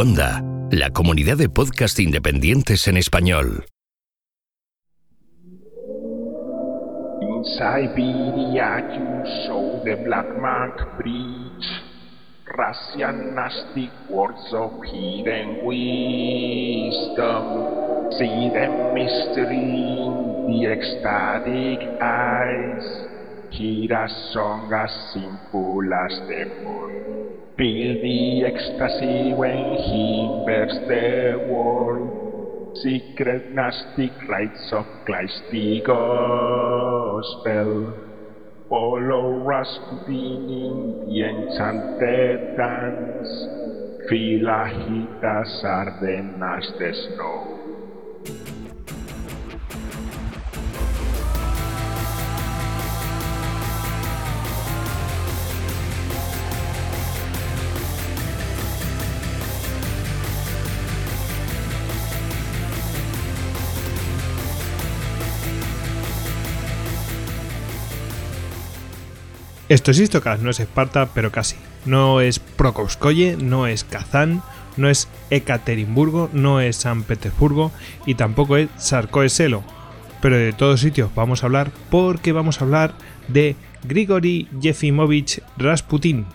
Onda, la comunidad de podcast independientes en español. In Siberia you saw the Black Mark Bridge, Russian nasty words of hidden wisdom. See the mystery in the ecstatic eyes. Hear a song as simple as the moon. Feel the ecstasy when he bursts the world. Secret Gnostic rites of Christ the gospel. Follow Rasputin in the enchanted dance. Feel a heat as ardent as the snow. Esto es Istocas, no es Esparta, pero casi. No es Prokopskoye, no es Kazán, no es Ekaterimburgo, no es San Petersburgo y tampoco es Sarkoeselo. Pero de todos sitios vamos a hablar porque vamos a hablar de Grigori Yefimovich Rasputin,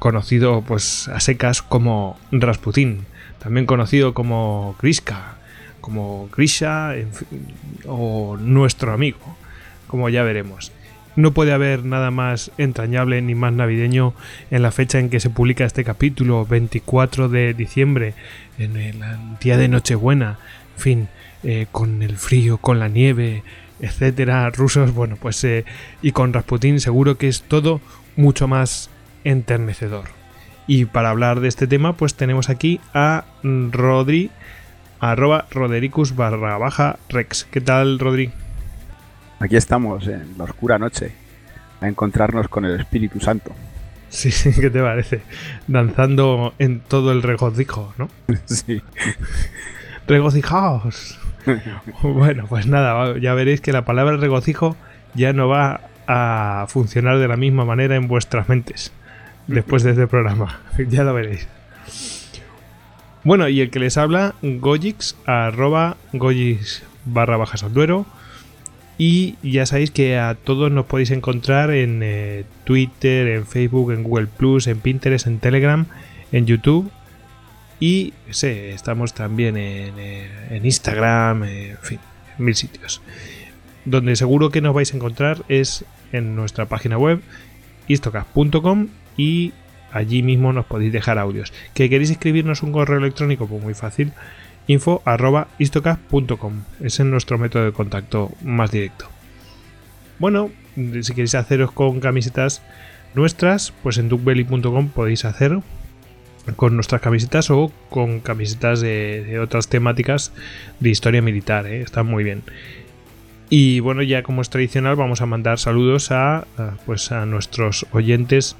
conocido pues a secas como Rasputin, también conocido como Grishka, como Grisha o nuestro amigo, como ya veremos. No puede haber nada más entrañable ni más navideño en la fecha en que se publica este capítulo, 24 de diciembre, en el día de Nochebuena, en fin, eh, con el frío, con la nieve, etcétera, rusos, bueno, pues eh, y con Rasputin seguro que es todo mucho más enternecedor. Y para hablar de este tema, pues tenemos aquí a Rodri, arroba Rodericus barra baja Rex. ¿Qué tal, Rodri? Aquí estamos, en la oscura noche, a encontrarnos con el Espíritu Santo. Sí, sí, ¿qué te parece? Danzando en todo el regocijo, ¿no? Sí. ¡Regocijaos! bueno, pues nada, ya veréis que la palabra regocijo ya no va a funcionar de la misma manera en vuestras mentes después de este programa. ya lo veréis. Bueno, y el que les habla, Gojix, arroba Gojix barra bajas al duero. Y ya sabéis que a todos nos podéis encontrar en eh, Twitter, en Facebook, en Google Plus, en Pinterest, en Telegram, en YouTube. Y sé, estamos también en, eh, Instagram, eh, en fin, en mil sitios. Donde seguro que nos vais a encontrar es en nuestra página web, istocast.com y allí mismo nos podéis dejar audios. ¿Que queréis escribirnos un correo electrónico? Pues muy fácil info arroba istocast.com. Ese es nuestro método de contacto más directo. Bueno, si queréis haceros con camisetas nuestras, pues en duckbelly.com podéis hacer con nuestras camisetas o con camisetas de, otras temáticas de historia militar. ¿eh? Están muy bien. Y bueno, ya como es tradicional, vamos a mandar saludos a, a, pues a nuestros oyentes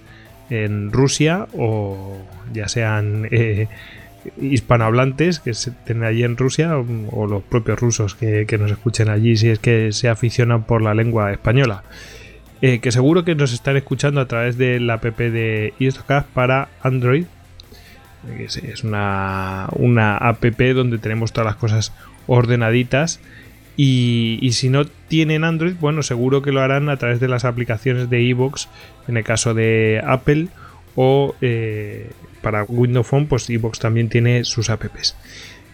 en Rusia o ya sean eh, hispanohablantes que se tienen allí en Rusia o, los propios rusos que, nos escuchen allí si es que se aficionan por la lengua española. Eh, que seguro que nos están escuchando a través de la app de Istocast para Android. Es una, una app donde tenemos todas las cosas ordenaditas. Y, y, si no tienen Android, bueno, seguro que lo harán a través de las aplicaciones de iVoox, en el caso de Apple, o eh, para Windows Phone, pues iVoox también tiene sus apps.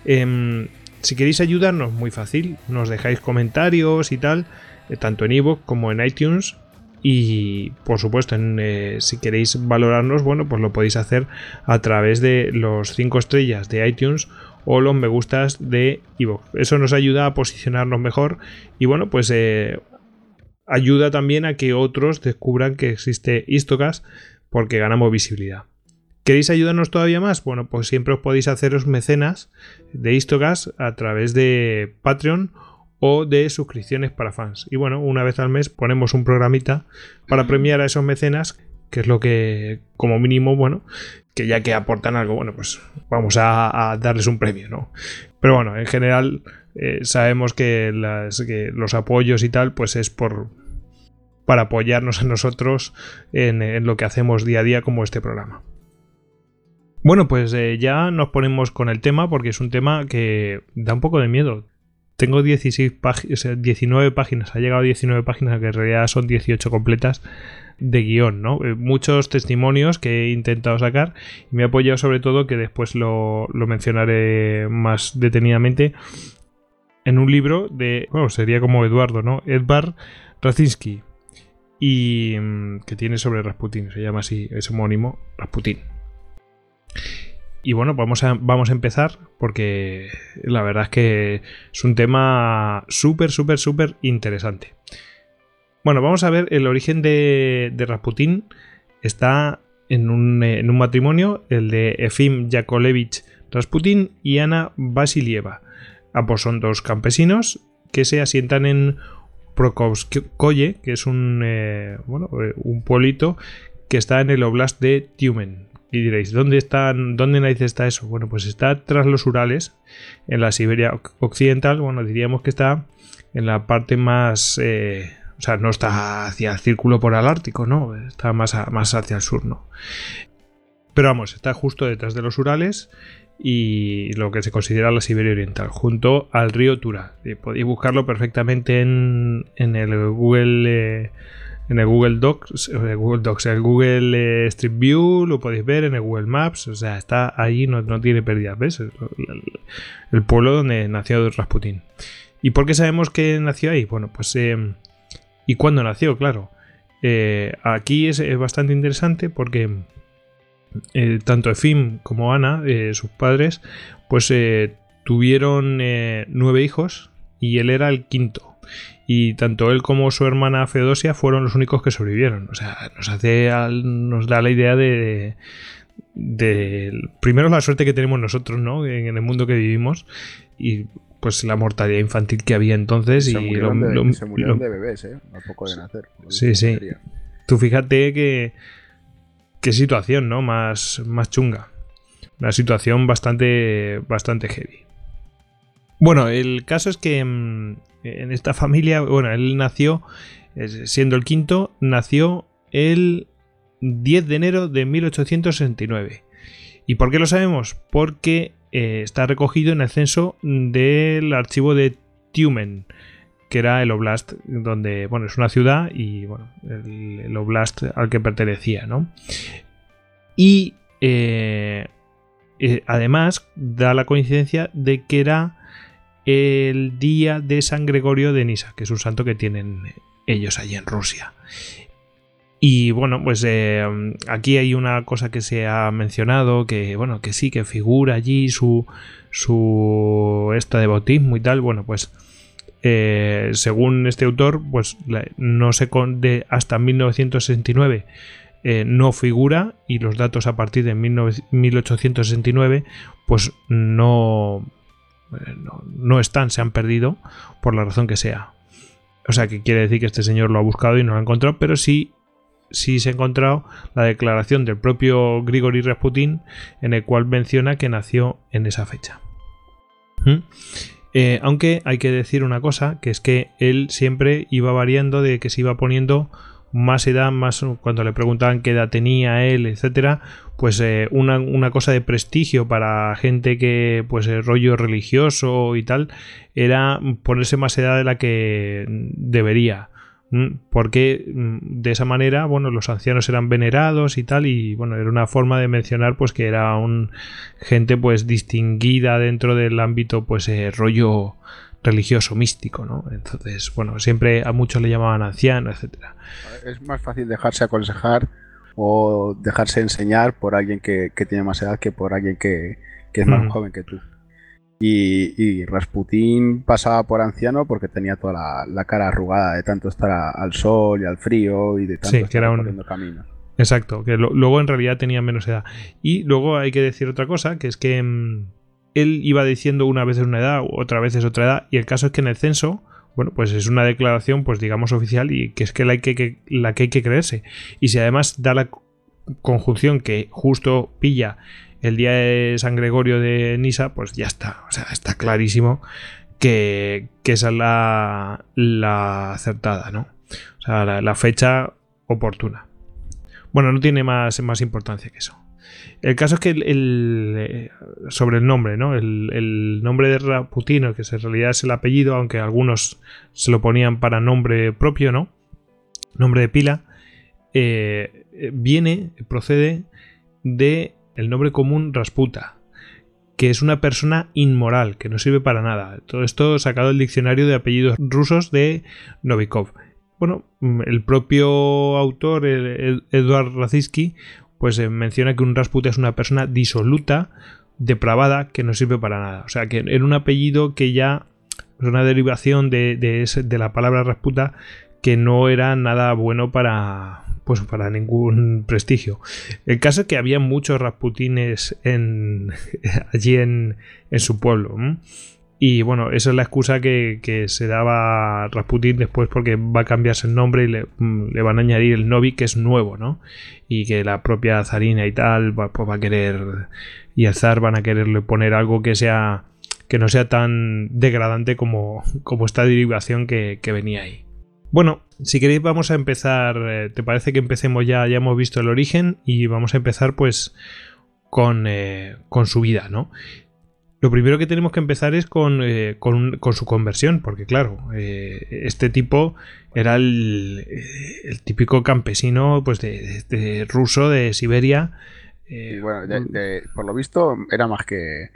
Eh, si queréis ayudarnos, muy fácil, nos dejáis comentarios y tal, eh, tanto en iVoox como en iTunes. Y por supuesto, en, eh, si queréis valorarnos, bueno, pues lo podéis hacer a través de los 5 estrellas de iTunes o los me gustas de iVoox. Eso nos ayuda a posicionarnos mejor y bueno, pues eh, ayuda también a que otros descubran que existe Istocast porque ganamos visibilidad. ¿Queréis ayudarnos todavía más? Bueno, pues siempre os podéis haceros mecenas de Histogas a través de Patreon o de suscripciones para fans. Y bueno, una vez al mes ponemos un programita para premiar a esos mecenas, que es lo que, como mínimo, bueno, que ya que aportan algo, bueno, pues vamos a, darles un premio, ¿no? Pero bueno, en general eh, sabemos que, que los apoyos y tal, pues es por, para apoyarnos a nosotros en, en, lo que hacemos día a día como este programa. Bueno, pues eh, ya nos ponemos con el tema porque es un tema que da un poco de miedo. Tengo 16 páginas, 19 páginas, ha llegado a 19 páginas, que en realidad son 18 completas de guion, ¿no? Eh, muchos testimonios que he intentado sacar y me he apoyado sobre todo, que después lo, lo mencionaré más detenidamente, en un libro de, bueno, sería como Eduardo, ¿no? Edvard Racinski, y mm, que tiene sobre Rasputin, se llama así, es homónimo, Rasputin. Y bueno, vamos a, vamos a empezar porque la verdad es que es un tema súper, súper, súper interesante. Bueno, vamos a ver el origen de, de Rasputin. Está en un, en un, matrimonio, el de Efim Yakovlevich Rasputin y Ana Vasilieva. Ambos son dos campesinos que se asientan en Prokovskoye, que es un, eh, bueno, eh, un pueblito que está en el oblast de Tiumen, y diréis, ¿dónde, está, ¿dónde narices está eso? Bueno, pues está tras los Urales, en la Siberia occidental. Bueno, diríamos que está en la parte más... Eh, o sea, no está hacia el círculo por el Ártico, ¿no? Está más, más hacia el sur, ¿no? Pero vamos, está justo detrás de los Urales y lo que se considera la Siberia Oriental, junto al río Tura. podéis buscarlo perfectamente en, en el Google... Eh, en el Google Docs, el Google el Google eh, Street View, lo podéis ver en el Google Maps, o sea, está ahí, no, tiene pérdida, ¿ves? El, pueblo donde nació Rasputin. ¿Y por qué sabemos que nació ahí? Bueno, pues... Eh, ¿Y cuándo nació? Claro. Eh, aquí es, bastante interesante porque tanto Efim como Ana, sus padres, pues tuvieron nueve hijos y él era el quinto y tanto él como su hermana Feodosia fueron los únicos que sobrevivieron. O sea, nos hace nos da la idea de, de, primero la suerte que tenemos nosotros, ¿no? En, el mundo que vivimos y pues la mortalidad infantil que había entonces se y murieron, de, se murieron de bebés, ¿eh? A poco de nacer. Sí, sí. Tú fíjate que qué situación, ¿no? Más más chunga. Una situación bastante bastante heavy. Bueno, el caso es que mm, en esta familia, bueno, él nació, siendo el quinto, nació el 10 de enero de 1869. ¿Y por qué lo sabemos? Porque eh, está recogido en el censo del archivo de Tumen, que era el oblast, donde, bueno, es una ciudad y, bueno, el, oblast al que pertenecía, ¿no? Y eh, eh, además da la coincidencia de que era el día de San Gregorio de Nisa, que es un santo que tienen ellos allí en Rusia. Y bueno, pues eh, aquí hay una cosa que se ha mencionado, que bueno, que sí, que figura allí su, su esta de bautismo y tal. Bueno, pues eh, según este autor, pues no se de hasta 1969 eh, no figura y los datos a partir de 1869 pues no eh, no, están, se han perdido por la razón que sea. O sea, que quiere decir que este señor lo ha buscado y no lo ha encontrado, pero sí, sí se ha encontrado la declaración del propio Grigori Rasputin en el cual menciona que nació en esa fecha. ¿Mm? Eh, aunque hay que decir una cosa, que es que él siempre iba variando de que se iba poniendo más edad, más cuando le preguntaban qué edad tenía él, etcétera, pues eh, una, cosa de prestigio para gente que, pues, el rollo religioso y tal, era ponerse más edad de la que debería. Porque de esa manera, bueno, los ancianos eran venerados y tal, y bueno, era una forma de mencionar, pues, que era un gente, pues, distinguida dentro del ámbito, pues, eh, rollo religioso, místico, ¿no? Entonces, bueno, siempre a muchos le llamaban anciano, etcétera. Es más fácil dejarse aconsejar o dejarse enseñar por alguien que, tiene más edad que por alguien que, es más joven que tú. Y, y, Rasputín pasaba por anciano porque tenía toda la, cara arrugada de tanto estar al sol y al frío y de tanto sí, que era un... camino. Exacto, que luego en realidad tenía menos edad. Y luego hay que decir otra cosa, que es que mm, él iba diciendo una vez es una edad, otra vez es otra edad, y el caso es que en el censo, bueno, pues es una declaración, pues digamos oficial, y que es que la, que, la que hay que creerse. Y si además da la conjunción que justo pilla el día de San Gregorio de Nisa, pues ya está, o sea, está clarísimo que, esa es la, la acertada, ¿no? O sea, la, la fecha oportuna. Bueno, no tiene más, más importancia que eso. El caso es que el, eh, sobre el nombre, ¿no? El, nombre de Raputino, que en realidad es el apellido, aunque algunos se lo ponían para nombre propio, ¿no? Nombre de pila, eh, viene, procede de el nombre común Rasputa, que es una persona inmoral, que no sirve para nada. Todo esto sacado del diccionario de apellidos rusos de Novikov. Bueno, el propio autor, Eduard Raciski, pues eh, menciona que un Rasputa es una persona disoluta, depravada, que no sirve para nada. O sea, que era un apellido que ya es una derivación de, de la palabra Rasputa que no era nada bueno para, pues para ningún prestigio. El caso es que había muchos Rasputines en, allí en, en su pueblo. Y bueno, esa es la excusa que, se daba Rasputin después porque va a cambiarse el nombre y le, mm, van a añadir el Novi que es nuevo, ¿no? Y que la propia zarina y tal pues va a querer y el zar van a quererle poner algo que sea que no sea tan degradante como, como esta derivación que venía ahí. Bueno, si queréis vamos a empezar, eh, ¿te parece que empecemos ya? Ya hemos visto el origen y vamos a empezar pues con, eh, con su vida, ¿no? Lo primero que tenemos que empezar es con, eh, con, su conversión, porque claro, este tipo era el, típico campesino pues de, ruso de Siberia. bueno, por lo visto era más que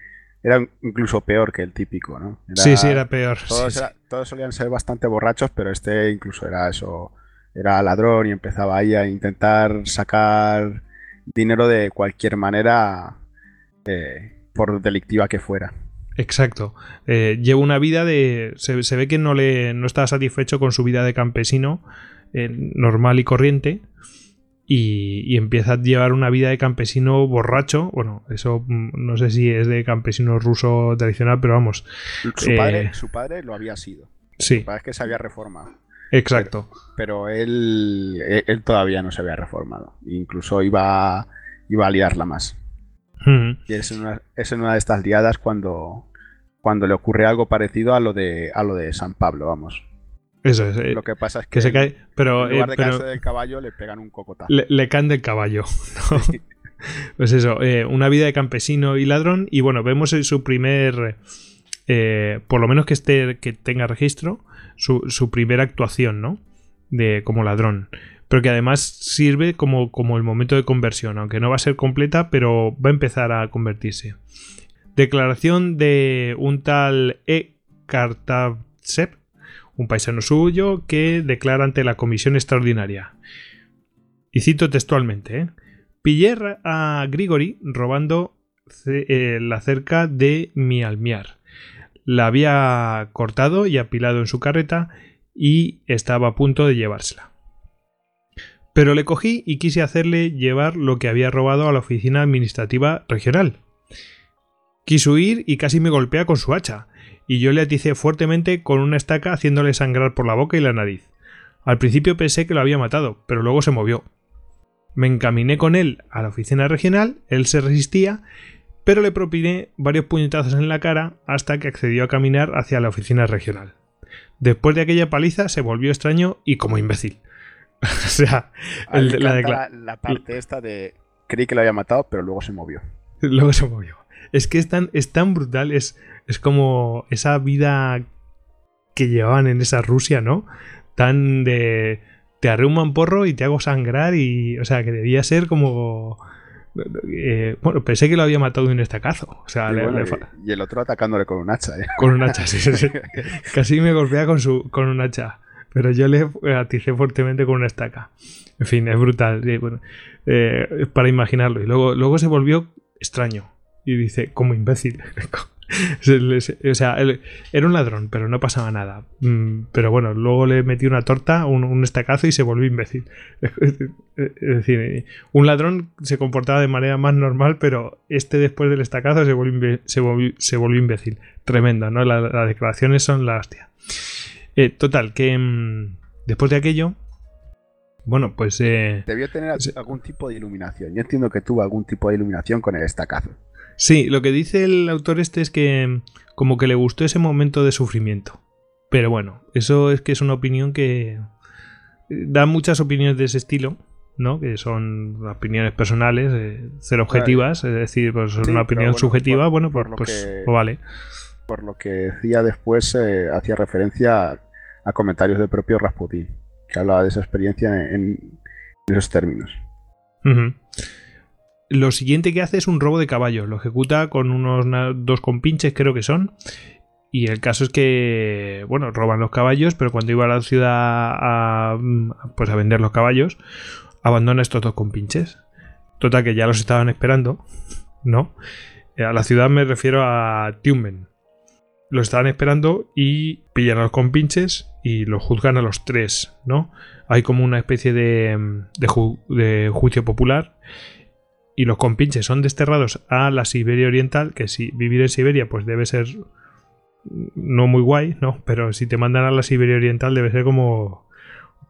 era incluso peor que el típico, ¿no? sí, sí, era peor. Todos, solían ser bastante borrachos, pero este incluso era eso, era ladrón y empezaba ahí a intentar sacar dinero de cualquier manera, eh, por delictiva que fuera. Exacto. Eh, lleva una vida de. Se, ve que no le no estaba satisfecho con su vida de campesino eh, normal y corriente y, empieza a llevar una vida de campesino borracho. Bueno, eso mm, no sé si es de campesino ruso tradicional, pero vamos. Su, padre, eh, su padre lo había sido. Sí. Su padre es que se había reformado. Exacto. Pero, él, él, todavía no se había reformado. Incluso iba, iba a liarla más. Y es en, una, es una de estas liadas cuando, cuando le ocurre algo parecido a lo de, a lo de San Pablo, vamos. Eso es. Eh, lo que pasa es que, se cae, pero, en lugar de caerse del caballo le pegan un cocotazo. Le, caen del caballo. Pues eso, eh, una vida de campesino y ladrón. Y bueno, vemos su primer, eh, por lo menos que esté, que tenga registro, su, su, primera actuación, ¿no? De como ladrón. Pero que además sirve como, como el momento de conversión, aunque no va a ser completa, pero va a empezar a convertirse. Declaración de un tal E. Kartavtsev, un paisano suyo que declara ante la comisión extraordinaria. Y cito textualmente, ¿eh? A Grigori robando eh, la cerca de mi almiar. La había cortado y apilado en su carreta y estaba a punto de llevársela. Pero le cogí y quise hacerle llevar lo que había robado a la oficina administrativa regional. Quiso huir y casi me golpea con su hacha, y yo le aticé fuertemente con una estaca haciéndole sangrar por la boca y la nariz. Al principio pensé que lo había matado, pero luego se movió. Me encaminé con él a la oficina regional, él se resistía, pero le propiné varios puñetazos en la cara hasta que accedió a caminar hacia la oficina regional. Después de aquella paliza se volvió extraño y como imbécil. o sea, la, parte esta de creí que lo había matado, pero luego se movió. Luego se movió. Es que es tan, es tan brutal, es, es como esa vida que llevaban en esa Rusia, ¿no? Tan de... Te arreo un porro y te hago sangrar y... O sea, que debía ser como... Eh, bueno, pensé que lo había matado de un estacazo. O sea, y, el otro atacándole con un hacha. ¿eh? Con un hacha, sí, sí, Casi me golpea con, su, con un hacha. Pero yo le aticé fuertemente con una estaca. En fin, es brutal. Bueno, eh, para imaginarlo. Y luego, luego se volvió extraño. Y dice, como imbécil. o sea, era un ladrón, pero no pasaba nada. Mm, pero bueno, luego le metí una torta, un, estacazo y se volvió imbécil. Es decir, un ladrón se comportaba de manera más normal, pero este después del estacazo se volvió, se volvió, imbécil. Tremendo, ¿no? las declaraciones son la hostia. Eh, total, que mm, después de aquello, bueno, pues... Eh, Debió tener algún tipo de iluminación. Yo entiendo que tuvo algún tipo de iluminación con el estacazo. Sí, lo que dice el autor este es que como que le gustó ese momento de sufrimiento. Pero bueno, eso es que es una opinión que da muchas opiniones de ese estilo, ¿no? Que son opiniones personales, eh, ser objetivas, es decir, pues es una opinión subjetiva, bueno, pues, pues, pues, vale. Por lo que decía después, eh, hacía referencia a, comentarios del propio Rasputin, que hablaba de esa experiencia en, esos términos. Lo siguiente que hace es un robo de caballos. Lo ejecuta con unos dos compinches, creo que son. Y el caso es que, bueno, roban los caballos, pero cuando iba a la ciudad a, pues a vender los caballos, abandona estos dos compinches. Total, que ya los estaban esperando, ¿no? A la ciudad me refiero a Tumen. Los estaban esperando y pillan a los compinches y los juzgan a los tres, ¿no? Hay como una especie de, de juicio popular y los compinches son desterrados a la Siberia Oriental, que si vivir en Siberia pues debe ser no muy guay, ¿no? Pero si te mandan a la Siberia Oriental debe ser como,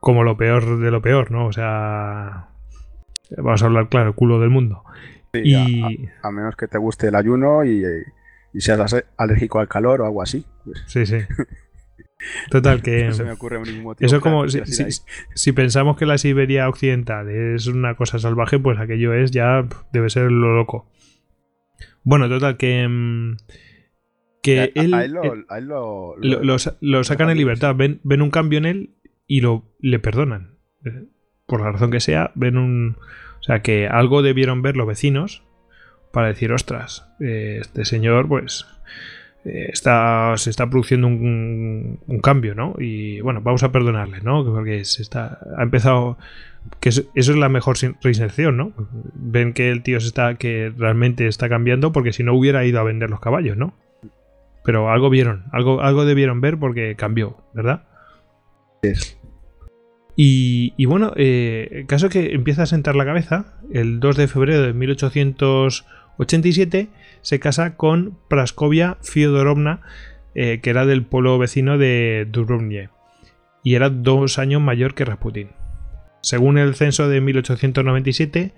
como lo peor de lo peor, ¿no? O sea, vamos a hablar claro, culo del mundo. y... A, menos que te guste el ayuno y, y, seas alérgico al calor o algo así. Pues. Sí, sí. Total, que. se me ocurre ningún motivo. Eso como. Si, pensamos que la Siberia occidental es una cosa salvaje, pues aquello es ya. Debe ser lo loco. Bueno, total, que. Mm, que él. lo, sacan en libertad. Ven, ven un cambio en él y lo le perdonan. Por la razón que sea, ven un. O sea, que algo debieron ver los vecinos para decir, ostras, eh, este señor, pues eh, está, se está produciendo un, cambio, ¿no? Y bueno, vamos a perdonarle, ¿no? Porque se está, ha empezado, que eso es la mejor reinserción, ¿no? Ven que el tío se está, que realmente está cambiando porque si no hubiera ido a vender los caballos, ¿no? Pero algo vieron, algo, algo debieron ver porque cambió, ¿verdad? Y, y, bueno, eh, el caso es que empieza a sentar la cabeza el 2 de febrero de 1887 se casa con Praskovia Fyodorovna, eh, que era del pueblo vecino de Dubrovnik, y era dos años mayor que Rasputin. Según el censo de 1897,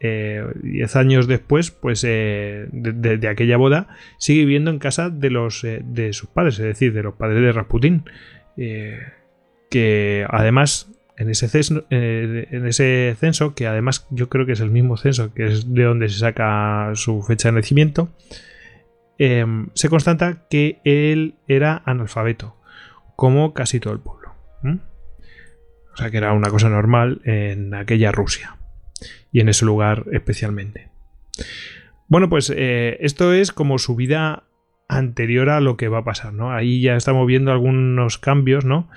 eh, diez años después, pues eh, de, aquella boda, sigue viviendo en casa de los de sus padres, es decir, de los padres de Rasputin, que además en ese, censo, eh, en ese censo, que además yo creo que es el mismo censo, que es de donde se saca su fecha de nacimiento, em, se constata que él era analfabeto, como casi todo el pueblo. O sea que era una cosa normal en aquella Rusia, y en ese lugar especialmente. Bueno, pues eh, esto es como su vida anterior a lo que va a pasar, ¿no? Ahí ya estamos viendo algunos cambios, ¿no?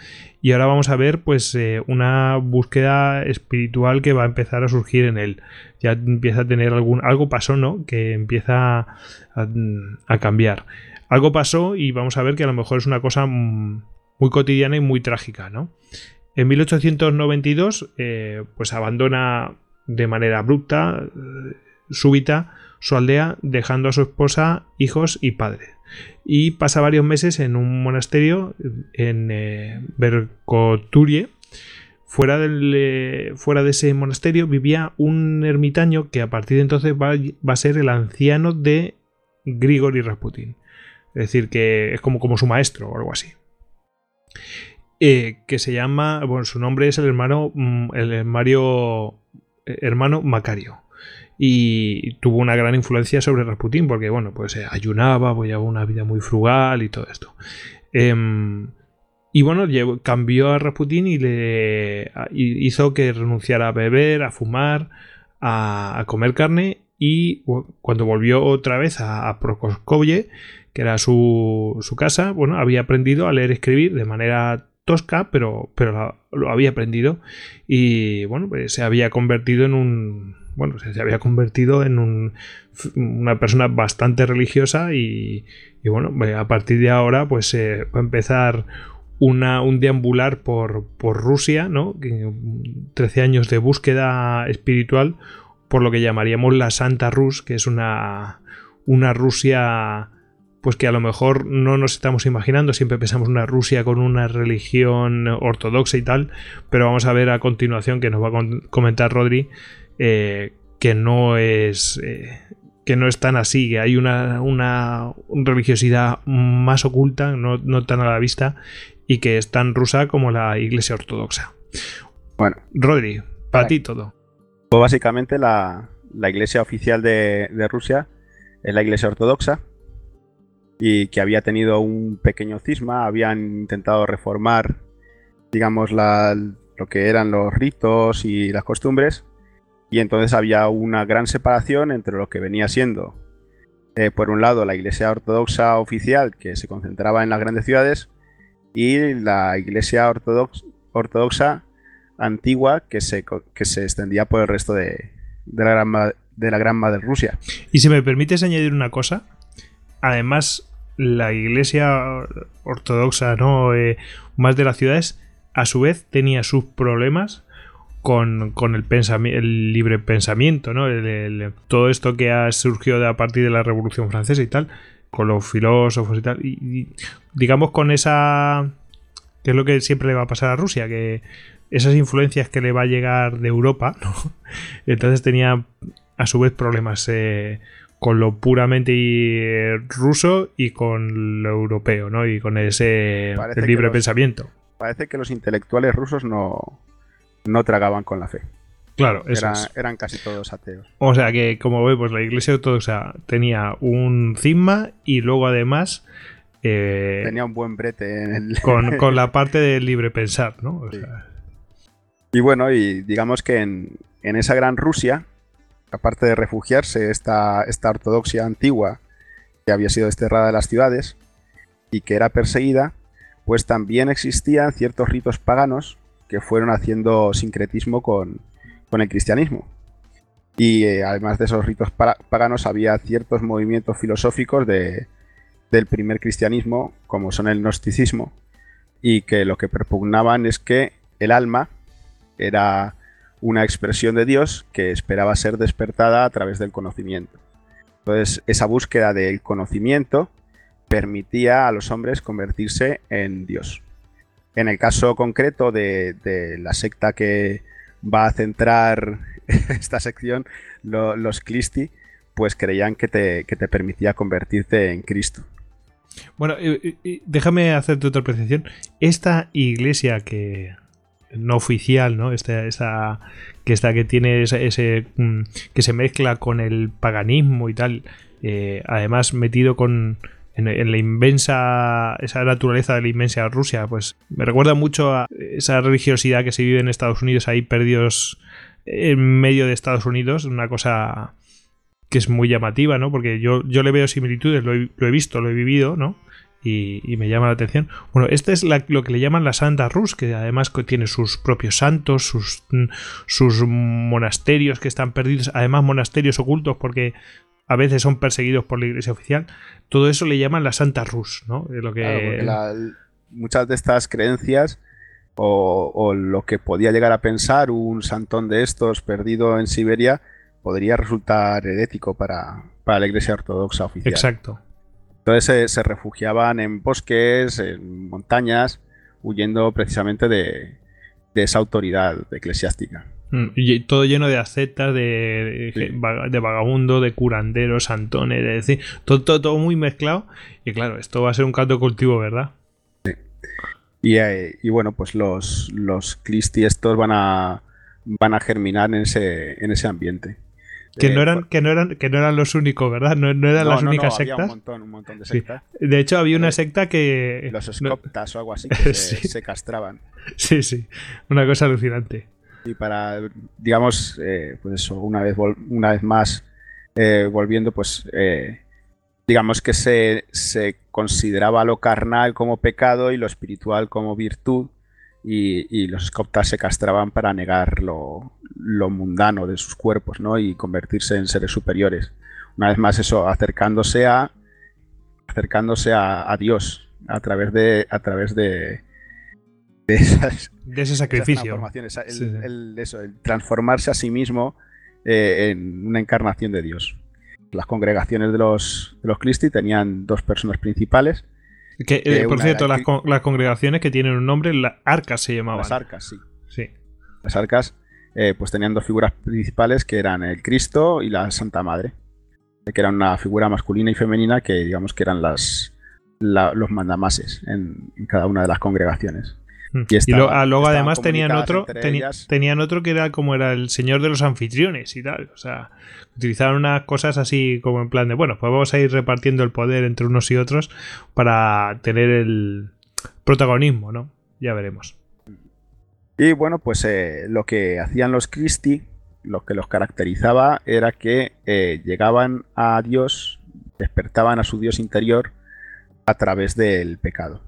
Y ahora vamos a ver, pues, eh, una búsqueda espiritual que va a empezar a surgir en él. Ya empieza a tener algún... Algo pasó, ¿no? Que empieza a, cambiar. Algo pasó y vamos a ver que a lo mejor es una cosa muy cotidiana y muy trágica, ¿no? En 1892, eh, pues abandona de manera abrupta, eh, súbita, su aldea, dejando a su esposa, hijos y padre y pasa varios meses en un monasterio en eh, Berkoturie. Fuera, eh, fuera de ese monasterio vivía un ermitaño que a partir de entonces va, a ser el anciano de Grigori Rasputin. Es decir, que es como, como su maestro o algo así. Eh, que se llama, bueno, su nombre es el hermano, mm, el Mario, hermano Macario y tuvo una gran influencia sobre Rasputin porque, bueno, pues eh, ayunaba, llevaba una vida muy frugal y todo esto. Em, y bueno, cambió a Rasputin y le hizo que renunciara a beber, a fumar, a, comer carne y cuando volvió otra vez a, a que era su, su, casa, bueno, había aprendido a leer y escribir de manera tosca, pero, pero lo había aprendido y bueno, pues se había convertido en un bueno, se había convertido en una persona bastante religiosa y, bueno, a partir de ahora pues va a empezar una, un deambular por, por Rusia, ¿no? 13 años de búsqueda espiritual por lo que llamaríamos la Santa Rus, que es una, una Rusia pues que a lo mejor no nos estamos imaginando, siempre pensamos una Rusia con una religión ortodoxa y tal, pero vamos a ver a continuación que nos va a comentar Rodri eh, que no es eh, que no es tan así, que hay una, una religiosidad más oculta, no, tan a la vista, y que es tan rusa como la iglesia ortodoxa. Bueno, Rodri, para ti todo. Pues básicamente la, iglesia oficial de, Rusia es la iglesia ortodoxa y que había tenido un pequeño cisma, habían intentado reformar, digamos, lo que eran los ritos y las costumbres, y entonces había una gran separación entre lo que venía siendo, eh, por un lado, la iglesia ortodoxa oficial, que se concentraba en las grandes ciudades, y la iglesia ortodoxa antigua, que se, que se extendía por el resto de, la gran, de la gran madre Rusia. Y si me permites añadir una cosa, además la iglesia ortodoxa, ¿no? Eh, más de las ciudades, a su vez tenía sus problemas con, el, el libre pensamiento, ¿no? todo esto que ha surgido a partir de la Revolución Francesa y tal, con los filósofos y tal, y, digamos con esa... que es lo que siempre le va a pasar a Rusia, que esas influencias que le va a llegar de Europa, ¿no? Entonces tenía a su vez problemas eh, con lo puramente eh, ruso y con lo europeo, ¿no? Y con ese libre pensamiento. Parece que los intelectuales rusos no, no tragaban con la fe. Claro, eso eran casi todos ateos. O sea que, como vemos, la iglesia ortodoxa tenía un cisma y luego además. Eh, tenía un buen brete en el... con, la parte del libre pensar, ¿no? Y bueno, y digamos que en, esa gran Rusia, aparte de refugiarse esta, esta ortodoxia antigua que había sido desterrada de las ciudades y que era perseguida, pues también existían ciertos ritos paganos que fueron haciendo sincretismo con, el cristianismo. Y eh, además de esos ritos paganos había ciertos movimientos filosóficos de, del primer cristianismo, como son el gnosticismo, y que lo que propugnaban es que el alma era una expresión de Dios que esperaba ser despertada a través del conocimiento. Entonces, esa búsqueda del conocimiento permitía a los hombres convertirse en Dios. En el caso concreto de, la secta que va a centrar esta sección, los Clisti, pues creían que te, permitía convertirte en Cristo. Bueno, déjame hacerte otra apreciación. Esta iglesia que no oficial, ¿no? Esta, esa, que esta que tiene ese, mm, que se mezcla con el paganismo y tal. Eh, además metido con en, la inmensa, esa naturaleza de la inmensa Rusia, pues me recuerda mucho a esa religiosidad que se vive en Estados Unidos, ahí perdidos en medio de Estados Unidos, una cosa que es muy llamativa, ¿no? Porque yo, yo le veo similitudes, lo he, visto, lo he vivido, ¿no? Y, me llama la atención. Bueno, este es lo que le llaman la Santa Rus, que además tiene sus propios santos, sus, sus monasterios que están perdidos, además monasterios ocultos porque a veces son perseguidos por la iglesia oficial. Todo eso le llaman la Santa Rus, ¿no? Lo que... muchas de estas creencias o, lo que podía llegar a pensar un santón de estos perdido en Siberia podría resultar herético para, la iglesia ortodoxa oficial. Exacto. Entonces se, refugiaban en bosques, en montañas, huyendo precisamente de esa autoridad eclesiástica. Mm, y todo lleno de acetas, de, de, vagabundo, de curanderos, santones, es decir, todo, todo, muy mezclado. Y claro, esto va a ser un caldo cultivo, ¿verdad? Sí. Eh, y, bueno, pues los, los clisti estos van a, van a germinar en ese, en ese ambiente. Que no, eh, eran, que, no eran, que no eran los únicos, ¿verdad? No, eran las únicas sectas. un montón, un montón de sectas. De hecho, había una secta que. Los scoptas o algo así que se, castraban. Sí, sí. Una cosa alucinante. Y para, digamos, eh, pues una vez, una vez más, eh, volviendo, pues, eh, digamos que se, consideraba lo carnal como pecado y lo espiritual como virtud, y, los scoptas se castraban para negar lo, mundano de sus cuerpos, ¿no? Y convertirse en seres superiores. Una vez más, eso, acercándose a acercándose a, a Dios a través de a través de, de, ese sacrificio. El, transformarse a sí mismo eh, en una encarnación de Dios. Las congregaciones de los, de los Christi tenían dos personas principales. Que, eh, por cierto, las, congregaciones que tienen un nombre, las arcas se llamaban. Las arcas, sí. sí. Las arcas eh, pues tenían dos figuras principales que eran el Cristo y la Santa Madre. Que eran una figura masculina y femenina que digamos que eran las, los mandamases en cada una de las congregaciones. Mm. Y, ah, luego además tenían otro, tenían otro que era como era el señor de los anfitriones y tal. O sea, utilizaban unas cosas así como en plan de, bueno, pues vamos a ir repartiendo el poder entre unos y otros para tener el protagonismo, ¿no? Ya veremos. Y bueno, pues eh, lo que hacían los Christie, lo que los caracterizaba era que eh, llegaban a Dios, despertaban a su Dios interior a través del pecado.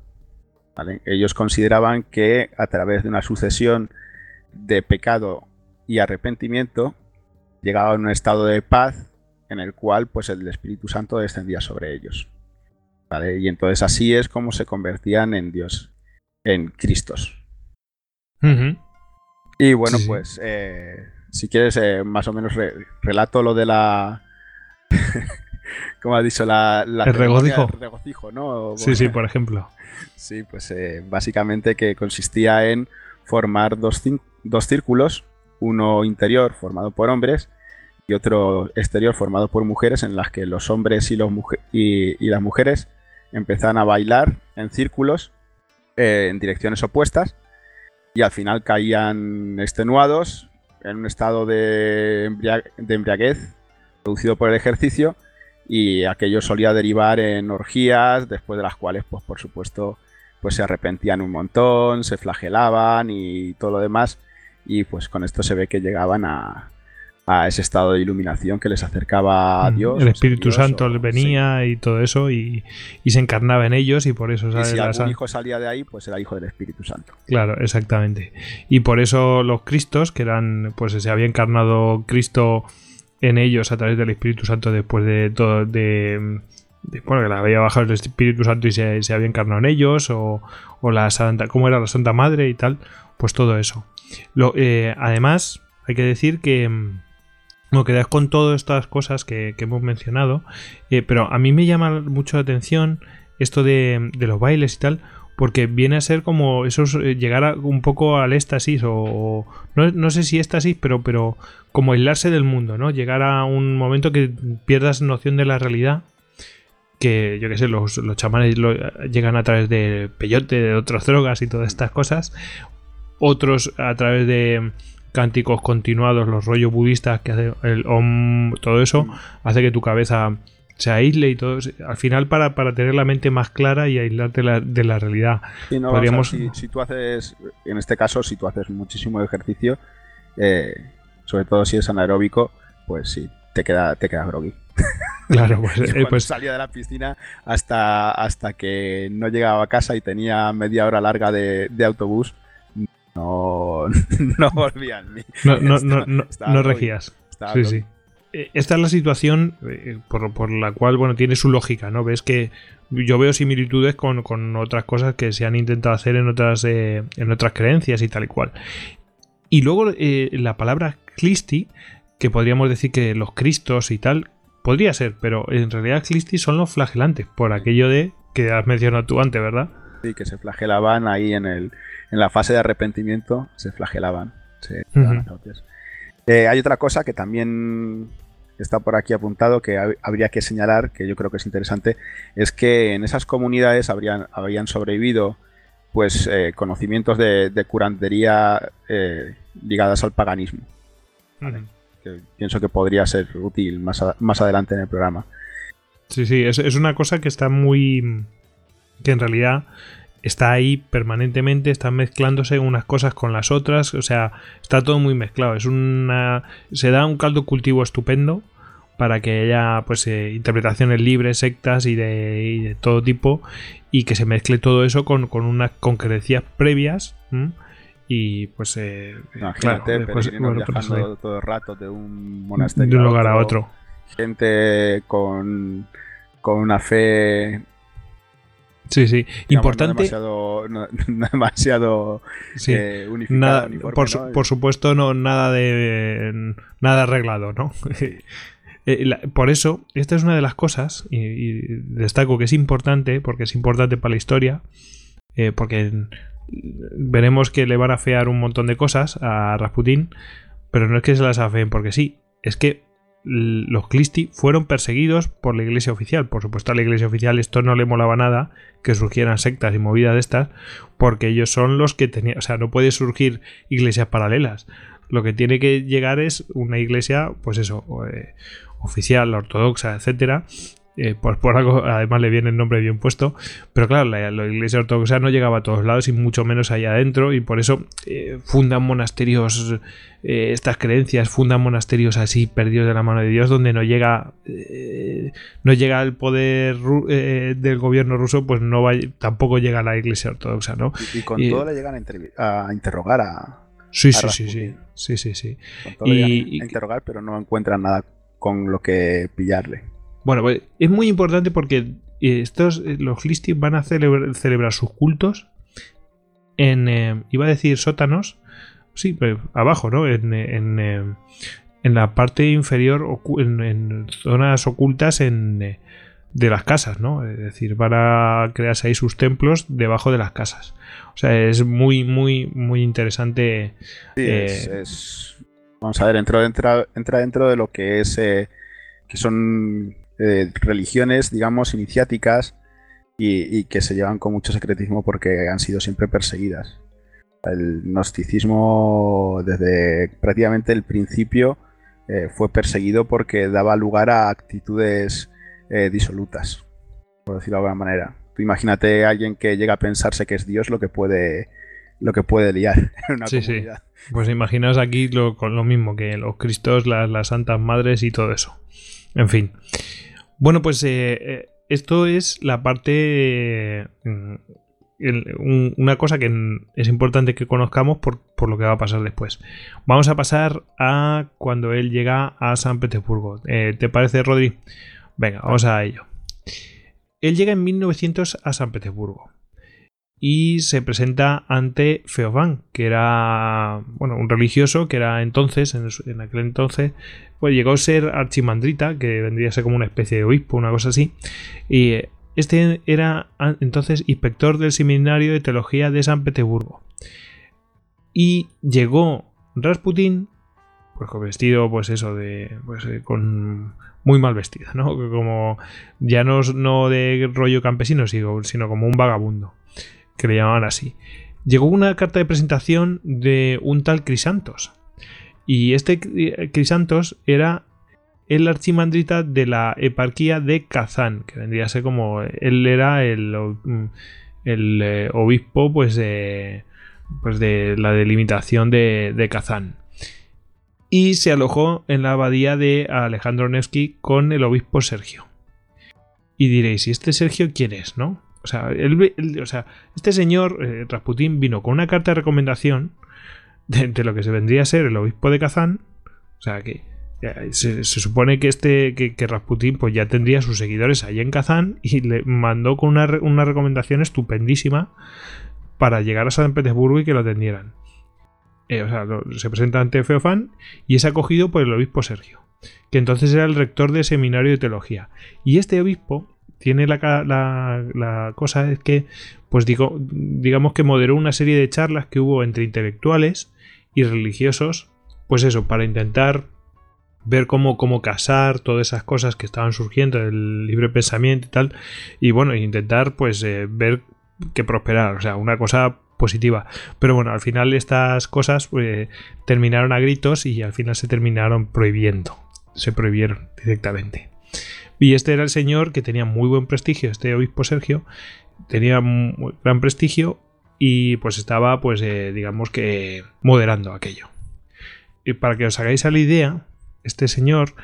Ellos consideraban que a través de una sucesión de pecado y arrepentimiento llegaban a un estado de paz en el cual pues el Espíritu Santo descendía sobre ellos. Y entonces así es como se convertían en Dios, en Cristos. Y bueno, pues eh, si quieres, eh, más o menos relato lo de la. como ha dicho, la. el regocijo. regocijo ¿no? Sí, sí, por ejemplo. Sí, pues eh, básicamente que consistía en formar dos, dos círculos, uno interior formado por hombres y otro exterior formado por mujeres, en las que los hombres y, los y, y las mujeres empezaban a bailar en círculos en direcciones opuestas y al final caían extenuados en un estado de, embriaguez producido por el ejercicio y aquello solía derivar en orgías después de las cuales pues por supuesto pues se arrepentían un montón, se flagelaban y todo lo demás y pues con esto se ve que llegaban a, a ese estado de iluminación que les acercaba a mm, Dios. El Espíritu Santo les venía y todo eso y, se encarnaba en ellos y por eso... Y si algún hijo salía de ahí, pues era hijo del Espíritu Santo. Claro, exactamente. Y por eso los Cristos, que eran, pues se había encarnado Cristo en ellos a través del Espíritu Santo después de todo, de, bueno, que la había bajado el Espíritu Santo y se, había encarnado en ellos, o, o, la Santa, cómo era la Santa Madre y tal, pues todo eso. Lo, eh, además, hay que decir que no, quedáis con todas estas cosas que, hemos mencionado, eh, pero a mí me llama mucho la atención esto de, los bailes y tal, porque viene a ser como eso eh, llegar un poco al éxtasis o, no, sé si éxtasis, pero, pero como aislarse del mundo, ¿no? Llegar a un momento que pierdas noción de la realidad, que yo qué sé, los, los chamanes llegan a través de peyote, de otras drogas y todas estas cosas, otros a través de cánticos continuados, los rollos budistas que hace el om, todo eso, mm. hace que tu cabeza se aísle y todo. Al final, para, para tener la mente más clara y aislarte de la realidad. Podríamos... si, tú haces, en este caso, si tú haces muchísimo ejercicio, eh, sobre todo si es anaeróbico, pues sí, te queda, te queda groggy. Claro, pues, eh, pues, salía de la piscina hasta, hasta que no llegaba a casa y tenía media hora larga de, de autobús no, no volvían. No, no, no, no, regías. Sí, sí. Eh, esta es la situación eh, por, la cual, bueno, tiene su lógica, ¿no? Ves que yo veo similitudes con, otras cosas que se han intentado hacer en otras, eh, en otras creencias y tal y cual. Y luego la palabra Clisti, que podríamos decir que los cristos y tal, podría ser, pero en realidad Clisti son los flagelantes, por aquello de que has mencionado tú antes, ¿verdad? Sí, que se flagelaban ahí en el, en la fase de arrepentimiento se flagelaban. Eh, hay otra cosa que también está por aquí apuntado que habría que señalar, que yo creo que es interesante, es que en esas comunidades habrían, habrían sobrevivido pues eh, conocimientos de, curantería eh, ligadas al paganismo. que pienso que podría ser útil más, más adelante en el programa. Sí, sí, es, es, una cosa que está muy... que en realidad está ahí permanentemente, están mezclándose unas cosas con las otras, o sea, está todo muy mezclado. Es una se da un caldo cultivo estupendo para que haya pues eh, interpretaciones libres, sectas y de, todo tipo y que se mezcle todo eso con, con unas concreciones previas. Y pues, eh, Imagínate, pues, viajando todo el rato de un monasterio de un lugar a otro. Gente con, con una fe Sí, sí. Importante. No demasiado, eh, unificado. por, supuesto, no, nada de. Nada arreglado, ¿no? Eh, por eso, esta es una de las cosas, y, destaco que es importante, porque es importante para la historia, eh, porque veremos que le van a fear un montón de cosas a Rasputin, pero no es que se las afeen porque sí, es que los Clisti fueron perseguidos por la iglesia oficial. Por supuesto, a la iglesia oficial esto no le molaba nada que surgieran sectas y movidas de estas, porque ellos son los que tenían. O sea, no puede surgir iglesias paralelas. Lo que tiene que llegar es una iglesia, pues eso, eh, oficial, ortodoxa, etcétera, eh, por, algo además le viene el nombre bien puesto, pero claro, la, iglesia ortodoxa no llegaba a todos lados y mucho menos allá adentro y por eso eh, fundan monasterios, eh, estas creencias fundan monasterios así perdidos de la mano de Dios donde no llega no llega el poder del gobierno ruso, pues no va, tampoco llega la iglesia ortodoxa, ¿no? Y, con todo le llegan a, interrogar a... Sí, sí, sí, sí, sí, sí, sí. y, a interrogar, pero no encuentran nada con lo que pillarle. Bueno, pues es muy importante porque eh, estos, eh, los Listi van a celebrar, sus cultos en, eh, iba a decir sótanos, sí, abajo, ¿no? En, en, la parte inferior, en, zonas ocultas de las casas, ¿no? Es decir, van a crearse ahí sus templos debajo de las casas. O sea, es muy, muy, muy interesante. Sí, es, Vamos a ver, entra, entra, entra dentro de lo que es... que son eh, religiones, digamos, iniciáticas y, que se llevan con mucho secretismo porque han sido siempre perseguidas. El gnosticismo desde prácticamente el principio eh, fue perseguido porque daba lugar a actitudes eh, disolutas, por decirlo de alguna manera. Tú imagínate a alguien que llega a pensarse que es Dios lo que puede lo que puede liar en una comunidad. Pues imaginaos aquí lo, con lo mismo que los cristos, las, las santas madres y todo eso. En fin. Bueno, pues eh, eh, esto es la parte... Mm, una cosa que es importante que conozcamos por, lo que va a pasar después. Vamos a pasar a cuando él llega a San Petersburgo. Eh, ¿Te parece, Rodri? Venga, vamos a ello. Él llega en 1900 a San Petersburgo y se presenta ante Feofán, que era bueno, un religioso que era entonces, en, aquel entonces, pues llegó a ser archimandrita, que vendría a ser como una especie de obispo, una cosa así, y este era entonces inspector del seminario de teología de San Petersburgo. Y llegó Rasputin, pues con vestido, pues eso, de, pues eh, con muy mal vestida, ¿no? Como ya no, no de rollo campesino, sino como un vagabundo que le llamaban así. Llegó una carta de presentación de un tal Crisantos. Y este Crisantos era el archimandrita de la eparquía de Kazán, que vendría a ser como él era el, el eh, obispo pues de, pues de la delimitación de, de Kazán. Y se alojó en la abadía de Alejandro Nevsky con el obispo Sergio. Y diréis, ¿y este Sergio quién es, no? O sea, este señor, eh, Rasputín, vino con una carta de recomendación de, lo que se vendría a ser el obispo de Kazán. O sea, que se, supone que este que, Rasputín pues ya tendría sus seguidores allí en Kazán y le mandó con una, recomendación estupendísima para llegar a San Petersburgo y que lo atendieran. Eh, o sea, se presenta ante Feofán y es acogido por el obispo Sergio, que entonces era el rector del seminario de teología. Y este obispo tiene la, la, cosa es que, pues digo, digamos que moderó una serie de charlas que hubo entre intelectuales y religiosos, pues eso, para intentar ver cómo, cómo casar todas esas cosas que estaban surgiendo del libre pensamiento y tal, y bueno, intentar pues eh, ver que prosperar, o sea, una cosa positiva. Pero bueno, al final estas cosas pues, terminaron a gritos y al final se terminaron prohibiendo, se prohibieron directamente. Y este era el señor que tenía muy buen prestigio, este obispo Sergio, tenía gran prestigio y pues estaba, pues, eh, digamos que moderando aquello. Y para que os hagáis a la idea, este señor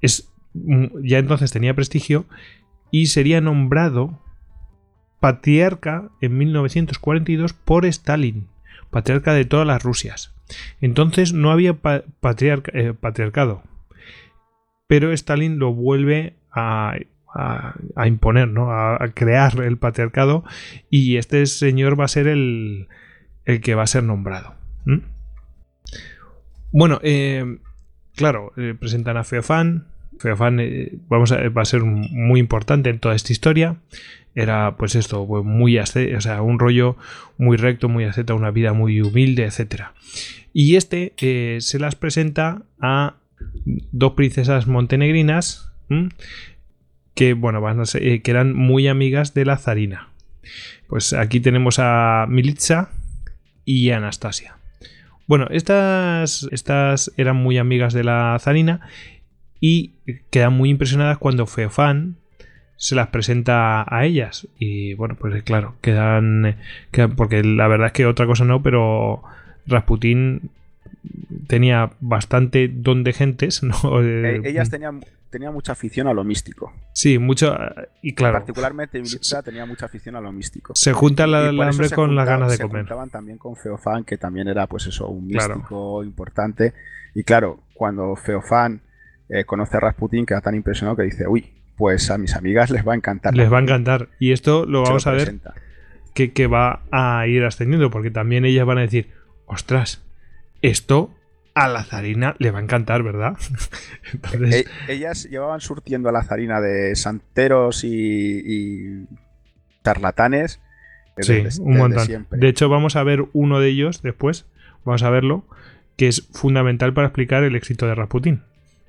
es, ya entonces tenía prestigio y sería nombrado patriarca en 1942 por Stalin, patriarca de todas las Rusias. Entonces no había eh, patriarcado, pero Stalin lo vuelve a, imponer, ¿no? A, crear el patriarcado y este señor va a ser el, el que va a ser nombrado. Bueno, eh, claro, eh, presentan a Feofán. Feofán eh, vamos a, va a ser muy importante en toda esta historia. Era pues esto, muy o sea, un rollo muy recto, muy asceta, una vida muy humilde, etc. Y este se las presenta a dos princesas montenegrinas que, bueno, van a ser, eh, que eran muy amigas de la zarina. Pues aquí tenemos a Militza y Anastasia. Bueno, estas, estas eran muy amigas de la zarina y quedan muy impresionadas cuando Feofán se las presenta a ellas. Y bueno, pues claro, quedan, quedan porque la verdad es que otra cosa no, pero Rasputín tenía bastante don de gentes. ¿no? Eh, ellas tenían, tenía mucha afición a lo místico. Sí, mucho. Y claro. Particularmente Militza tenía mucha afición a lo místico. Se junta la, el hambre con las ganas de se comer. juntaban también con Feofán, que también era, pues eso, un místico importante. Y claro, cuando Feofán eh, conoce a Rasputín, queda tan impresionado que dice, uy, pues a mis amigas les va a encantar. Les va a encantar. Y esto lo vamos a ver que, que va a ir ascendiendo, porque también ellas van a decir, ostras, esto a la zarina le va a encantar, ¿verdad? Entonces... E-, ellas llevaban surtiendo a la zarina de santeros y, charlatanes. Sí, un montón. De hecho, vamos a ver uno de ellos después, vamos a verlo, que es fundamental para explicar el éxito de Rasputin.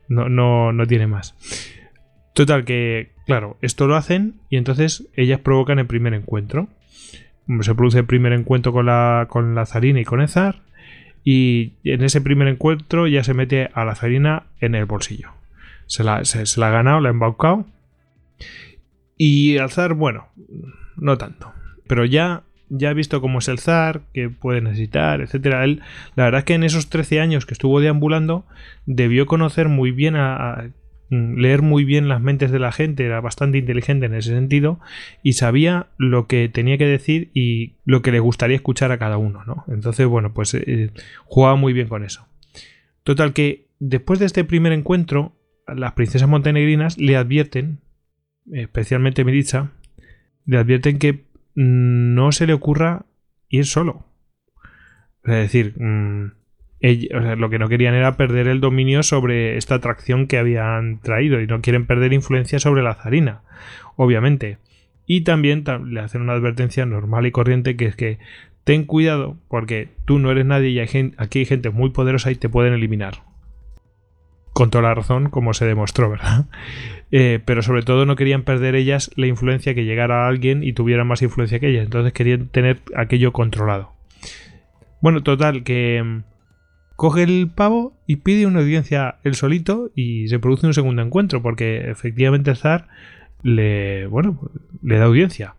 No, no, no tiene más. Total, que, claro, esto lo hacen y entonces ellas provocan el primer encuentro. Se produce el primer encuentro con la, con la zarina y con el zar y en ese primer encuentro ya se mete a la zarina en el bolsillo. Se la, ha ganado, la ha embaucado. Y al zar, bueno, no tanto. Pero ya, ya ha visto cómo es el zar, que puede necesitar, etcétera. Él, la verdad es que en esos 13 años que estuvo deambulando, debió conocer muy bien a leer muy bien las mentes de la gente, era bastante inteligente en ese sentido y sabía lo que tenía que decir y lo que le gustaría escuchar a cada uno, ¿no? Entonces, bueno, pues eh, jugaba muy bien con eso. Total que después de este primer encuentro, las princesas montenegrinas le advierten, especialmente Melissa, le advierten que no se le ocurra ir solo. Es decir, mm, lo que no querían era perder el dominio sobre esta atracción que habían traído y no quieren perder influencia sobre la zarina, obviamente. Y también le hacen una advertencia normal y corriente que es que ten cuidado porque tú no eres nadie y aquí hay gente muy poderosa y te pueden eliminar. Con toda la razón, como se demostró, ¿verdad? Eh, pero sobre todo no querían perder ellas la influencia que llegara a alguien y tuvieran más influencia que ellas. Entonces querían tener aquello controlado. Bueno, total, que coge el pavo y pide una audiencia él solito y se produce un segundo encuentro porque efectivamente el zar le, bueno, le da audiencia.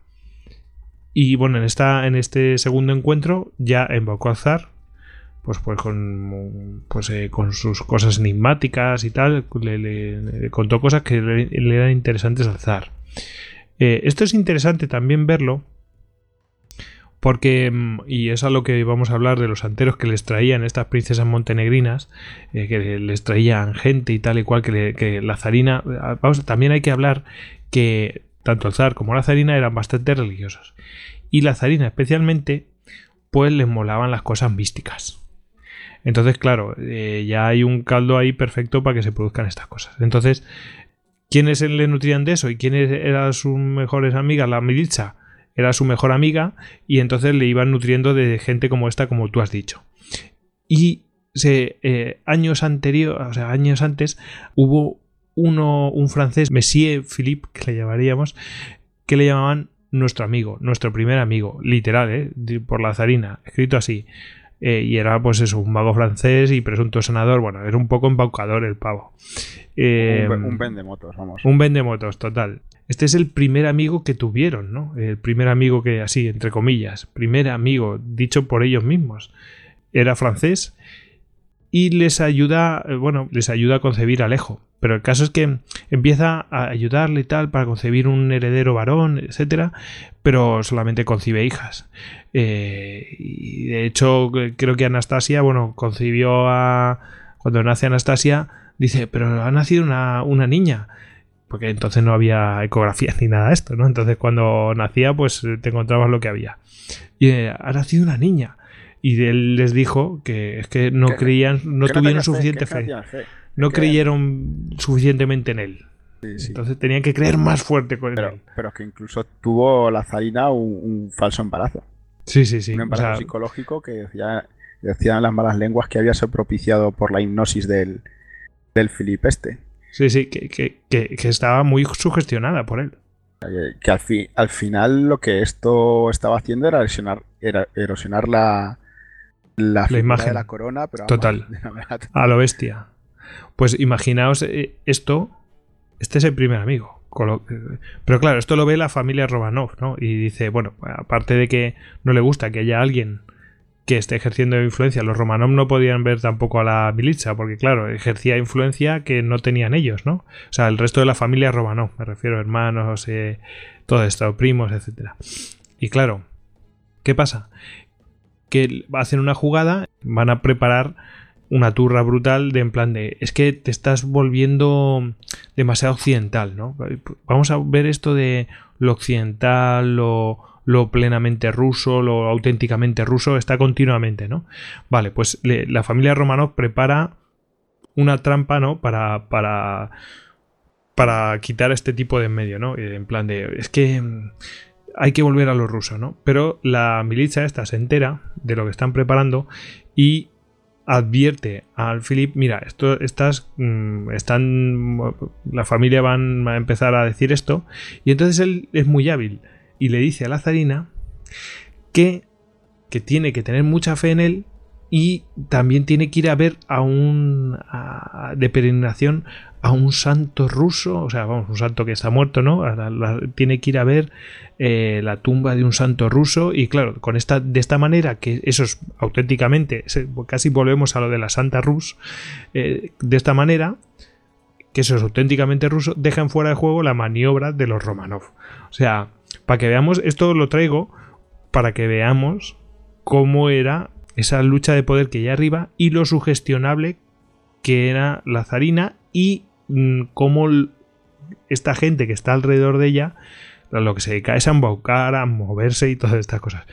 Y bueno, en, en este segundo encuentro ya invocó al zar, pues, pues, con, pues eh, con sus cosas enigmáticas y tal, le, contó cosas que le, eran interesantes al zar. Eh, esto es interesante también verlo porque, mm, y es a lo que vamos a hablar de los santeros que les traían estas princesas montenegrinas, eh, que les traían gente y tal y cual, que, la zarina, también hay que hablar que tanto el zar como la zarina eran bastante religiosos. Y la zarina especialmente, pues les molaban las cosas místicas. Entonces, claro, eh, ya hay un caldo ahí perfecto para que se produzcan estas cosas. Entonces, ¿quiénes le nutrían de eso? ¿Y quiénes eran sus mejores amigas? La milicia era su mejor amiga y entonces le iban nutriendo de gente como esta, como tú has dicho. Y se, eh, años anterior, o sea, años antes, hubo uno, un francés, Monsieur Philippe, que le llamaríamos, que le llamaban nuestro amigo, nuestro primer amigo, literal, ¿eh? por la zarina, escrito así. Eh, y era pues eso, un mago francés y presunto senador. Bueno, era un poco embaucador el pavo. Eh, un, un vendemotos, vamos. Un vendemotos, total. Este es el primer amigo que tuvieron, ¿no? El primer amigo que, así, entre comillas, primer amigo, dicho por ellos mismos. Era francés y les ayuda, eh, bueno, les ayuda a concebir a Alejo. Pero el caso es que empieza a ayudarle y tal para concebir un heredero varón, etcétera, pero solamente concibe hijas. Eh, y de hecho, creo que Anastasia, bueno, concibió a. Cuando nace Anastasia, dice, pero ha nacido una, una niña porque entonces no había ecografía ni nada de esto, ¿no? Entonces cuando nacía, pues te encontrabas lo que había. Y eh, ha nacido una niña. Y él les dijo que es que no creían, no tuvieron suficiente fe, No creyeron suficientemente en él. Entonces tenían que creer más fuerte con pero, él. Pero que incluso tuvo la zarina un, falso embarazo. Sí, sí, sí. Un embarazo psicológico que decían las malas lenguas que había sido propiciado por la hipnosis del, del Philip este. Sí, sí, que, que, que, estaba muy sugestionada por él. Que, al, fin, al final lo que esto estaba haciendo era erosionar, era erosionar la, la, imagen de la corona, pero total, a lo bestia. Pues imaginaos eh, esto, este es el primer amigo. Pero claro, esto lo ve la familia Romanov, ¿no? Y dice, bueno, aparte de que no le gusta que haya alguien que esté ejerciendo influencia. Los Romanov no podían ver tampoco a la milicia, porque claro, ejercía influencia que no tenían ellos, ¿no? O sea, el resto de la familia Romanov, me refiero, hermanos, eh, todo esto, primos, etcétera. Y claro, ¿qué pasa? Que hacen una jugada, van a preparar una turra brutal de en plan de es que te estás volviendo demasiado occidental, ¿no? Vamos a ver esto de lo occidental, lo lo plenamente ruso, lo auténticamente ruso, está continuamente, ¿no? Vale, pues la familia Romanov prepara una trampa, ¿no? Para, para, para quitar este tipo de en medio, ¿no? En plan de, es que mm, hay que volver a lo ruso, ¿no? Pero la milicia esta se entera de lo que están preparando y advierte al Philip, mira, esto estás, mm, están, la familia van a empezar a decir esto y entonces él es muy hábil y le dice a la zarina que, que tiene que tener mucha fe en él y también tiene que ir a ver a un de peregrinación a un santo ruso, o sea, vamos, un santo que está muerto, ¿no? tiene que ir a ver eh, la tumba de un santo ruso y claro, con esta de esta manera que eso es auténticamente, casi volvemos a lo de la Santa Rus, eh, de esta manera que eso es auténticamente ruso, dejan fuera de juego la maniobra de los Romanov. O sea, para que veamos, esto lo traigo para que veamos cómo era esa lucha de poder que hay arriba y lo sugestionable que era la zarina y mm, cómo esta gente que está alrededor de ella lo que se dedica es a embaucar, a moverse y todas estas cosas.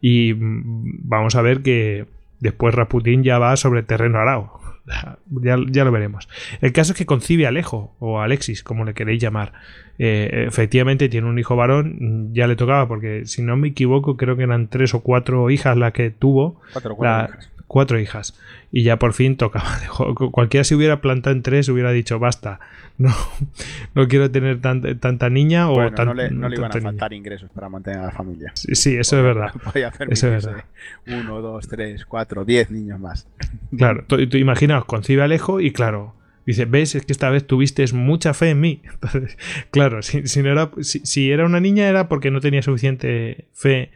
Y mm, vamos a ver que después Raputin ya va sobre terreno arao. Ya, ya, lo veremos. El caso es que concibe a Alejo, o Alexis, como le queréis llamar. Eh, efectivamente tiene un hijo varón, ya le tocaba, porque si no me equivoco, creo que eran tres o cuatro hijas las que tuvo. Cuatro, hijas. Cuatro hijas. Y ya por fin tocaba. Cualquiera si hubiera plantado en tres hubiera dicho, basta, no, no quiero tener tanta niña o no le, iban a faltar ingresos para mantener a la familia. Sí, eso es verdad. eso es verdad. Uno, dos, tres, cuatro, diez niños más. Claro, tú, tú imaginaos, concibe Alejo y claro, Dice, ves, es que esta vez tuviste mucha fe en mí. Entonces, claro, si, si no era, si, era una niña era porque no tenía suficiente fe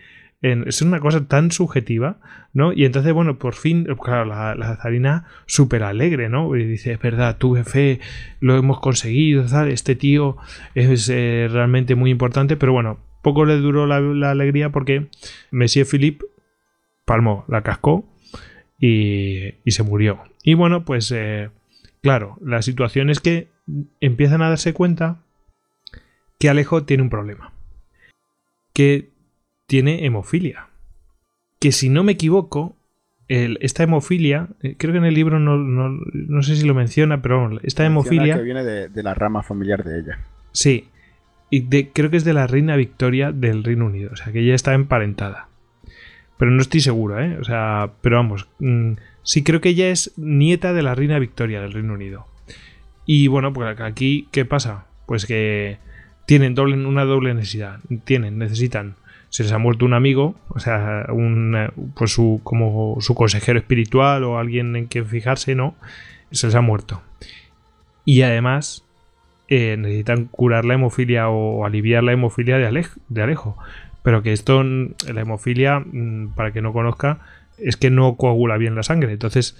Es una cosa tan subjetiva, ¿no? Y entonces, bueno, por fin, claro, la, zarina súper alegre, ¿no? Y dice, es verdad, tuve fe, lo hemos conseguido, tal, este tío es eh, realmente muy importante, pero bueno, poco le duró la, alegría porque Monsieur Philippe palmó, la cascó y, y se murió. Y bueno, pues... Eh, Claro, la situación es que empiezan a darse cuenta que Alejo tiene un problema. Que tiene hemofilia. Que si no me equivoco, esta hemofilia, eh, creo que en el libro no, sé si lo menciona, pero esta hemofilia... que viene de, la rama familiar de ella. Sí, y creo que es de la reina Victoria del Reino Unido, o sea que ella está emparentada. Pero no estoy seguro, ¿eh? O sea, pero vamos, mm, Sí, creo que ella es nieta de la reina Victoria del Reino Unido. Y bueno, pues aquí, ¿qué pasa? Pues que tienen doble, una doble necesidad. Tienen, necesitan. Se les ha muerto un amigo, o sea, un, pues su, como su consejero espiritual o alguien en quien fijarse, ¿no? Se les ha muerto. Y además eh, necesitan curar la hemofilia o aliviar la hemofilia de, de Alejo. Pero que esto, la hemofilia, mm, para que no conozca, es que no coagula bien la sangre. Entonces,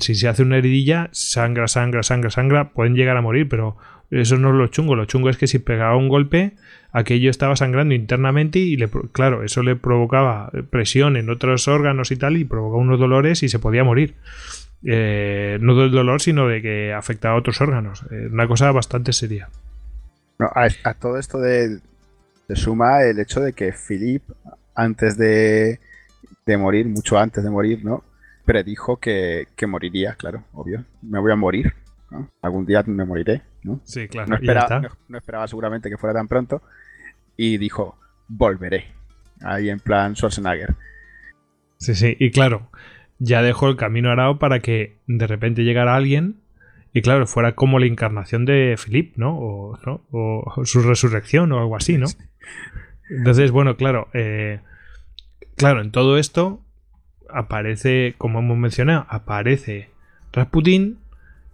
si se hace una heridilla, sangra, sangra, sangra, sangra, pueden llegar a morir, pero eso no es lo chungo. Lo chungo es que si pegaba un golpe, aquello estaba sangrando internamente y, le, claro, eso le provocaba presión en otros órganos y tal y provocaba unos dolores y se podía morir. Eh, no del dolor, sino de que afectaba a otros órganos. Eh, una cosa bastante seria. a, todo esto de, se suma el hecho de que Philip, antes de, de morir, mucho antes de morir, ¿no? Predijo que, que moriría, claro, obvio. Me voy a morir. Algún día me moriré, ¿no? Sí, claro. No esperaba, no, esperaba seguramente que fuera tan pronto. Y dijo, volveré. Ahí en plan Schwarzenegger. Sí, sí, y claro, ya dejó el camino arado para que de repente llegara alguien y claro, fuera como la encarnación de Philip, ¿no? O, ¿no? o su resurrección o algo así, ¿no? Entonces, bueno, claro, eh, claro, en todo esto aparece, como hemos mencionado, aparece Rasputin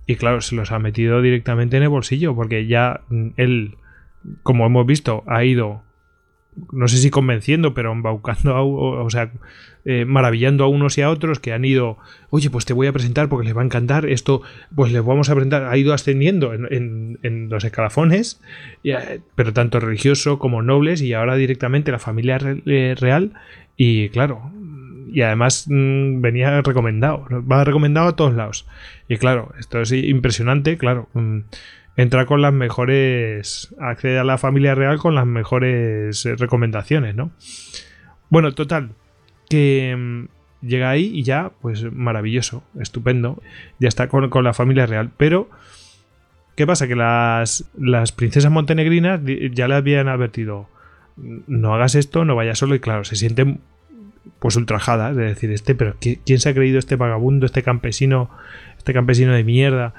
y claro, se los ha metido directamente en el bolsillo porque ya él, como hemos visto, ha ido no sé si convenciendo, pero embaucando, o, sea, eh, maravillando a unos y a otros que han ido, oye, pues te voy a presentar porque les va a encantar, esto, pues les vamos a presentar, ha ido ascendiendo en, los escalafones, eh, pero tanto religioso como nobles y ahora directamente la familia eh, real y claro, y además mm, venía recomendado, va recomendado a todos lados. Y claro, esto es impresionante, claro. Mm, entra con las mejores, accede a la familia real con las mejores eh, recomendaciones, ¿no? Bueno, total, que mm, llega ahí y ya, pues maravilloso, estupendo, ya está con, la familia real, pero... ¿Qué pasa? Que las, las princesas montenegrinas ya le habían advertido, no hagas esto, no vayas solo y claro, se sienten pues ultrajadas de decir, este, pero ¿quién se ha creído este vagabundo, este campesino, este campesino de mierda?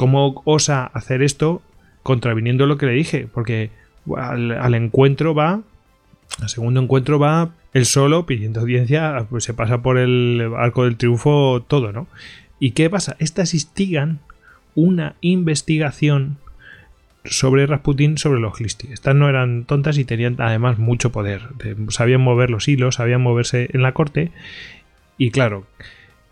¿Cómo osa hacer esto contraviniendo lo que le dije? Porque al, encuentro va, al segundo encuentro va él solo pidiendo audiencia, pues se pasa por el arco del triunfo todo, ¿no? ¿Y qué pasa? Estas instigan una investigación sobre Rasputin, sobre los Glisti. Estas no eran tontas y tenían además mucho poder. Sabían mover los hilos, sabían moverse en la corte. Y claro,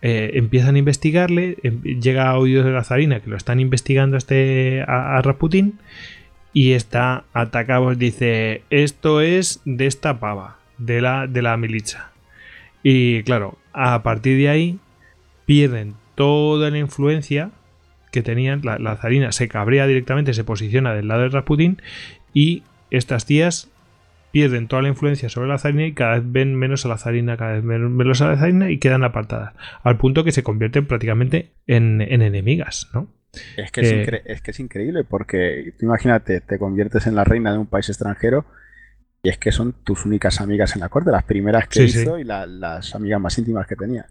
eh, empiezan a investigarle, em, llega a oídos de la zarina que lo están investigando a, este, a, Rasputin y está atacado, dice, esto es de esta pava, de la, de la milicia. Y claro, a partir de ahí pierden toda la influencia que tenían, la, zarina se cabrea directamente, se posiciona del lado de Rasputin y estas tías pierden toda la influencia sobre la zarina y cada vez ven menos a la zarina, cada vez menos a la zarina y quedan apartadas, al punto que se convierten prácticamente en, enemigas, ¿no? Es que, eh, es, que es increíble porque imagínate, te conviertes en la reina de un país extranjero y es que son tus únicas amigas en la corte, las primeras que hizo y las amigas más íntimas que tenía.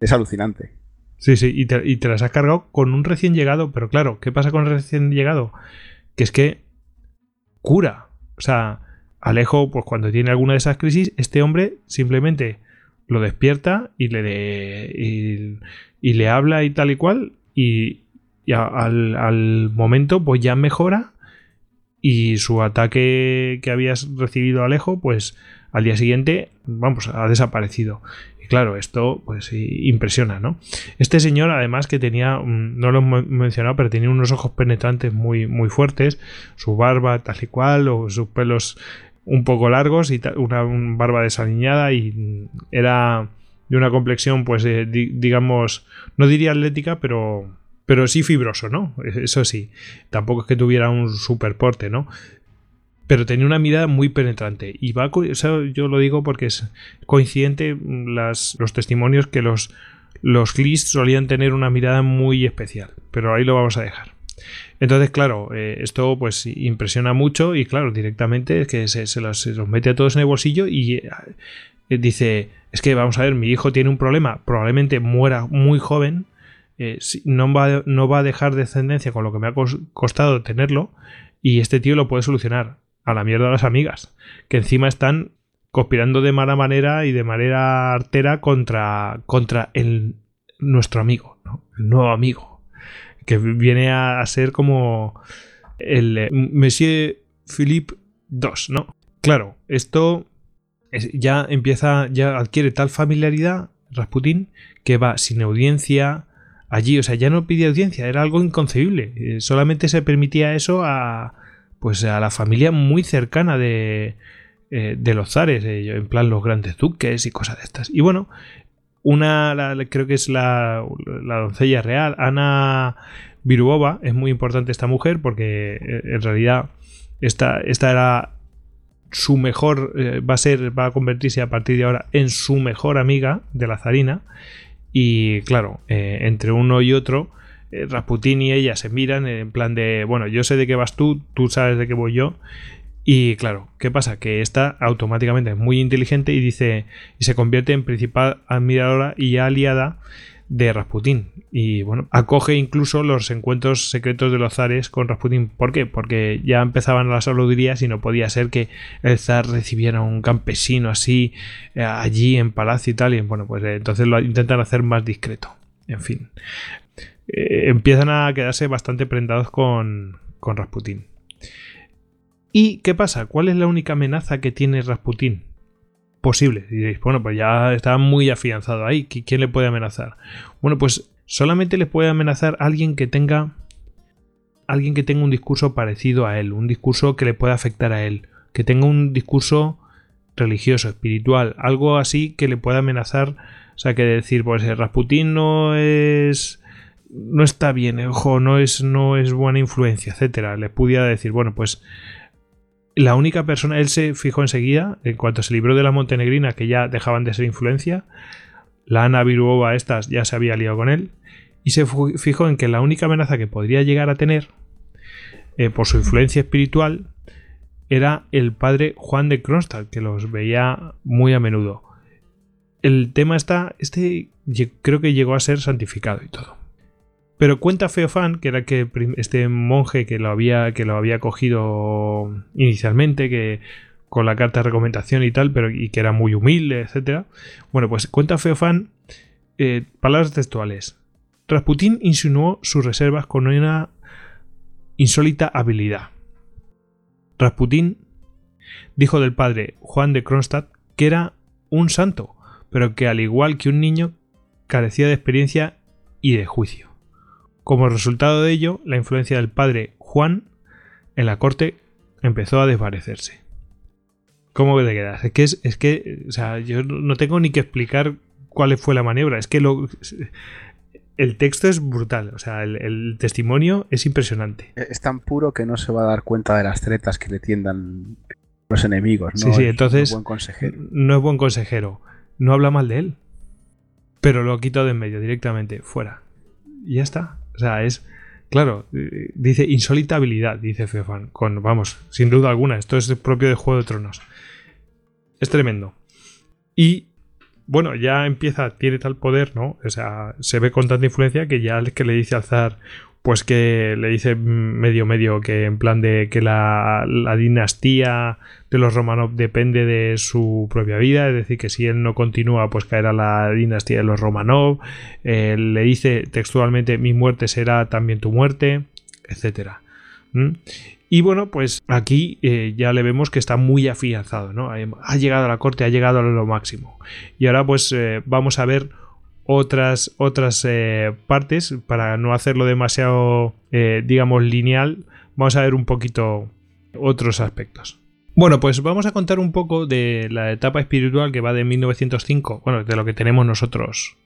Es alucinante. Sí, sí, y te, y te las has cargado con un recién llegado, pero claro, ¿qué pasa con el recién llegado? Que es que cura. O sea, Alejo, pues cuando tiene alguna de esas crisis, este hombre simplemente lo despierta y le, y, le habla y tal y cual, y, al, momento pues ya mejora y su ataque que habías recibido Alejo, pues al día siguiente, vamos, ha desaparecido. Y claro, esto pues impresiona, ¿no? Este señor, además que tenía, no lo he mencionado, pero tenía unos ojos penetrantes muy, muy fuertes, su barba tal y cual, o sus pelos un poco largos y una, barba desaliñada y era de una complexión, pues eh, digamos, no diría atlética, pero, pero sí fibroso, ¿no? Eso sí, tampoco es que tuviera un superporte, ¿no? Pero tenía una mirada muy penetrante. Y va, yo lo digo porque es coincidente las, los testimonios que los, los solían tener una mirada muy especial. Pero ahí lo vamos a dejar. Entonces, claro, eh, esto pues impresiona mucho y claro, directamente es que se, los, mete a todos en el bolsillo y eh, dice, es que vamos a ver, mi hijo tiene un problema, probablemente muera muy joven, eh, no, va, no va a dejar descendencia con lo que me ha costado tenerlo y este tío lo puede solucionar. A la mierda a las amigas, que encima están conspirando de mala manera y de manera artera contra, contra el, nuestro amigo, el nuevo amigo que viene a, ser como el eh, Monsieur Philippe II, ¿no? Claro, esto ya empieza, ya adquiere tal familiaridad Rasputin que va sin audiencia allí, o sea, ya no pide audiencia, era algo inconcebible, eh, solamente se permitía eso a pues a la familia muy cercana de, eh, de los zares, en plan los grandes duques y cosas de estas. Y bueno, una, creo que es la, doncella real, Ana Viruova, es muy importante esta mujer porque eh, en realidad esta, esta era su mejor, eh, va a ser, va a convertirse a partir de ahora en su mejor amiga de la zarina. Y claro, eh, entre uno y otro, Rasputin y ella se miran en plan de, bueno, yo sé de qué vas tú, tú sabes de qué voy yo. Y claro, ¿qué pasa? Que esta automáticamente es muy inteligente y dice y se convierte en principal admiradora y aliada de Rasputín. Y bueno, acoge incluso los encuentros secretos de los zares con Rasputín. ¿Por qué? Porque ya empezaban las saludirías y no podía ser que el zar recibiera a un campesino así eh, allí en palacio y tal. Y bueno, pues eh, entonces lo intentan hacer más discreto. En fin. Eh, empiezan a quedarse bastante prendados con, con Rasputín. ¿Y qué pasa? ¿Cuál es la única amenaza que tiene Rasputín? Posible. Diréis, bueno, pues ya está muy afianzado ahí. ¿Quién le puede amenazar? Bueno, pues solamente le puede amenazar alguien que tenga. Alguien que tenga un discurso parecido a él, un discurso que le pueda afectar a él, que tenga un discurso religioso, espiritual, algo así que le pueda amenazar. O sea, que decir, pues eh, Rasputín no es no está bien, ojo, no es, no es buena influencia, etcétera. Le pudiera decir, bueno, pues la única persona, él se fijó enseguida, en cuanto se libró de la Montenegrina, que ya dejaban de ser influencia, la Ana Viruova estas ya se había liado con él, y se fijó en que la única amenaza que podría llegar a tener, eh, por su influencia espiritual, era el padre Juan de Kronstadt, que los veía muy a menudo. El tema está, este creo que llegó a ser santificado y todo. Pero cuenta Feofán, que era que este monje que lo había, que lo había cogido inicialmente, que con la carta de recomendación y tal, pero y que era muy humilde, etcétera. Bueno, pues cuenta Feofán eh, palabras textuales. Rasputín insinuó sus reservas con una insólita habilidad. Rasputín dijo del padre Juan de Kronstadt que era un santo, pero que al igual que un niño carecía de experiencia y de juicio. Como resultado de ello, la influencia del padre Juan en la corte empezó a desvanecerse. ¿Cómo te quedas? Es que, es, que o sea, yo no tengo ni que explicar cuál fue la maniobra. Es que lo, el texto es brutal, o sea, el, testimonio es impresionante. Es tan puro que no se va a dar cuenta de las tretas que le tiendan los enemigos. ¿no? Sí, sí, entonces buen consejero. no es buen consejero. No habla mal de él, pero lo quito de en medio directamente, fuera. Y ya está. Sea, es. Claro, eh, dice insólita habilidad, dice Feofan. Con, vamos, sin duda alguna, esto es propio de Juego de Tronos. Es tremendo. Y bueno, ya empieza, tiene tal poder, ¿no? O sea, se ve con tanta influencia que ya es que le dice al zar, pues que le dice medio medio que en plan de que la, dinastía de los Romanov depende de su propia vida, es decir, que si él no continúa, pues caerá la dinastía de los Romanov. Eh, le dice textualmente mi muerte será también tu muerte, etcétera. Y bueno, pues aquí eh, ya le vemos que está muy afianzado, ¿no? Ha llegado a la corte, ha llegado a lo máximo. Y ahora pues eh, vamos a ver otras, otras eh, partes para no hacerlo demasiado, eh, digamos, lineal. Vamos a ver un poquito otros aspectos. Bueno, pues vamos a contar un poco de la etapa espiritual que va de 1905, bueno, de lo que tenemos nosotros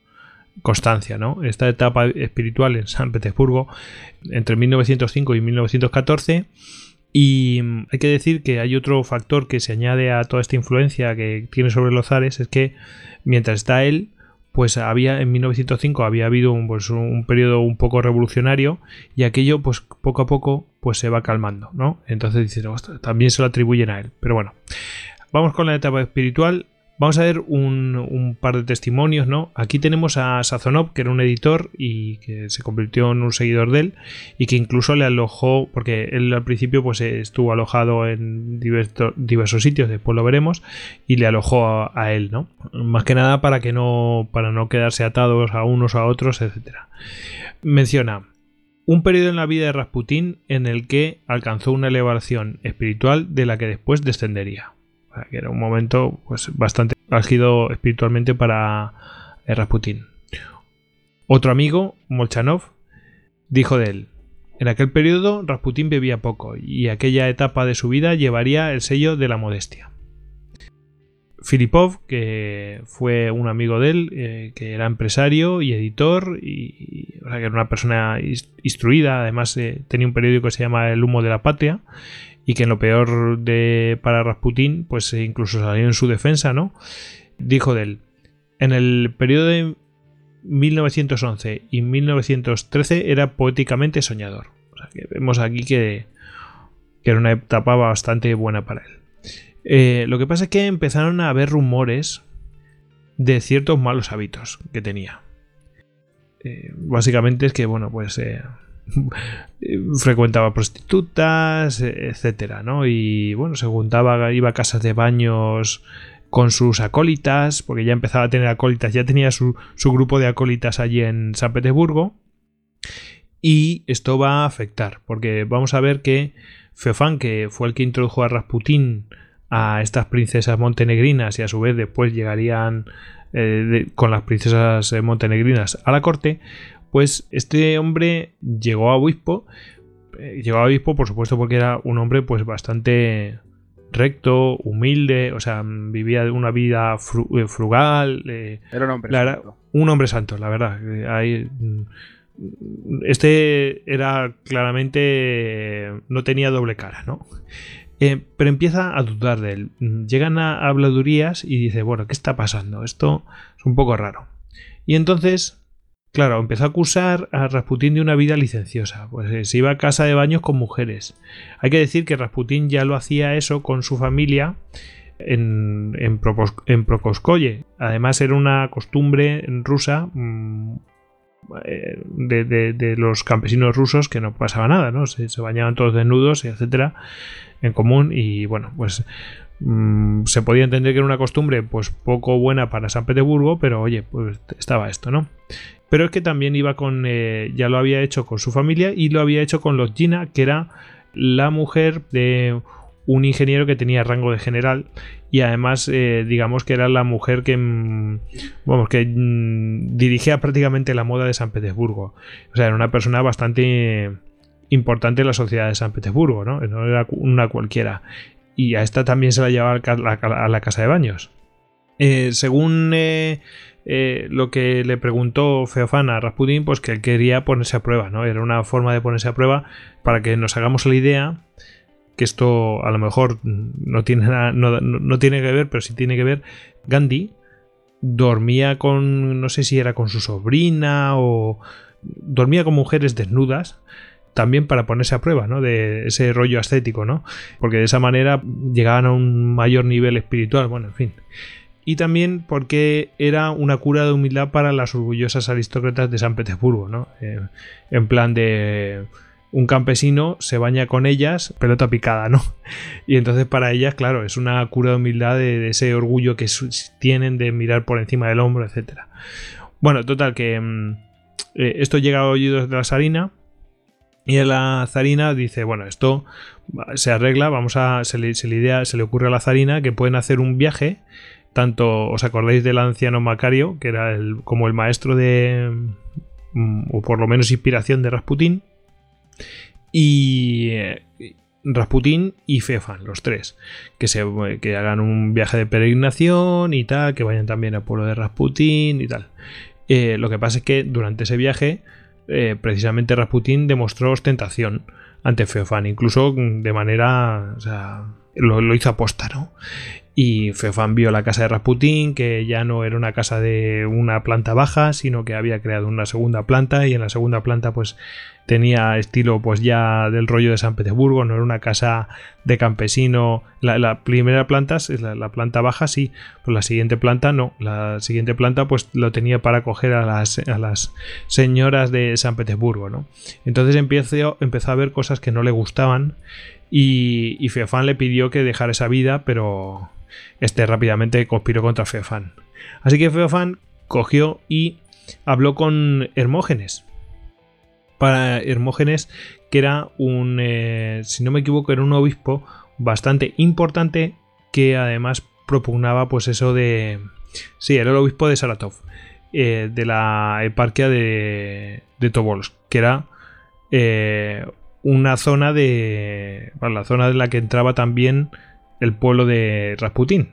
constancia, ¿no? Esta etapa espiritual en San Petersburgo entre 1905 y 1914 y hay que decir que hay otro factor que se añade a toda esta influencia que tiene sobre los zares, es que mientras está él, pues había en 1905 había habido un, pues, un periodo un poco revolucionario y aquello pues poco a poco pues se va calmando, ¿no? Entonces dicen, también se lo atribuyen a él. Pero bueno, vamos con la etapa espiritual. Vamos a ver un, par de testimonios, ¿no? Aquí tenemos a Sazonov, que era un editor y que se convirtió en un seguidor de él y que incluso le alojó, porque él al principio pues estuvo alojado en diversos sitios, después lo veremos, y le alojó a, él, ¿no? Más que nada para que no, para no quedarse atados a unos a otros, etcétera. Menciona un periodo en la vida de Rasputín en el que alcanzó una elevación espiritual de la que después descendería que era un momento pues, bastante álgido espiritualmente para eh, Rasputin. Otro amigo, Molchanov, dijo de él, en aquel periodo Rasputin bebía poco y aquella etapa de su vida llevaría el sello de la modestia. Filipov, que fue un amigo de él, eh, que era empresario y editor, y, que era una persona instruida, además eh, tenía un periódico que se llama El humo de la patria, y que en lo peor de para Rasputín, pues eh, incluso salió en su defensa, ¿no? Dijo de él, en el periodo de 1911 y 1913 era poéticamente soñador. O sea, que vemos aquí que, era una etapa bastante buena para él. Eh, lo que pasa es que empezaron a haber rumores de ciertos malos hábitos que tenía. básicamente es que, bueno, pues frecuentaba prostitutas, etcétera, ¿no? Y bueno, se juntaba, iba a casas de baños con sus acólitas, porque ya empezaba a tener acólitas, ya tenía su, grupo de acólitas allí en San Petersburgo. Y esto va a afectar, porque vamos a ver que Feofán, que fue el que introdujo a Rasputín a estas princesas montenegrinas y a su vez después llegarían eh, con las princesas eh, montenegrinas a la corte, pues este hombre llegó a obispo, eh, llegó a obispo por supuesto porque era un hombre pues bastante recto, humilde, o sea, vivía una vida eh, frugal. Eh, Era un hombre santo. Un hombre santo, la verdad. Mm, este era claramente. no tenía doble cara, ¿no? Eh, pero empieza a dudar de él. Llegan a habladurías y dice: Bueno, ¿qué está pasando? Esto es un poco raro. Y entonces Claro, empezó a acusar a Rasputín de una vida licenciosa, pues eh, se iba a casa de baños con mujeres. Hay que decir que Rasputín ya lo hacía eso con su familia en, en, Prokoskoye. Además era una costumbre rusa mm, eh, de, los campesinos rusos que no pasaba nada, ¿no? Se, bañaban todos desnudos, etcétera, en común y bueno, pues mm, se podía entender que era una costumbre pues poco buena para San Petersburgo, pero oye, pues estaba esto, ¿no? Pero es que también iba con, eh, ya lo había hecho con su familia y lo había hecho con los Gina, que era la mujer de un ingeniero que tenía rango de general y además eh, digamos que era la mujer que mm, vamos que mm, dirigía prácticamente la moda de San Petersburgo. O sea era una persona bastante importante en la sociedad de San Petersburgo no, no era una cualquiera. Y a esta también se la llevaba a la, casa de baños. Eh, según lo que le preguntó Feofán a Rasputin, pues que él quería ponerse a prueba, ¿no? Era una forma de ponerse a prueba para que nos hagamos la idea que esto a lo mejor no tiene, nada, no, tiene que ver, pero sí tiene que ver. Gandhi dormía con, no sé si era con su sobrina o dormía con mujeres desnudas también para ponerse a prueba, ¿no? De ese rollo ascético, ¿no? Porque de esa manera llegaban a un mayor nivel espiritual, bueno, en fin y también porque era una cura de humildad para las orgullosas aristócratas de San Petersburgo, ¿no? Eh, en plan de un campesino se baña con ellas, pelota picada, ¿no? Y entonces para ellas, claro, es una cura de humildad de, ese orgullo que tienen de mirar por encima del hombro, etc. Bueno, total, que mm, eh, esto llega a oídos de la zarina. Y la zarina dice, bueno, esto se arregla, vamos a, se le, ocurre a la zarina que pueden hacer un viaje tanto os acordáis del anciano Macario, que era el, como el maestro de, mm, o por lo menos inspiración de Rasputín, y eh, Rasputín y Feofan, los tres, que, se, que hagan un viaje de peregrinación y tal, que vayan también al pueblo de Rasputín y tal. Eh, lo que pasa es que durante ese viaje, eh, precisamente Rasputín demostró ostentación ante Feofan, incluso de manera, o sea, lo hizo aposta, ¿no? Y Feofan vio la casa de Rasputín, que ya no era una casa de una planta baja, sino que había creado una segunda planta y en la segunda planta pues tenía estilo pues ya del rollo de San Petersburgo, no era una casa de campesino. La, primera planta, la, la, planta baja sí, pues la siguiente planta no. La siguiente planta pues lo tenía para las, a las señoras de San Petersburgo, ¿no? Entonces empezó, empezó a ver cosas que no le gustaban y, y Feofan le pidió que dejara esa vida, pero este rápidamente conspiró contra Feofán. Así que Feofán cogió y habló con Hermógenes. Para Hermógenes, que era un, eh, si no me equivoco, era un obispo bastante importante que además propugnaba pues eso de... Sí, era el obispo de Saratov, eh, de la eparquia de, de Tobolsk, que era eh, una zona de... la zona de la que entraba también el pueblo de Rasputín.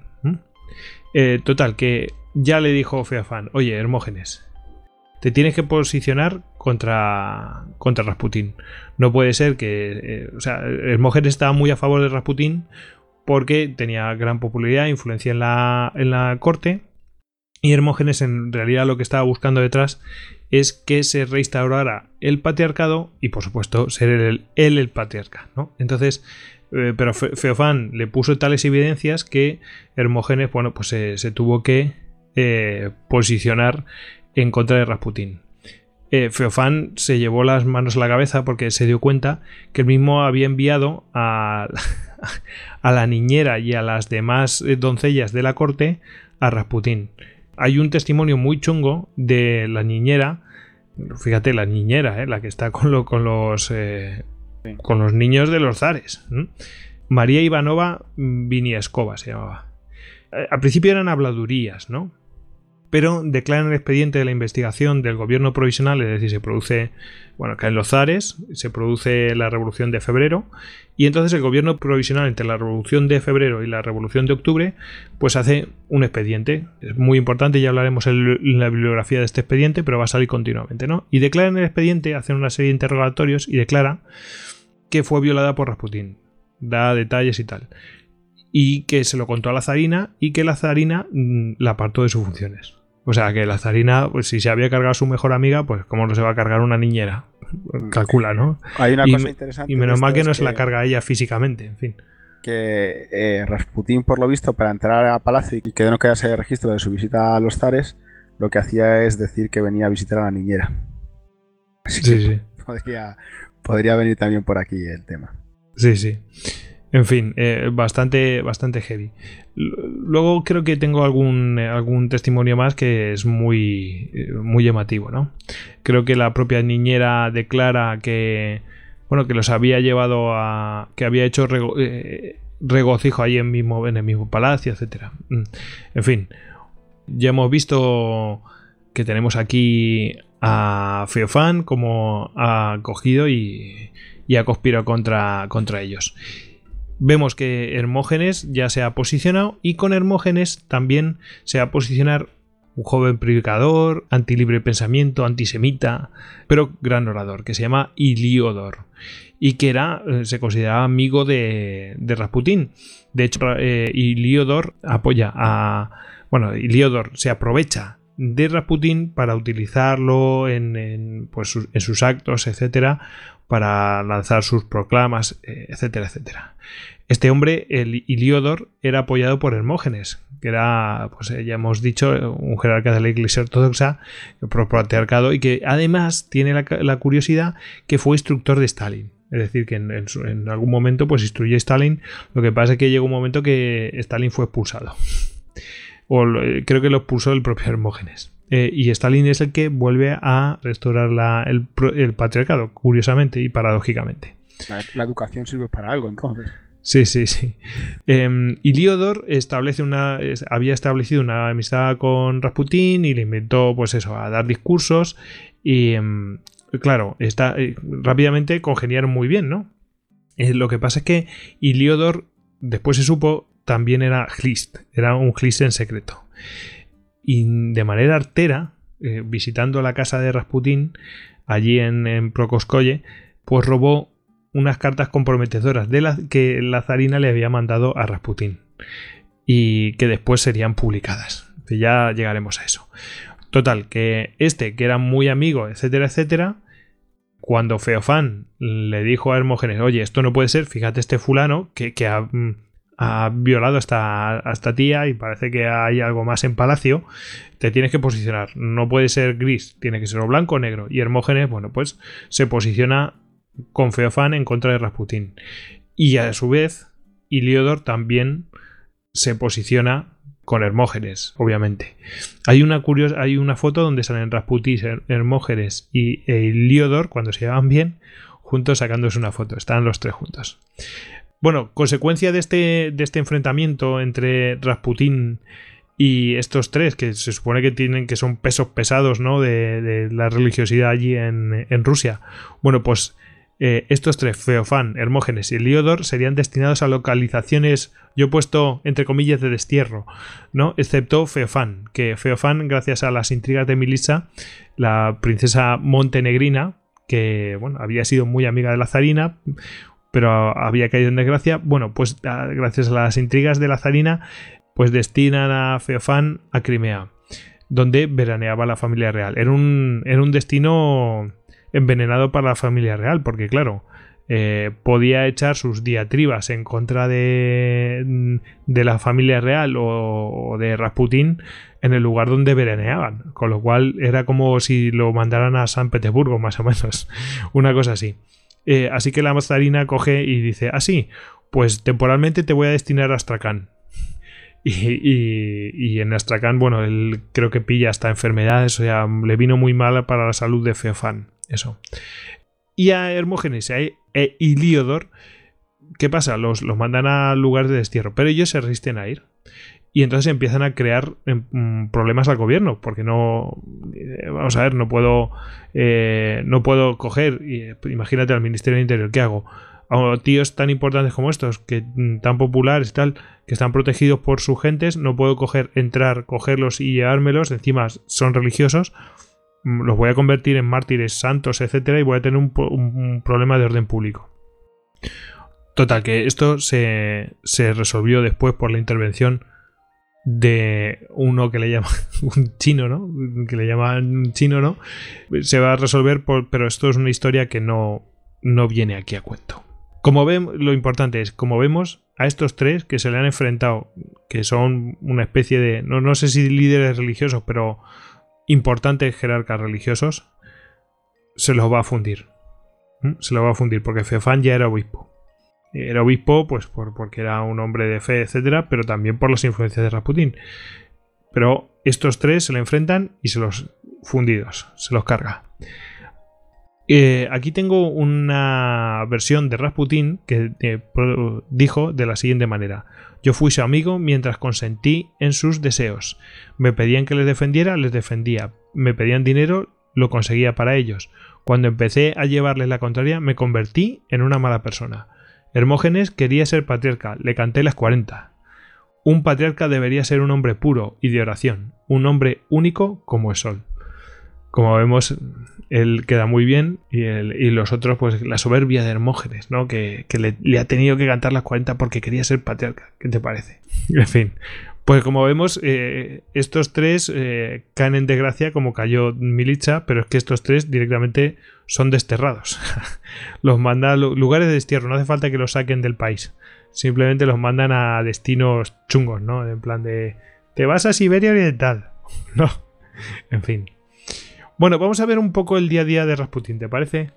Eh, total, que ya le dijo Feafán, oye, Hermógenes, te tienes que posicionar contra, contra Rasputín. No puede ser que... Eh, o sea, Hermógenes estaba muy a favor de Rasputín porque tenía gran popularidad, influencia en la, en la corte. Y Hermógenes en realidad lo que estaba buscando detrás es que se reinstaurara el patriarcado y por supuesto ser él el, el, patriarca. ¿no? Entonces eh, pero Feofán le puso tales evidencias que Hermógenes, bueno, pues se, tuvo que eh, posicionar en contra de Rasputín. eh, Feofán se llevó las manos a la cabeza porque se dio cuenta que el mismo había enviado a, a la niñera y a las demás doncellas de la corte a Rasputín. Hay un testimonio muy chungo de la niñera, fíjate, la niñera, la que está con los con los niños de los zares. María Ivanova Viniescova se llamaba. Al principio eran habladurías, ¿no? Pero declaran el expediente de la investigación del gobierno provisional, es decir, se produce, bueno, caen los zares, se produce la revolución de febrero, y entonces el gobierno provisional entre la revolución de febrero y la revolución de octubre, pues hace un expediente, es muy importante, ya hablaremos en la bibliografía de este expediente, pero va a salir continuamente, ¿no? Y declaran el expediente, hacen una serie de interrogatorios y declara que fue violada por Rasputín, da detalles y tal y que se lo contó a la zarina y que la zarina mm, la apartó de sus funciones. O sea, que la zarina, pues si se había cargado a su mejor amiga, pues cómo no se va a cargar una niñera. Mm. Calcula, ¿no? Hay una cosa interesante. Y menos mal que no se la carga ella físicamente, en fin. Que eh, Rasputín, por lo visto, para entrar a palacio y que no quedase registro de su visita a los zares, lo que hacía es decir que venía a visitar a la niñera. sí, sí. Podría, podría venir también por aquí el tema. Sí, sí. En fin, eh, bastante, bastante heavy. Luego creo que tengo algún, algún testimonio más que es muy, eh, muy llamativo, ¿no? Creo que la propia niñera declara que, bueno, que los había llevado a, que había hecho eh, regocijo ahí en, mismo, en el mismo palacio, etcétera. Mm. En fin, ya hemos visto que tenemos aquí a Feofán como ha cogido y, y ha conspirado contra, contra ellos vemos que Hermógenes ya se ha posicionado y con Hermógenes también se va a posicionar un joven predicador, antilibre pensamiento, antisemita, pero gran orador, que se llama Iliodor y que era, eh, se consideraba amigo de, de Rasputín. De hecho, eh, Iliodor apoya a... Bueno, Iliodor se aprovecha de Rasputín para utilizarlo en, pues, en sus actos, etcétera, para lanzar sus proclamas, eh, etcétera, etcétera. Este hombre, el Iliodor, era apoyado por Hermógenes, que era, pues eh, ya hemos dicho, un jerarca de la Iglesia Ortodoxa, por patriarcado, y que además tiene la, curiosidad que fue instructor de Stalin. Es decir, que en, algún momento pues instruyó a Stalin. Lo que pasa es que llegó un momento que Stalin fue expulsado. O eh, creo que lo expulsó el propio Hermógenes. Eh, y Stalin es el que vuelve a restaurar el, patriarcado, curiosamente y paradójicamente. La, educación sirve para algo, entonces. Sí, sí, sí. Eh, Iliodor establece una, había establecido una amistad con Rasputín y le inventó, pues eso, a dar discursos. Y em, claro, está, eh, rápidamente congeniaron muy bien, ¿no? Eh, lo que pasa es que Iliodor, después se supo, también era Glist, era un Glist en secreto y de manera artera, eh, visitando la casa de Rasputín, allí en, en pues robó unas cartas comprometedoras de las que la zarina le había mandado a Rasputín y que después serían publicadas. Ya llegaremos a eso. Total, que este, que era muy amigo, etcétera, etcétera, cuando Feofán le dijo a Hermógenes, oye, esto no puede ser, fíjate este fulano que, que ha, mm, ha violado a esta, tía y parece que hay algo más en Palacio, te tienes que posicionar. No puede ser gris, tiene que ser o blanco o negro. Y Hermógenes, bueno, pues se posiciona con Feofán en contra de Rasputín. Y a su vez, Iliodor también se posiciona con Hermógenes, obviamente. Hay una, curiosa, hay una foto donde salen Rasputín, Hermógenes y Iliodor, cuando se llevan bien, juntos sacándose una foto. Están los tres juntos. Bueno, consecuencia de este, de este enfrentamiento entre Rasputín y estos tres, que se supone que tienen que son pesos pesados, ¿no? De, la religiosidad allí en, Rusia. Bueno, pues eh, estos tres, Feofán, Hermógenes y Eliodor, serían destinados a localizaciones, yo he puesto entre comillas de destierro, ¿no? Excepto Feofán, que Feofán, gracias a las intrigas de Milisa, la princesa montenegrina, que bueno, había sido muy amiga de la zarina, pero había caído en desgracia. Bueno, pues ah, gracias a las intrigas de la zarina, pues destinan a Feofán a Crimea, donde veraneaba la familia real. Era un, destino envenenado para la familia real, porque claro, eh, podía echar sus diatribas en contra de, de la familia real o, de Rasputín en el lugar donde veraneaban, con lo cual era como si lo mandaran a San Petersburgo, más o menos, una cosa así. Eh, así que la mazarina coge y dice, así, ah, pues temporalmente te voy a destinar a Astrakhan. Y, en Astrakhan, bueno, él creo que pilla hasta enfermedades, o sea, le vino muy mal para la salud de Feofán, eso. Y a Hermógenes y a Iliodor, ¿qué pasa? Los, los mandan a lugar de destierro, pero ellos se resisten a ir. Y entonces empiezan a crear em, mm, problemas al gobierno, porque no, eh, vamos a ver, no puedo, eh, no puedo coger, imagínate al Ministerio del Interior, ¿qué hago? A tíos tan importantes como estos, que mm, tan populares y tal, que están protegidos por sus gentes, no puedo coger, entrar, cogerlos y llevármelos, encima son religiosos, mm, los voy a convertir en mártires santos, etcétera, y voy a tener un, problema de orden público. Total, que esto se, se resolvió después por la intervención de uno que le llama un chino, ¿no? Que le llaman chino, ¿no? Se va a resolver, pero esto es una historia que no, no viene aquí a cuento. Como vemos, lo importante es, como vemos, a estos tres que se le han enfrentado, que son una especie de, no, no sé si líderes religiosos, pero importantes jerarcas religiosos, se los va a fundir. ¿Mm? Se los va a fundir, porque Feofán ya era obispo. Era obispo, pues por, porque era un hombre de fe, etcétera, pero también por las influencias de Rasputín. Pero estos tres se le enfrentan y se los fundidos, se los carga. Eh, aquí tengo una versión de Rasputín que eh, dijo de la siguiente manera: Yo fui su amigo mientras consentí en sus deseos. Me pedían que les defendiera, les defendía. Me pedían dinero, lo conseguía para ellos. Cuando empecé a llevarles la contraria, me convertí en una mala persona. Hermógenes quería ser patriarca, le canté las 40. Un patriarca debería ser un hombre puro y de oración, un hombre único como el sol. Como vemos, él queda muy bien y, los otros, pues la soberbia de Hermógenes, ¿no? Que, le, le, ha tenido que cantar las 40 porque quería ser patriarca. ¿Qué te parece? En fin, pues como vemos, eh, estos tres eh, caen en desgracia como cayó Milicha, pero es que estos tres directamente son desterrados. los mandan a lugares de destierro, no hace falta que los saquen del país. Simplemente los mandan a destinos chungos, ¿no? En plan de... Te vas a Siberia Oriental. no. En fin. Bueno, vamos a ver un poco el día a día de Rasputin, ¿te parece,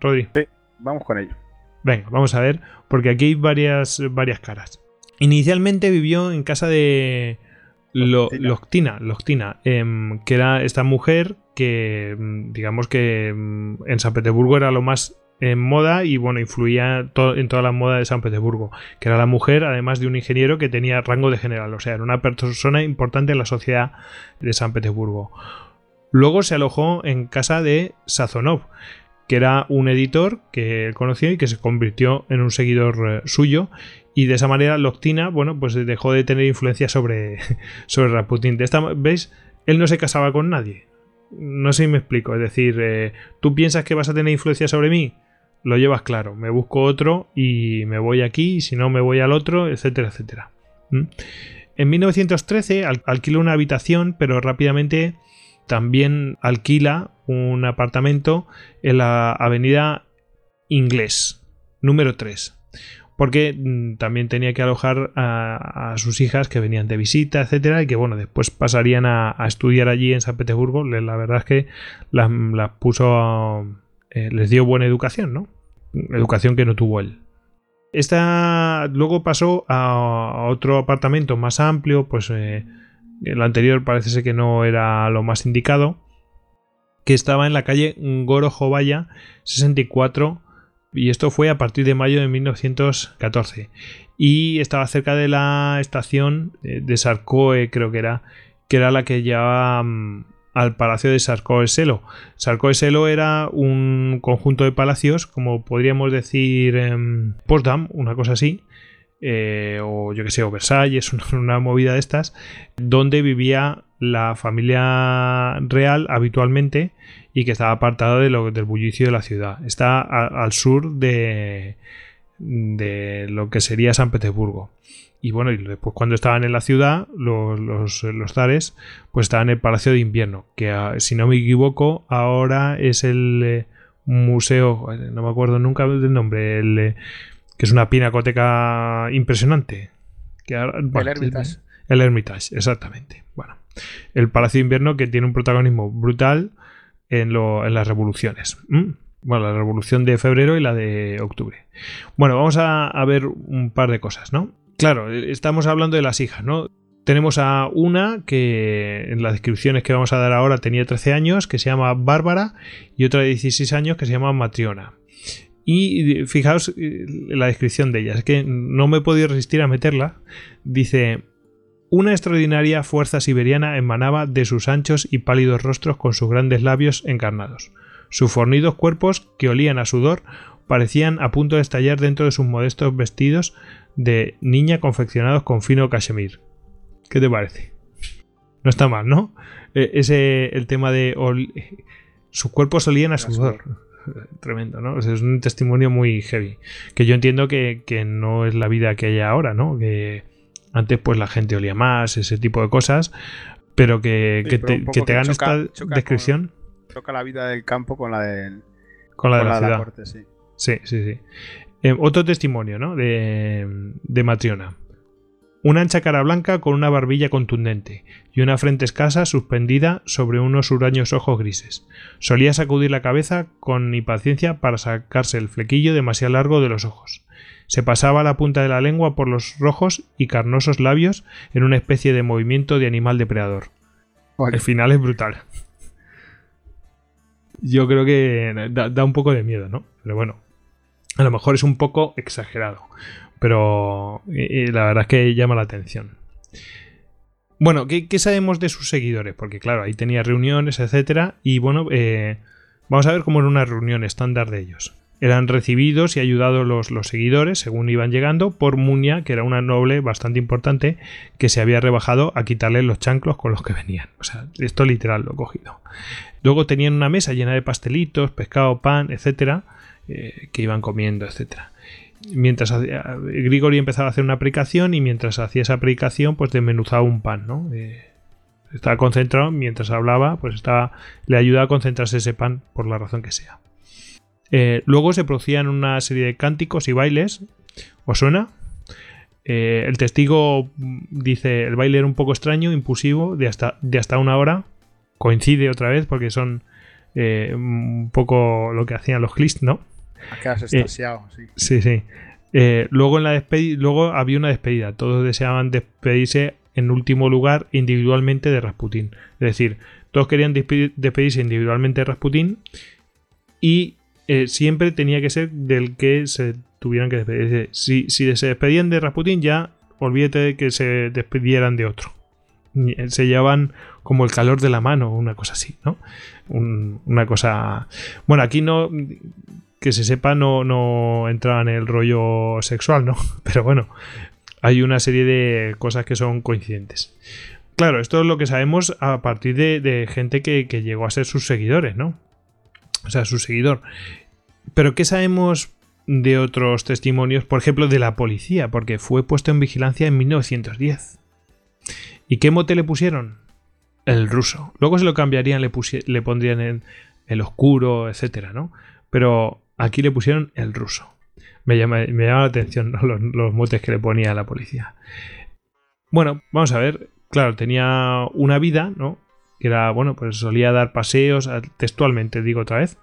Rodri? Sí, vamos con ello. Venga, vamos a ver, porque aquí hay varias, varias caras. Inicialmente vivió en casa de Loctina, em, que era esta mujer que, em, digamos que em, en San Petersburgo era lo más en moda y bueno, influía en toda la moda de San Petersburgo, que era la mujer, además de un ingeniero que tenía rango de general, o sea, era una persona importante en la sociedad de San Petersburgo. Luego se alojó en casa de Sazonov, que era un editor que él conocía y que se convirtió en un seguidor eh, suyo y de esa manera Loctina, bueno, pues dejó de tener influencia sobre, sobre Rasputin. De esta, ¿Veis? Él no se casaba con nadie. No sé si me explico. Es decir, eh, tú piensas que vas a tener influencia sobre mí, lo llevas claro. Me busco otro y me voy aquí, y si no me voy al otro, etcétera, etcétera. ¿Mm? En 1913 alquiló una habitación, pero rápidamente también alquila un apartamento en la avenida Inglés, número 3 porque mm, también tenía que alojar a, sus hijas que venían de visita, etcétera, y que bueno, después pasarían a, estudiar allí en San Petersburgo. La verdad es que las, puso, eh, les dio buena educación, ¿no? Educación que no tuvo él. Esta luego pasó a otro apartamento más amplio, pues eh, el anterior parece ser que no era lo más indicado, que estaba en la calle Goro Jovaya 64 y esto fue a partir de mayo de 1914. Y estaba cerca de la estación de Sarkoe, creo que era, que era la que llevaba mm, al palacio de Sarkoe Selo. Sarkoe Selo era un conjunto de palacios, como podríamos decir eh, Potsdam, una cosa así, eh, o yo que sé, o Versalles, una movida de estas, donde vivía la familia real habitualmente y que estaba apartado de lo, del bullicio de la ciudad. Está al sur de, de lo que sería San Petersburgo. Y bueno, y después cuando estaban en la ciudad, los, los, zares, pues estaban en el Palacio de Invierno, que ah, si no me equivoco, ahora es el eh, museo, no me acuerdo nunca del nombre, el, que es una pinacoteca impresionante. Que el Hermitage. El Hermitage, exactamente. Bueno, el Palacio de Invierno que tiene un protagonismo brutal en, las revoluciones. Bueno, la revolución de febrero y la de octubre. Bueno, vamos a, ver un par de cosas, ¿no? Claro, estamos hablando de las hijas, ¿no? Tenemos a una que en las descripciones que vamos a dar ahora tenía 13 años, que se llama Bárbara, y otra de 16 años que se llama Matriona. Y fijaos eh, la descripción de ella, es que no me he podido resistir a meterla. Dice, una extraordinaria fuerza siberiana emanaba de sus anchos y pálidos rostros con sus grandes labios encarnados. Sus fornidos cuerpos, que olían a sudor, parecían a punto de estallar dentro de sus modestos vestidos de niña confeccionados con fino cachemir. ¿Qué te parece? No está mal, ¿no? E, ese, el tema de sus cuerpos olían a sudor. Tremendo, ¿no? es un testimonio muy heavy. Que yo entiendo que, que no es la vida que hay ahora, ¿no? Que antes pues la gente olía más, ese tipo de cosas, pero que, que, te, que te hagan esta descripción. Toca la vida del campo con la, del, con la de la, ciudad. sí. sí, sí, eh, otro testimonio, ¿no? De, de Matriona. Una ancha cara blanca con una barbilla contundente y una frente escasa suspendida sobre unos huraños ojos grises. Solía sacudir la cabeza con impaciencia para sacarse el flequillo demasiado largo de los ojos. Se pasaba la punta de la lengua por los rojos y carnosos labios en una especie de movimiento de animal depredador. El final es brutal. Yo creo que da, un poco de miedo, ¿no? Pero bueno, a lo mejor es un poco exagerado. Pero la verdad es que llama la atención. Bueno, ¿qué, sabemos de sus seguidores? Porque claro, ahí tenía reuniones, etcétera. Y bueno, eh, vamos a ver cómo era una reunión estándar de ellos. Eran recibidos y ayudados los, los, seguidores, según iban llegando, por Munia, que era una noble bastante importante, que se había rebajado a quitarle los chanclos con los que venían. O sea, esto literal lo he cogido. Luego tenían una mesa llena de pastelitos, pescado, pan, etcétera, eh, que iban comiendo, etcétera. Mientras Grigori empezaba a hacer una predicación y mientras hacía esa predicación, pues desmenuzaba un pan, ¿no? Eh, estaba concentrado, mientras hablaba, pues estaba, le ayudaba a concentrarse ese pan por la razón que sea. Eh, luego se producían una serie de cánticos y bailes. ¿Os suena? Eh, el testigo dice el baile era un poco extraño, impulsivo, de hasta, de hasta una hora. Coincide otra vez porque son eh, un poco lo que hacían los Clist, ¿no? sí. Sí, sí. luego, en la luego había una despedida. Todos deseaban despedirse en último lugar individualmente de Rasputin. Es decir, todos querían despedirse individualmente de Rasputin y eh, siempre tenía que ser del que se tuvieran que despedir. Si, si se despedían de Rasputin, ya olvídate de que se despidieran de otro. Eh, se llevaban como el calor de la mano, una cosa así, ¿no? una cosa. Bueno, aquí no. Que se sepa, no, no entraba en el rollo sexual, ¿no? Pero bueno, hay una serie de cosas que son coincidentes. Claro, esto es lo que sabemos a partir de, gente que, que, llegó a ser sus seguidores, ¿no? O sea, su seguidor. Pero ¿qué sabemos de otros testimonios? Por ejemplo, de la policía, porque fue puesto en vigilancia en 1910. ¿Y qué mote le pusieron? El ruso. Luego se lo cambiarían, le, pondrían en el oscuro, etcétera, ¿no? Pero aquí le pusieron el ruso. Me llama, me llama la atención los, los motes que le ponía a la policía. Bueno, vamos a ver. Claro, tenía una vida, ¿no? Que era, bueno, pues solía dar paseos, textualmente digo otra vez,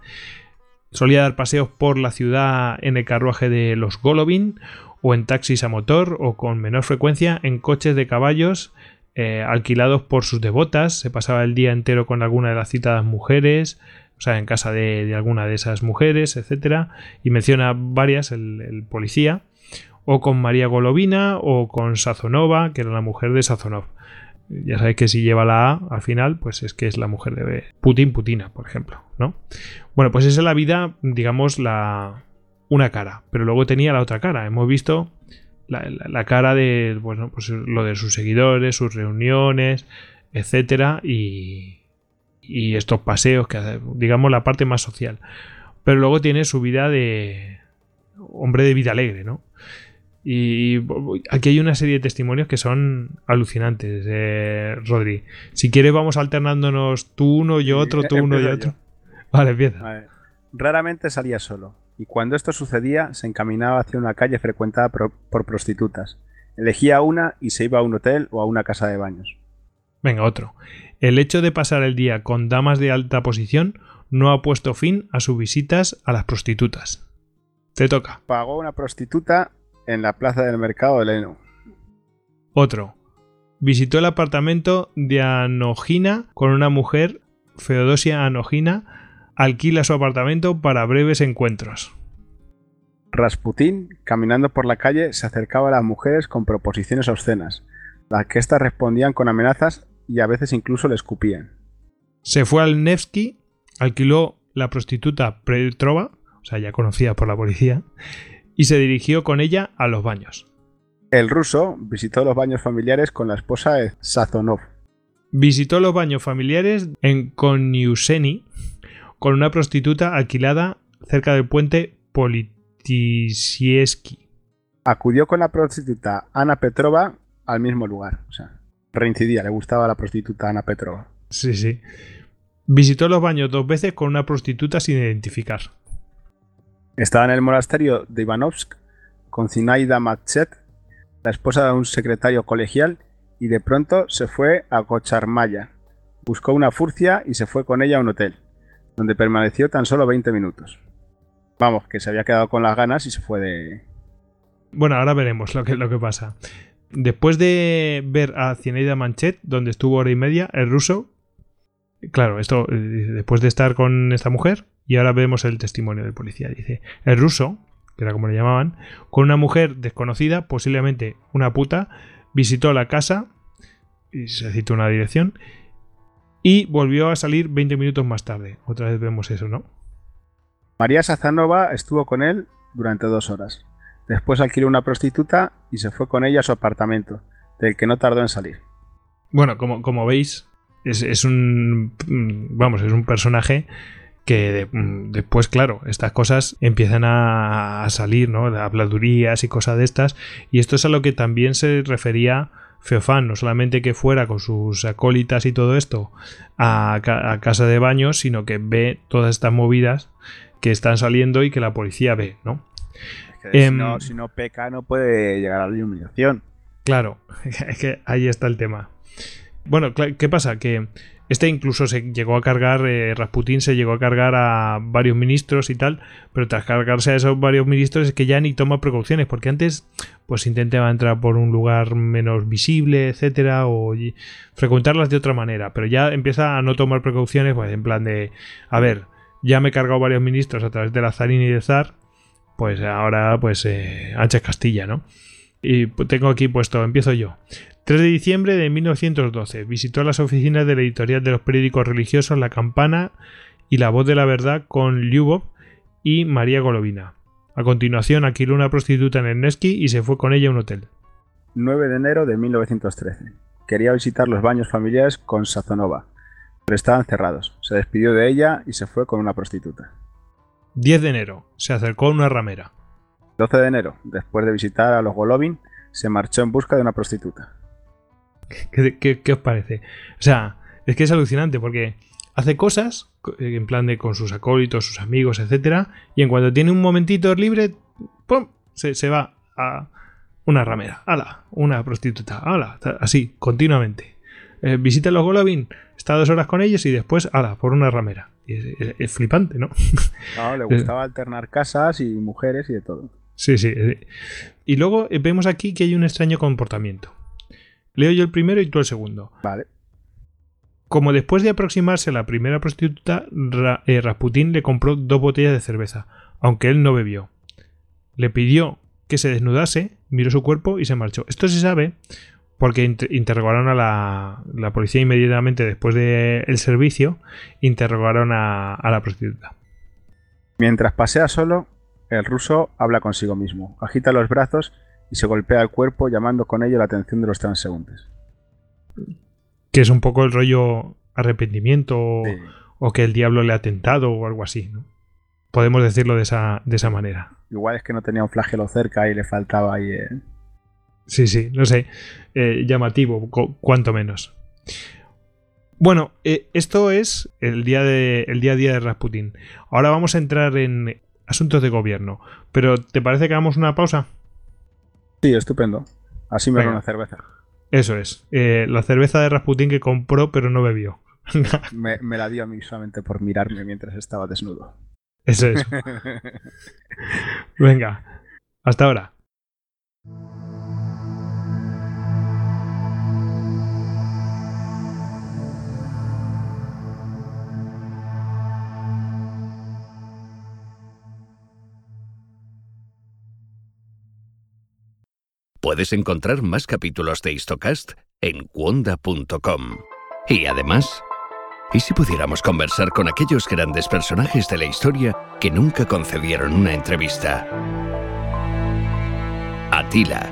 solía dar paseos por la ciudad en el carruaje de los Golovin, o en taxis a motor, o con menor frecuencia en coches de caballos eh, alquilados por sus devotas, se pasaba el día entero con alguna de las citadas mujeres, o sea, en casa de, alguna de esas mujeres, etcétera, y menciona varias el, el, policía, o con María Golovina, o con Sazonova, que era la mujer de Sazonov. Ya sabéis que si lleva la A al final, pues es que es la mujer de Putin, Putina, por ejemplo, ¿no? Bueno, pues esa es la vida, digamos, la una cara, pero luego tenía la otra cara. Hemos visto la, cara de, bueno, pues lo de sus seguidores, sus reuniones, etcétera, y, y estos paseos, que digamos la parte más social. Pero luego tiene su vida de hombre de vida alegre, ¿no? Y aquí hay una serie de testimonios que son alucinantes, eh, Rodri. Si quieres vamos alternándonos tú uno, yo otro, tú uno y otro. Vale, empieza. Raramente salía solo, y cuando esto sucedía se encaminaba hacia una calle frecuentada por, por prostitutas. Elegía una y se iba a un hotel o a una casa de baños. Venga, otro. El hecho de pasar el día con damas de alta posición no ha puesto fin a sus visitas a las prostitutas. Te toca. Pagó una prostituta en la plaza del mercado de Leno. Otro. Visitó el apartamento de Anogina con una mujer, Feodosia Anogina, alquila su apartamento para breves encuentros. Rasputín, caminando por la calle, se acercaba a las mujeres con proposiciones obscenas, las que éstas respondían con amenazas y a veces incluso le escupían. Se fue al Nevsky, alquiló la prostituta Petrova, o sea, ya conocida por la policía, y se dirigió con ella a los baños. El ruso visitó los baños familiares con la esposa de Sazonov. Visitó los baños familiares en Koniuseni con una prostituta alquilada cerca del puente Politisieski. Acudió con la prostituta Ana Petrova al mismo lugar. O sea, reincidía, le gustaba la prostituta Ana Petrova. Sí, sí. Visitó los baños dos veces con una prostituta sin identificar. Estaba en el monasterio de Ivanovsk con Zinaida Matchet, la esposa de un secretario colegial, y de pronto se fue a Cocharmaya. Buscó una furcia y se fue con ella a un hotel, donde permaneció tan solo 20 minutos. Vamos, que se había quedado con las ganas y se fue de... Bueno, ahora veremos lo que, lo que pasa. Después de ver a Zinaida Manchet, donde estuvo hora y media, el ruso Claro, esto eh, después de estar con esta mujer, y ahora vemos el testimonio del policía. Dice, el ruso, que era como le llamaban, con una mujer desconocida, posiblemente una puta, visitó la casa, y se cita una dirección, y volvió a salir 20 minutos más tarde. Otra vez vemos eso, ¿no? María Sazanova estuvo con él durante dos horas. Después alquiló una prostituta y se fue con ella a su apartamento, del que no tardó en salir. Bueno, como, como veis, es, un. Vamos, es un personaje que después, claro, estas cosas empiezan a, salir, ¿no? Habladurías y cosas de estas. Y esto es a lo que también se refería Feofán, no solamente que fuera con sus acólitas y todo esto a, casa de baños, sino que ve todas estas movidas que están saliendo y que la policía ve, ¿no? si, em, no si no peca, no puede llegar a la iluminación. Claro, es que ahí está el tema. Bueno, ¿qué pasa? Que este incluso se llegó a cargar, eh, Rasputín se llegó a cargar a varios ministros y tal, pero tras cargarse a esos varios ministros es que ya ni toma precauciones, porque antes pues intentaba entrar por un lugar menos visible, etcétera, o frecuentarlas de otra manera, pero ya empieza a no tomar precauciones, pues en plan de, a ver, ya me he cargado varios ministros a través de la zarín y de zar, pues ahora pues eh, ancha Castilla, ¿no? Y tengo aquí puesto, empiezo yo. 3 de diciembre de 1912. Visitó las oficinas de la editorial de los periódicos religiosos La Campana y La Voz de la Verdad con Lyubov y María Golovina. A continuación alquiló una prostituta en el Nevsky y se fue con ella a un hotel. 9 de enero de 1913. Quería visitar los baños familiares con Sazonova, pero estaban cerrados. Se despidió de ella y se fue con una prostituta. 10 de enero. Se acercó a una ramera. 12 de enero. Después de visitar a los Golovin, se marchó en busca de una prostituta. ¿Qué, os parece? O sea, es que es alucinante porque hace cosas eh, en plan de con sus acólitos, sus amigos, etcétera, y en cuanto tiene un momentito libre, ¡pum! Se, va a una ramera, ala, una prostituta, ala, así, continuamente. Eh, visita a los Golovin, está dos horas con ellos y después, ala, por una ramera. es, flipante, ¿no? No, le gustaba alternar casas y mujeres y de todo. Sí, sí. Eh, y luego vemos aquí que hay un extraño comportamiento. Leo yo el primero y tú el segundo. Vale. Como después de aproximarse a la primera prostituta, eh, Rasputín le compró dos botellas de cerveza, aunque él no bebió. Le pidió que se desnudase, miró su cuerpo y se marchó. Esto se sabe porque interrogaron a la, policía inmediatamente después del servicio, interrogaron a, a la prostituta. Mientras pasea solo, el ruso habla consigo mismo, agita los brazos y se golpea el cuerpo llamando con ello la atención de los transeúntes. Que es un poco el rollo arrepentimiento o, que el diablo le ha tentado o algo así, ¿no? Podemos decirlo de esa, de esa manera. Igual es que no tenía un flagelo cerca y le faltaba ahí... Eh. Sí, sí, no sé. Eh, llamativo, cuanto menos. Bueno, eh, esto es el día, de, el día a día de Rasputin. Ahora vamos a entrar en asuntos de gobierno. Pero ¿te parece que hagamos una pausa? Sí, estupendo. Así me da una cerveza. Eso es. Eh, la cerveza de Rasputin que compró pero no bebió. Me, me la dio a mí solamente por mirarme mientras estaba desnudo. Eso es. Venga. Hasta ahora. Puedes encontrar más capítulos de Histocast en cuonda.com. Y además, ¿y si pudiéramos conversar con aquellos grandes personajes de la historia que nunca concedieron una entrevista? Atila,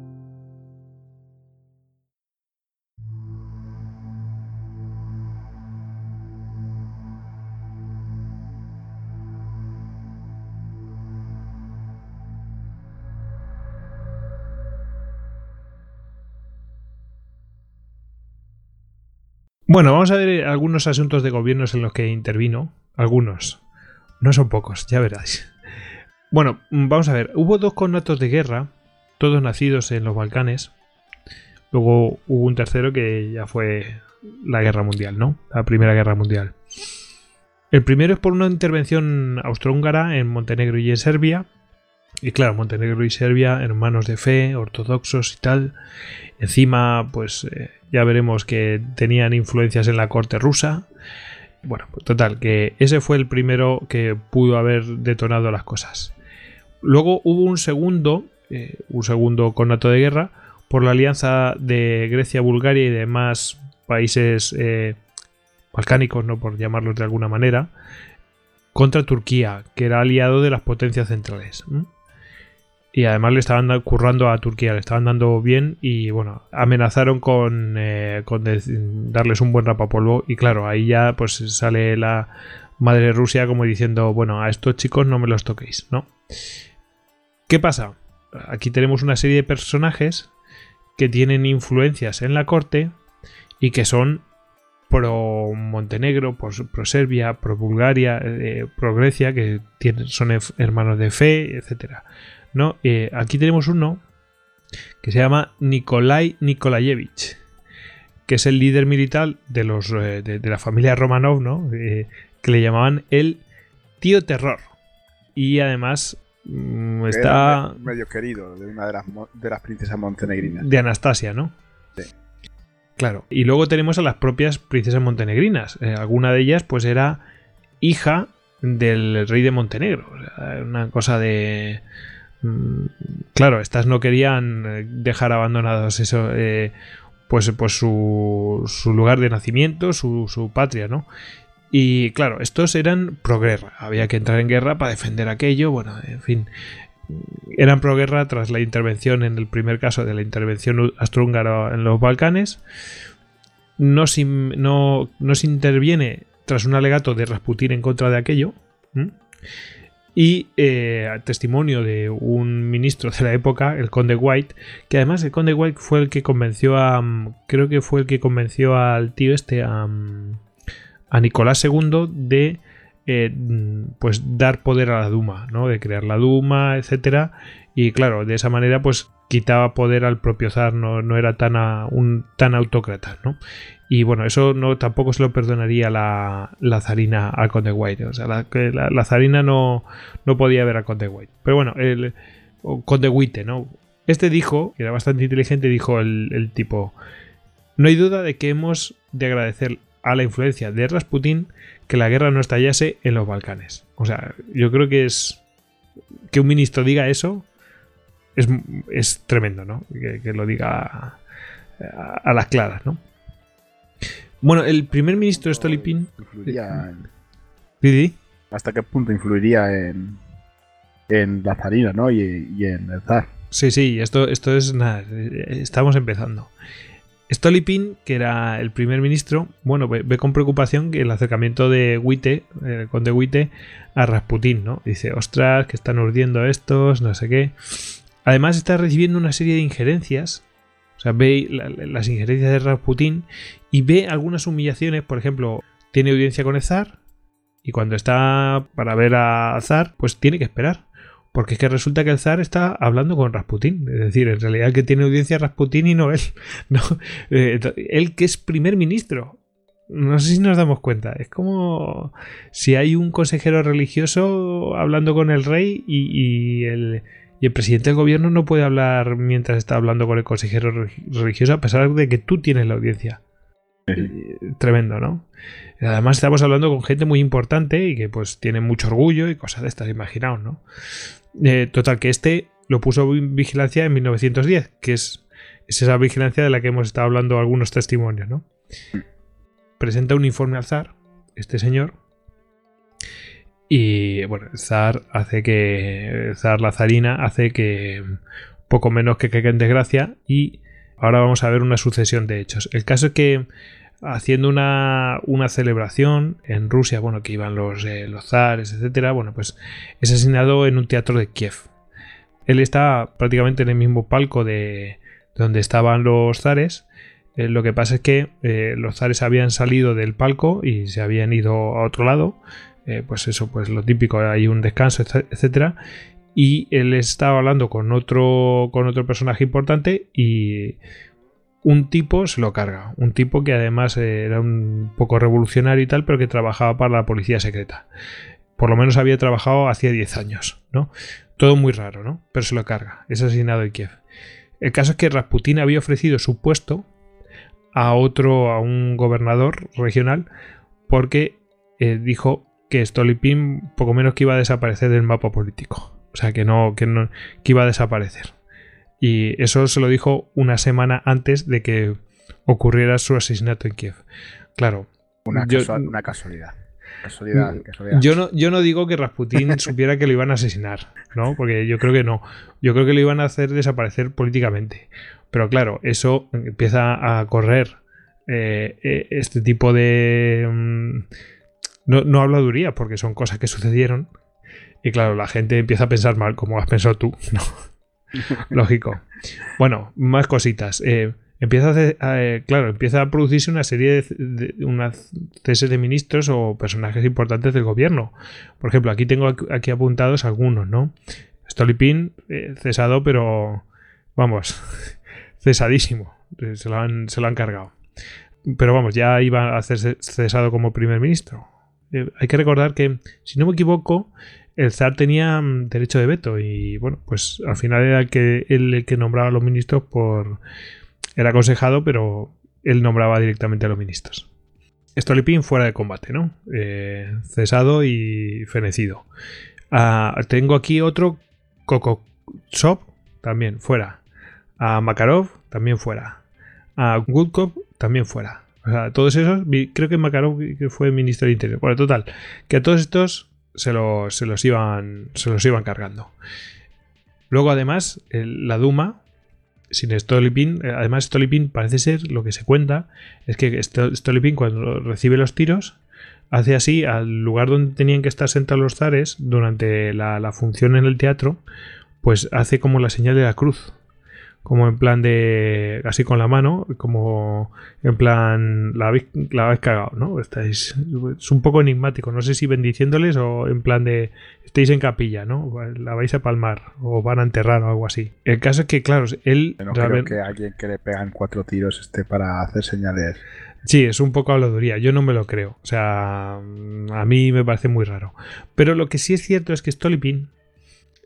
Bueno, vamos a ver algunos asuntos de gobiernos en los que intervino. Algunos. No son pocos, ya veráis. Bueno, mm, vamos a ver. Hubo dos conatos de guerra, todos nacidos en los Balcanes. Luego hubo un tercero que ya fue la guerra mundial, ¿no? La primera guerra mundial. El primero es por una intervención austrohúngara en Montenegro y en Serbia. Y claro, Montenegro y Serbia, hermanos de fe, ortodoxos y tal. Encima, pues eh, ya veremos que tenían influencias en la corte rusa. Bueno, pues total, que ese fue el primero que pudo haber detonado las cosas. Luego hubo un segundo, eh, un segundo conato de guerra, por la alianza de Grecia, Bulgaria y demás países eh, balcánicos, no por llamarlos de alguna manera, contra Turquía, que era aliado de las potencias centrales. Y además le estaban currando a Turquía, le estaban dando bien y bueno, amenazaron con, eh, con darles un buen rapapolvo. Y claro, ahí ya pues sale la madre Rusia como diciendo, bueno, a estos chicos no me los toquéis, ¿no? ¿Qué pasa? Aquí tenemos una serie de personajes que tienen influencias en la corte y que son pro Montenegro, pro, Serbia, pro Bulgaria, eh, pro Grecia, que son hermanos de fe, etcétera. ¿No? Eh, aquí tenemos uno que se llama Nikolai Nikolayevich, que es el líder militar de los eh, de, de la familia Romanov, ¿no? Eh, que le llamaban el tío terror. Y además mm, está medio querido de una de las, de las princesas montenegrinas. de Anastasia, ¿no? Sí. Claro. Y luego tenemos a las propias princesas montenegrinas. Eh, alguna de ellas, pues, era hija del rey de Montenegro. O sea, una cosa de. Claro, estas no querían eh, dejar abandonados eso. eh, pues, pues su, su lugar de nacimiento, su, su patria, ¿no? Y claro, estos eran pro guerra. Había que entrar en guerra para defender aquello. Bueno, en fin. Eran pro guerra tras la intervención, en el primer caso de la intervención austrohúngara en los Balcanes. No se, no, no se interviene tras un alegato de Rasputín en contra de aquello. Y eh, testimonio de un ministro de la época, el conde White, que además el conde White fue el que convenció a. mm, Creo que fue el que convenció al tío este, a, mm, a Nicolás II, de eh, mm, pues dar poder a la Duma, ¿no? De crear la Duma, etcétera. Y claro, de esa manera, pues quitaba poder al propio zar, no, no era tan, un, tan autócrata, ¿no? Y bueno, eso no tampoco se lo perdonaría la, la zarina al conde White. O sea, la, la, zarina no, no podía ver al conde White. Pero bueno, el conde Witte, ¿no? Este dijo, que era bastante inteligente, dijo el, el tipo, no hay duda de que hemos de agradecer a la influencia de Rasputín que la guerra no estallase en los Balcanes. O sea, yo creo que es que un ministro diga eso es, es tremendo, ¿no? Que, lo diga a, las claras, ¿no? Bueno, el primer ministro Stolypin... Influiría en... ¿Hasta qué punto influiría en, en la zarina, ¿no? Y, y en el zar. Sí, sí, esto, esto es nada, estamos empezando. Stolypin, que era el primer ministro, bueno, ve, con preocupación que el acercamiento de Witte, el conde Witte, a Rasputín, ¿no? Dice, ostras, que están urdiendo estos, no sé qué. Además está recibiendo una serie de injerencias, o sea, ve las injerencias de Rasputín y ve algunas humillaciones, por ejemplo, tiene audiencia con el zar y cuando está para ver a zar, pues tiene que esperar. Porque es que resulta que el zar está hablando con Rasputín. Es decir, en realidad el que tiene audiencia es Rasputín y no él. No, eh, él que es primer ministro. No sé si nos damos cuenta. Es como si hay un consejero religioso hablando con el rey y, el, y el presidente del gobierno no puede hablar mientras está hablando con el consejero religioso a pesar de que tú tienes la audiencia. Tremendo, ¿no? Además estamos hablando con gente muy importante y que pues tiene mucho orgullo y cosas de estas, imaginaos, ¿no? Eh, total, que este lo puso en vigilancia en 1910, que es, esa vigilancia de la que hemos estado hablando algunos testimonios, ¿no? Presenta un informe al zar, este señor, y bueno, zar hace que. Zar, la zarina, hace que poco menos que caiga en desgracia. Y ahora vamos a ver una sucesión de hechos. El caso es que haciendo una, una celebración en Rusia, bueno, que iban los, eh, los zares, etcétera, bueno, pues es asesinado en un teatro de Kiev. Él está prácticamente en el mismo palco de donde estaban los zares. Eh, lo que pasa es que eh, los zares habían salido del palco y se habían ido a otro lado. Pues eso, pues lo típico, hay un descanso, etcétera. Y él estaba hablando con otro, con otro personaje importante y un tipo se lo carga. Un tipo que además era un poco revolucionario y tal, pero que trabajaba para la policía secreta. Por lo menos había trabajado hacía 10 años, ¿no? Todo muy raro, ¿no? Pero se lo carga. Es asesinado en Kiev. El caso es que Rasputin había ofrecido su puesto a otro, a un gobernador regional, porque eh, dijo que Stolypin poco menos que iba a desaparecer del mapa político. O sea, que no, que no, que iba a desaparecer. Y eso se lo dijo una semana antes de que ocurriera su asesinato en Kiev. Claro. Una, casualidad. Mm, yo no, yo no digo que Rasputin supiera que lo iban a asesinar, ¿no? Porque yo creo que no. Yo creo que lo iban a hacer desaparecer políticamente. Pero claro, eso empieza a correr eh, eh, este tipo de. Mm, no, no habladuría, porque son cosas que sucedieron. Y claro, la gente empieza a pensar mal, como has pensado tú, ¿no? Lógico. Bueno, más cositas. Eh, empieza a eh, claro, empieza a producirse una serie de, de ceses de ministros o personajes importantes del gobierno. Por ejemplo, aquí tengo aquí apuntados algunos, ¿no? Stolypin eh, cesado, pero vamos, cesadísimo. Se lo, han, se lo han cargado. Pero vamos, ya iba a ser cesado como primer ministro. Hay que recordar que, si no me equivoco, el zar tenía mm, derecho de veto y bueno, pues al final era el que, el que nombraba a los ministros por... Era aconsejado, pero él nombraba directamente a los ministros. Stolypin fuera de combate, ¿no? Eh, cesado y fenecido. Ah, tengo aquí otro Kokosov, también fuera. A Makarov, también fuera. A Gudkov, también fuera. O sea, todos esos, creo que Makarov fue ministro del Interior. Bueno, total, que a todos estos se, se, los, iban, se los iban cargando. Luego, además, la Duma, sin Stolypin, eh, además Stolypin parece ser, lo que se cuenta, es que Stolypin cuando recibe los tiros, hace así al lugar donde tenían que estar sentados los zares durante la, la función en el teatro, pues hace como la señal de la cruz como en plan de así con la mano, como en plan la habéis, la cagado, ¿no? Estáis, es un poco enigmático, no sé si bendiciéndoles o en plan de estáis en capilla, ¿no? La vais a palmar o van a enterrar o algo así. El caso es que, claro, él... No creo que alguien que le pegan cuatro tiros esté para hacer señales. Sí, es un poco habladuría, yo no me lo creo, o sea, a mí me parece muy raro. Pero lo que sí es cierto es que Stolypin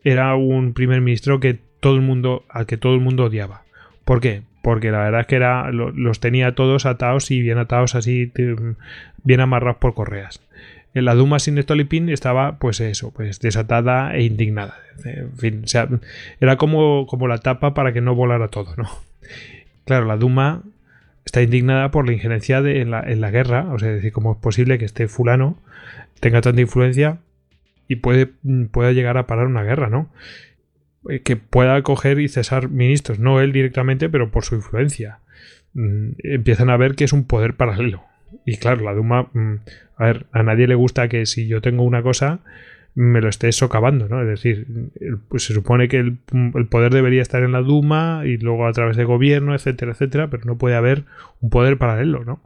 era un primer ministro que todo el mundo, al que todo el mundo odiaba. ¿Por qué? porque la verdad es que era, los tenía todos atados y bien atados así, bien amarrados por correas. La Duma sin Stolipin estaba, pues eso, pues desatada e indignada. En fin, o sea, era como, como la tapa para que no volara todo, ¿no? Claro, la Duma está indignada por la injerencia de, en, la, en, la, guerra, o sea, decir, cómo es posible que este fulano tenga tanta influencia y puede, pueda llegar a parar una guerra, ¿no? Eh, que pueda coger y cesar ministros, no él directamente, pero por su influencia. Mm, empiezan a ver que es un poder paralelo. Y claro, la Duma, mm, a ver, a nadie le gusta que si yo tengo una cosa, me lo esté socavando, ¿no? Es decir, pues se supone que el, el, poder debería estar en la Duma y luego a través de gobierno, etcétera, etcétera, pero no puede haber un poder paralelo, ¿no?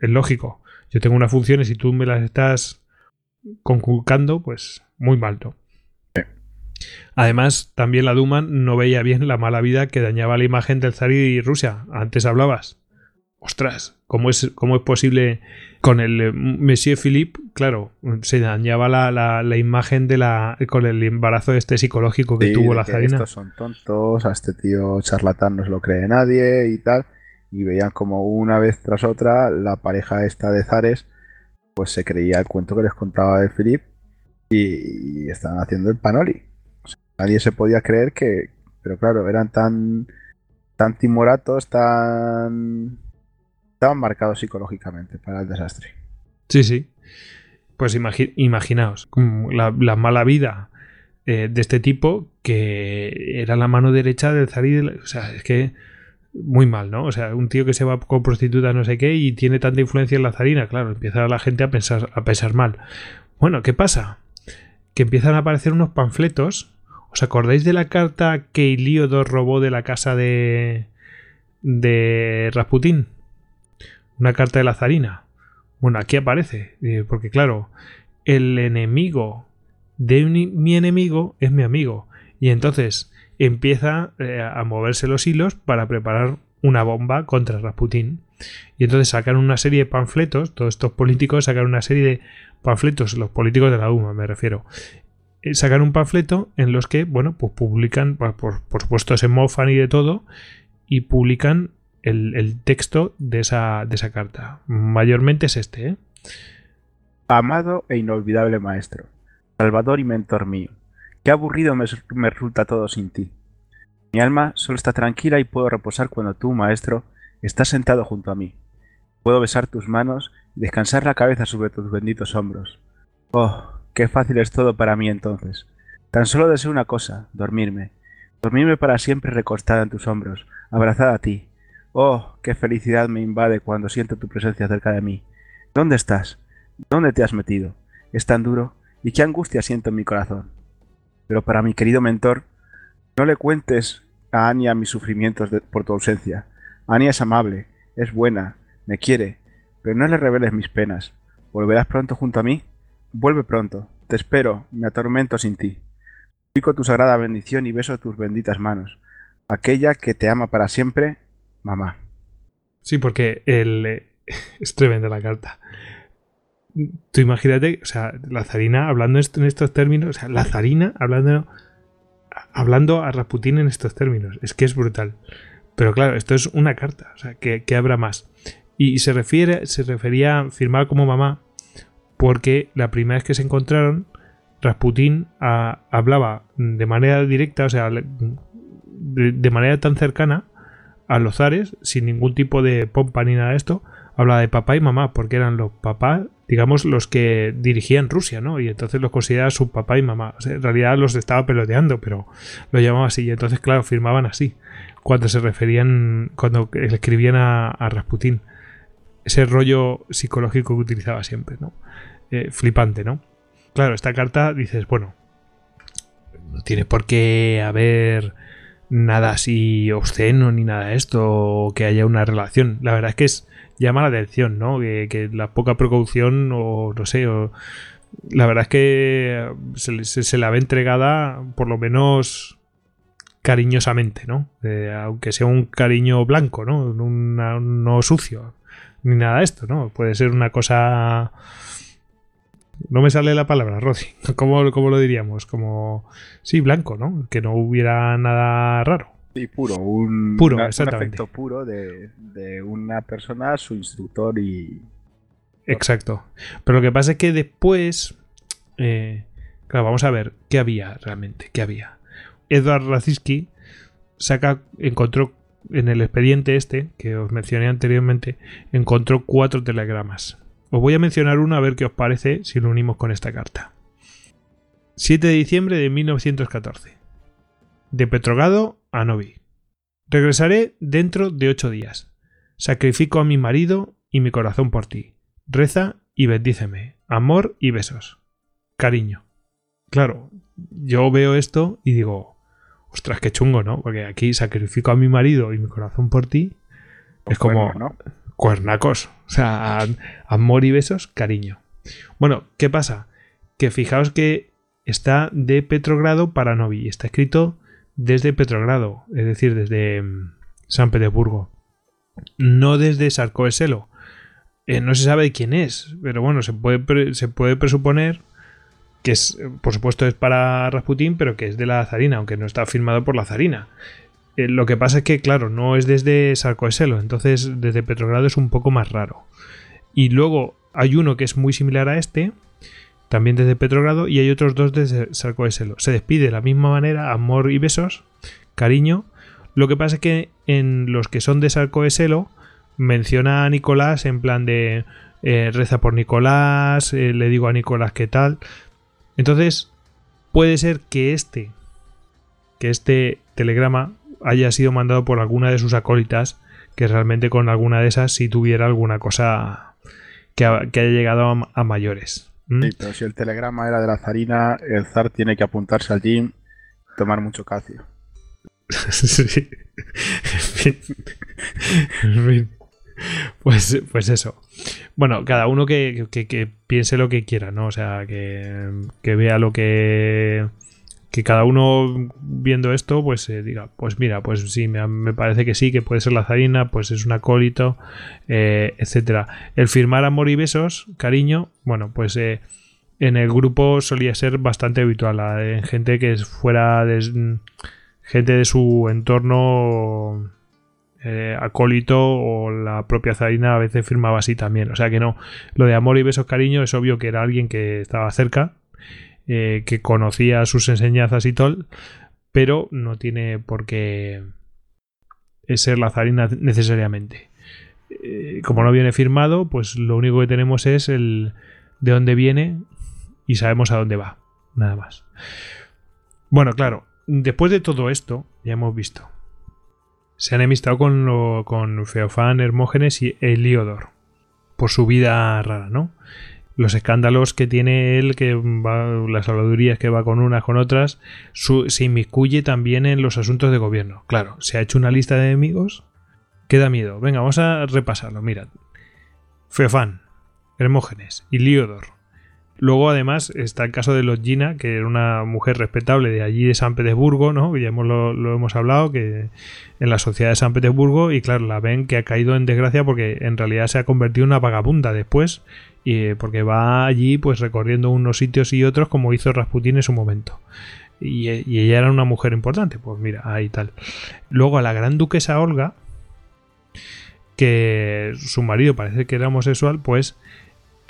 Es lógico. Yo tengo unas funciones y tú me las estás conculcando, pues muy mal, ¿no? Además, también la Duma no veía bien la mala vida que dañaba la imagen del zar y Rusia. Antes hablabas. Ostras, ¿cómo es, cómo es posible con el eh, Monsieur Philippe? Claro, se dañaba la, la, imagen de la con el embarazo este psicológico que tuvo la zarina. Estos son tontos, a este tío charlatán no se lo cree nadie y tal. Y veían como una vez tras otra la pareja esta de zares pues se creía el cuento que les contaba de Philippe y, y estaban haciendo el panoli nadie se podía creer que, pero claro, eran tan, tan timoratos, tan, estaban marcados psicológicamente para el desastre. Sí, sí. Pues imaginaos, la, la, mala vida eh, de este tipo que era la mano derecha del zar o sea, es que muy mal, ¿no? O sea, un tío que se va con prostituta no sé qué y tiene tanta influencia en la zarina, claro, empieza la gente a pensar, a pensar mal. Bueno, ¿qué pasa? Que empiezan a aparecer unos panfletos ¿Os acordáis de la carta que Ilíodo robó de la casa de. de Rasputín? Una carta de la zarina. Bueno, aquí aparece, eh, porque claro, el enemigo de mi enemigo es mi amigo. Y entonces empieza eh, a moverse los hilos para preparar una bomba contra Rasputín. Y entonces sacan una serie de panfletos, todos estos políticos sacan una serie de panfletos, los políticos de la UMA me refiero, sacan un panfleto en los que, bueno, pues publican, por, por supuesto se mofan y de todo, y publican el, texto de esa, de esa carta. Mayormente es este, ¿eh? Amado e inolvidable maestro, salvador y mentor mío, qué aburrido me, me resulta todo sin ti. Mi alma solo está tranquila y puedo reposar cuando tú, maestro, estás sentado junto a mí. Puedo besar tus manos y descansar la cabeza sobre tus benditos hombros. Oh, Qué fácil es todo para mí entonces. Tan solo deseo una cosa, dormirme. Dormirme para siempre recostada en tus hombros, abrazada a ti. Oh, qué felicidad me invade cuando siento tu presencia cerca de mí. ¿Dónde estás? ¿Dónde te has metido? Es tan duro, y qué angustia siento en mi corazón. Pero para mi querido mentor, no le cuentes a Ania mis sufrimientos por tu ausencia. Ania es amable, es buena, me quiere, pero no le reveles mis penas. ¿Volverás pronto junto a mí? Vuelve pronto, te espero, me atormento sin ti. Pico tu sagrada bendición y beso tus benditas manos. Aquella que te ama para siempre, mamá. Sí, porque el, eh, es tremenda la carta. Tú imagínate, o sea, la zarina hablando en estos términos, o sea, la zarina hablando, hablando a Rasputín en estos términos. Es que es brutal. Pero claro, esto es una carta, o sea, que, que habrá más. Y se refiere, se refería a firmar como mamá porque la primera vez que se encontraron, Rasputín hablaba de manera directa, o sea, de, manera tan cercana a los zares, sin ningún tipo de pompa ni nada de esto, hablaba de papá y mamá, porque eran los papás, digamos, los que dirigían Rusia, ¿no? Y entonces los consideraba su papá y mamá. en realidad los estaba peloteando, pero lo llamaba así. Y entonces, claro, firmaban así, cuando se referían, cuando escribían a, a Rasputín. Ese rollo psicológico que utilizaba siempre, ¿no? Eh, flipante, ¿no? Claro, esta carta dices, bueno, no tiene por qué haber nada así obsceno ni nada de esto, o que haya una relación. La verdad es que es llama la atención, ¿no? Que, la poca precaución, o no sé, o, la verdad es que se, la ve entregada por lo menos cariñosamente, ¿no? Eh, aunque sea un cariño blanco, ¿no? no sucio, ni nada de esto, ¿no? Puede ser una cosa no me sale la palabra, Rosy. ¿Cómo, lo diríamos? Como. Sí, blanco, ¿no? Que no hubiera nada raro. Sí, puro, un, Puro, una- un efecto puro de, de una persona, su instructor y... Exacto. Pero lo que pasa es que después. eh, claro, vamos a ver qué había realmente. ¿Qué había? Edward Raciski saca, encontró en el expediente este, que os mencioné anteriormente, encontró cuatro telegramas. Os voy a mencionar uno a ver qué os parece si lo unimos con esta carta. 7 de diciembre de 1914. De Petrogrado a Novi. Regresaré dentro de ocho días. Sacrifico a mi marido y mi corazón por ti. Reza y bendíceme. Amor y besos. Cariño. Claro, yo veo esto y digo, ostras, qué chungo, ¿no? Porque aquí sacrifico a mi marido y mi corazón por ti. Es como Cuerno, ¿no? Cuernacos. O sea, amor y besos, cariño. Bueno, ¿qué pasa? Que fijaos que está de Petrogrado para Novi. Está escrito desde Petrogrado, es decir, desde mm, San Petersburgo. No desde Sarcoeselo. Eh, no se sabe quién es, pero bueno, se puede, se puede presuponer que es, eh, por supuesto, es para Rasputín, pero que es de la zarina, aunque no está firmado por la zarina. Eh, lo que pasa es que, claro, no es desde Sarcoeselo, entonces desde Petrogrado es un poco más raro. Y luego hay uno que es muy similar a este, también desde Petrogrado, y hay otros dos desde Sarcoeselo. Se despide de la misma manera, amor y besos, cariño. Lo que pasa es que en los que son de Sarcoeselo menciona a Nicolás en plan de eh, reza por Nicolás, eh, le digo a Nicolás qué tal. Entonces, puede ser que este, que este telegrama haya sido mandado por alguna de sus acólitas, que realmente con alguna de esas sí tuviera alguna cosa que, ha- que haya llegado a, a mayores. ¿Mm? Sí, pero si el telegrama era de la zarina, el zar tiene que apuntarse al gym, tomar mucho calcio. Sí. En fin. En fin. Pues, pues eso. Bueno, cada uno que, que- que piense lo que quiera, ¿no? O sea, que, que vea lo que. Que cada uno viendo esto, pues eh, diga, pues mira, pues sí, me, me parece que sí, que puede ser la zarina, pues es un acólito, eh, etcétera. El firmar amor y besos, cariño, bueno, pues eh, en el grupo solía ser bastante habitual, en gente que fuera de gente de su entorno eh, acólito o la propia zarina a veces firmaba así también. O sea que no, lo de amor y besos cariño es obvio que era alguien que estaba cerca, eh, que conocía sus enseñanzas y todo, pero no tiene por qué ser la zarina necesariamente. Eh, como no viene firmado, pues lo único que tenemos es el de dónde viene y sabemos a dónde va, nada más. Bueno, claro, después de todo esto, ya hemos visto, se han enemistado con, lo- con Feofán, Hermógenes y Heliodor por su vida rara, ¿no? Los escándalos que tiene él, que va, las habladurías que va con unas, con otras, se inmiscuye también en los asuntos de gobierno. Claro, se ha hecho una lista de enemigos que da miedo. Venga, vamos a repasarlo. Mirad. Feofán, Hermógenes, Iliodor. Luego, además, está el caso de Lodgina, que era una mujer respetable de allí de San Petersburgo, ¿no? Ya hemos, lo, hemos hablado, que en la sociedad de San Petersburgo, y claro, la ven que ha caído en desgracia porque en realidad se ha convertido en una vagabunda después, y eh, porque va allí pues recorriendo unos sitios y otros como hizo Rasputín en su momento. Y, y ella era una mujer importante, pues mira, ahí tal. Luego a la gran duquesa Olga, que su marido parece que era homosexual, pues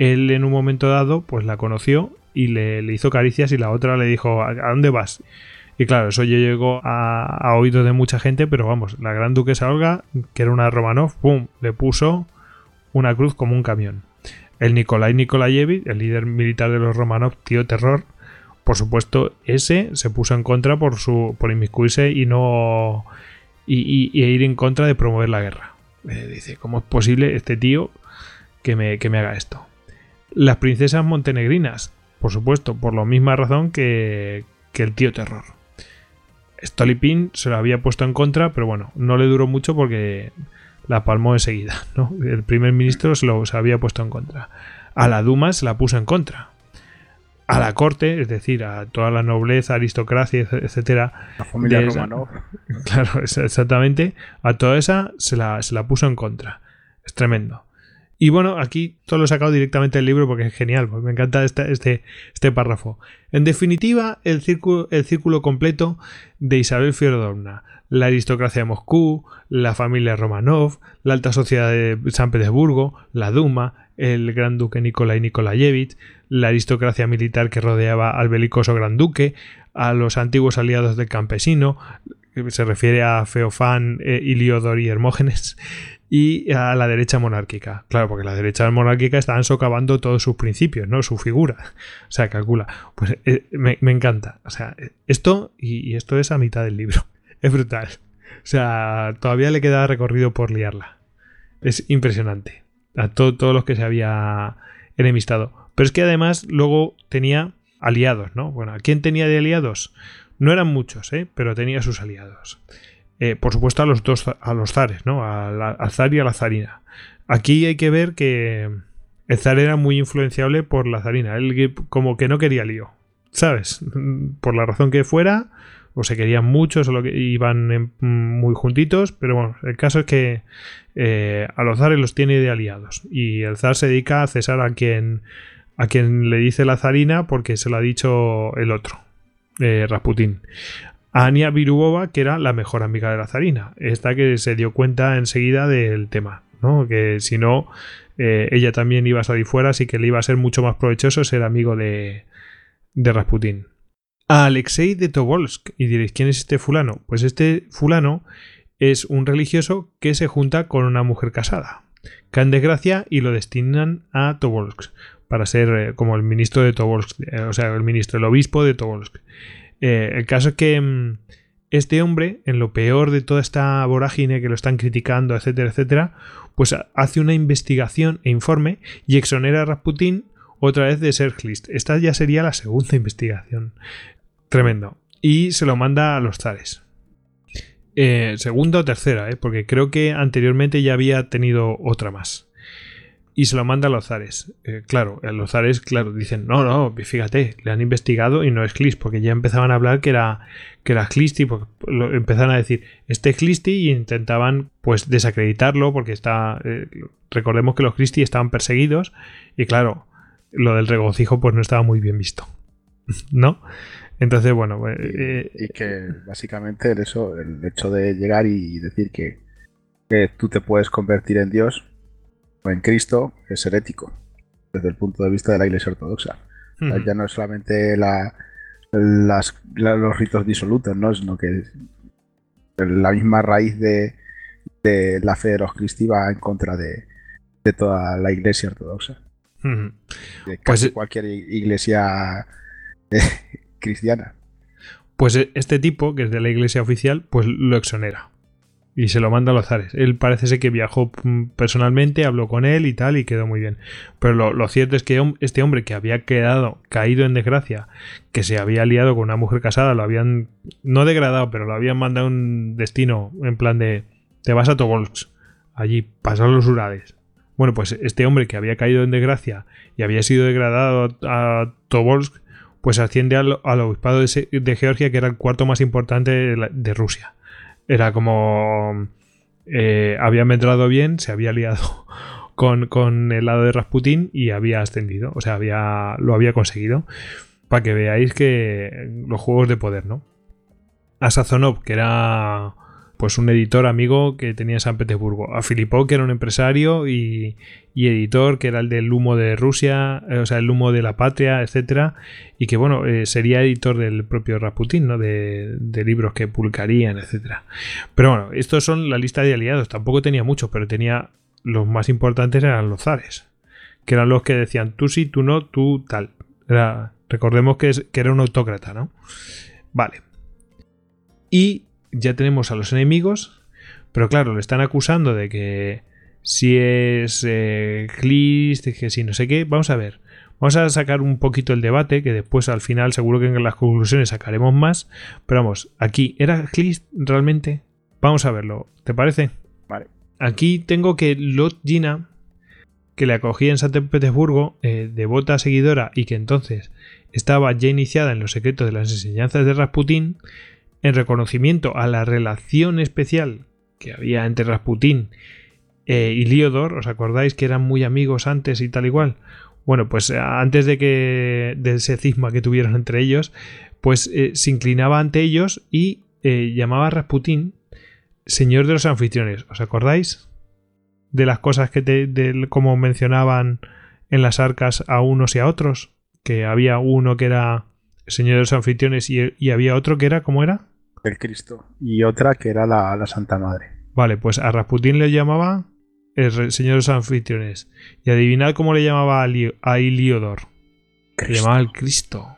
él en un momento dado pues la conoció y le, hizo caricias y la otra le dijo ¿a, dónde vas? Y claro, eso ya llegó a, a oídos de mucha gente, pero vamos, la gran duquesa Olga, que era una Romanov, ¡pum! le puso una cruz como un camión. El Nikolai Nikolayevich, el líder militar de los Romanov, tío terror, por supuesto, ese se puso en contra por su por inmiscuirse y no y, y- y ir en contra de promover la guerra. Eh, dice, ¿cómo es posible este tío que me, que me haga esto? Las princesas montenegrinas, por supuesto, por la misma razón que, que el tío terror. Stolypin se lo había puesto en contra, pero bueno, no le duró mucho porque la palmó enseguida, ¿no? El primer ministro se lo se había puesto en contra. A la Duma se la puso en contra. A la corte, es decir, a toda la nobleza, aristocracia, etcétera. La familia Romanov. Claro, exactamente. A toda esa se la, se la puso en contra. Es tremendo. Y bueno, aquí todo lo he sacado directamente del libro porque es genial, pues me encanta este, este, este párrafo. En definitiva, el círculo, el círculo completo de Isabel Fiodorovna, la aristocracia de Moscú, la familia Romanov, la alta sociedad de San Petersburgo, la Duma, el gran duque Nikolai Nikolayevich, la aristocracia militar que rodeaba al belicoso gran duque, a los antiguos aliados del campesino, se refiere a Feofán, eh, Iliodor y Hermógenes, y a la derecha monárquica. Claro, porque la derecha monárquica estaban socavando todos sus principios, ¿no? Su figura. O sea, calcula. Pues eh, me, encanta. O sea, esto y, esto es a mitad del libro. Es brutal. O sea, todavía le queda recorrido por liarla. Es impresionante. A todos los que se había enemistado. Pero es que además luego tenía aliados, ¿no? Bueno, ¿a quién tenía de aliados? No eran muchos, ¿eh? Pero tenía sus aliados. Eh, por supuesto a los dos, a los zares, ¿no? Al, zar y a la zarina. Aquí hay que ver que el zar era muy influenciable por la zarina. Él como que no quería lío, ¿sabes? Por la razón que fuera, o se querían mucho, solo que iban muy juntitos, pero bueno, el caso es que eh, a los zares los tiene de aliados y el zar se dedica a cesar a quien a quien le dice la zarina porque se lo ha dicho el otro, eh, Ania Virubova, que era la mejor amiga de la zarina. Esta que se dio cuenta enseguida del tema, ¿no? Que si no, eh, ella también iba a salir fuera, así que le iba a ser mucho más provechoso ser amigo de, de Rasputín. A Alexei de Tobolsk. Y diréis, ¿quién es este fulano? Pues este fulano es un religioso que se junta con una mujer casada. Cae en desgracia y lo destinan a Tobolsk para ser eh, como el ministro de Tobolsk, eh, o sea, el ministro, el obispo de Tobolsk. Eh, el caso es que mm, este hombre, en lo peor de toda esta vorágine que lo están criticando, etcétera, etcétera, pues hace una investigación e informe y exonera a Rasputin otra vez de ser Glist. Esta ya sería la segunda investigación. Tremendo. Y se lo manda a los zares. Eh, segunda o tercera, ¿eh? porque creo que anteriormente ya había tenido otra más y se lo manda a los zares. Eh, claro, los zares, claro, dicen, no, no, fíjate, le han investigado y no es Clist, porque ya empezaban a hablar que era, que era Clisty, porque empezaron a decir, este es Clisty y intentaban pues desacreditarlo porque está, eh, recordemos que los Clisty estaban perseguidos y claro, lo del regocijo pues no estaba muy bien visto, ¿no? Entonces, bueno, eh, y, que básicamente eso, el hecho de llegar y decir que, que tú te puedes convertir en Dios, en Cristo es herético desde el punto de vista de la Iglesia Ortodoxa. Ya no es solamente la, los ritos disolutos, ¿no? sino que la misma raíz de, la fe de los cristi va en contra de, toda la Iglesia Ortodoxa. De casi pues, cualquier iglesia eh, cristiana. Pues este tipo, que es de la iglesia oficial, pues lo exonera y se lo manda a los zares. Él parece ser que viajó mm, personalmente, habló con él y tal, y quedó muy bien. Pero lo, cierto es que este hombre que había quedado caído en desgracia, que se había liado con una mujer casada, lo habían no degradado, pero lo habían mandado a un destino en plan de te vas a Tobolsk, allí, pasar los Urales. Bueno, pues este hombre que había caído en desgracia y había sido degradado a Tobolsk, pues asciende al, obispado de, Georgia, que era el cuarto más importante de Rusia. Era como... Eh, había medrado bien, se había liado con, el lado de Rasputin y había ascendido. O sea, había, lo había conseguido. Para que veáis que los juegos de poder, ¿no? A que era pues un editor amigo que tenía en San Petersburgo, a Filipov, que era un empresario y, editor, que era el del humo de Rusia, eh, o sea, el humo de la patria, etcétera, y que bueno, eh, sería editor del propio Rasputin, ¿no? De, libros que publicarían, etcétera. Pero bueno, estos son la lista de aliados, tampoco tenía muchos, pero tenía los más importantes eran los zares, que eran los que decían tú sí, tú no, tú tal. recordemos que, es, que era un autócrata, ¿no? Vale. Y ya tenemos a los enemigos, pero claro, le están acusando de que si es eh, que si no sé qué. Vamos a ver. Vamos a sacar un poquito el debate, que después al final seguro que en las conclusiones sacaremos más. Pero vamos, aquí, ¿era Glist realmente? Vamos a verlo. ¿Te parece? Vale. Aquí tengo que Lot Gina, que le acogía en San Petersburgo, eh, devota seguidora y que entonces estaba ya iniciada en los secretos de las enseñanzas de Rasputín, en reconocimiento a la relación especial que había entre Rasputín eh, Iliodor, ¿os acordáis que eran muy amigos antes y tal igual? Bueno, pues antes de que de ese cisma que tuvieron entre ellos, pues se inclinaba ante ellos y llamaba a Rasputín señor de los anfitriones. ¿Os acordáis? De las cosas que te, de, como mencionaban en las arcas a unos y a otros. Que había uno que era señor de los anfitriones y, había otro que era, ¿cómo era? El Cristo. Y otra que era la, Santa Madre. Vale, pues a Rasputín le llamaba el señor de los anfitriones. Y adivinad cómo le llamaba a, Iliodor. Le llamaba el Cristo.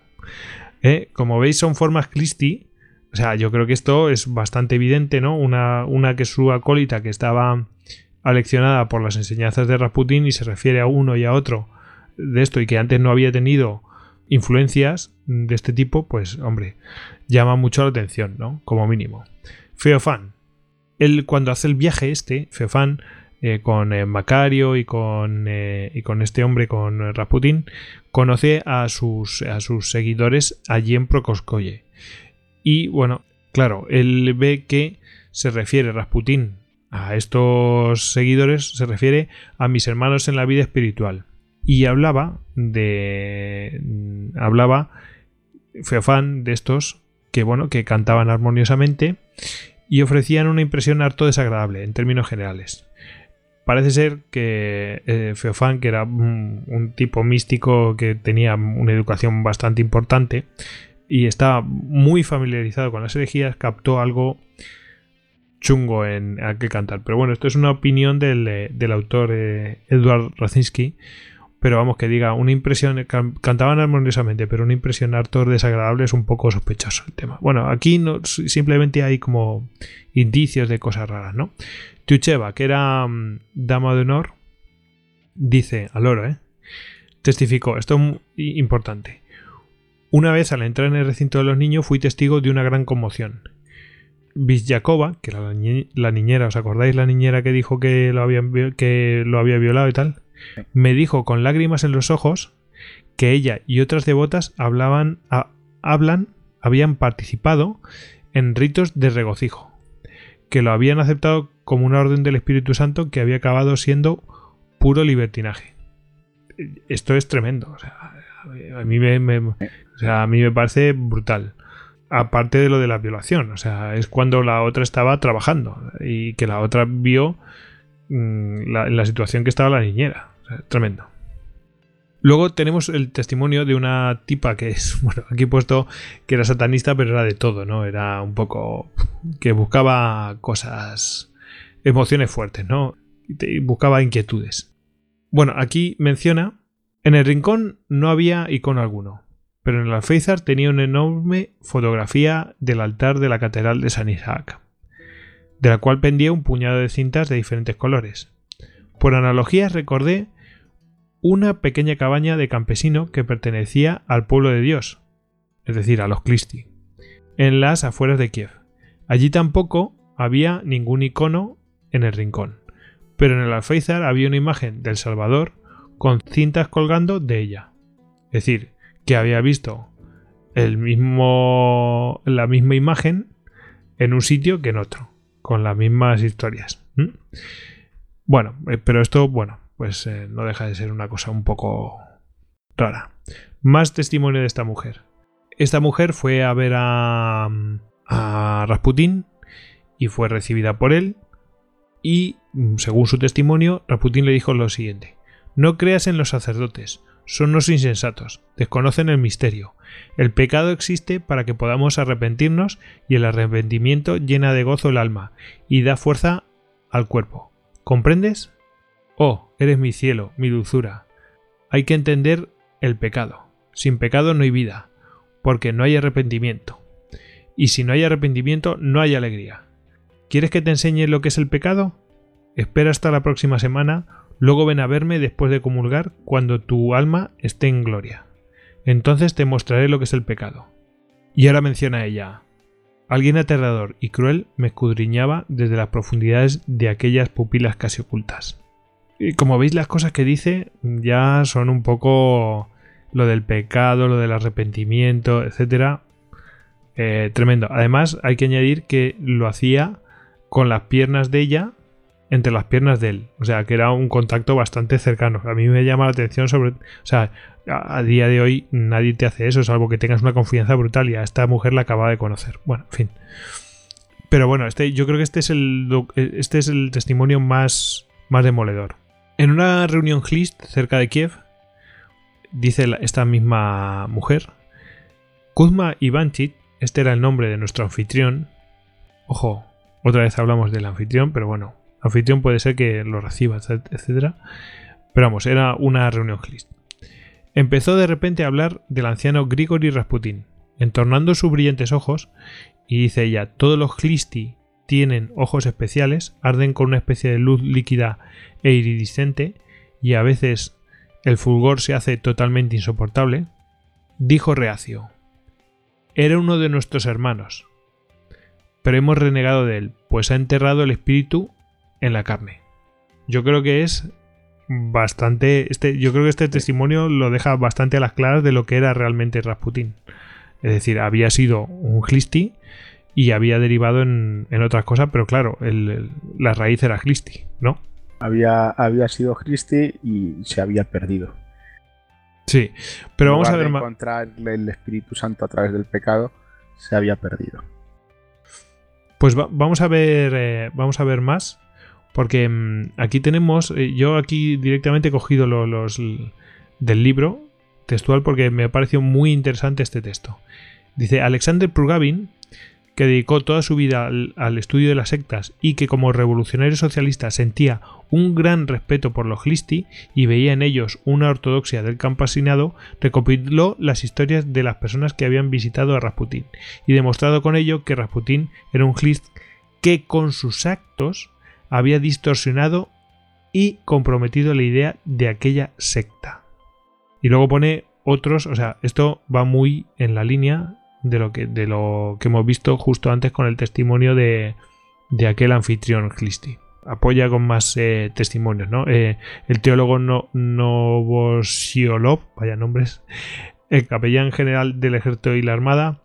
¿Eh? Como veis, son formas Christi. O sea, yo creo que esto es bastante evidente, ¿no? Una, una que es su acólita que estaba aleccionada por las enseñanzas de Rasputín y se refiere a uno y a otro de esto y que antes no había tenido influencias de este tipo, pues hombre, llama mucho la atención, ¿no? Como mínimo. Feofán. Él cuando hace el viaje este, Feofán, eh, con eh, Macario y con, eh, y con este hombre, con Rasputín, conoce a sus, a sus seguidores allí en Prokoskoye. Y bueno, claro, él ve que se refiere Rasputín a estos seguidores, se refiere a mis hermanos en la vida espiritual y hablaba de hablaba Feofán de estos que bueno que cantaban armoniosamente y ofrecían una impresión harto desagradable en términos generales. Parece ser que eh, que era un, tipo místico que tenía una educación bastante importante y estaba muy familiarizado con las herejías captó algo chungo en aquel cantar. Pero bueno esto es una opinión del, eh, autor eh, Eduard Racinski pero vamos, que diga una impresión, cantaban armoniosamente, pero una impresión harto desagradable es un poco sospechoso el tema. Bueno, aquí no, simplemente hay como indicios de cosas raras, ¿no? Tucheva, que era mm, dama de honor, dice al oro, ¿eh? Testificó, esto es importante. Una vez al entrar en el recinto de los niños fui testigo de una gran conmoción. Vizjakova, que era la, niñera, ¿os acordáis la niñera que dijo que lo, que lo había violado y tal? Me dijo con lágrimas en los ojos que ella y otras devotas hablaban, hablan, habían participado en ritos de regocijo, que lo habían aceptado como una orden del Espíritu Santo que había acabado siendo puro libertinaje. Esto es tremendo. a, mí me, a mí me parece brutal. Aparte de lo de la violación, o sea, es cuando la otra estaba trabajando y que la otra vio mm, la situación que estaba la niñera tremendo. Luego tenemos el testimonio de una tipa que es, bueno, aquí he puesto que era satanista, pero era de todo, ¿no? Era un poco que buscaba cosas, emociones fuertes, ¿no? Y buscaba inquietudes. Bueno, aquí menciona, en el rincón no había icono alguno, pero en el alféizar tenía una enorme fotografía del altar de la catedral de San Isaac, de la cual pendía un puñado de cintas de diferentes colores. Por analogía recordé una pequeña cabaña de campesino que pertenecía al pueblo de Dios, es decir, a los Clisti, en las afueras de Kiev. Allí tampoco había ningún icono en el rincón, pero en el alféizar había una imagen del Salvador con cintas colgando de ella. Es decir, que había visto el mismo, la misma imagen en un sitio que en otro, con las mismas historias. Bueno, eh, pero esto, bueno, pues eh, no deja de ser una cosa un poco rara. Más testimonio de esta mujer. Esta mujer fue a ver a, a Rasputín y fue recibida por él y, según su testimonio, Rasputín le dijo lo siguiente. No creas en los sacerdotes, son los insensatos, desconocen el misterio. El pecado existe para que podamos arrepentirnos y el arrepentimiento llena de gozo el alma y da fuerza al cuerpo. ¿Comprendes? Oh, eres mi cielo, mi dulzura. Hay que entender el pecado. Sin pecado no hay vida, porque no hay arrepentimiento. Y si no hay arrepentimiento, no hay alegría. ¿Quieres que te enseñe lo que es el pecado? Espera hasta la próxima semana, luego ven a verme después de comulgar cuando tu alma esté en gloria. Entonces te mostraré lo que es el pecado. Y ahora menciona ella. Alguien aterrador y cruel me escudriñaba desde las profundidades de aquellas pupilas casi ocultas. Como veis, las cosas que dice ya son un poco lo del pecado, lo del arrepentimiento, etcétera. Eh, tremendo. Además, hay que añadir que lo hacía con las piernas de ella entre las piernas de él. O sea, que era un contacto bastante cercano. A mí me llama la atención sobre... O sea, a, día de hoy nadie te hace eso, salvo que tengas una confianza brutal y a esta mujer la acaba de conocer. Bueno, en fin. Pero bueno, este, yo creo que este es el, doc- este es el testimonio más, más demoledor. En una reunión Glist cerca de Kiev, dice esta misma mujer, Kuzma Ivanchit, este era el nombre de nuestro anfitrión. Ojo, otra vez hablamos del anfitrión, pero bueno, anfitrión puede ser que lo reciba, etc-. Pero vamos, era una reunión Glist. Empezó de repente a hablar del anciano Grigori Rasputin, entornando sus brillantes ojos, y dice ella, todos los Glisti tienen ojos especiales, arden con una especie de luz líquida e iridiscente, y a veces el fulgor se hace totalmente insoportable. Dijo Reacio, era uno de nuestros hermanos, pero hemos renegado de él, pues ha enterrado el espíritu en la carne. Yo creo que es bastante. Este, yo creo que este testimonio lo deja bastante a las claras de lo que era realmente Rasputin. Es decir, había sido un Glisti y había derivado en, en otras cosas, pero claro, el- el- la raíz era Glisti, ¿no? Había, había sido Christie y se había perdido. Sí, pero En vamos a ver más. encontrar el Espíritu Santo a través del pecado, se había perdido. Pues va- vamos a ver. eh, vamos a ver más. Porque mm, aquí tenemos. eh, yo aquí directamente he cogido lo- los del libro textual porque me ha parecido muy interesante este texto. Dice Alexander Prugavin, que dedicó toda su vida al, estudio de las sectas y que como revolucionario socialista sentía un gran respeto por los Glisti y veía en ellos una ortodoxia del campesinado, recopiló las historias de las personas que habían visitado a Rasputín y demostrado con ello que Rasputín era un Glist que con sus actos había distorsionado y comprometido la idea de aquella secta. Y luego pone otros, o sea, esto va muy en la línea de lo que, de lo que hemos visto justo antes con el testimonio de, de aquel anfitrión Glisti. Apoya con más eh, testimonios, ¿no? Eh, el teólogo no, Novosiolov, vaya nombres, el capellán general del ejército y la armada,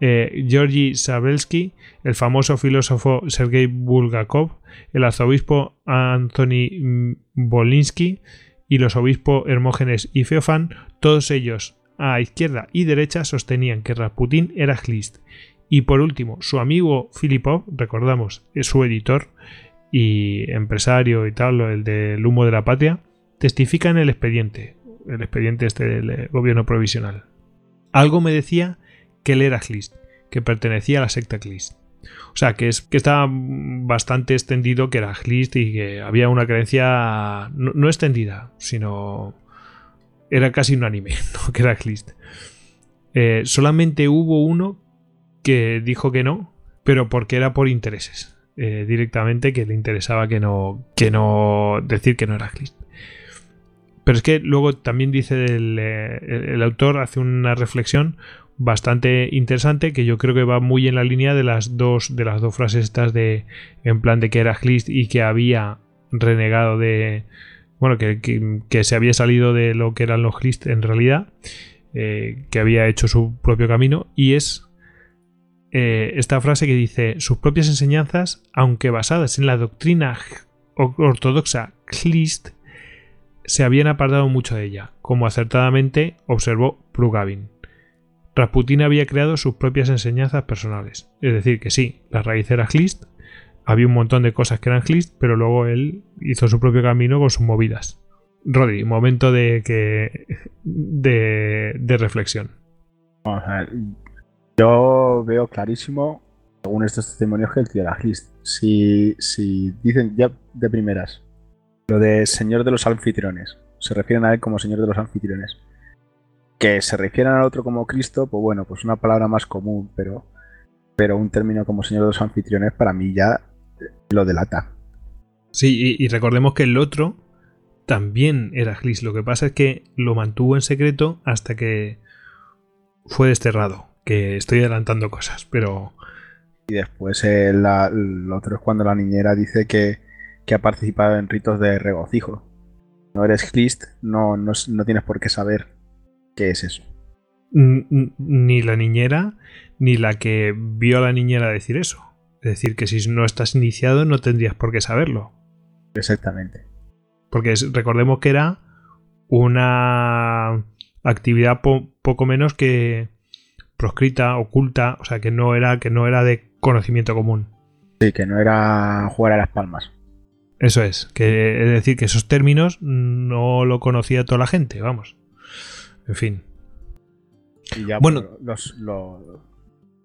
eh, Georgi Sabelsky, el famoso filósofo Sergei Bulgakov, el arzobispo Anthony Bolinsky y los obispos Hermógenes y Feofán, todos ellos a izquierda y derecha sostenían que Rasputín era Glist. Y por último, su amigo Filipov, recordamos, es su editor y empresario y tal, el del humo de la patria, testifica en el expediente, el expediente este del eh, gobierno provisional. Algo me decía que él era Glist, que pertenecía a la secta Glist. O sea, que, es, que estaba bastante extendido que era Glist y que había una creencia no extendida, sino era casi unánime, ¿no? que era Glist. Eh, solamente hubo uno que dijo que no, pero porque era por intereses. Eh, directamente que le interesaba que no, que no decir que no era Glist. Pero es que luego también dice el, eh, el autor, hace una reflexión bastante interesante que yo creo que va muy en la línea de las dos de las dos frases estas de en plan de que era Glist y que había renegado de bueno que, se había salido de lo que eran los Glist en realidad eh, que había hecho su propio camino y es eh, esta frase que dice sus propias enseñanzas aunque basadas en la doctrina ortodoxa Glist se habían apartado mucho de ella como acertadamente observó Prugavin Rasputin había creado sus propias enseñanzas personales. Es decir, que sí, la raíz era Glist, había un montón de cosas que eran Glist, pero luego él hizo su propio camino con sus movidas. Rodri, momento de que. de, de reflexión. Vamos a ver. Yo veo clarísimo, según estos testimonios, que el tío era Glist. Si, si dicen ya de primeras lo de señor de los anfitriones, se refieren a él como señor de los anfitriones que se refieran al otro como Cristo, pues bueno, pues una palabra más común, pero, pero un término como Señor de los anfitriones para mí ya lo delata. Sí, y, y recordemos que el otro también era Glis. Lo que pasa es que lo mantuvo en secreto hasta que fue desterrado. Que estoy adelantando cosas, pero. Y después eh, la, el otro es cuando la niñera dice que, que ha participado en ritos de regocijo. No eres Glist, no, no, no tienes por qué saber ¿Qué es eso? Ni la niñera, ni la que vio a la niñera decir eso. Es decir, que si no estás iniciado no tendrías por qué saberlo. Exactamente. Porque recordemos que era una actividad poco menos que proscrita, oculta, o sea que no era, que no era de conocimiento común. Sí, que no era jugar a las palmas. Eso es, que es decir, que esos términos no lo conocía toda la gente, vamos. En fin. Y ya, bueno, los,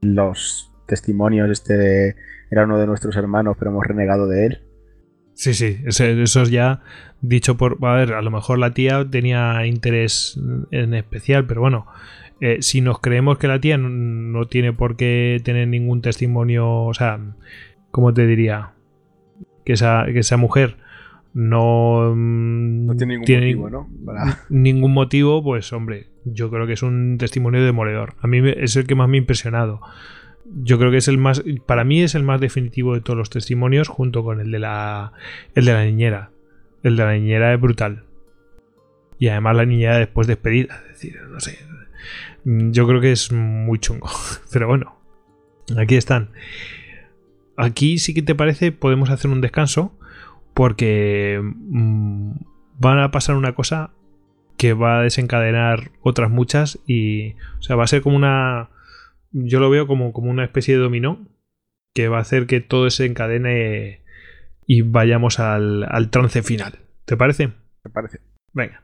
los, testimonios, este era uno de nuestros hermanos, pero hemos renegado de él. Sí, sí, eso, es ya dicho por... A ver, a lo mejor la tía tenía interés en especial, pero bueno, eh, si nos creemos que la tía no, tiene por qué tener ningún testimonio, o sea, ¿cómo te diría? Que esa, que esa mujer no, no tiene ningún motivo, ¿no? Ningún motivo, pues hombre, yo creo que es un testimonio demoledor. A mí es el que más me ha impresionado yo creo que es el más para mí es el más definitivo de todos los testimonios junto con el de la el de la niñera. El de la niñera es brutal. Y además la niñera después despedida es decir no sé. Yo creo que es muy chungo pero bueno aquí están. Aquí sí que te parece podemos hacer un descanso porque mm, van a pasar una cosa que va a desencadenar otras muchas y o sea va a ser como una yo lo veo como, como una especie de dominó que va a hacer que todo se encadene y vayamos al, al trance final. ¿Te parece? Me parece. Venga.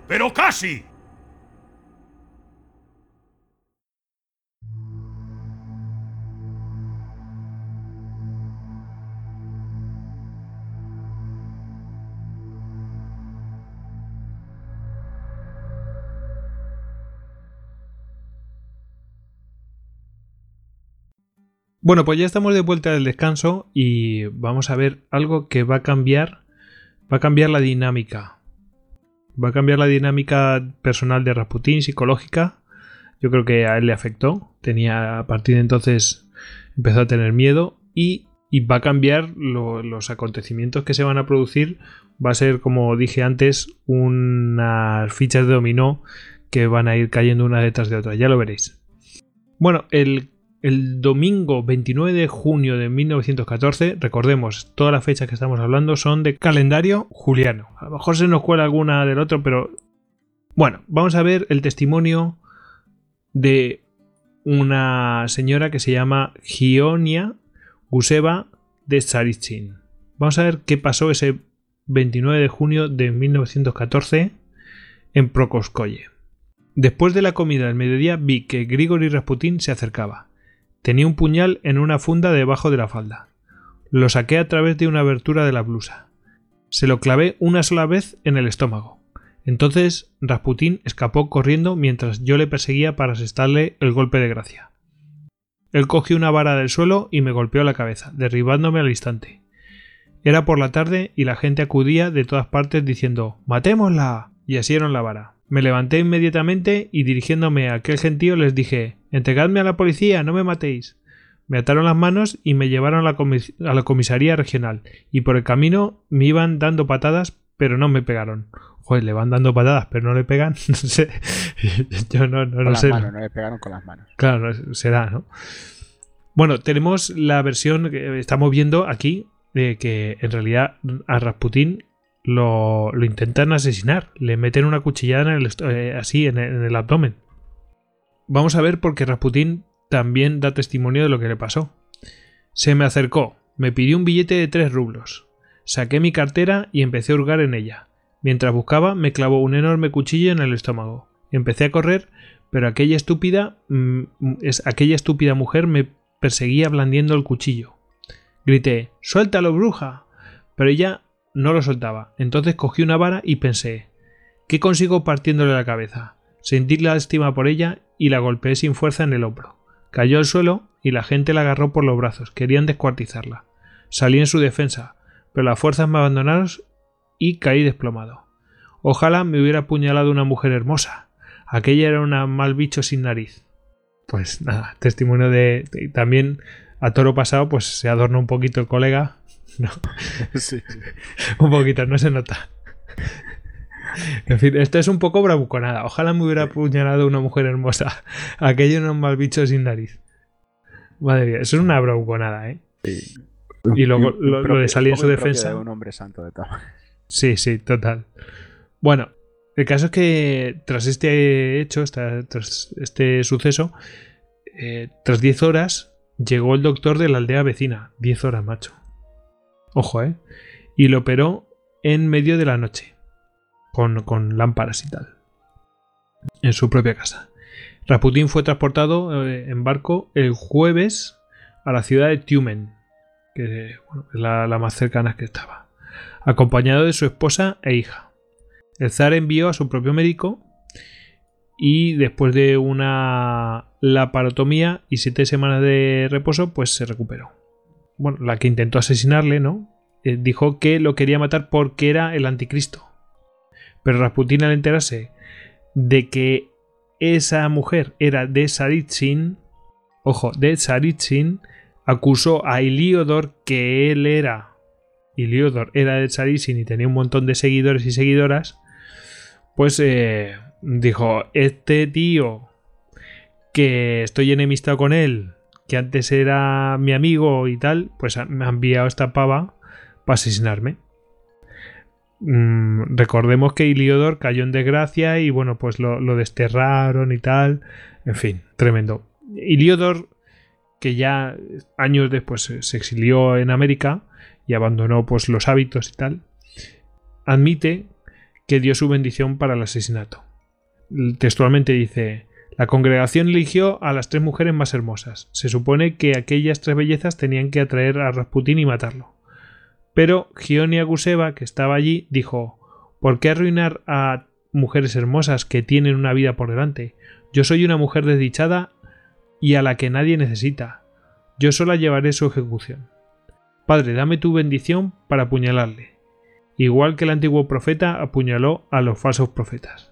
pero casi. Bueno, pues ya estamos de vuelta del descanso y vamos a ver algo que va a cambiar, va a cambiar la dinámica va a cambiar la dinámica personal de Rasputin, psicológica. Yo creo que a él le afectó. Tenía, a partir de entonces, empezó a tener miedo y, va a cambiar los acontecimientos que se van a producir. Va a ser, como dije antes, unas fichas de dominó que van a ir cayendo una detrás de otra. Ya lo veréis. Bueno, el el domingo 29 de junio de 1914, recordemos, todas las fechas que estamos hablando son de calendario juliano. A lo mejor se nos cuela alguna del otro, pero bueno, vamos a ver el testimonio de una señora que se llama Gionia Guseva de Tsarichin. Vamos a ver qué pasó ese 29 de junio de 1914 en Prokoskoye. Después de la comida del mediodía vi que Grigori Rasputin se acercaba. Tenía un puñal en una funda debajo de la falda. Lo saqué a través de una abertura de la blusa. Se lo clavé una sola vez en el estómago. Entonces Rasputín escapó corriendo mientras yo le perseguía para asestarle el golpe de gracia. Él cogió una vara del suelo y me golpeó la cabeza, derribándome al instante. Era por la tarde y la gente acudía de todas partes diciendo ¡Matémosla! y asieron la vara. Me levanté inmediatamente y dirigiéndome a aquel gentío les dije Entregadme a la policía, no me matéis. Me ataron las manos y me llevaron a la, comisaría regional, y por el camino me iban dando patadas, pero no me pegaron. Joder, le van dando patadas, pero no le pegan. No sé. Yo no, no, con. Las manos, no le pegaron con las manos. Claro, será, ¿no? Bueno, tenemos la versión que estamos viendo aquí, de que en realidad a Rasputín lo, intentan asesinar. Le meten una cuchillada en el, eh, así en el, abdomen. Vamos a ver porque Rasputín también da testimonio de lo que le pasó. Se me acercó, me pidió un billete de tres rublos. Saqué mi cartera y empecé a hurgar en ella. Mientras buscaba, me clavó un enorme cuchillo en el estómago. Empecé a correr, pero aquella estúpida, mm, es, aquella estúpida mujer me perseguía blandiendo el cuchillo. Grité, ¡Suéltalo, bruja! Pero ella no lo soltaba. Entonces cogí una vara y pensé, ¿qué consigo partiéndole la cabeza? Sentí la estima por ella y la golpeé sin fuerza en el hombro. Cayó al suelo y la gente la agarró por los brazos. Querían descuartizarla. Salí en su defensa, pero las fuerzas me abandonaron y caí desplomado. Ojalá me hubiera apuñalado una mujer hermosa. Aquella era una mal bicho sin nariz. Pues nada, testimonio de, también a toro pasado, pues se adorna un poquito el colega. No. Sí. un poquito, no se nota. En fin, esto es un poco bravuconada. Ojalá me hubiera apuñalado una mujer hermosa. Aquello era un mal bicho sin nariz. Madre mía, eso es una bravuconada, ¿eh? Sí. Y luego lo, de salir en su defensa. de un hombre santo de tal. Sí, sí, total. Bueno, el caso es que tras este hecho, tras este suceso, eh, tras 10 horas, llegó el doctor de la aldea vecina. 10 horas, macho. Ojo, ¿eh? Y lo operó en medio de la noche, con, con lámparas y tal, en su propia casa. Rasputín fue transportado eh, en barco el jueves a la ciudad de Tumen, que es la, la más cercana que estaba, acompañado de su esposa e hija. El zar envió a su propio médico y después de una laparotomía y siete semanas de reposo, pues se recuperó. Bueno, la que intentó asesinarle, ¿no? Eh, dijo que lo quería matar porque era el anticristo. Pero Rasputin al enterarse de que esa mujer era de Saritsyn, ojo, de Saritsyn, acusó a Iliodor que él era. Iliodor era de Saritsyn y tenía un montón de seguidores y seguidoras. Pues eh, dijo: Este tío que estoy enemistado con él, que antes era mi amigo y tal, pues me ha enviado esta pava para asesinarme. Mm, recordemos que Iliodor cayó en desgracia y bueno, pues lo, lo desterraron y tal. En fin, tremendo. Iliodor, que ya años después se exilió en América y abandonó pues los hábitos y tal, admite que dio su bendición para el asesinato. Textualmente dice, la congregación eligió a las tres mujeres más hermosas. Se supone que aquellas tres bellezas tenían que atraer a Rasputín y matarlo. Pero Gionia Guseva, que estaba allí, dijo: ¿Por qué arruinar a mujeres hermosas que tienen una vida por delante? Yo soy una mujer desdichada y a la que nadie necesita. Yo sola llevaré su ejecución. Padre, dame tu bendición para apuñalarle, igual que el antiguo profeta apuñaló a los falsos profetas.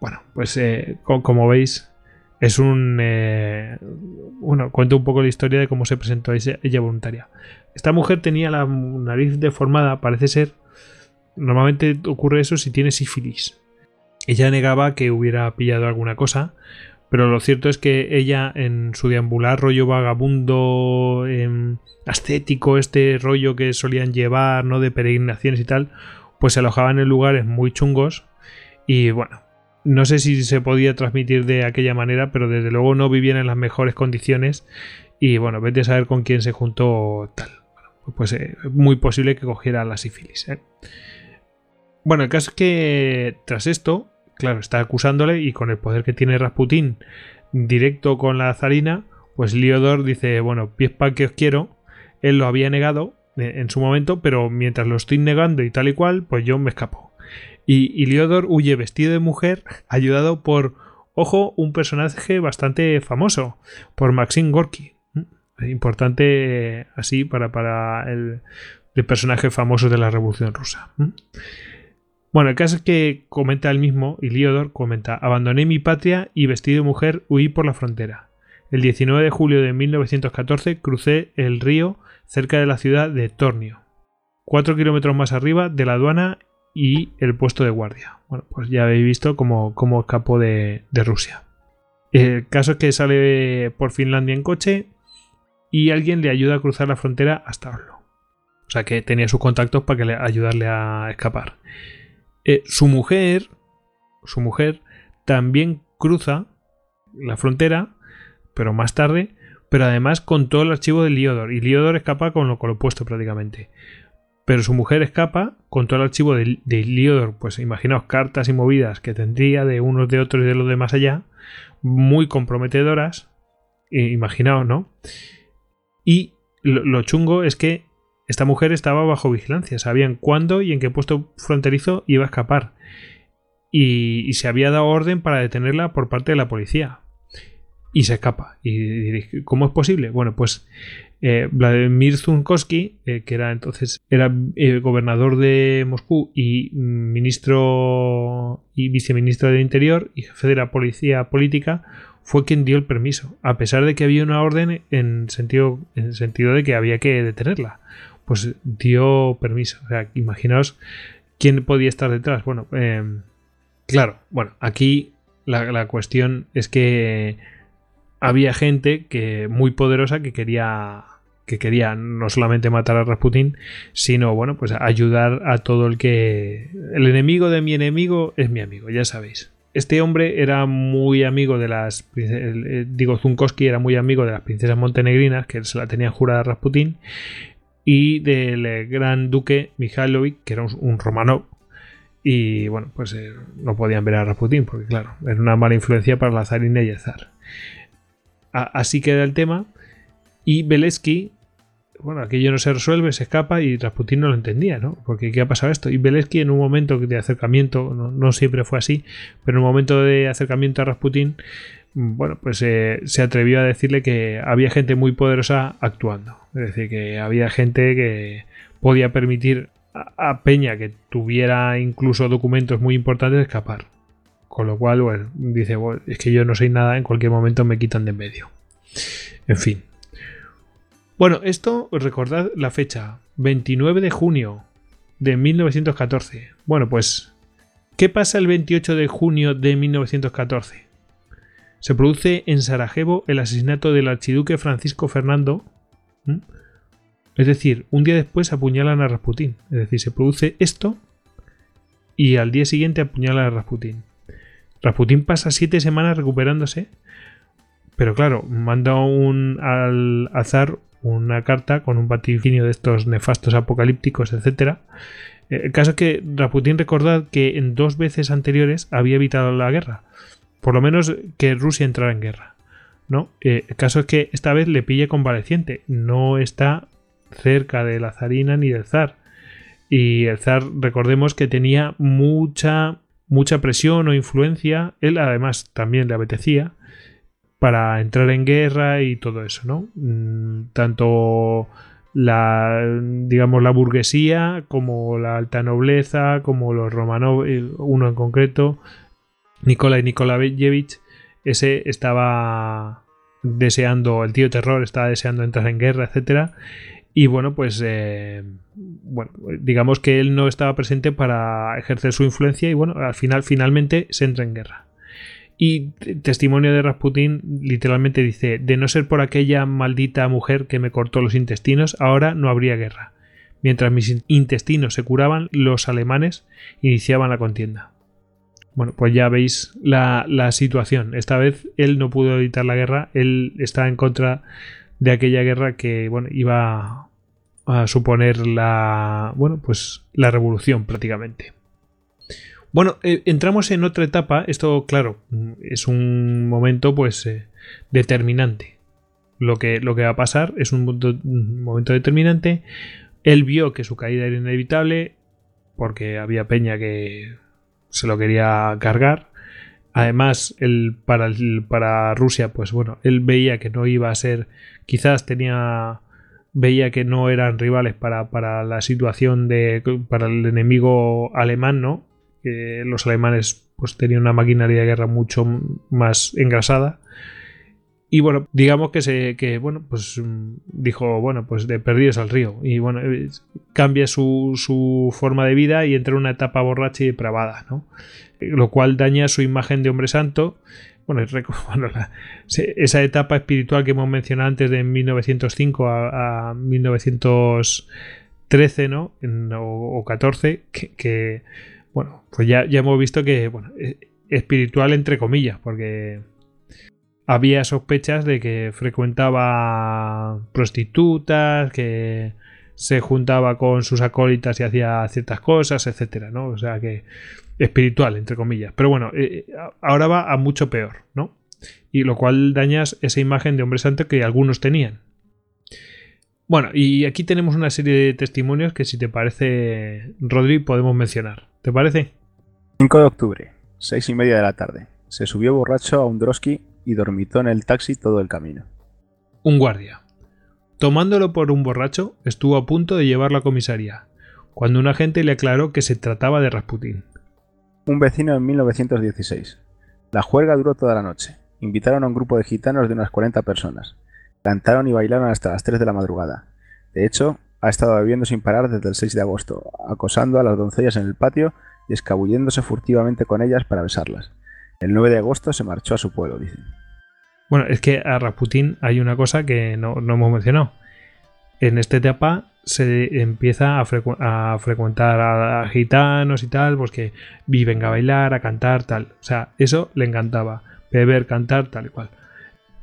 Bueno, pues eh, co- como veis, es un. eh, bueno, cuento un poco la historia de cómo se presentó ese- ella voluntaria. Esta mujer tenía la nariz deformada, parece ser. Normalmente ocurre eso si tiene sífilis. Ella negaba que hubiera pillado alguna cosa, pero lo cierto es que ella en su deambular rollo vagabundo em, ascético, este rollo que solían llevar, ¿no? De peregrinaciones y tal, pues se alojaban en lugares muy chungos y bueno, no sé si se podía transmitir de aquella manera, pero desde luego no vivían en las mejores condiciones y bueno, vete a saber con quién se juntó tal. Bueno, pues es muy posible que cogiera la sífilis. ¿eh? Bueno, el caso es que tras esto, claro, está acusándole y con el poder que tiene Rasputín directo con la zarina, pues Liodor dice, bueno, pies pa' que os quiero, él lo había negado eh, en su momento, pero mientras lo estoy negando y tal y cual, pues yo me escapo. Y, y Liodor huye vestido de mujer, ayudado por, ojo, un personaje bastante famoso, por Maxim Gorky. ¿Mm? Importante así para, para el, el personaje famoso de la Revolución Rusa. ¿Mm? Bueno, el caso es que comenta él mismo, y Liodor comenta, abandoné mi patria y vestido de mujer huí por la frontera. El 19 de julio de 1914 crucé el río cerca de la ciudad de Tornio, cuatro kilómetros más arriba de la aduana y el puesto de guardia. Bueno, pues ya habéis visto cómo, cómo escapó de, Rusia. El caso es que sale por Finlandia en coche y alguien le ayuda a cruzar la frontera hasta Oslo. O sea que tenía sus contactos para que le, ayudarle a escapar. Eh, su mujer, su mujer también cruza la frontera, pero más tarde, pero además con todo el archivo de Liodor. Y Liodor escapa con lo, con lo opuesto prácticamente. Pero su mujer escapa con todo el archivo de, de Liodor. Pues imaginaos cartas y movidas que tendría de unos de otros y de los de más allá, muy comprometedoras. Eh, imaginaos, ¿no? Y lo, chungo es que esta mujer estaba bajo vigilancia, sabían cuándo y en qué puesto fronterizo iba a escapar. Y, se había dado orden para detenerla por parte de la policía. Y se escapa. ¿Y cómo es posible? Bueno, pues eh, Vladimir Zunkovsky, eh, que era entonces era eh, gobernador de Moscú y ministro y viceministro del Interior y jefe de la policía política, fue quien dio el permiso, a pesar de que había una orden en sentido, en sentido de que había que detenerla. Pues dio permiso. O sea, imaginaos quién podía estar detrás. Bueno, claro, bueno, aquí la, la cuestión es que había gente que muy poderosa que quería que quería no solamente matar a Rasputin, sino bueno, pues ayudar a todo el que el enemigo de mi enemigo es mi amigo, ya sabéis. Este hombre era muy amigo de las eh, digo Zunkowski era muy amigo de las princesas montenegrinas que se la tenían jurada a Rasputin y del eh, gran duque Mikhailovich, que era un, romano y bueno, pues eh, no podían ver a Rasputin porque claro, era una mala influencia para la zarina y el zar así queda el tema. Y Belensky, bueno, aquello no se resuelve, se escapa y Rasputin no lo entendía, ¿no? Porque ¿qué ha pasado esto? Y Belensky en un momento de acercamiento, no, siempre fue así, pero en un momento de acercamiento a Rasputin, bueno, pues eh, se atrevió a decirle que había gente muy poderosa actuando. Es decir, que había gente que podía permitir a Peña que tuviera incluso documentos muy importantes escapar. Con lo cual, bueno, dice, es que yo no soy nada, en cualquier momento me quitan de en medio. En fin. Bueno, esto, recordad la fecha, 29 de junio de 1914. Bueno, pues, ¿qué pasa el 28 de junio de 1914? Se produce en Sarajevo el asesinato del archiduque Francisco Fernando. Es decir, un día después apuñalan a Rasputín. Es decir, se produce esto y al día siguiente apuñalan a Rasputín. Rasputín pasa siete semanas recuperándose, pero claro, manda un, al azar una carta con un vaticinio de estos nefastos apocalípticos, etc. Eh, el caso es que Rasputín recordad que en dos veces anteriores había evitado la guerra, por lo menos que Rusia entrara en guerra. ¿no? Eh, el caso es que esta vez le pilla convaleciente, no está cerca de la zarina ni del zar. Y el zar, recordemos que tenía mucha mucha presión o influencia, él además también le apetecía para entrar en guerra y todo eso, ¿no? Mm, tanto la digamos la burguesía como la alta nobleza, como los romanos, eh, uno en concreto, Nikolai Nikolayevich, ese estaba deseando, el tío terror estaba deseando entrar en guerra, etcétera, y bueno, pues eh, bueno, digamos que él no estaba presente para ejercer su influencia y bueno, al final finalmente se entra en guerra. Y testimonio de Rasputin literalmente dice, de no ser por aquella maldita mujer que me cortó los intestinos, ahora no habría guerra. Mientras mis intestinos se curaban, los alemanes iniciaban la contienda. Bueno, pues ya veis la, la situación. Esta vez él no pudo evitar la guerra, él está en contra de aquella guerra que bueno, iba a suponer la bueno, pues la revolución prácticamente. Bueno, eh, entramos en otra etapa, esto claro, es un momento pues eh, determinante. Lo que, lo que va a pasar es un, momento determinante. Él vio que su caída era inevitable porque había peña que se lo quería cargar Además, el, para, para Rusia, pues bueno, él veía que no iba a ser, quizás tenía, veía que no eran rivales para, para la situación de, para el enemigo alemán, ¿no? Que los alemanes pues tenían una maquinaria de guerra mucho más engrasada. Y bueno, digamos que se, que bueno, pues dijo, bueno, pues de perdidos al río. Y bueno, eh, cambia su, su forma de vida y entra en una etapa borracha y depravada, ¿no? lo cual daña su imagen de hombre santo. Bueno, esa etapa espiritual que hemos mencionado antes de 1905 a, 1913, ¿no? o, 14, que, bueno, pues ya, ya hemos visto que, bueno, e, espiritual entre comillas, porque había sospechas de que frecuentaba prostitutas, que se juntaba con sus acólitas y hacía ciertas cosas, etcétera, ¿no? O sea que espiritual, entre comillas. Pero bueno, eh, ahora va a mucho peor, ¿no? Y lo cual dañas esa imagen de hombre santo que algunos tenían. Bueno, y aquí tenemos una serie de testimonios que si te parece, Rodri, podemos mencionar. ¿Te parece? 5 de octubre, seis y media de la tarde. Se subió borracho a un drosky y dormitó en el taxi todo el camino. Un guardia. Tomándolo por un borracho, estuvo a punto de llevarlo a comisaría, cuando un agente le aclaró que se trataba de Rasputín. Un vecino en 1916. La juerga duró toda la noche. Invitaron a un grupo de gitanos de unas 40 personas. Cantaron y bailaron hasta las 3 de la madrugada. De hecho, ha estado bebiendo sin parar desde el 6 de agosto, acosando a las doncellas en el patio y escabulléndose furtivamente con ellas para besarlas. El 9 de agosto se marchó a su pueblo, dicen. Bueno, es que a Rasputín hay una cosa que no, hemos mencionado. En esta etapa se empieza a, frecuentar a, gitanos y tal, pues que viven a bailar, a cantar, tal. O sea, eso le encantaba. Beber, cantar, tal y cual.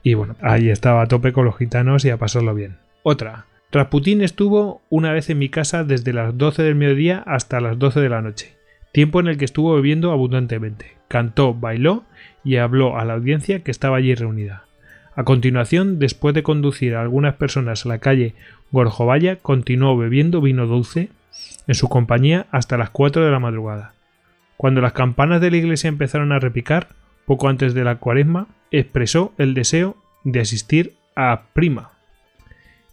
Y bueno, ahí estaba a tope con los gitanos y a pasarlo bien. Otra. Rasputín estuvo una vez en mi casa desde las 12 del mediodía hasta las 12 de la noche, tiempo en el que estuvo bebiendo abundantemente. Cantó, bailó y habló a la audiencia que estaba allí reunida. A continuación, después de conducir a algunas personas a la calle Gorjovaya, continuó bebiendo vino dulce en su compañía hasta las 4 de la madrugada. Cuando las campanas de la iglesia empezaron a repicar, poco antes de la cuaresma, expresó el deseo de asistir a Prima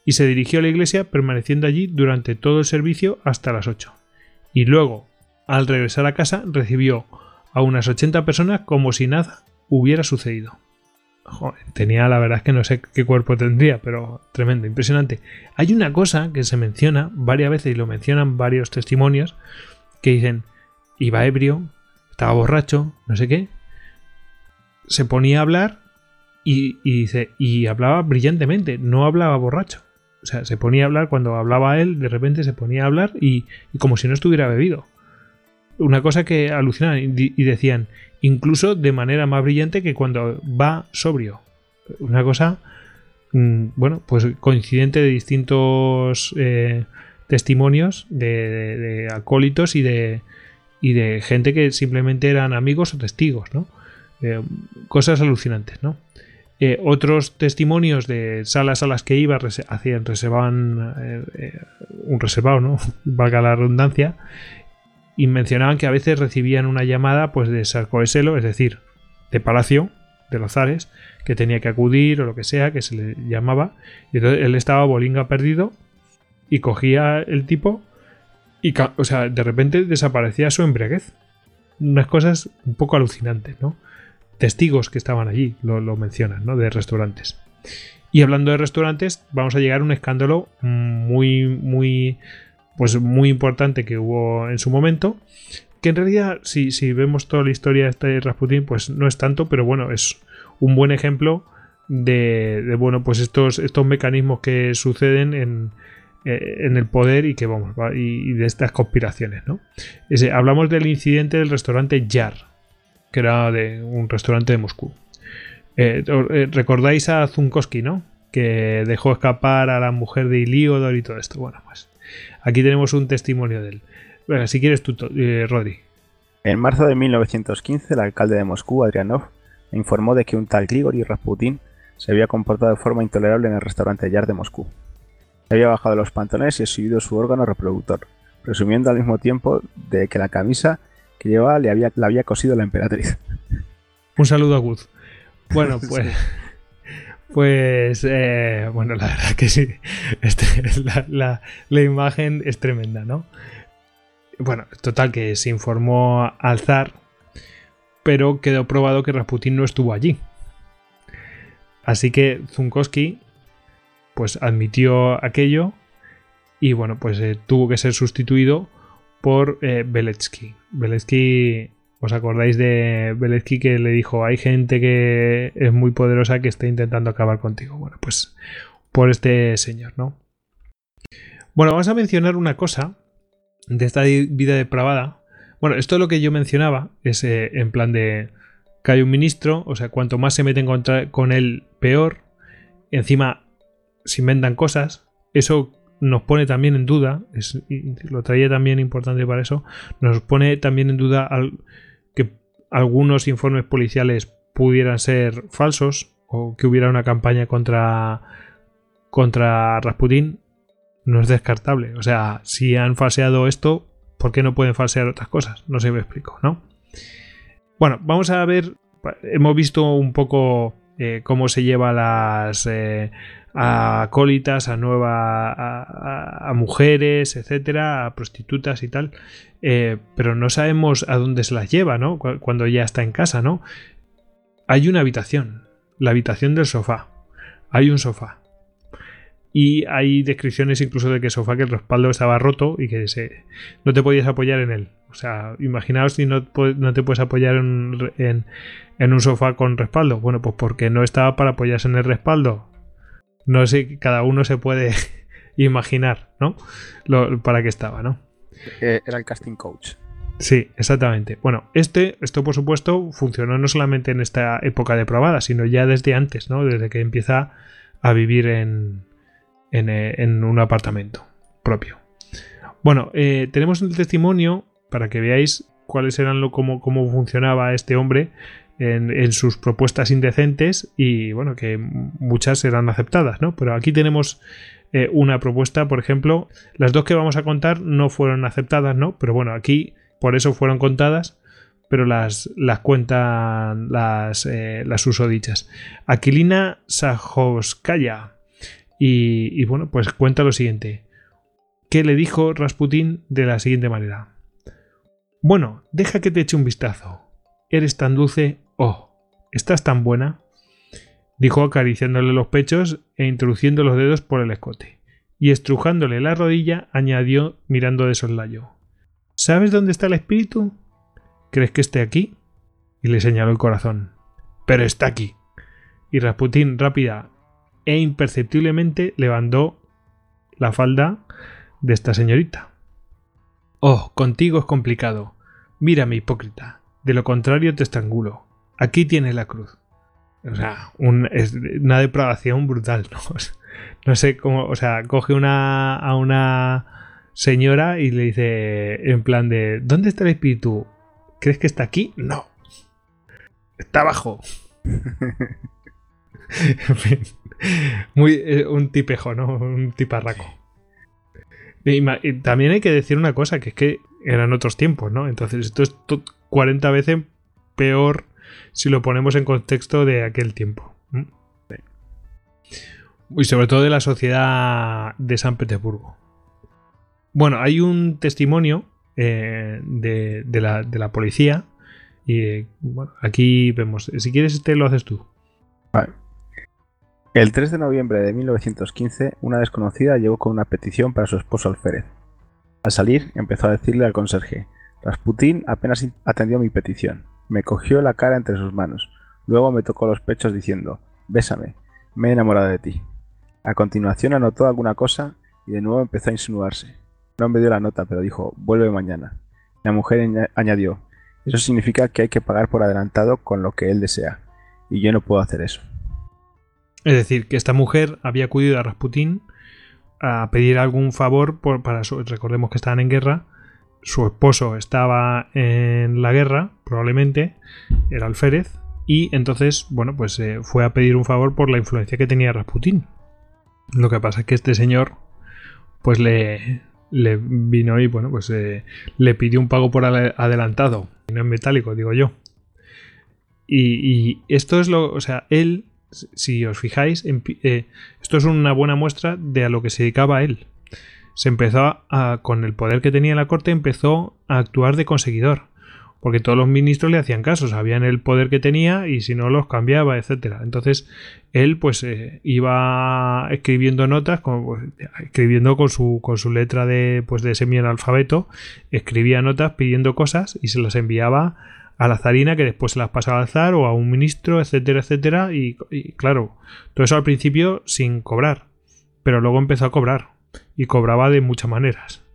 y se dirigió a la iglesia permaneciendo allí durante todo el servicio hasta las 8. Y luego, al regresar a casa, recibió a unas 80 personas como si nada hubiera sucedido. Tenía, la verdad es que no sé qué cuerpo tendría, pero tremendo, impresionante. Hay una cosa que se menciona varias veces y lo mencionan varios testimonios que dicen, iba ebrio, estaba borracho, no sé qué. Se ponía a hablar y, dice, y hablaba brillantemente, no hablaba borracho. O sea, se ponía a hablar cuando hablaba él, de repente se ponía a hablar y como si no estuviera bebido una cosa que alucinan y decían, incluso de manera más brillante que cuando va sobrio. Una cosa, mm, bueno, pues coincidente de distintos eh, testimonios de, acólitos y de, y de gente que simplemente eran amigos o testigos, ¿no? Eh, cosas alucinantes, ¿no? Eh, otros testimonios de salas a las que iba hacían, reservaban un reservado, ¿no? Valga la redundancia, y mencionaban que a veces recibían una llamada pues de Sarcoeselo, es decir, de Palacio, de los zares, que tenía que acudir o lo que sea, que se le llamaba, y entonces él estaba bolinga perdido y cogía el tipo y, o sea, de repente desaparecía su embriaguez. Unas cosas un poco alucinantes, ¿no? Testigos que estaban allí lo, lo mencionan, ¿no? De restaurantes. Y hablando de restaurantes, vamos a llegar a un escándalo muy, muy pues muy importante que hubo en su momento. Que en realidad, si, si vemos toda la historia de este Rasputin, pues no es tanto, pero bueno, es un buen ejemplo de, bueno, pues estos, estos mecanismos que suceden en, eh, en el poder y que vamos, y, de estas conspiraciones, ¿no? hablamos del incidente del restaurante Yar, que era de un restaurante de Moscú. Eh, eh, recordáis a Zunkowski, ¿no? Que dejó escapar a la mujer de Iliodor y todo esto. Bueno, pues Aquí tenemos un testimonio de él. Bueno, si quieres tú, eh, Rodri. En marzo de 1915, el alcalde de Moscú, Adrianov, informó de que un tal Grigori Rasputin se había comportado de forma intolerable en el restaurante Yar de Moscú. Se había bajado los pantalones y exhibido su órgano reproductor, presumiendo al mismo tiempo de que la camisa que llevaba le había, la había cosido la emperatriz. Un saludo a. Bueno, pues pues eh, bueno, la verdad que sí. Este, la, imagen es tremenda, ¿no? Bueno, total que se informó al zar, pero quedó probado que Rasputin no estuvo allí. Así que Zunkowski pues admitió aquello y bueno, pues eh, tuvo que ser sustituido por eh, Beletsky. Beletsky ¿Os acordáis de Beletsky que le dijo, hay gente que es muy poderosa que está intentando acabar contigo? Bueno, pues por este señor, ¿no? Bueno, vamos a mencionar una cosa de esta vida depravada. Bueno, esto es lo que yo mencionaba, es eh, en plan de que hay un ministro, o sea, cuanto más se meten contra, con él, peor. Encima, si inventan cosas, eso nos pone también en duda, es, lo traía también importante para eso, nos pone también en duda al, algunos informes policiales pudieran ser falsos o que hubiera una campaña contra, contra Rasputin. no es descartable. O sea, si han falseado esto, ¿por qué no pueden falsear otras cosas? No sé me explico, ¿no? Bueno, vamos a ver, hemos visto un poco eh, cómo se lleva las eh, acólitas, a nuevas, a, mujeres, etcétera, a prostitutas y tal, eh, pero no sabemos a dónde se las lleva, ¿no? Cuando ya está en casa, ¿no? Hay una habitación, la habitación del sofá. Hay un sofá. Y hay descripciones incluso de que el sofá que el respaldo estaba roto y que no te podías apoyar en él. O sea, imaginaos si no, no te puedes apoyar en, en, un sofá con respaldo. Bueno, pues porque no estaba para apoyarse en el respaldo. No sé, cada uno se puede imaginar, ¿no? Lo, para qué estaba, ¿no? Eh, era el casting coach. Sí, exactamente. Bueno, este, esto por supuesto funcionó no solamente en esta época de probada, sino ya desde antes, ¿no? Desde que empieza a vivir en, en, eh, un apartamento propio. Bueno, eh, tenemos el testimonio para que veáis cuáles eran lo, cómo, cómo funcionaba este hombre en, en, sus propuestas indecentes y bueno, que muchas eran aceptadas, ¿no? Pero aquí tenemos eh, una propuesta, por ejemplo, las dos que vamos a contar no fueron aceptadas, ¿no? Pero bueno, aquí por eso fueron contadas, pero las, las cuentan las, eh, las usodichas. Aquilina Sajovskaya. Y, y bueno, pues cuenta lo siguiente. ¿Qué le dijo Rasputín de la siguiente manera? Bueno, deja que te eche un vistazo. Eres tan dulce. Oh, estás tan buena. Dijo acariciándole los pechos e introduciendo los dedos por el escote. Y estrujándole la rodilla, añadió mirando de soslayo. ¿Sabes dónde está el espíritu? ¿Crees que esté aquí? Y le señaló el corazón. Pero está aquí. Y Rasputín rápida e imperceptiblemente levantó la falda de esta señorita. Oh, contigo es complicado. Mírame, hipócrita. De lo contrario te estrangulo. Aquí tienes la cruz. O sea, una depravación brutal, ¿no? No sé cómo, o sea, coge una, a una señora y le dice en plan de, ¿dónde está el espíritu? ¿Crees que está aquí? No. Está abajo. en fin. Muy, eh, un tipejo, ¿no? Un tiparraco. También hay que decir una cosa, que es que eran otros tiempos, ¿no? Entonces esto es 40 veces peor si lo ponemos en contexto de aquel tiempo. Y sobre todo de la sociedad de San Petersburgo. Bueno, hay un testimonio eh, de, la, policía. Y bueno, aquí vemos. Si quieres, este lo haces tú. Vale. El 3 de noviembre de 1915, una desconocida llegó con una petición para su esposo Alférez. Al salir, empezó a decirle al conserje: Rasputín apenas atendió mi petición. Me cogió la cara entre sus manos. Luego me tocó los pechos diciendo: Bésame, me he enamorado de ti. A continuación anotó alguna cosa y de nuevo empezó a insinuarse. No me dio la nota, pero dijo, vuelve mañana. La mujer añadió, eso significa que hay que pagar por adelantado con lo que él desea, y yo no puedo hacer eso. Es decir, que esta mujer había acudido a Rasputín a pedir algún favor por, para recordemos que estaban en guerra, su esposo estaba en la guerra, probablemente, era alférez, y entonces, bueno, pues eh, fue a pedir un favor por la influencia que tenía Rasputín. Lo que pasa es que este señor, pues le, le vino y bueno, pues eh, le pidió un pago por adelantado, no en metálico, digo yo. Y, esto es lo, o sea, él, si os fijáis, eh, esto es una buena muestra de a lo que se dedicaba él. Se empezó a, con el poder que tenía en la corte, empezó a actuar de conseguidor porque todos los ministros le hacían caso, sabían el poder que tenía y si no los cambiaba, etcétera. Entonces él pues eh, iba escribiendo notas, pues, escribiendo con su, con su letra de pues de alfabeto, escribía notas pidiendo cosas y se las enviaba a la zarina que después se las pasaba al zar o a un ministro, etcétera, etcétera. Y claro, todo eso al principio sin cobrar, pero luego empezó a cobrar y cobraba de muchas maneras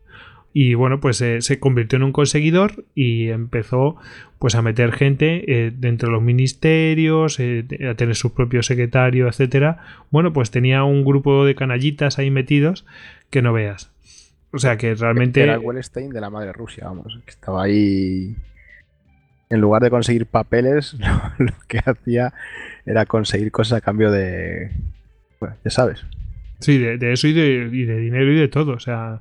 y bueno pues eh, se convirtió en un conseguidor y empezó pues a meter gente eh, dentro de los ministerios eh, a tener su propio secretario etcétera. Bueno pues tenía un grupo de canallitas ahí metidos que no veas. O sea que realmente era el Wellstein de la madre Rusia vamos que estaba ahí en lugar de conseguir papeles lo, que hacía era conseguir cosas a cambio de bueno, ya sabes. Sí, de, eso y de, y de, dinero y de todo, o sea,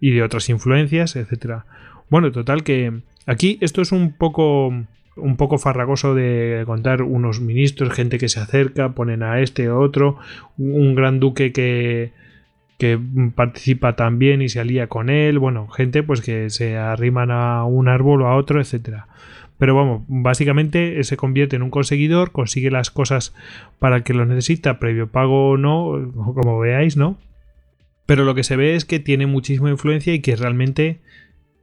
y de otras influencias, etcétera. Bueno, total que aquí esto es un poco un poco farragoso de contar unos ministros, gente que se acerca, ponen a este o otro, un gran duque que que participa también y se alía con él, bueno, gente pues que se arriman a un árbol o a otro, etcétera. Pero vamos, básicamente se convierte en un conseguidor, consigue las cosas para que lo necesita, previo pago o no, como veáis, ¿no? Pero lo que se ve es que tiene muchísima influencia y que realmente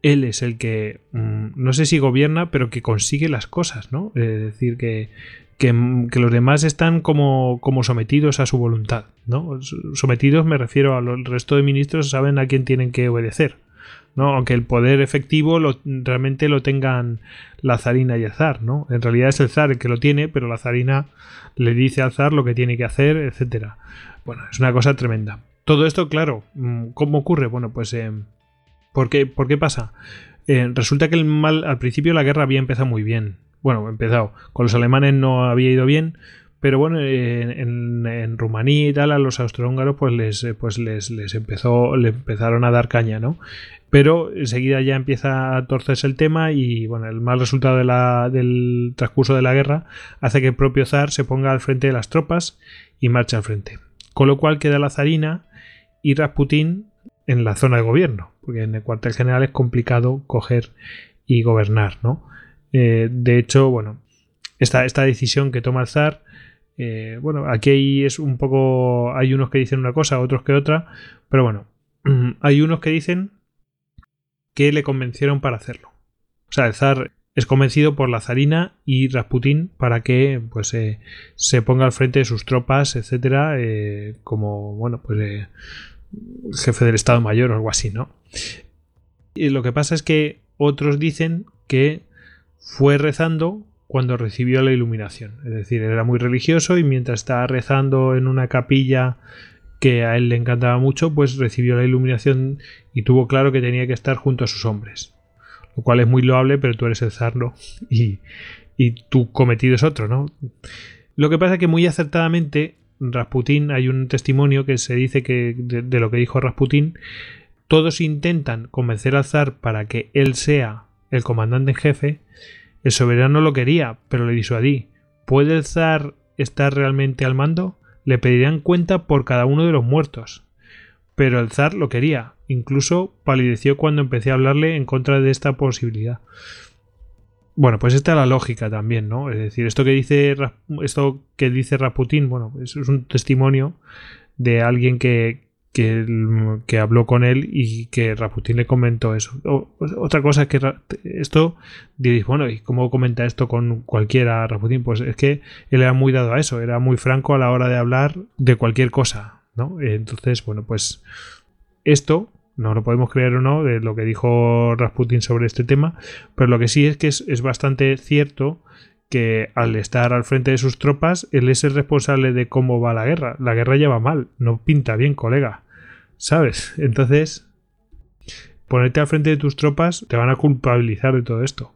él es el que, mm, no sé si gobierna, pero que consigue las cosas, ¿no? Es decir, que, que, los demás están como, como, sometidos a su voluntad, ¿no? Sometidos me refiero al resto de ministros saben a quién tienen que obedecer. ¿no? Aunque el poder efectivo lo, realmente lo tengan la zarina y el zar, ¿no? En realidad es el zar el que lo tiene, pero la zarina le dice al zar lo que tiene que hacer, etcétera. Bueno, es una cosa tremenda. Todo esto, claro, mm, ¿cómo ocurre? Bueno, pues eh, ¿por, qué, ¿por, qué, pasa? Eh, resulta que el mal, al principio la guerra había empezado muy bien. Bueno, empezado. Con los alemanes no había ido bien, pero bueno, en, Rumanía y tal, a los austrohúngaros, pues les, pues les, les empezó, le empezaron a dar caña, ¿no? Pero enseguida ya empieza a torcerse el tema y bueno, el mal resultado del transcurso de la guerra hace que el propio zar se ponga al frente de las tropas y marche al frente. Con lo cual queda la zarina y Rasputín en la zona de gobierno, porque en el cuartel general es complicado coger y gobernar, ¿no? Eh, de hecho, bueno, esta, esta decisión que toma el zar eh, bueno, aquí es un poco. Hay unos que dicen una cosa, otros que otra. Pero bueno, hay unos que dicen que le convencieron para hacerlo. O sea, el zar es convencido por la zarina y Rasputín para que pues eh, se ponga al frente de sus tropas, etcétera, como bueno, pues jefe del Estado Mayor o algo así, ¿no? Y lo que pasa es que otros dicen que fue rezando cuando recibió la iluminación. Es decir, era muy religioso y mientras estaba rezando en una capilla que a él le encantaba mucho, pues recibió la iluminación y tuvo claro que tenía que estar junto a sus hombres. Lo cual es muy loable, pero tú eres el zar, ¿no? Y, y tu cometido es otro, ¿no? Lo que pasa es que muy acertadamente Rasputín, hay un testimonio que se dice que de, lo que dijo Rasputín, todos intentan convencer al zar para que él sea el comandante en jefe, el soberano lo quería, pero le disuadí. ¿Puede el zar estar realmente al mando? Le pedirían cuenta por cada uno de los muertos. Pero el zar lo quería. Incluso palideció cuando empecé a hablarle en contra de esta posibilidad. Bueno, pues esta es la lógica también, ¿no? Es decir, esto que dice esto que dice Raputín, bueno, es un testimonio de alguien que, que, habló con él y que Raputín le comentó eso. otra cosa es que esto diréis, bueno, ¿y cómo comenta esto con cualquiera Raputín? Pues es que él era muy dado a eso, era muy franco a la hora de hablar de cualquier cosa, ¿no? Entonces, bueno, pues esto no lo podemos creer o no de lo que dijo Rasputin sobre este tema, pero lo que sí es que es, es bastante cierto que al estar al frente de sus tropas, él es el responsable de cómo va la guerra. La guerra ya va mal, no pinta bien, colega. ¿Sabes? Entonces, ponerte al frente de tus tropas te van a culpabilizar de todo esto.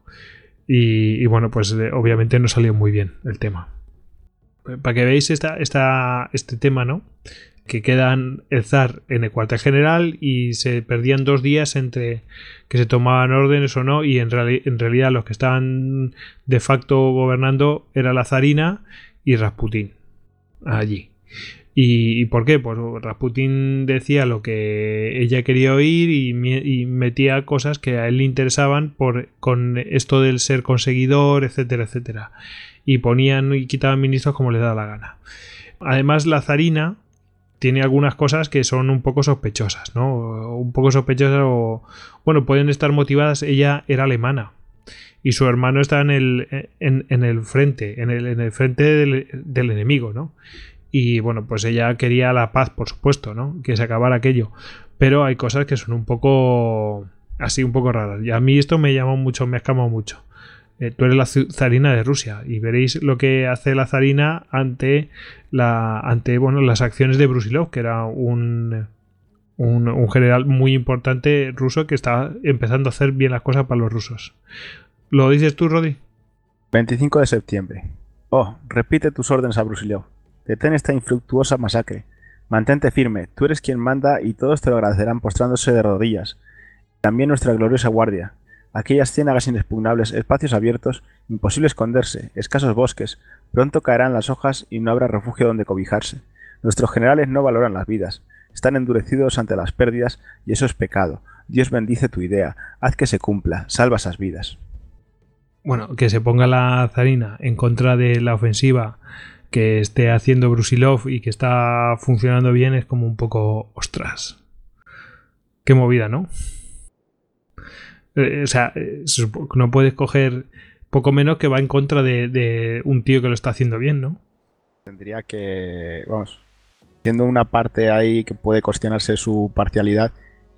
Y, bueno, pues eh, obviamente no salió muy bien el tema. Para que veáis esta, esta, este tema, ¿no? Que quedan el zar en el cuartel general y se perdían dos días entre que se tomaban órdenes o no y en, en realidad los que estaban de facto gobernando era la zarina y Rasputín allí. ¿Y, por qué? Pues Rasputin decía lo que ella quería oír y, metía cosas que a él le interesaban por, con esto del ser conseguidor, etcétera, etcétera. Y ponían y quitaban ministros como les da la gana. Además, la zarina tiene algunas cosas que son un poco sospechosas, ¿no? Un poco sospechosas o... Bueno, pueden estar motivadas. Ella era alemana y su hermano está en el, en, el frente, en el, en el frente del, del enemigo, ¿no? Y bueno, pues ella quería la paz, por supuesto, ¿no? Que se acabara aquello. Pero hay cosas que son un poco así, un poco raras. Y a mí esto me llamó mucho, me escamó mucho. Eh, tú eres la zarina de Rusia y veréis lo que hace la zarina ante las acciones de Brusilov que era un, un, general muy importante ruso que estaba empezando a hacer bien las cosas para los rusos ¿lo dices tú Rodi? 25 de septiembre oh repite tus órdenes a Brusilov Detén esta infructuosa masacre. Mantente firme, tú eres quien manda y todos te lo agradecerán postrándose de rodillas. También nuestra gloriosa guardia. Aquellas ciénagas inexpugnables, espacios abiertos, imposible esconderse, escasos bosques, pronto caerán las hojas y no habrá refugio donde cobijarse. Nuestros generales no valoran las vidas, están endurecidos ante las pérdidas y eso es pecado. Dios bendice tu idea, haz que se cumpla, salva esas vidas. Bueno, que se ponga la zarina en contra de la ofensiva que esté haciendo Brusilov y que está funcionando bien es como un poco ostras. Qué movida, ¿no? Eh, o sea, eh, no puedes coger poco menos que va en contra de, un tío que lo está haciendo bien, ¿no? Tendría que, vamos, siendo una parte ahí que puede cuestionarse su parcialidad,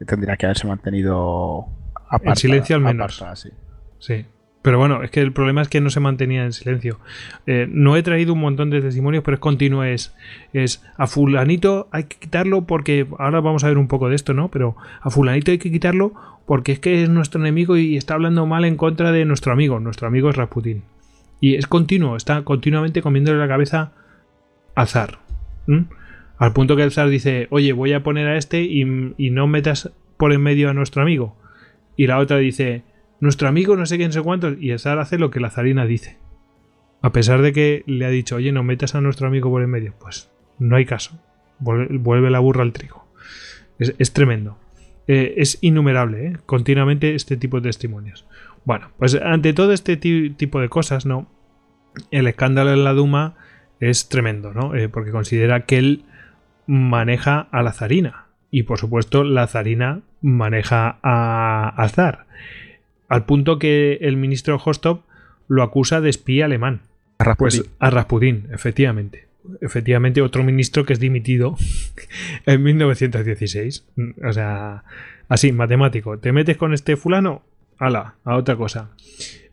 tendría que haberse mantenido en silencio al menos. sí. Pero bueno, es que el problema es que no se mantenía en silencio. Eh, no he traído un montón de testimonios, pero es continuo. Es, es a fulanito hay que quitarlo porque ahora vamos a ver un poco de esto, ¿no? Pero a fulanito hay que quitarlo porque es que es nuestro enemigo y está hablando mal en contra de nuestro amigo. Nuestro amigo es Rasputin. Y es continuo, está continuamente comiéndole la cabeza al zar. Al punto que el zar dice, oye, voy a poner a este y, no metas por en medio a nuestro amigo. Y la otra dice, nuestro amigo no sé quién, no sé cuántos, y el zar hace lo que la zarina dice. A pesar de que le ha dicho, oye, no metas a nuestro amigo por en medio, pues no hay caso. Vuelve, la burra al trigo. Es, tremendo. Eh, es innumerable, ¿eh? continuamente este tipo de testimonios. Bueno, pues ante todo este tipo de cosas, ¿no? El escándalo en la Duma es tremendo, ¿no? Eh, porque considera que él maneja a la zarina. Y por supuesto, la zarina maneja a, zar al punto que el ministro Hostop lo acusa de espía alemán. A Rasputin. Pues a Rasputin, efectivamente. Efectivamente, otro ministro que es dimitido en 1916. O sea, así, matemático. ¿Te metes con este fulano? Ala, a otra cosa.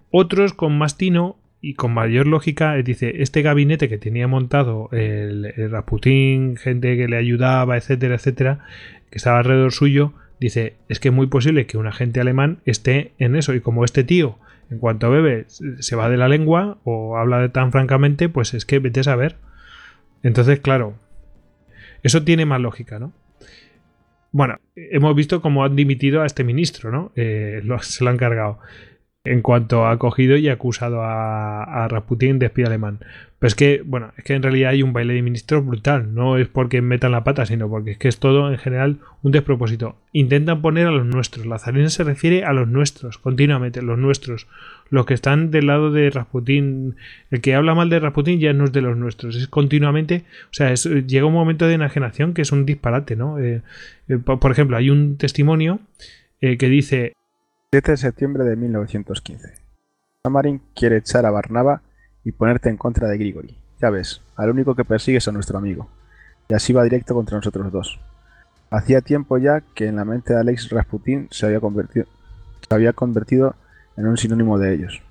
Otros con más tino y con mayor lógica, eh, dice, este gabinete que tenía montado el, el Rasputin, gente que le ayudaba, etcétera, etcétera, que estaba alrededor suyo, dice, es que es muy posible que un agente alemán esté en eso y como este tío en cuanto bebe se va de la lengua o habla de tan francamente, pues es que vete a saber. Entonces, claro, eso tiene más lógica, ¿no? Bueno, hemos visto cómo han dimitido a este ministro, ¿no? Eh, se lo han cargado en cuanto ha cogido y acusado a, a Rasputin de espía alemán. Pero es que, bueno, es que en realidad hay un baile de ministros brutal. No es porque metan la pata, sino porque es que es todo en general un despropósito. Intentan poner a los nuestros. La zarina se refiere a los nuestros, continuamente, los nuestros. Los que están del lado de Rasputin. El que habla mal de Rasputin ya no es de los nuestros. Es continuamente. O sea, llega un momento de enajenación que es un disparate, ¿no? Eh, eh, por ejemplo, hay un testimonio eh, que dice. 7 de septiembre de 1915. Samarin quiere echar a Barnaba y ponerte en contra de Grigori. Ya ves, al único que persigues a nuestro amigo. Y así va directo contra nosotros dos. Hacía tiempo ya que en la mente de Alex Rasputin se había convertido, se había convertido en un sinónimo de ellos.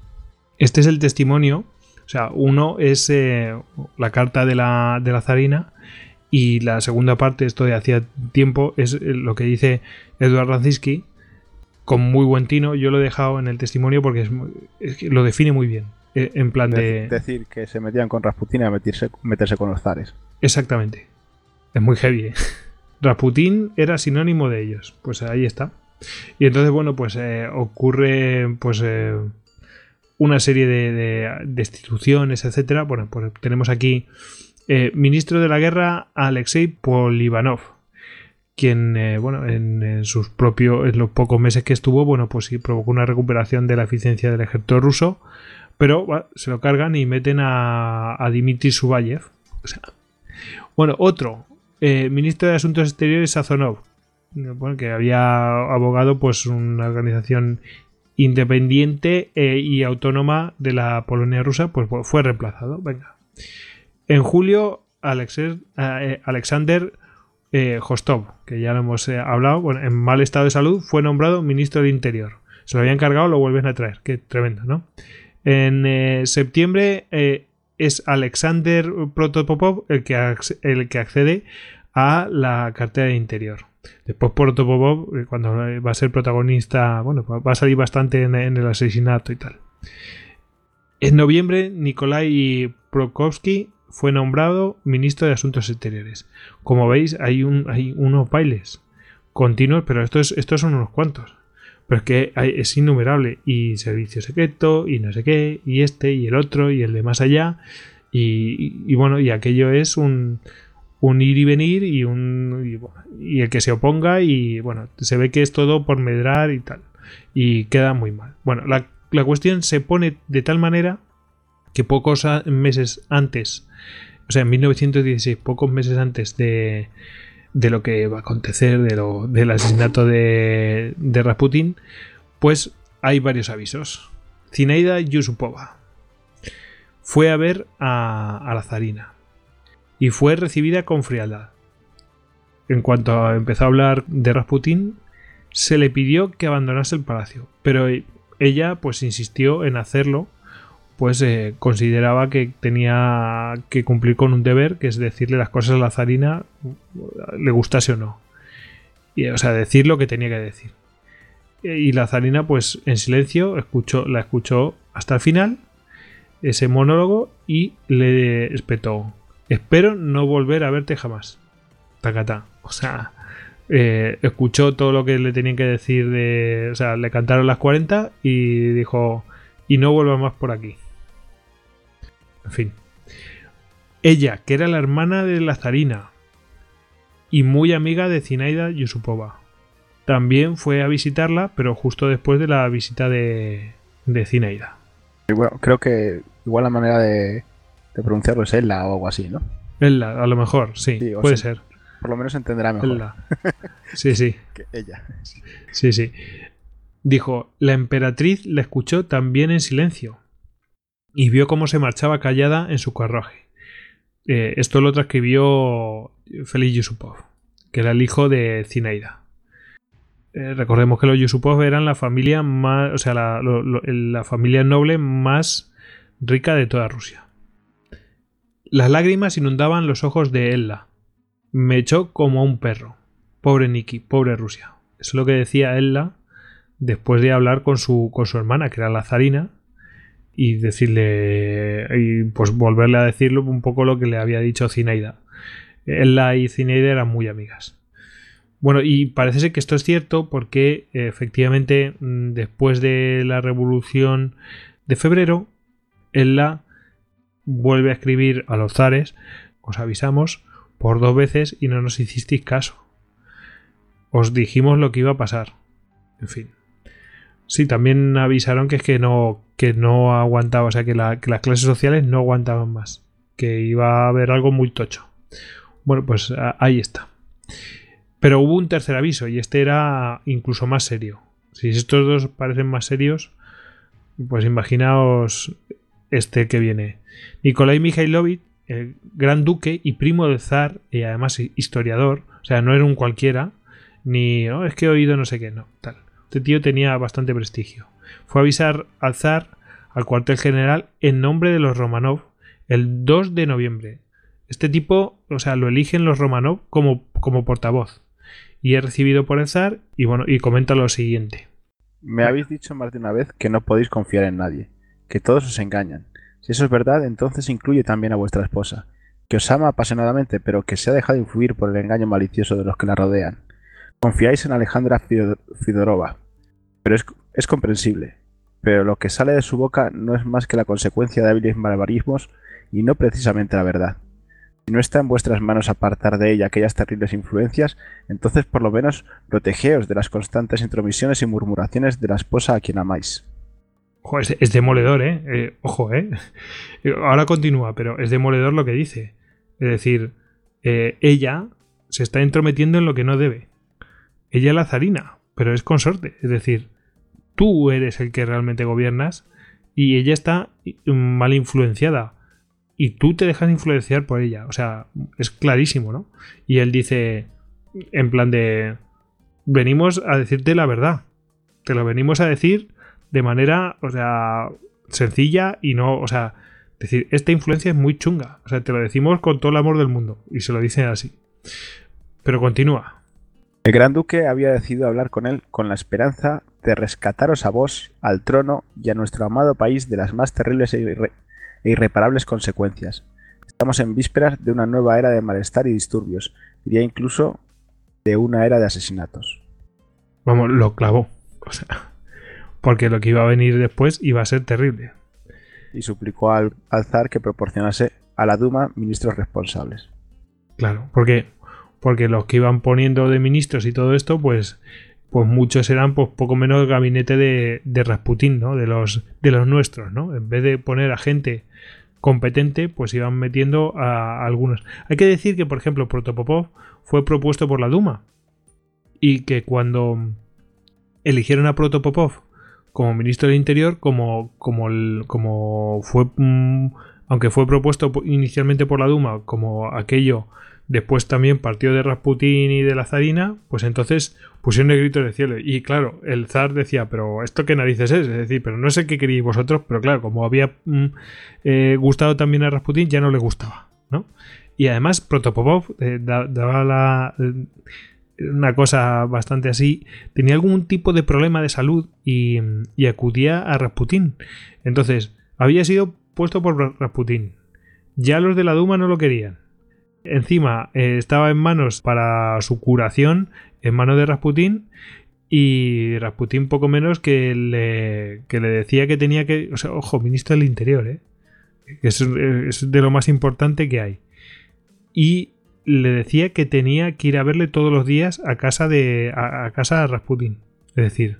Este es el testimonio. O sea, uno es eh, la carta de la, de la zarina y la segunda parte, esto de hacía tiempo, es eh, lo que dice Eduard Ranciski con muy buen tino. Yo lo he dejado en el testimonio porque lo define muy bien. Eh, en plan de, Decir que se metían con Rasputin a meterse, meterse con los zares. Exactamente. Es muy heavy. ¿eh? Rasputin era sinónimo de ellos. Pues ahí está. Y entonces, bueno, pues eh, ocurre pues una serie de, destituciones, etcétera. Bueno, pues tenemos aquí ministro de la guerra Alexei Polivanov quien, bueno, en, sus propios, en los pocos meses que estuvo, bueno, pues sí provocó una recuperación de la eficiencia del ejército ruso, pero se lo cargan y meten a, a Dmitry Subayev. bueno, otro, eh, ministro de Asuntos Exteriores Sazonov, que había abogado pues una organización independiente eh, y autónoma de la Polonia rusa, pues fue reemplazado. Venga. En julio, eh, Alexander Hostov, que ya lo hemos hablado, bueno, en mal estado de salud, fue nombrado ministro del Interior. Se lo habían cargado, lo vuelven a traer. Qué tremendo, ¿no? En eh, septiembre eh, es Alexander Protopopov el que, el que accede a la cartera de interior. Después Protopopov, eh, cuando va a ser protagonista, bueno, va a salir bastante en, en el asesinato y tal. En noviembre, Nikolai Prokofsky fue nombrado ministro de Asuntos Exteriores. Como veis, hay, un, hay unos bailes continuos, pero estos, son unos cuantos. Pero es que es innumerable. Y servicio secreto, y no sé qué, y este, y el otro, y el de más allá. Y, bueno, y aquello es un, un ir y venir y un y, el que se oponga y bueno, se ve que es todo por medrar y tal. Y queda muy mal. Bueno, la, la cuestión se pone de tal manera pocos meses antes, o sea, en 1916, pocos meses antes de, de lo que va a acontecer, de lo, del asesinato de, de Rasputin, pues hay varios avisos. Zinaida Yusupova fue a ver a, a la zarina y fue recibida con frialdad. En cuanto empezó a hablar de Rasputin, se le pidió que abandonase el palacio, pero ella pues insistió en hacerlo pues eh, consideraba que tenía que cumplir con un deber, que es decirle las cosas a la zarina, le gustase o no. Y, o sea, decir lo que tenía que decir. Y la zarina, pues en silencio, escuchó, la escuchó hasta el final, ese monólogo, y le espetó. Espero no volver a verte jamás. Tacatá. O sea, eh, escuchó todo lo que le tenían que decir de. O sea, le cantaron las 40 y dijo. Y no vuelva más por aquí. En fin. Ella, que era la hermana de la zarina y muy amiga de Zinaida Yusupova. También fue a visitarla, pero justo después de la visita de, de Zinaida. creo que igual la manera de, pronunciarlo es Ella o algo así, ¿no? Ella, a lo mejor, sí, puede ser. Por lo menos entenderá mejor. Sí, sí. que ella. Sí, sí. Dijo, la emperatriz la escuchó también en silencio y vio cómo se marchaba callada en su carruaje. Eh, esto lo transcribió Félix Yusupov, que era el hijo de Zinaida. Eh, recordemos que los Yusupov eran la familia más, o sea, la, familia noble más rica de toda Rusia. Las lágrimas inundaban los ojos de Ella. Me echó como a un perro. Pobre Niki, pobre Rusia. Eso es lo que decía Ella después de hablar con su, con su hermana, que era la zarina, y decirle y pues volverle a decirlo un poco lo que le había dicho Zinaida. Ella y Zinaida eran muy amigas. Bueno, y parece ser que esto es cierto porque efectivamente mm, después de la revolución de febrero, Ella vuelve a escribir a los zares, os avisamos, por dos veces y no nos hicisteis caso. Os dijimos lo que iba a pasar. En fin. Sí, también avisaron que es que no, que no aguantaba, o sea, que, las clases sociales no aguantaban más, que iba a haber algo muy tocho. Bueno, pues ahí está. Pero hubo un tercer aviso y este era incluso más serio. Si estos dos parecen más serios, pues imaginaos este que viene. Nikolai Mikhailovich, el gran duque y primo del zar, y además historiador, o sea, no era un cualquiera, ni oh, es que he oído no sé qué, no, tal. Este tío tenía bastante prestigio. Fue a avisar al zar, al cuartel general, en nombre de los Romanov, el 2 de noviembre. Este tipo, o sea, lo eligen los Romanov como, como portavoz. Y es recibido por el zar y bueno, y comenta lo siguiente. Me habéis dicho más de una vez que no podéis confiar en nadie, que todos os engañan. Si eso es verdad, entonces incluye también a vuestra esposa, que os ama apasionadamente, pero que se ha dejado influir por el engaño malicioso de los que la rodean. Confiáis en Alejandra Fidorova, pero es, comprensible. Pero lo que sale de su boca no es más que la consecuencia de hábiles barbarismos y no precisamente la verdad. Si no está en vuestras manos apartar de ella aquellas terribles influencias, entonces por lo menos protegeos de las constantes intromisiones y murmuraciones de la esposa a quien amáis. es, demoledor, ¿eh? ¿eh? Ojo, ¿eh? Ahora continúa, pero es demoledor lo que dice. Es decir, eh, ella se está entrometiendo en lo que no debe ella es la zarina, pero es consorte. Es decir, tú eres el que realmente gobiernas y ella está mal influenciada. Y tú te dejas influenciar por ella. O sea, es clarísimo, ¿no? Y él dice, en plan de, venimos a decirte la verdad. Te lo venimos a decir de manera, o sea, sencilla y no, o sea, decir, esta influencia es muy chunga. O sea, te lo decimos con todo el amor del mundo. Y se lo dicen así. Pero continúa. El gran duque había decidido hablar con él con la esperanza de rescataros a vos, al trono y a nuestro amado país de las más terribles e, e irreparables consecuencias. Estamos en vísperas de una nueva era de malestar y disturbios, diría incluso de una era de asesinatos. Vamos, lo clavó. O sea, porque lo que iba a venir después iba a ser terrible. Y suplicó al, al zar que proporcionase a la Duma ministros responsables. Claro, porque, porque los que iban poniendo de ministros y todo esto, pues, pues muchos eran pues poco menos gabinete de, de Rasputín, ¿no? De los, de los nuestros, ¿no? En vez de poner a gente competente, pues iban metiendo a, algunos. Hay que decir que, por ejemplo, Protopopov fue propuesto por la Duma y que cuando eligieron a Protopopov como ministro del Interior, como, como, el, como fue, mm, aunque fue propuesto inicialmente por la Duma como aquello después también partió de Rasputín y de la zarina, pues entonces pusieron el grito del cielo. Y claro, el zar decía, pero ¿esto qué narices es? Es decir, pero no sé qué queréis vosotros, pero claro, como había mm, eh, gustado también a Rasputín, ya no le gustaba, ¿no? Y además Protopopov eh, daba la... Eh, una cosa bastante así, tenía algún tipo de problema de salud y, y acudía a Rasputín. Entonces, había sido puesto por Rasputín. Ya los de la Duma no lo querían Encima eh, estaba en manos para su curación, en manos de Rasputín, y Rasputín poco menos que le, que le decía que tenía que... O sea, ojo, ministro del Interior, ¿eh? Es, es, de lo más importante que hay. Y le decía que tenía que ir a verle todos los días a casa de a, casa de Rasputín. Es decir,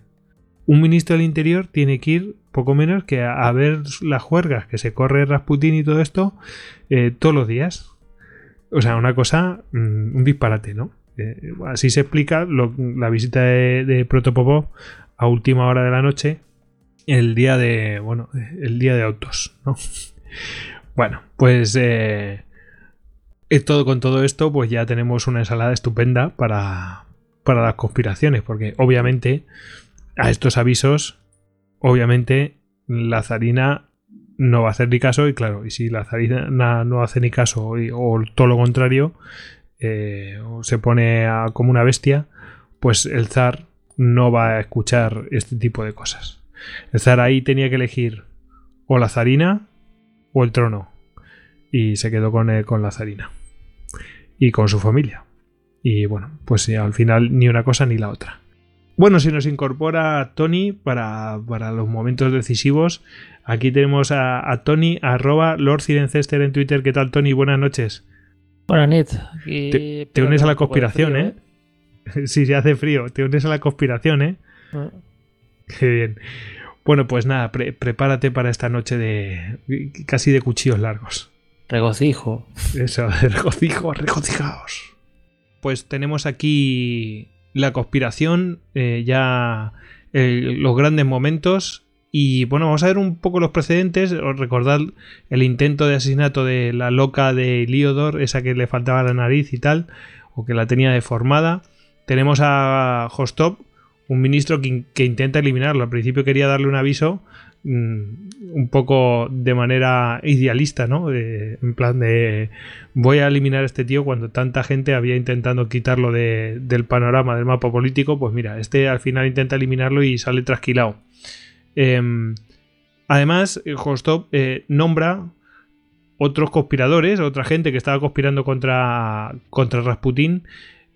un ministro del Interior tiene que ir poco menos que a, ver las juergas que se corre Rasputín y todo esto eh, todos los días. O sea, una cosa, mm, un disparate, ¿no? Eh, así se explica la visita de, Protopopov a última hora de la noche, el día de, bueno, el día de autos, ¿no? bueno, pues eh, todo con todo esto, pues ya tenemos una ensalada estupenda para, para las conspiraciones, porque obviamente a estos avisos, obviamente la zarina no va a hacer ni caso y claro, y si la zarina no hace ni caso o todo lo contrario, eh, o se pone como una bestia, pues el zar no va a escuchar este tipo de cosas. El zar ahí tenía que elegir o la zarina o el trono y se quedó con, eh, con la zarina y con su familia. Y bueno, pues al final ni una cosa ni la otra. Bueno, si nos incorpora Tony para, los momentos decisivos, aquí tenemos a, Tony, arroba Lord Cirencester en Twitter. ¿Qué tal, Tony? Buenas noches. Buenas noches. Te, unes a la conspiración, ¿eh? ¿eh? sí, se hace frío. Te unes a la conspiración, ¿eh? Ah. Qué bien. Bueno, pues nada, prepárate para esta noche de casi de cuchillos largos. Regocijo. Eso, regocijo, regocijaos. Pues tenemos aquí la conspiración, eh, ya eh, los grandes momentos. Y bueno, vamos a ver un poco los precedentes. Os recordad el intento de asesinato de la loca de Liodor, esa que le faltaba la nariz y tal, o que la tenía deformada. Tenemos a Hostop, un ministro que, intenta eliminarlo. Al principio quería darle un aviso, Mm, un poco de manera idealista, ¿no? en plan de voy a eliminar a este tío cuando tanta gente había intentado quitarlo del panorama del mapa político, pues mira, este al final intenta eliminarlo y sale trasquilado. Em, además, Hostop eh, nombra otros conspiradores, otra gente que estaba conspirando contra, contra Rasputin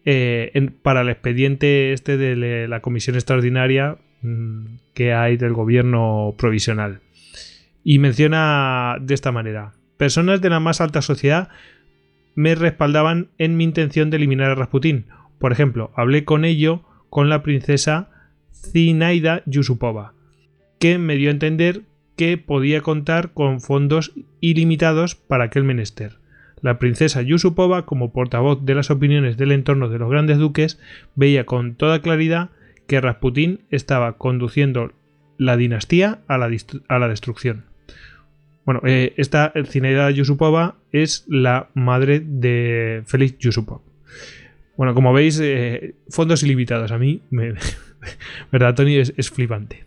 eh, para el expediente este de la comisión extraordinaria Mm, que hay del gobierno provisional. Y menciona de esta manera, personas de la más alta sociedad me respaldaban en mi intención de eliminar a Rasputín. Por ejemplo, hablé con ello con la princesa Zinaida Yusupova, que me dio a entender que podía contar con fondos ilimitados para aquel menester. La princesa Yusupova, como portavoz de las opiniones del entorno de los grandes duques, veía con toda claridad que Rasputín estaba conduciendo la dinastía a la, a la destrucción. Bueno, eh, esta Zinaida Yusupova es la madre de Félix Yusupov. Bueno, como veis, eh, fondos ilimitados. A mí, me, ¿verdad, Tony? Es, flipante.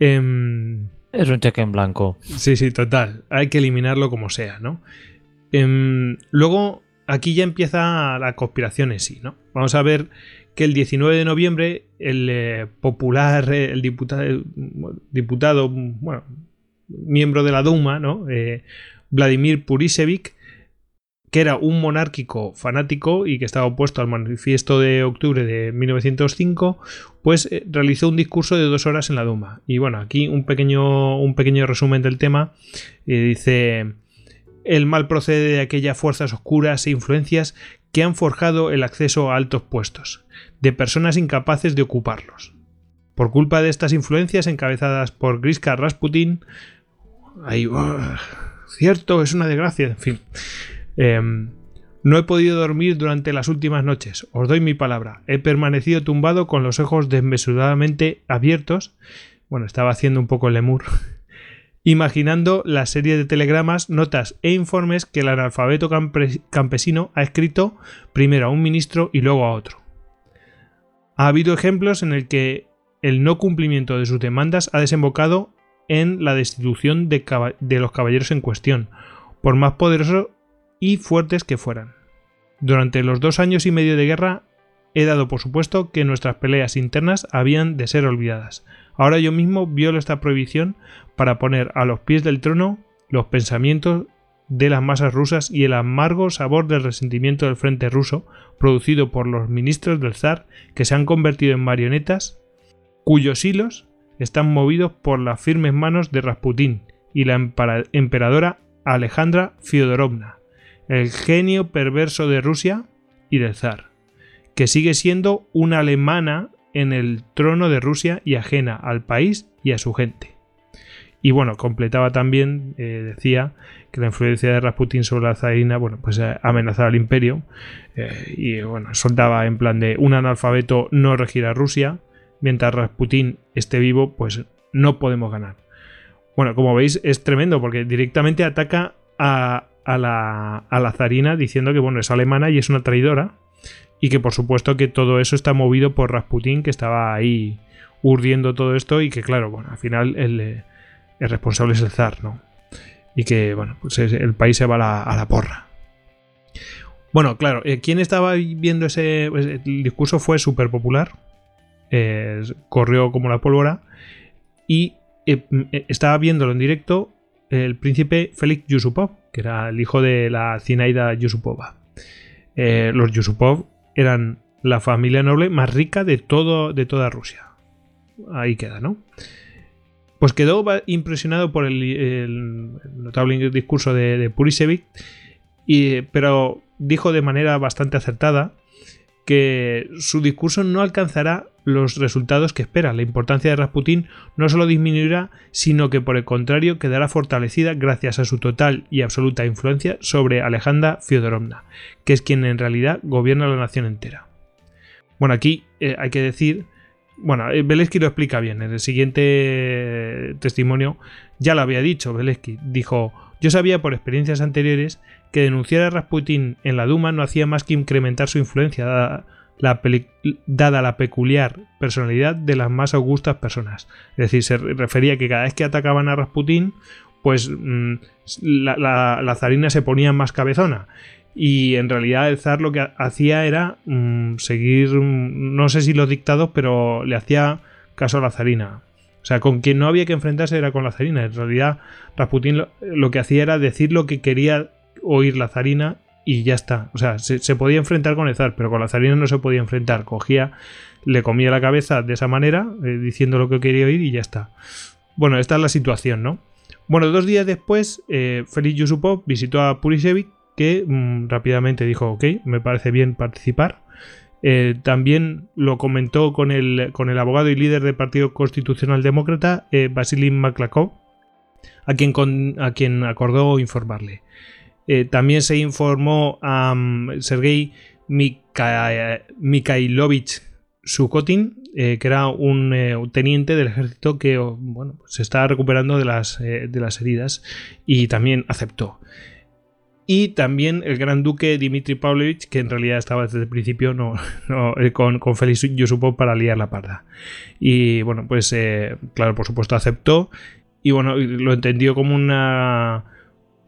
Em, es un cheque en blanco. Sí, sí, total. Hay que eliminarlo como sea, ¿no? Em, luego, aquí ya empieza la conspiración en sí, ¿no? Vamos a ver que el 19 de noviembre el eh, popular, eh, el diputado, diputado, bueno, miembro de la Duma, ¿no? Eh, Vladimir Purisevic, que era un monárquico fanático y que estaba opuesto al manifiesto de octubre de 1905, pues eh, realizó un discurso de dos horas en la Duma. Y bueno, aquí un pequeño, un pequeño resumen del tema. Eh, dice, el mal procede de aquellas fuerzas oscuras e influencias que han forjado el acceso a altos puestos, de personas incapaces de ocuparlos. Por culpa de estas influencias encabezadas por Griska Rasputin, ahí, cierto, es una desgracia, en fin. Em, no he podido dormir durante las últimas noches, os doy mi palabra. He permanecido tumbado con los ojos desmesuradamente abiertos. Bueno, estaba haciendo un poco el lemur. imaginando la serie de telegramas, notas e informes que el analfabeto campesino ha escrito primero a un ministro y luego a otro. Ha habido ejemplos en el que el no cumplimiento de sus demandas ha desembocado en la destitución de, de los caballeros en cuestión, por más poderoso y fuertes que fueran. Durante los dos años y medio de guerra he dado por supuesto que nuestras peleas internas habían de ser olvidadas. Ahora yo mismo violo esta prohibición para poner a los pies del trono los pensamientos de las masas rusas y el amargo sabor del resentimiento del frente ruso producido por los ministros del zar que se han convertido en marionetas cuyos hilos están movidos por las firmes manos de Rasputín y la emperadora Alejandra Fyodorovna el genio perverso de Rusia y del zar, que sigue siendo una alemana en el trono de Rusia y ajena al país y a su gente. Y bueno, completaba también, eh, decía, que la influencia de Rasputin sobre la zarina, bueno, pues eh, amenazaba al imperio. Eh, y bueno, soltaba en plan de un analfabeto no regirá Rusia, mientras Rasputin esté vivo, pues no podemos ganar. Bueno, como veis, es tremendo porque directamente ataca a, a la, zarina diciendo que bueno, es alemana y es una traidora y que por supuesto que todo eso está movido por Rasputin que estaba ahí urdiendo todo esto y que claro, bueno, al final el, el responsable es el zar, ¿no? Y que bueno, pues el país se va a la, porra. Bueno, claro, eh, ¿quién estaba viendo ese pues, el discurso? Fue súper popular, eh, corrió como la pólvora y eh, estaba viéndolo en directo el príncipe Félix Yusupov, que era el hijo de la Zinaida Yusupova. Eh, los Yusupov eran la familia noble más rica de, todo, de toda Rusia. Ahí queda, ¿no? Pues quedó impresionado por el, notable discurso de, de y, pero dijo de manera bastante acertada que su discurso no alcanzará los resultados que espera. La importancia de Rasputín no solo disminuirá, sino que por el contrario quedará fortalecida gracias a su total y absoluta influencia sobre Alejandra Fyodorovna, que es quien en realidad gobierna la nación entera. Bueno, aquí eh, hay que decir, bueno, eh, Belesky lo explica bien, en el siguiente testimonio ya lo había dicho, Belesky dijo, yo sabía por experiencias anteriores que denunciar a Rasputin en la Duma no hacía más que incrementar su influencia, dada dada la peculiar personalidad de las más augustas personas. Es decir, se refería que cada vez que atacaban a Rasputin, pues mm, la, zarina se ponía más cabezona. Y en realidad el zar lo que hacía era mm, seguir, mm, no sé si los dictados, pero le hacía caso a la zarina. O sea, con quien no había que enfrentarse era con la zarina. En realidad, Rasputin lo que hacía era decir lo que quería oír la zarina y ya está. O sea, se, podía enfrentar con el zar, pero con la zarina no se podía enfrentar. Cogía, le comía la cabeza de esa manera, eh, diciendo lo que quería oír y ya está. Bueno, esta es la situación, ¿no? Bueno, dos días después, eh, Félix Yusupov visitó a Purisevich, que mm, rápidamente dijo, ok, me parece bien participar. Eh, también lo comentó con el, con el abogado y líder del Partido Constitucional Demócrata, Vasily Maklakov, a quien, a quien acordó informarle. Eh, también se informó a um, Sergei Mikhailovich Sukotin, eh, que era eh, un teniente del ejército que bueno, se estaba recuperando de las, de las heridas y también aceptó. Y también el gran duque Dmitry Pavlovich, que en realidad estaba desde el principio no, con, con Félix Yusupov para liar la parda. Y bueno, pues claro, por supuesto aceptó y bueno, lo entendió como una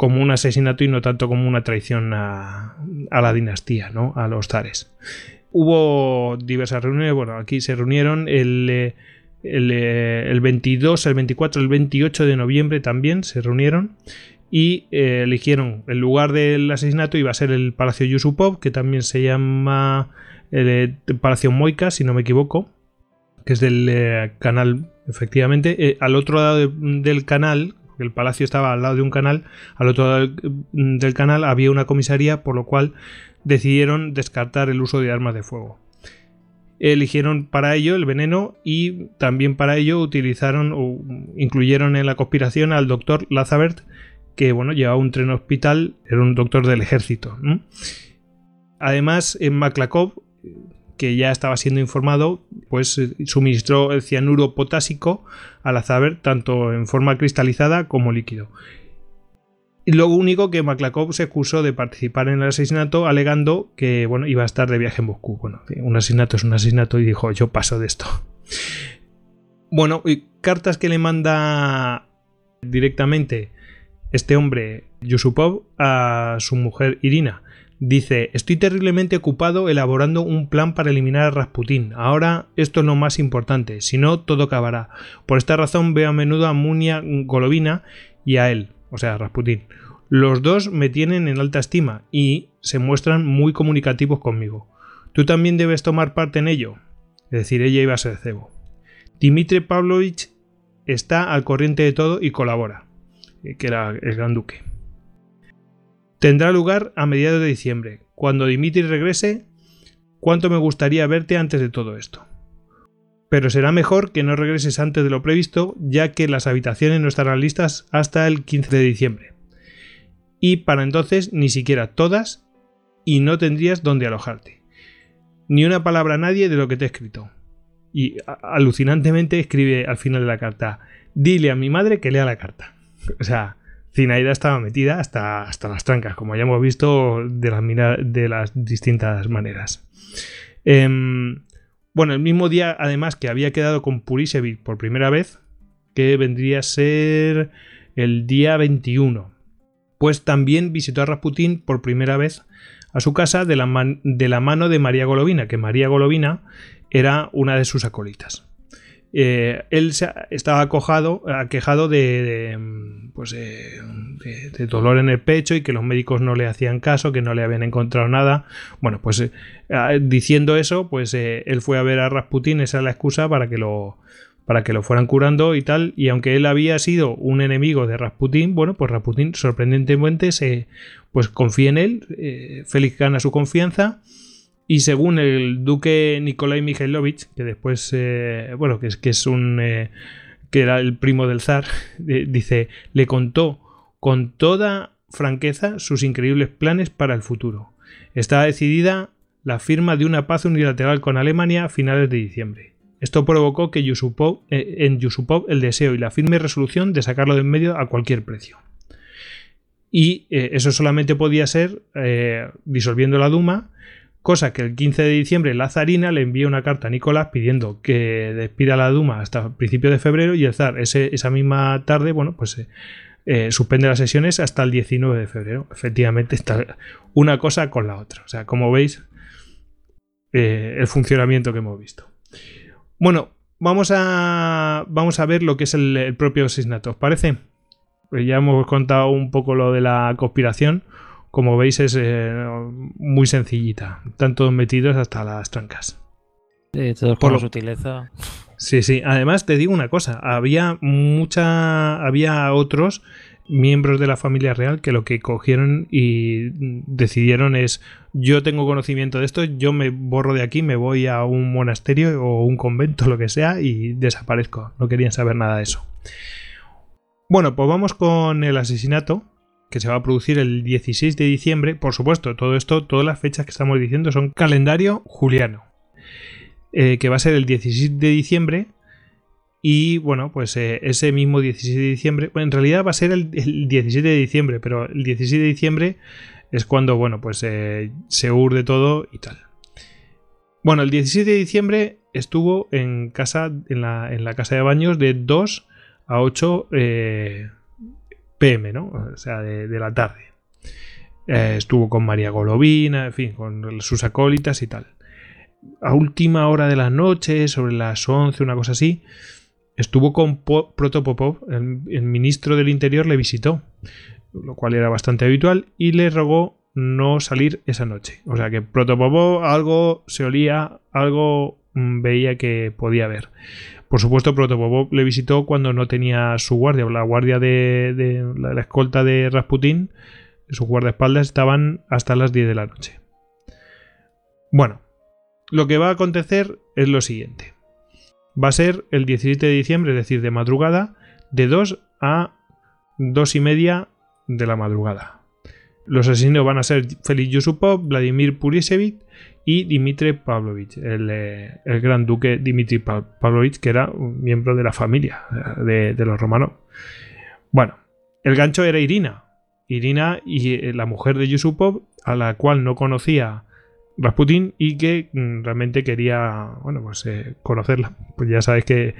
como un asesinato y no tanto como una traición a, la dinastía, ¿no? a los zares. Hubo diversas reuniones, bueno, aquí se reunieron el, el, 22, el 24, el 28 de noviembre también se reunieron y eh, eligieron el lugar del asesinato iba a ser el Palacio Yusupov, que también se llama el, eh, Palacio Moika, si no me equivoco, que es del eh, canal, efectivamente. al otro lado de- del canal, el palacio estaba al lado de un canal, al otro lado del, del canal había una comisaría, por lo cual decidieron descartar el uso de armas de fuego. Eligieron para ello el veneno y también para ello utilizaron o incluyeron en la conspiración al doctor Lazabert, que bueno, llevaba un tren hospital, era un doctor del ejército. Además, en Maklakov, que ya estaba siendo informado, pues eh, suministró el cianuro potásico al Lazabert tanto en forma cristalizada como líquido. Y lo único que Maklakov se excusó de participar en el asesinato alegando que bueno, iba a estar de viaje en Moscú. Bueno, un asesinato es un asesinato y dijo, yo paso de esto. Bueno, y cartas que le manda directamente este hombre, Yusupov, a su mujer Irina. Dice, estoy terriblemente ocupado elaborando un plan para eliminar a Rasputín. Ahora esto es lo más importante, si no, todo acabará. Por esta razón veo a menudo a Munia Golovina y a él, o sea, a Rasputín. Los dos me tienen en alta estima y se muestran muy comunicativos conmigo. Tú también debes tomar parte en ello. Es decir, ella iba a ser cebo. Dmitri Pavlovich está al corriente de todo y colabora, eh, que era el gran duque. Tendrá lugar a mediados de diciembre. Cuando Dimitri regrese, cuánto me gustaría verte antes de todo esto. Pero será mejor que no regreses antes de lo previsto, ya que las habitaciones no estarán listas hasta el 15 de diciembre. Y para entonces ni siquiera todas, y no tendrías dónde alojarte. Ni una palabra a nadie de lo que te he escrito. Y alucinantemente escribe al final de la carta, dile a mi madre que lea la carta. O sea, Zinaida estaba metida hasta, hasta las trancas, como ya hemos visto de las, de las distintas maneras. Em, bueno, el mismo día, además, que había quedado con Purisevich por primera vez, que vendría a ser el día 21, pues también visitó a Rasputín por primera vez a su casa de la, de la mano de María Golovina, que María Golovina era una de sus acolitas. Eh, él se- estaba acojado, aquejado de, de, pues, de- dolor en el pecho y que los médicos no le hacían caso, que no le habían encontrado nada. Bueno, pues eh, ah, diciendo eso, pues eh, él fue a ver a Rasputín, esa es la excusa para que lo para que lo fueran curando y tal, y aunque él había sido un enemigo de Rasputín, bueno, pues Rasputín sorprendentemente se pues confía en él, Félix gana su confianza y según el duque Nikolai Mikhailovich, que después, eh, bueno, que es, que es un. eh, que era el primo del zar, eh, dice, le contó con toda franqueza sus increíbles planes para el futuro. Estaba decidida la firma de una paz unilateral con Alemania a finales de diciembre. Esto provocó que Yusupov, en Yusupov el deseo y la firme resolución de sacarlo de en medio a cualquier precio. Y eso solamente podía ser disolviendo la Duma, cosa que el 15 de diciembre la zarina le envía una carta a Nicolás pidiendo que despida la Duma hasta principios de febrero y el zar ese- esa misma tarde, bueno, pues eh, eh, suspende las sesiones hasta el 19 de febrero. Efectivamente está una cosa con la otra. O sea, como veis, eh, el funcionamiento que hemos visto. Bueno, vamos a, vamos a ver lo que es el, propio asesinato. ¿Os parece? Pues ya hemos contado un poco lo de la conspiración. Como veis es eh, muy sencillita. Todos metidos hasta las trancas. Sí, todos Por lo- sutileza. Sí, sí. Además te digo una cosa. Había mucha... Había otros miembros de la familia real que lo que cogieron y decidieron es yo tengo conocimiento de esto, yo me borro de aquí, me voy a un monasterio o un convento, lo que sea, y desaparezco. No querían saber nada de eso. Bueno, pues vamos con el asesinato que se va a producir el 16 de diciembre. Por supuesto, todo esto, todas las fechas que estamos diciendo son calendario juliano. eh, que va a ser el 16 de diciembre. Y bueno, pues eh, ese mismo 16 de diciembre, bueno, en realidad va a ser el, el 17 de diciembre, pero el 16 de diciembre es cuando, bueno, pues eh, se urde todo y tal. Bueno, el 17 de diciembre estuvo en casa, en la, en la casa de baños de 2 a 8 eh, pm, ¿no? O sea, de, de la tarde. Eh, estuvo con María Golovina, en fin, con sus acólitas y tal. A última hora de la noche, sobre las 11, una cosa así, estuvo con Po- Protopopov, el, el ministro del Interior le visitó. lo cual era bastante habitual, y le rogó no salir esa noche. O sea que Protopopov algo se olía, algo mm, veía que podía ver. Por supuesto, Protopopov le visitó cuando no tenía su guardia, la guardia de, de la, escolta de Rasputin, sus guardaespaldas estaban hasta las 10 de la noche. Bueno, lo que va a acontecer es lo siguiente. Va a ser el 17 de diciembre, es decir, de madrugada, de 2 a 2 y media de la madrugada. Los asesinos van a ser Félix Yusupov, Vladimir Purisevich y Dmitry Pavlovich, el, eh, el gran duque Dmitry Pa- Pavlovich, que era un miembro de la familia eh, de, los romanos. Bueno, el gancho era Irina. Irina y eh, la mujer de Yusupov, a la cual no conocía Rasputin y que mm, realmente quería, bueno, pues conocerla. Pues ya sabes que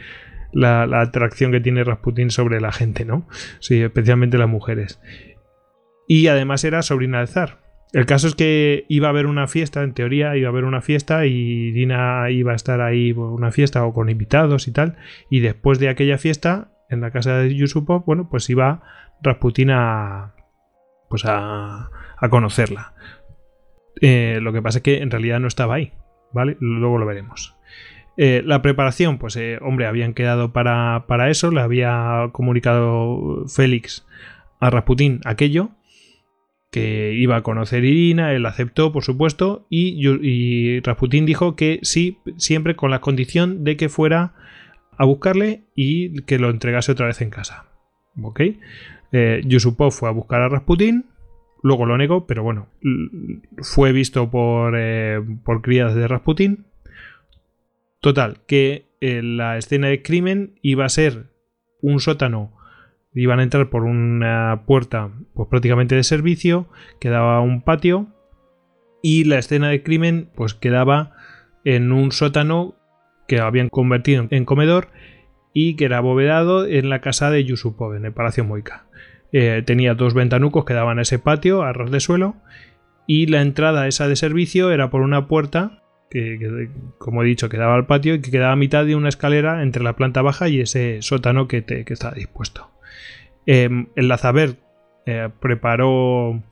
la, la atracción que tiene Rasputin sobre la gente, ¿no? Sí, especialmente las mujeres. Y además era sobrina del zar. El caso es que iba a haber una fiesta, en teoría iba a haber una fiesta y Irina iba a estar ahí por una fiesta o con invitados y tal. Y después de aquella fiesta, en la casa de Yusupov, bueno, pues iba Rasputin a, pues a, a conocerla. Eh, lo que pasa es que en realidad no estaba ahí, ¿vale? Luego lo veremos. Eh, la preparación, pues eh, hombre, habían quedado para, para eso, le había comunicado Félix a Rasputin aquello, que iba a conocer Irina, él aceptó, por supuesto, y, y Rasputin dijo que sí, siempre con la condición de que fuera a buscarle y que lo entregase otra vez en casa. ¿Ok? Eh, Yusupov fue a buscar a Rasputin, luego lo negó, pero bueno, fue visto por, eh, por crías de Rasputin. Total, que eh, la escena de crimen iba a ser un sótano, iban a entrar por una puerta pues prácticamente de servicio, quedaba un patio y la escena de crimen pues quedaba en un sótano que habían convertido en comedor y que era abovedado en la casa de Yusupov, en el Palacio Moika. Eh, tenía dos ventanucos que daban a ese patio, a ras de suelo, y la entrada esa de servicio era por una puerta que, que, como he dicho, quedaba al patio y que quedaba a mitad de una escalera entre la planta baja y ese sótano que, te- que estaba dispuesto. Eh, el Lazaber eh, preparó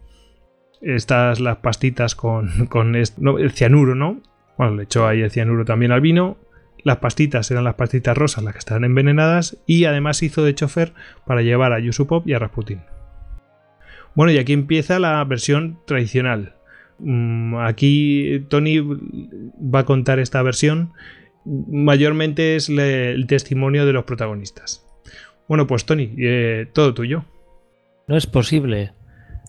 estas las pastitas con, con el cianuro, ¿no? Bueno, le echó ahí el cianuro también al vino. Las pastitas eran las pastitas rosas, las que estaban envenenadas, y además hizo de chofer para llevar a Yusupov y a Rasputin. Bueno, y aquí empieza la versión tradicional. Mm, Aquí Tony va a contar esta versión. Mayormente es el testimonio de los protagonistas. Bueno, pues Tony, eh, todo tuyo. No es posible.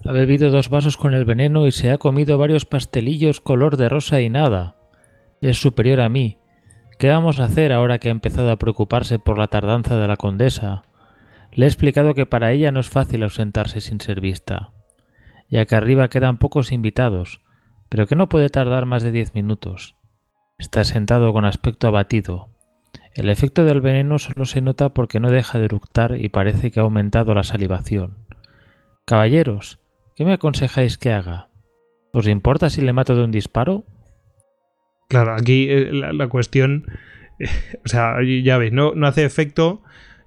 Ha bebido dos vasos con el veneno y se ha comido varios pastelillos color de rosa y nada. Es superior a mí. ¿Qué vamos a hacer ahora que ha empezado a preocuparse por la tardanza de la condesa? Le he explicado que para ella no es fácil ausentarse sin ser vista. Y acá arriba quedan pocos invitados, pero que no puede tardar más de diez minutos. Está sentado con aspecto abatido. El efecto del veneno solo se nota porque no deja de eructar y parece que ha aumentado la salivación. Caballeros, ¿qué me aconsejáis que haga? ¿Os importa si le mato de un disparo? Claro, aquí eh, la, cuestión, eh, o sea, ya veis, no, no hace efecto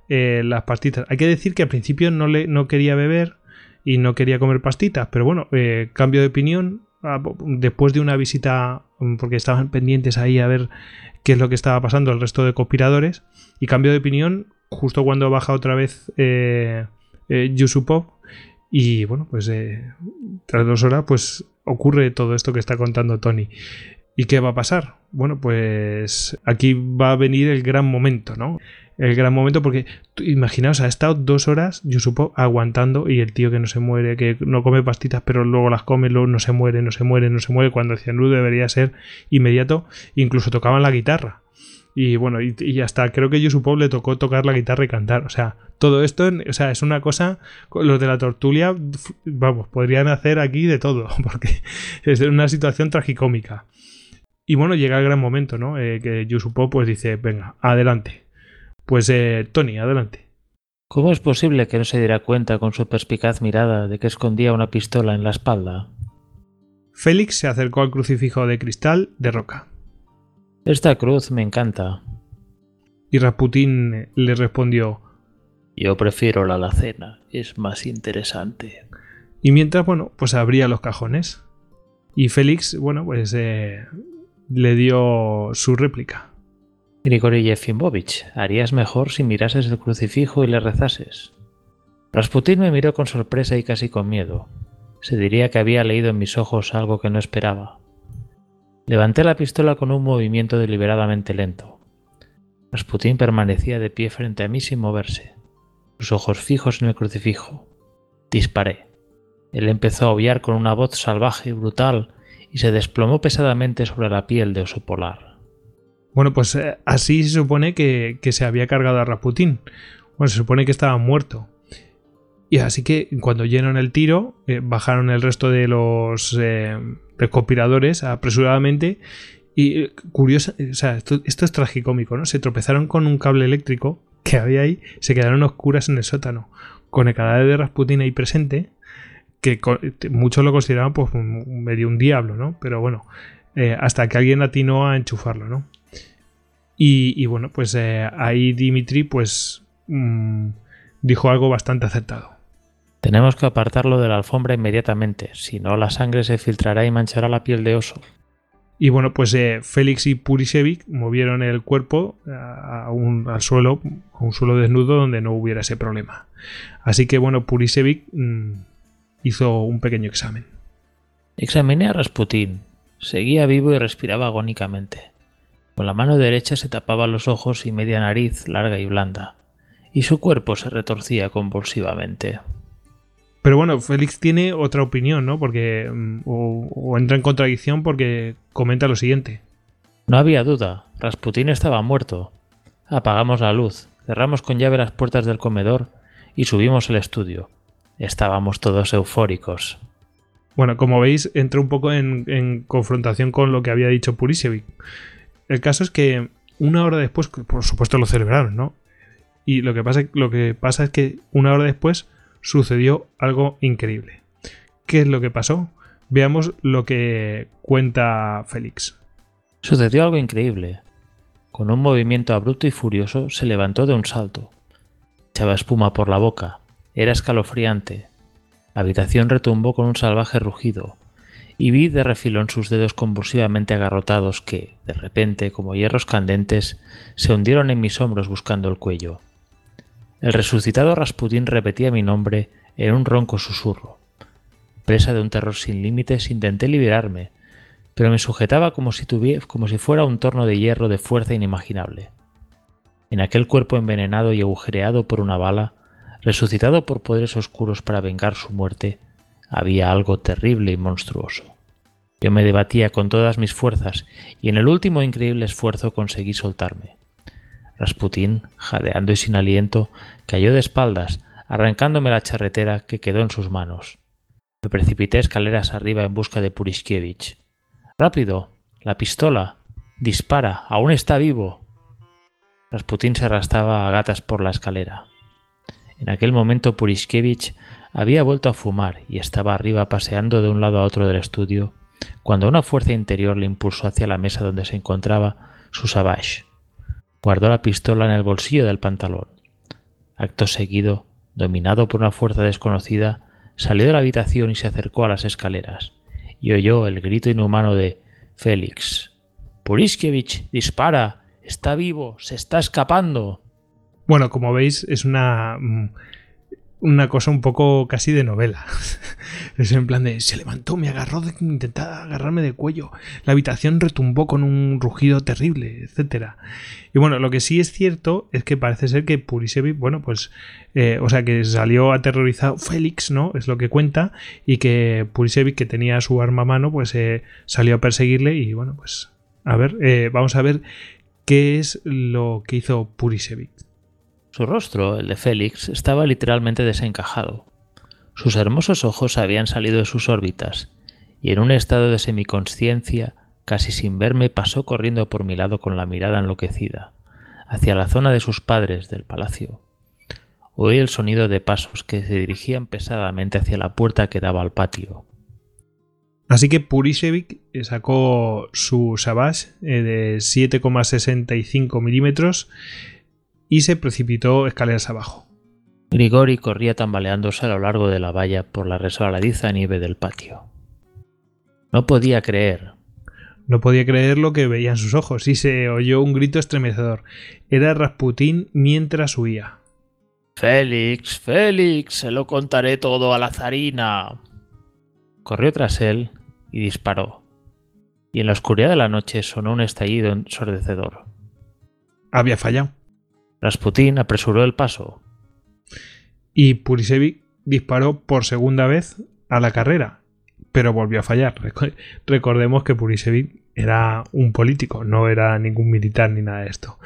eh, las pastitas. Hay que decir que al principio no, le, no quería beber y no quería comer pastitas, pero bueno, cambio de opinión ah, después de una visita, mm, porque estaban pendientes ahí a ver qué es lo que estaba pasando el resto de conspiradores, y cambio de opinión justo cuando baja otra vez eh, eh, y bueno, pues eh, tras dos horas, pues ocurre todo esto que está contando Tony. ¿Y qué va a pasar? Bueno, pues aquí va a venir el gran momento, ¿no? El gran momento porque imaginaos, ha estado dos horas, yo supongo, aguantando y el tío que no se muere, que no come pastitas, pero luego las come, luego no se muere, no se muere, no se muere, cuando el cianuro debería ser inmediato, incluso tocaban la guitarra. Y bueno, y, hasta creo que Yusupov le tocó tocar la guitarra y cantar. O sea, todo esto, o sea, es una cosa. Los de la tortulia, vamos, podrían hacer aquí de todo, porque es una situación tragicómica. Y bueno, llega el gran momento, ¿no? Eh, que Yusupov pues dice, venga, adelante. Pues eh, Tony, adelante. ¿Cómo es posible que no se diera cuenta con su perspicaz mirada de que escondía una pistola en la espalda? Félix se acercó al crucifijo de cristal de roca. Esta cruz me encanta. Y Rasputín le respondió, Yo prefiero la alacena, es más interesante. Y mientras, bueno, pues abría los cajones. Y Félix, bueno, pues eh, le dio su réplica. Grigori Yefimovich, harías mejor si mirases el crucifijo y le rezases. Rasputín me miró con sorpresa y casi con miedo. Se diría que había leído en mis ojos algo que no esperaba. Levanté la pistola con un movimiento deliberadamente lento. Rasputín permanecía de pie frente a mí sin moverse, sus ojos fijos en el crucifijo. Disparé. Él empezó a aullar con una voz salvaje y brutal y se desplomó pesadamente sobre la piel de oso polar. Bueno, pues eh, así se supone que, se había cargado a Rasputín. Bueno, se supone que estaba muerto. Y así que cuando llenaron el tiro, eh, bajaron el resto de los eh, recopiladores apresuradamente. Y curioso, o sea, esto, es tragicómico, ¿no? Se tropezaron con un cable eléctrico que había ahí, se quedaron oscuras en el sótano. Con el cadáver de Rasputín ahí presente, que muchos lo consideraban pues medio un diablo, ¿no? Pero bueno, eh, hasta que alguien atinó a enchufarlo, ¿no? Y, bueno, pues eh, ahí Dimitri pues mm, dijo algo bastante acertado. Tenemos que apartarlo de la alfombra inmediatamente, si no la sangre se filtrará y manchará la piel de oso. Y bueno, pues eh, Félix y Purisevich movieron el cuerpo a un, al suelo, a un suelo desnudo donde no hubiera ese problema. Así que bueno, Purisevich mm, hizo un pequeño examen. Examiné a Rasputín. Seguía vivo y respiraba agónicamente. Con la mano derecha se tapaba los ojos y media nariz larga y blanda, y su cuerpo se retorcía convulsivamente. Pero bueno, Félix tiene otra opinión, ¿no? Porque. Mm, o, entra en contradicción porque comenta lo siguiente. No había duda, Rasputín estaba muerto. Apagamos la luz, cerramos con llave las puertas del comedor y subimos al estudio. Estábamos todos eufóricos. Bueno, como veis, entra un poco en, confrontación con lo que había dicho Purisevich. El caso es que una hora después, por supuesto lo celebraron, ¿no? Y lo que pasa, lo que pasa es que una hora después sucedió algo increíble. ¿Qué es lo que pasó? Veamos lo que cuenta Félix. Sucedió algo increíble. Con un movimiento abrupto y furioso se levantó de un salto. Echaba espuma por la boca. Era escalofriante. La habitación retumbó con un salvaje rugido, y vi de refilón sus dedos convulsivamente agarrotados que, de repente, como hierros candentes, se hundieron en mis hombros buscando el cuello. El resucitado Rasputín repetía mi nombre en un ronco susurro. Presa de un terror sin límites, intenté liberarme, pero me sujetaba como si, tuviera, como si fuera un torno de hierro de fuerza inimaginable. En aquel cuerpo envenenado y agujereado por una bala, resucitado por poderes oscuros para vengar su muerte, había algo terrible y monstruoso. Yo me debatía con todas mis fuerzas y en el último increíble esfuerzo conseguí soltarme. Rasputín, jadeando y sin aliento, cayó de espaldas, arrancándome la charretera que quedó en sus manos. Me precipité escaleras arriba en busca de Puriskievich. ¡Rápido! ¡La pistola! ¡Dispara! ¡Aún está vivo! Rasputín se arrastraba a gatas por la escalera. En aquel momento Puriskievich había vuelto a fumar y estaba arriba paseando de un lado a otro del estudio, cuando una fuerza interior le impulsó hacia la mesa donde se encontraba su savage. Guardó la pistola en el bolsillo del pantalón. Acto seguido, dominado por una fuerza desconocida, salió de la habitación y se acercó a las escaleras, y oyó el grito inhumano de Félix. Puriskievich, dispara. Está vivo. Se está escapando. Bueno, como veis, es una mm, una cosa un poco casi de novela. es en plan de, se levantó, me agarró, de, intentaba agarrarme de cuello, la habitación retumbó con un rugido terrible, etcétera. Y bueno, lo que sí es cierto es que parece ser que Purisevich, bueno, pues, eh, o sea, que salió aterrorizado Félix, ¿no? Es lo que cuenta, y que Purisevich, que tenía su arma a mano, pues eh, salió a perseguirle y bueno, pues, a ver, eh, vamos a ver qué es lo que hizo Purisevich. Su rostro, el de Félix, estaba literalmente desencajado. Sus hermosos ojos habían salido de sus órbitas, y en un estado de semiconsciencia, casi sin verme, pasó corriendo por mi lado con la mirada enloquecida, hacia la zona de sus padres del palacio. Oí el sonido de pasos que se dirigían pesadamente hacia la puerta que daba al patio. Así que Purisevich sacó su Savage eh, de 7,65 milímetros y se precipitó escaleras abajo. Grigori corría tambaleándose a lo largo de la valla por la resbaladiza nieve del patio. No podía creer. No podía creer lo que veían sus ojos y se oyó un grito estremecedor. Era Rasputín mientras huía. Félix, Félix, se lo contaré todo a la zarina. Corrió tras él y disparó. Y en la oscuridad de la noche sonó un estallido ensordecedor. Había fallado. Rasputín apresuró el paso. Y Purisevich disparó por segunda vez a la carrera, pero volvió a fallar. Recordemos que Purisevich era un político, no era ningún militar ni nada de esto.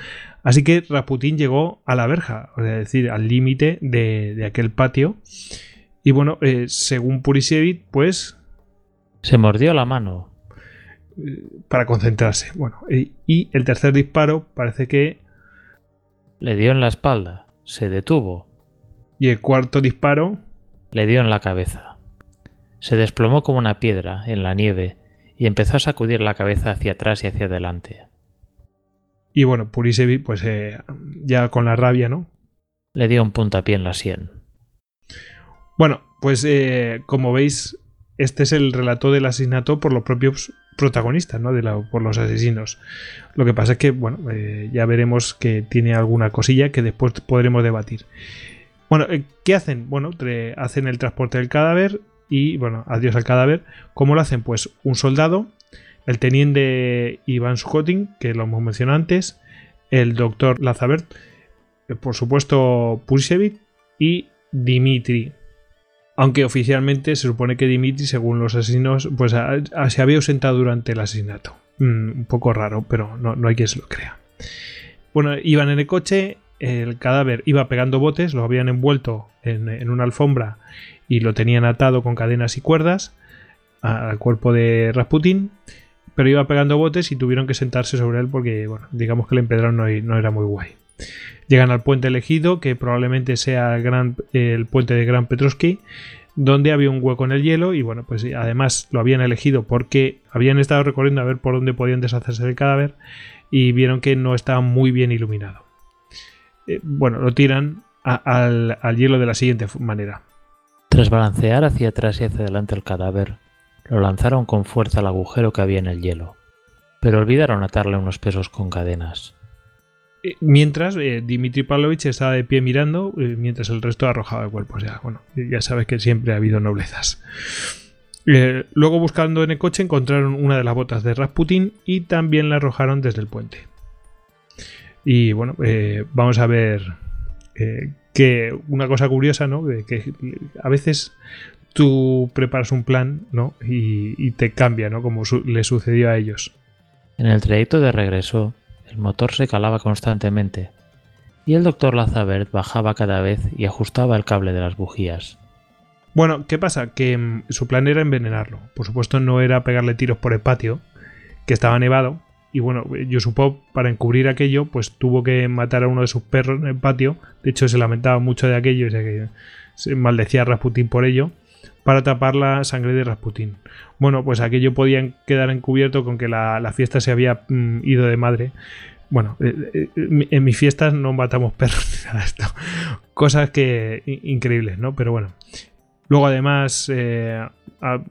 Así que Rasputín llegó a la verja, es decir, al límite de, aquel patio. Y bueno, eh, según Purisevich, pues... Se mordió la mano. Eh, para concentrarse. Bueno, y el tercer disparo parece que... Le dio en la espalda, se detuvo. Y el cuarto disparo... Le dio en la cabeza. Se desplomó como una piedra en la nieve y empezó a sacudir la cabeza hacia atrás y hacia adelante. Y bueno, Purisevich, pues eh, ya con la rabia, ¿no? Le dio un puntapié en la sien. Bueno, pues eh, como veis, este es el relato del asesinato por los propios protagonistas, ¿no? De por los asesinos. Lo que pasa es que, bueno, eh, ya veremos que tiene alguna cosilla que después podremos debatir. Bueno, ¿qué hacen? Bueno, hacen el transporte del cadáver y, bueno, adiós al cadáver. ¿Cómo lo hacen? Pues un soldado el teniente Iván Sukhotin, que lo hemos mencionado antes, el doctor Lazabert, eh, por supuesto Pursevich y Dimitri. Aunque oficialmente se supone que Dimitri, según los asesinos, pues se había ausentado durante el asesinato. Mm, un poco raro, pero no, hay quien se lo crea. Bueno, iban en el coche, el cadáver iba pegando botes, lo habían envuelto en, una alfombra y lo tenían atado con cadenas y cuerdas al cuerpo de Rasputin pero iba pegando botes y tuvieron que sentarse sobre él porque, digamos que el empedrado no, era muy guay. Llegan al puente elegido, que probablemente sea el, gran, puente de Gran Petrovsky, donde había un hueco en el hielo y bueno, pues además lo habían elegido porque habían estado recorriendo a ver por dónde podían deshacerse del cadáver y vieron que no estaba muy bien iluminado. Eh, bueno, lo tiran al, al hielo de la siguiente manera. Tras balancear hacia atrás y hacia adelante el cadáver, lo lanzaron con fuerza al agujero que había en el hielo, pero olvidaron atarle unos pesos con cadenas. Eh, mientras, eh, Dimitri Pavlovich estaba de pie mirando, eh, mientras el resto arrojaba el cuerpo. Bueno, ya sabes que siempre ha habido noblezas. luego, buscando en el coche, encontraron una de las botas de Rasputin y también la arrojaron desde el puente. Y bueno, vamos a ver que una cosa curiosa, ¿no? que a veces tú preparas un plan, ¿no? Y, te cambia, ¿no? Como le sucedió a ellos. En el trayecto de regreso, el motor se calaba constantemente y el doctor Lazabert bajaba cada vez y ajustaba el cable de las bujías. Bueno, ¿qué pasa? Que mm, su plan era envenenarlo. Por supuesto, no era pegarle tiros por el patio, que estaba nevado. Y bueno, yo supongo, para encubrir aquello, pues tuvo que matar a uno de sus perros en el patio. De hecho, se lamentaba mucho de aquello y se, se maldecía a Rasputin por ello para tapar la sangre de Rasputín. Bueno, pues aquello podían quedar encubierto con que la, fiesta se había mm, ido de madre. Bueno, eh, eh, en mis fiestas no matamos perros ni nada esto. Cosas que increíbles, ¿no? Pero bueno. Luego además eh,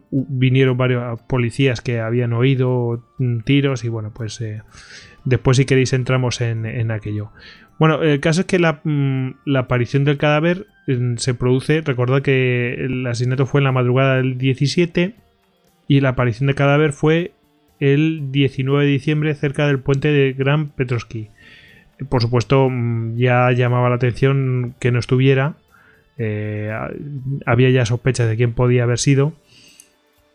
vinieron varios policías que habían oído mm, tiros y bueno, pues después si queréis entramos en, en aquello. Bueno, el caso es que la, mm, aparición del cadáver mm, se produce, recordad que el asesinato fue en la madrugada del 17 y la aparición del cadáver fue el 19 de diciembre cerca del puente de Gran Petrovsky. Por supuesto, mm, ya llamaba la atención que no estuviera. Eh, había ya sospechas de quién podía haber sido.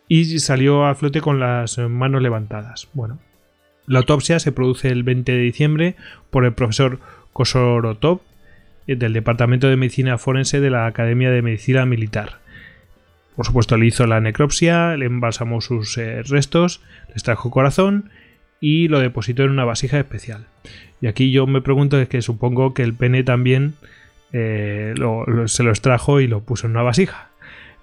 Y salió a flote con las manos levantadas. Bueno, la autopsia se produce el 20 de diciembre por el profesor Kosorotov eh, del Departamento de Medicina Forense de la Academia de Medicina Militar. Por supuesto, le hizo la necropsia, le embalsamó sus eh, restos, le extrajo corazón y lo depositó en una vasija especial. Y aquí yo me pregunto, es que supongo que el pene también eh, se lo extrajo y lo puso en una vasija.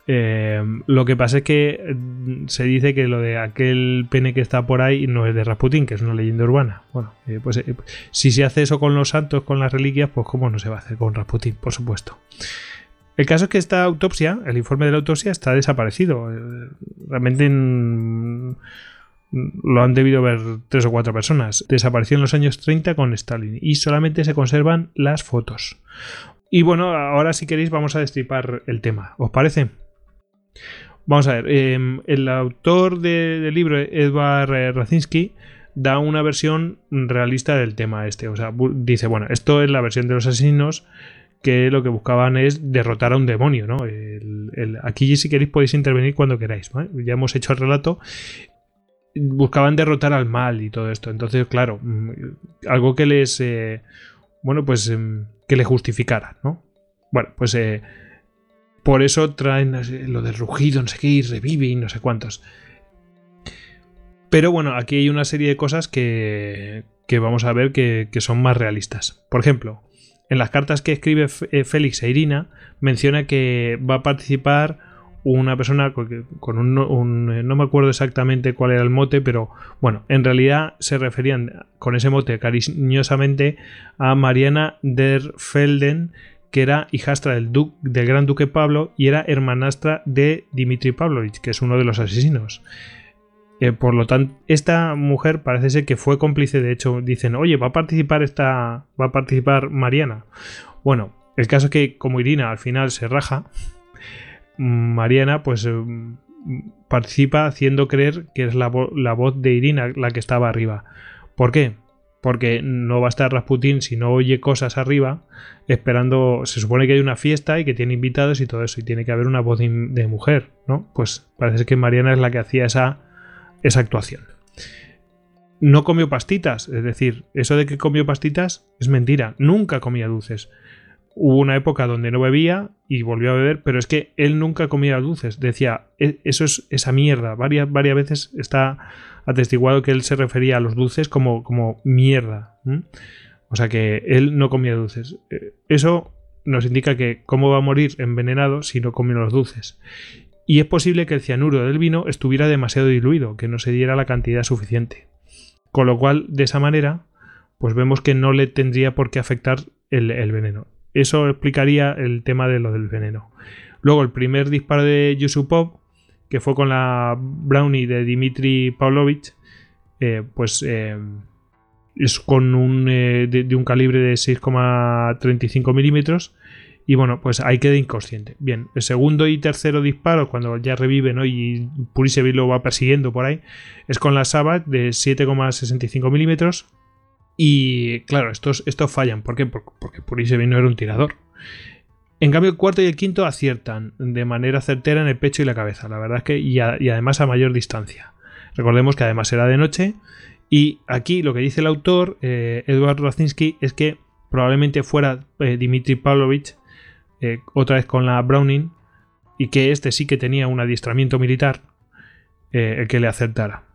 Eh, lo que pasa es que mm, se dice que lo de aquel pene que está por ahí no es de Rasputín, que es una leyenda urbana. Bueno, eh, pues eh, si se hace eso con los santos, con las reliquias, pues cómo no se va a hacer con Rasputín, por supuesto. El caso es que esta autopsia, el informe de la autopsia, está desaparecido. Realmente mm, lo han debido ver tres o cuatro personas. Desapareció en los años 30 con Stalin y solamente se conservan las fotos. Y bueno, ahora si queréis vamos a destripar el tema. ¿Os parece? Vamos a ver, em, el autor del libro, Edward Racinski, da una versión realista del tema este. O sea, dice, bueno, esto es la versión de los asesinos que lo que buscaban es derrotar a un demonio, ¿no? aquí si queréis podéis intervenir cuando queráis, Ya hemos hecho el relato. Buscaban derrotar al mal y todo esto. Entonces, claro, mm, algo que les... Eh, bueno, pues em, que le justificara, ¿no? Bueno, pues... Eh, por eso traen lo del rugido, no sé qué, y revive y no sé cuántos. Pero bueno, aquí hay una serie de cosas que, que vamos a ver que, son más realistas. Por ejemplo, en las cartas que escribe eh, Félix a Irina, menciona que va a participar una persona con un, eh, no me acuerdo exactamente cuál era el mote, pero bueno, en realidad se referían con ese mote cariñosamente a Mariana der Felden, que era hijastra del, del gran duque Pablo y era hermanastra de Dimitri Pavlovich, que es uno de los asesinos. Eh, por lo tanto, esta mujer parece ser que fue cómplice. De hecho, dicen, oye, va a participar esta. va a participar Mariana. Bueno, el caso es que, como Irina al final se raja, Mariana, pues eh, participa haciendo creer que es la, la voz de Irina la que estaba arriba. ¿Por qué? Porque no va a estar Rasputin si no oye cosas arriba, esperando, se supone que hay una fiesta y que tiene invitados y todo eso, y tiene que haber una voz de, mujer, ¿no? Pues parece que Mariana es la que hacía esa, esa actuación. No comió pastitas, es decir, eso de que comió pastitas es mentira, nunca comía dulces. Hubo una época donde no bebía y volvió a beber, pero es que él nunca comía dulces. Decía, e, eso es esa mierda. Varias, varias veces está atestiguado que él se refería a los dulces como, como mierda. O sea que él no comía dulces. Eh, eso nos indica que cómo va a morir envenenado si no come los dulces. Y es posible que el cianuro del vino estuviera demasiado diluido, que no se diera la cantidad suficiente. Con lo cual, de esa manera, pues vemos que no le tendría por qué afectar el, el veneno. Eso explicaría el tema de lo del veneno. Luego, el primer disparo de Yusupov que fue con la Brownie de Dimitri Pavlovich, eh, pues eh, es con un, eh, de, un calibre de 6,35 milímetros. Y bueno, pues ahí queda inconsciente. Bien, el segundo y tercero disparo, cuando ya revive ¿no? y Purisevich lo va persiguiendo por ahí, es con la Sabat de 7,65 milímetros. Y claro, estos, estos fallan. ¿Por qué? Porque, Purisevich no era un tirador. En cambio, el cuarto y el quinto aciertan de manera certera en el pecho y la cabeza. La verdad es que, y, además a mayor distancia. Recordemos que además era de noche. Y aquí lo que dice el autor, eh, Eduard Racinski, es que probablemente fuera eh, Dmitry Pavlovich, eh, otra vez con la Browning, y que este sí que tenía un adiestramiento militar, el que le acertara.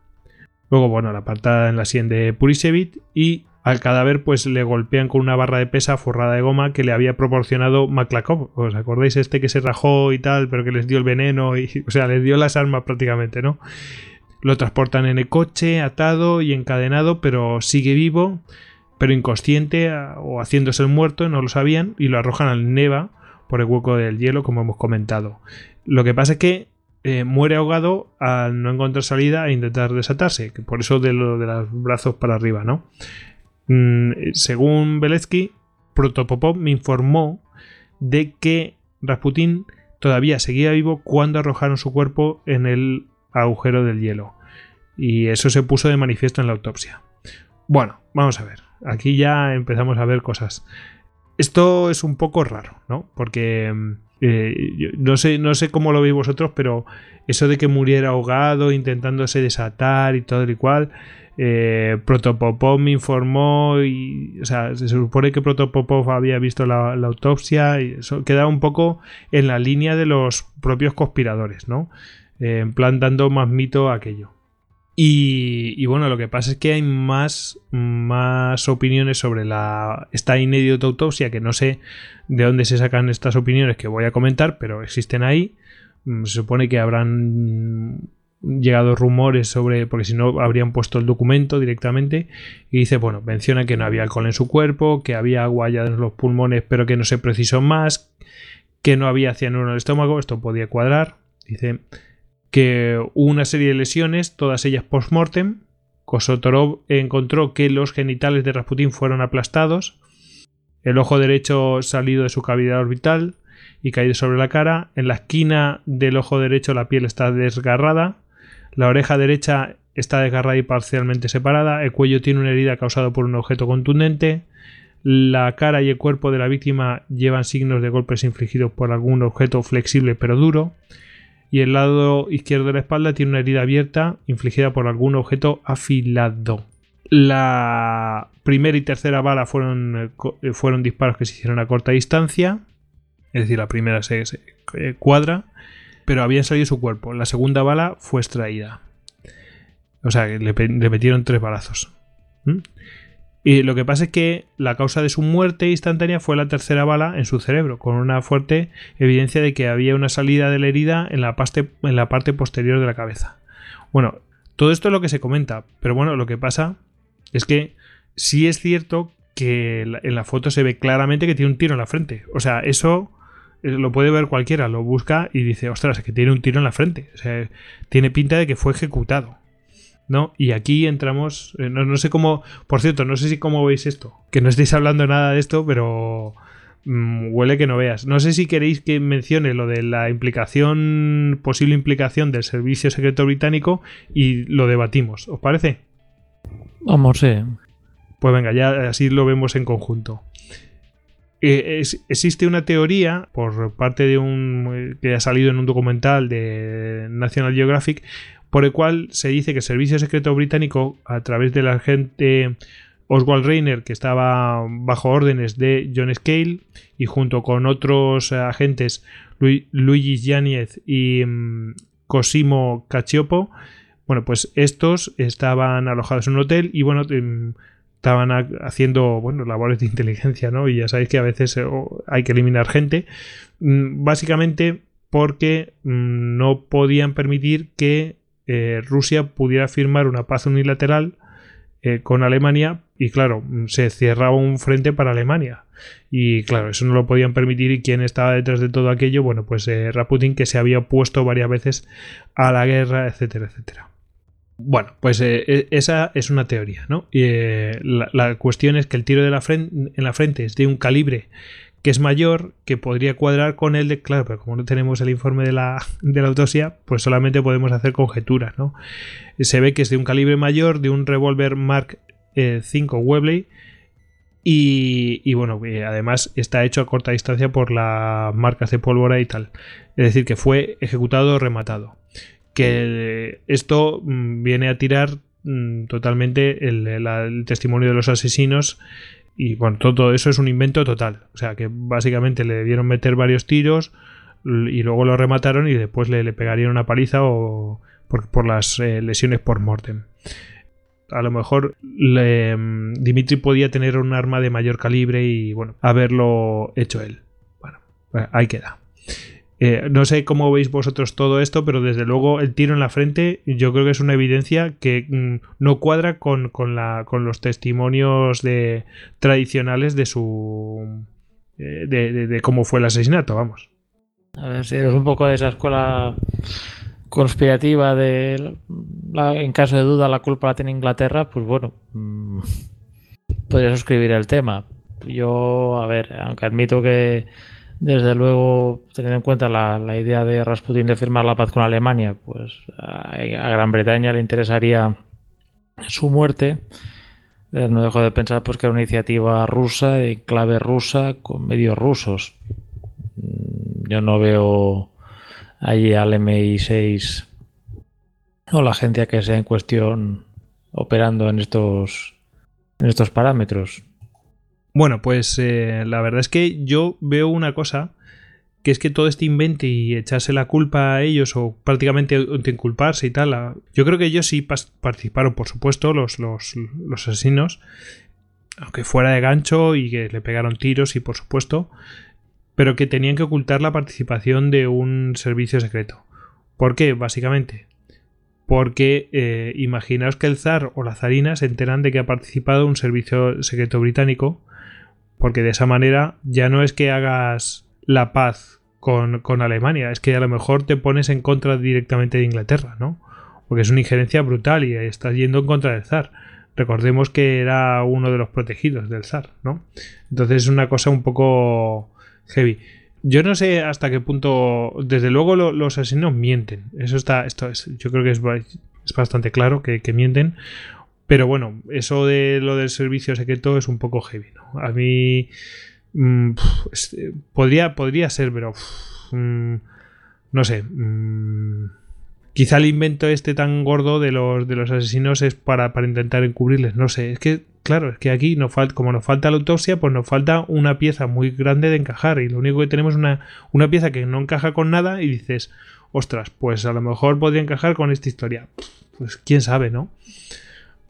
Luego, bueno, la patada en la sien de Purisevich y al cadáver pues le golpean con una barra de pesa forrada de goma que le había proporcionado Maklakov. ¿Os acordáis este que se rajó y tal, pero que les dio el veneno? Y, o sea, les dio las armas prácticamente, ¿no? Lo transportan en el coche, atado y encadenado, pero sigue vivo, pero inconsciente o haciéndose el muerto, no lo sabían, y lo arrojan al Neva por el hueco del hielo, como hemos comentado. Lo que pasa es que eh, muere ahogado al no encontrar salida e intentar desatarse, que por eso de lo de los brazos para arriba, ¿no? Mm, según Beletsky, Protopopov me informó de que Rasputin todavía seguía vivo cuando arrojaron su cuerpo en el agujero del hielo. Y eso se puso de manifiesto en la autopsia. Bueno, vamos a ver. Aquí ya empezamos a ver cosas. Esto es un poco raro, ¿no? Porque mm, eh, no, sé, no sé cómo lo veis vosotros, pero eso de que muriera ahogado, intentándose desatar y todo y cual, eh, Protopopov me informó y, o sea, se supone que Protopopov había visto la, autopsia y eso queda un poco en la línea de los propios conspiradores, ¿no? Eh, en plan dando más mito a aquello. Y, bueno, lo que pasa es que hay más, más opiniones sobre la, esta inédita autopsia, que no sé de dónde se sacan estas opiniones que voy a comentar, pero existen ahí. mm, se supone que habrán llegado rumores sobre, porque si no habrían puesto el documento directamente, y dice, bueno, menciona que no había alcohol en su cuerpo, que había agua ya en los pulmones, pero que no se precisó más, que no había cianuro en el estómago, esto podía cuadrar, dice que hubo una serie de lesiones, todas ellas post-mortem, Kosotorov encontró que los genitales de Rasputin fueron aplastados, el ojo derecho salido de su cavidad orbital y caído sobre la cara, en la esquina del ojo derecho la piel está desgarrada, la oreja derecha está desgarrada y parcialmente separada. El cuello tiene una herida causada por un objeto contundente. La cara y el cuerpo de la víctima llevan signos de golpes infligidos por algún objeto flexible pero duro. Y el lado izquierdo de la espalda tiene una herida abierta infligida por algún objeto afilado. La primera y tercera bala fueron, eh, fueron disparos que se hicieron a corta distancia. Es decir, la primera se, eh, cuadra pero había salido su cuerpo. La segunda bala fue extraída. O sea, le, le metieron tres balazos. ¿Mm? Y lo que pasa es que la causa de su muerte instantánea fue la tercera bala en su cerebro, con una fuerte evidencia de que había una salida de la herida en la parte, en la parte posterior de la cabeza. Bueno, todo esto es lo que se comenta, pero bueno, lo que pasa es que sí es cierto que en la foto se ve claramente que tiene un tiro en la frente. O sea, eso lo puede ver cualquiera, lo busca y dice, ostras, es que tiene un tiro en la frente. O sea, tiene pinta de que fue ejecutado. ¿No? Y aquí entramos. Eh, no, sé cómo. Por cierto, no sé si cómo veis esto. Que no estéis hablando nada de esto, pero. Mm, huele que no veas. No sé si queréis que mencione lo de la implicación. posible implicación del servicio secreto británico y lo debatimos. ¿Os parece? Vamos, sí. Pues venga, ya así lo vemos en conjunto. Eh, existe una teoría por parte de un que ha salido en un documental de National Geographic por el cual se dice que el servicio secreto británico a través del agente Oswald Reiner que estaba bajo órdenes de John Scale y junto con otros agentes Luigi Yáñez y mm, Cosimo Cacciopo bueno pues estos estaban alojados en un hotel y bueno em, estaban haciendo bueno, labores de inteligencia, ¿no? Y ya sabéis que a veces eh, hay que eliminar gente, mm, básicamente porque mm, no podían permitir que eh, Rusia pudiera firmar una paz unilateral eh, con Alemania y claro, mm, se cerraba un frente para Alemania. Y claro, eso no lo podían permitir y quién estaba detrás de todo aquello, bueno, pues Raputin que se había opuesto varias veces a la guerra, etcétera, etcétera. Bueno, pues eh, e, esa es una teoría, ¿no? Y, eh, la, cuestión es que el tiro en la frente es de un calibre que es mayor, que podría cuadrar con el de, claro, pero como no tenemos el informe de la, de la autopsia, pues solamente podemos hacer conjeturas, ¿no? Se ve que es de un calibre mayor, de un revólver Mark V eh, Webley, y, y, bueno, además está hecho a corta distancia por las marcas de pólvora y tal. Es decir, que fue ejecutado o rematado que esto mm, viene a tirar mm, totalmente el, testimonio de los asesinos y bueno, todo eso es un invento total. O sea que básicamente le debieron meter varios tiros y luego lo remataron y después le, pegarían una paliza o por, las eh, lesiones por mortem. A lo mejor mm, Dimitri podía tener un arma de mayor calibre y bueno, haberlo hecho él. Bueno, ahí queda. Eh, no sé cómo veis vosotros todo esto, pero desde luego el tiro en la frente yo creo que es una evidencia que mm, no cuadra con, la, con, los testimonios de, tradicionales de su... Eh, de, cómo fue el asesinato, vamos. A ver si eres un poco de esa escuela conspirativa de en caso de duda la culpa la tiene Inglaterra, pues bueno, mm, podría suscribir el tema. Yo, a ver, aunque admito que desde luego, teniendo en cuenta la, idea de Rasputin de firmar la paz con Alemania, pues a, Gran Bretaña le interesaría su muerte. Eh, no dejo de pensar pues, que era una iniciativa rusa, en clave rusa, con medios rusos. Mm, yo no veo allí al MI6 o la agencia que sea en cuestión operando en estos, en estos parámetros. Bueno, pues eh, la verdad es que yo veo una cosa, que es que todo este invento y echarse la culpa a ellos o prácticamente inculparse y tal, yo creo que ellos sí participaron, por supuesto, los, los, los asesinos, aunque fuera de gancho y que le pegaron tiros y por supuesto, pero que tenían que ocultar la participación de un servicio secreto. ¿Por qué? Básicamente. Porque eh, imaginaos que el zar o la zarina se enteran de que ha participado un servicio secreto británico, porque de esa manera ya no es que hagas la paz con, con Alemania, es que a lo mejor te pones en contra directamente de Inglaterra, ¿no? Porque es una injerencia brutal y estás yendo en contra del zar. Recordemos que era uno de los protegidos del zar, ¿no? Entonces es una cosa un poco heavy. Yo no sé hasta qué punto. Desde luego los asesinos mienten. Eso está. Esto es. Yo creo que es, es bastante claro que, mienten. Pero bueno, eso de lo del servicio secreto es un poco heavy, ¿no? A mí. Mm, podría, podría ser, pero. Mm, no sé. Mm, quizá el invento este tan gordo de los, de los asesinos es para, para intentar encubrirles. No sé. Es que claro, es que aquí falta, como nos falta la autopsia, pues nos falta una pieza muy grande de encajar. Y lo único que tenemos es una, una pieza que no encaja con nada y dices, ostras, pues a lo mejor podría encajar con esta historia. Pues quién sabe, ¿no?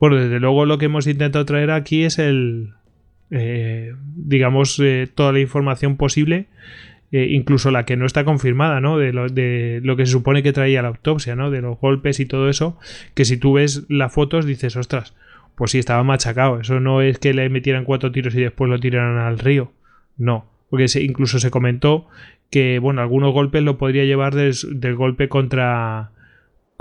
Bueno, desde luego lo que hemos intentado traer aquí es el, eh, digamos, eh, toda la información posible, eh, incluso la que no está confirmada, ¿no? De lo, que se supone que traía la autopsia, ¿no? De los golpes y todo eso, que si tú ves las fotos dices, ostras, pues sí, estaba machacado. Eso no es que le metieran cuatro tiros y después lo tiraran al río. No. Porque incluso se comentó que, bueno, algunos golpes lo podría llevar del, golpe contra,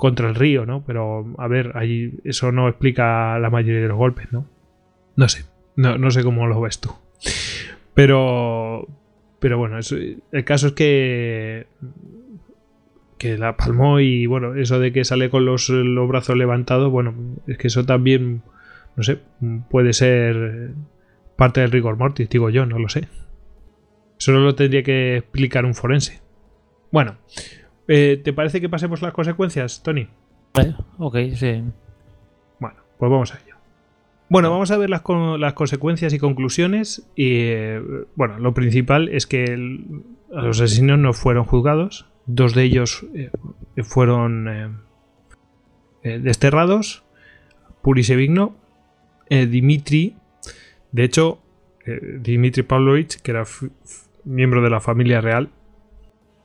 contra el río, ¿no? Pero, a ver, ahí eso no explica la mayoría de los golpes, ¿no? No sé. No, no sé cómo lo ves tú. Pero, pero bueno, el caso es que que la palmó y bueno, eso de que sale con los, los, brazos levantados, bueno, es que eso también no sé, puede ser parte del rigor mortis, digo yo, no lo sé. Solo lo tendría que explicar un forense. Bueno, eh, ¿te parece que pasemos las consecuencias, Tony? ok, sí. Bueno, pues vamos a ello. Bueno, vamos a ver las, las consecuencias y conclusiones. Y eh, bueno, lo principal es que los asesinos no fueron juzgados. Dos de ellos eh, fueron desterrados. Purisevigno eh, Dimitri, de hecho, Dimitri Pavlovich, que era miembro de la familia real,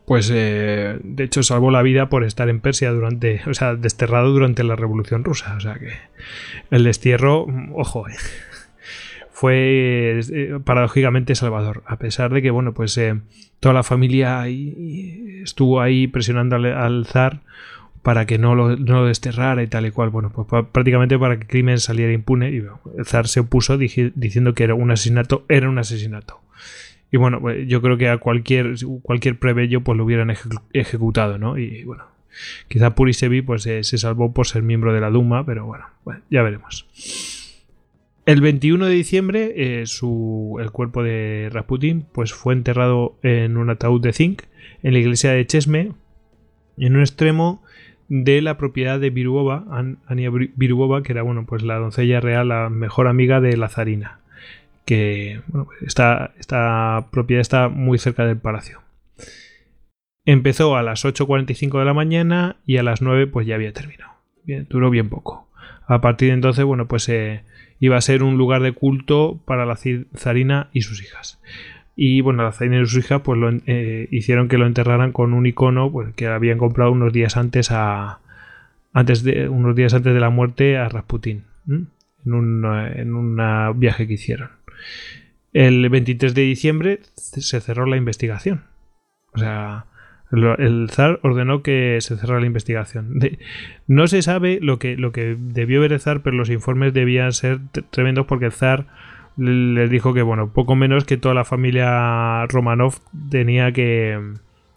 pues eh, de hecho salvó la vida por estar en Persia durante, o sea, desterrado durante la Revolución Rusa. O sea que el destierro, ojo, fue paradójicamente salvador. A pesar de que, bueno, pues toda la familia estuvo ahí presionando al zar para que no lo, desterrara y tal y cual. Bueno, pues prácticamente para que el crimen saliera impune y el zar se opuso diciendo que era un asesinato, era un asesinato. Y bueno, pues yo creo que a cualquier, cualquier plebeyo pues lo hubieran ejecutado, ¿no? Y bueno, quizá Purisevi pues se salvó por ser miembro de la Duma, pero bueno, ya veremos. El 21 de diciembre eh, el cuerpo de Rasputin pues fue enterrado en un ataúd de zinc en la iglesia de Chesme, en un extremo de la propiedad de Viruova, Ania Viruova, que era bueno, pues la doncella real, la mejor amiga de la zarina, que bueno, pues esta, esta propiedad está muy cerca del palacio. Empezó a las 8.45 de la mañana y a las 9 pues ya había terminado. Duró bien poco. A partir de entonces, bueno, pues eh, iba a ser un lugar de culto para la zarina y sus hijas. Y bueno, la Zaina y su hija pues eh, hicieron que lo enterraran con un icono pues, que habían comprado unos días antes a antes de unos días antes de la muerte a Rasputin en un en viaje que hicieron. El 23 de diciembre se cerró la investigación. O sea, el zar ordenó que se cerrara la investigación. no se sabe lo que, lo que debió ver el zar, pero los informes debían ser tremendos porque el zar les dijo que, bueno, poco menos que toda la familia Romanov tenía que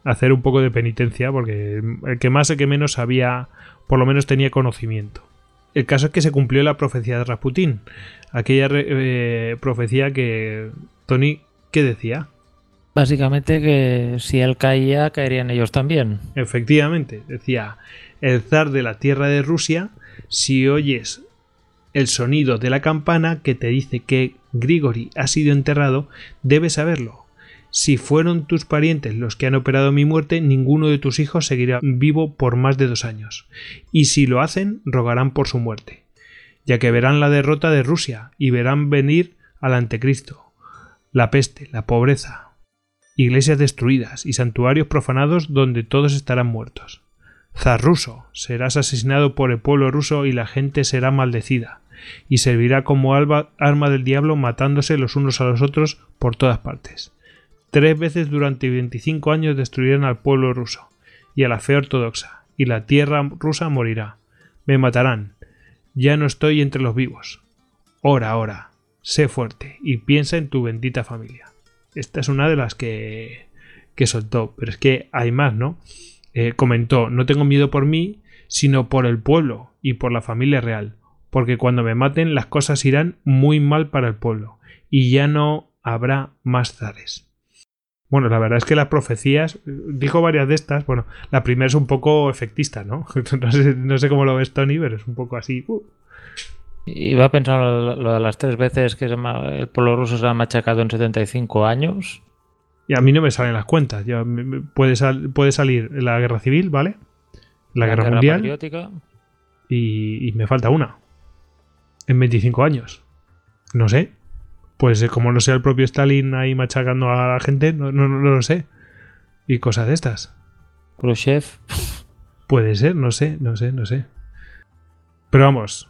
hacer un poco de penitencia, porque el que más, el que menos sabía, por lo menos tenía conocimiento. El caso es que se cumplió la profecía de Rasputín, aquella eh, profecía que Tony, ¿qué decía? Básicamente que si él caía, caerían ellos también. Efectivamente, decía, el zar de la tierra de Rusia, si oyes el sonido de la campana que te dice que Grigori ha sido enterrado, debes saberlo. Si fueron tus parientes los que han operado mi muerte, ninguno de tus hijos seguirá vivo por más de dos años. Y si lo hacen, rogarán por su muerte, ya que verán la derrota de Rusia y verán venir al antecristo, la peste, la pobreza. iglesias destruidas y santuarios profanados donde todos estarán muertos. Zar ruso, serás asesinado por el pueblo ruso y la gente será maldecida, y servirá como arma del diablo matándose los unos a los otros por todas partes. Tres veces durante 25 años destruirán al pueblo ruso y a la fe ortodoxa, y la tierra rusa morirá. Me matarán. Ya no estoy entre los vivos. Ora, ora, sé fuerte y piensa en tu bendita familia. Esta es una de las que, que soltó, pero es que hay más, ¿no? Eh, comentó, no tengo miedo por mí, sino por el pueblo y por la familia real, porque cuando me maten las cosas irán muy mal para el pueblo, y ya no habrá más zares. Bueno, la verdad es que las profecías, dijo varias de estas, bueno, la primera es un poco efectista, ¿no? No sé, cómo lo ves Tony, pero es un poco así. Uh. Y va a pensar lo, de las tres veces que el pueblo ruso se ha machacado en 75 años. Y a mí no me salen las cuentas. Ya puede, puede salir la guerra civil, ¿vale? La, guerra, mundial. Y, me falta una. En 25 años. No sé. Pues eh, como no sea el propio Stalin ahí machacando a la gente, no, no, no lo sé. Y cosas de estas. Khrushchev. Puede ser, no sé, no sé, no sé. Pero vamos.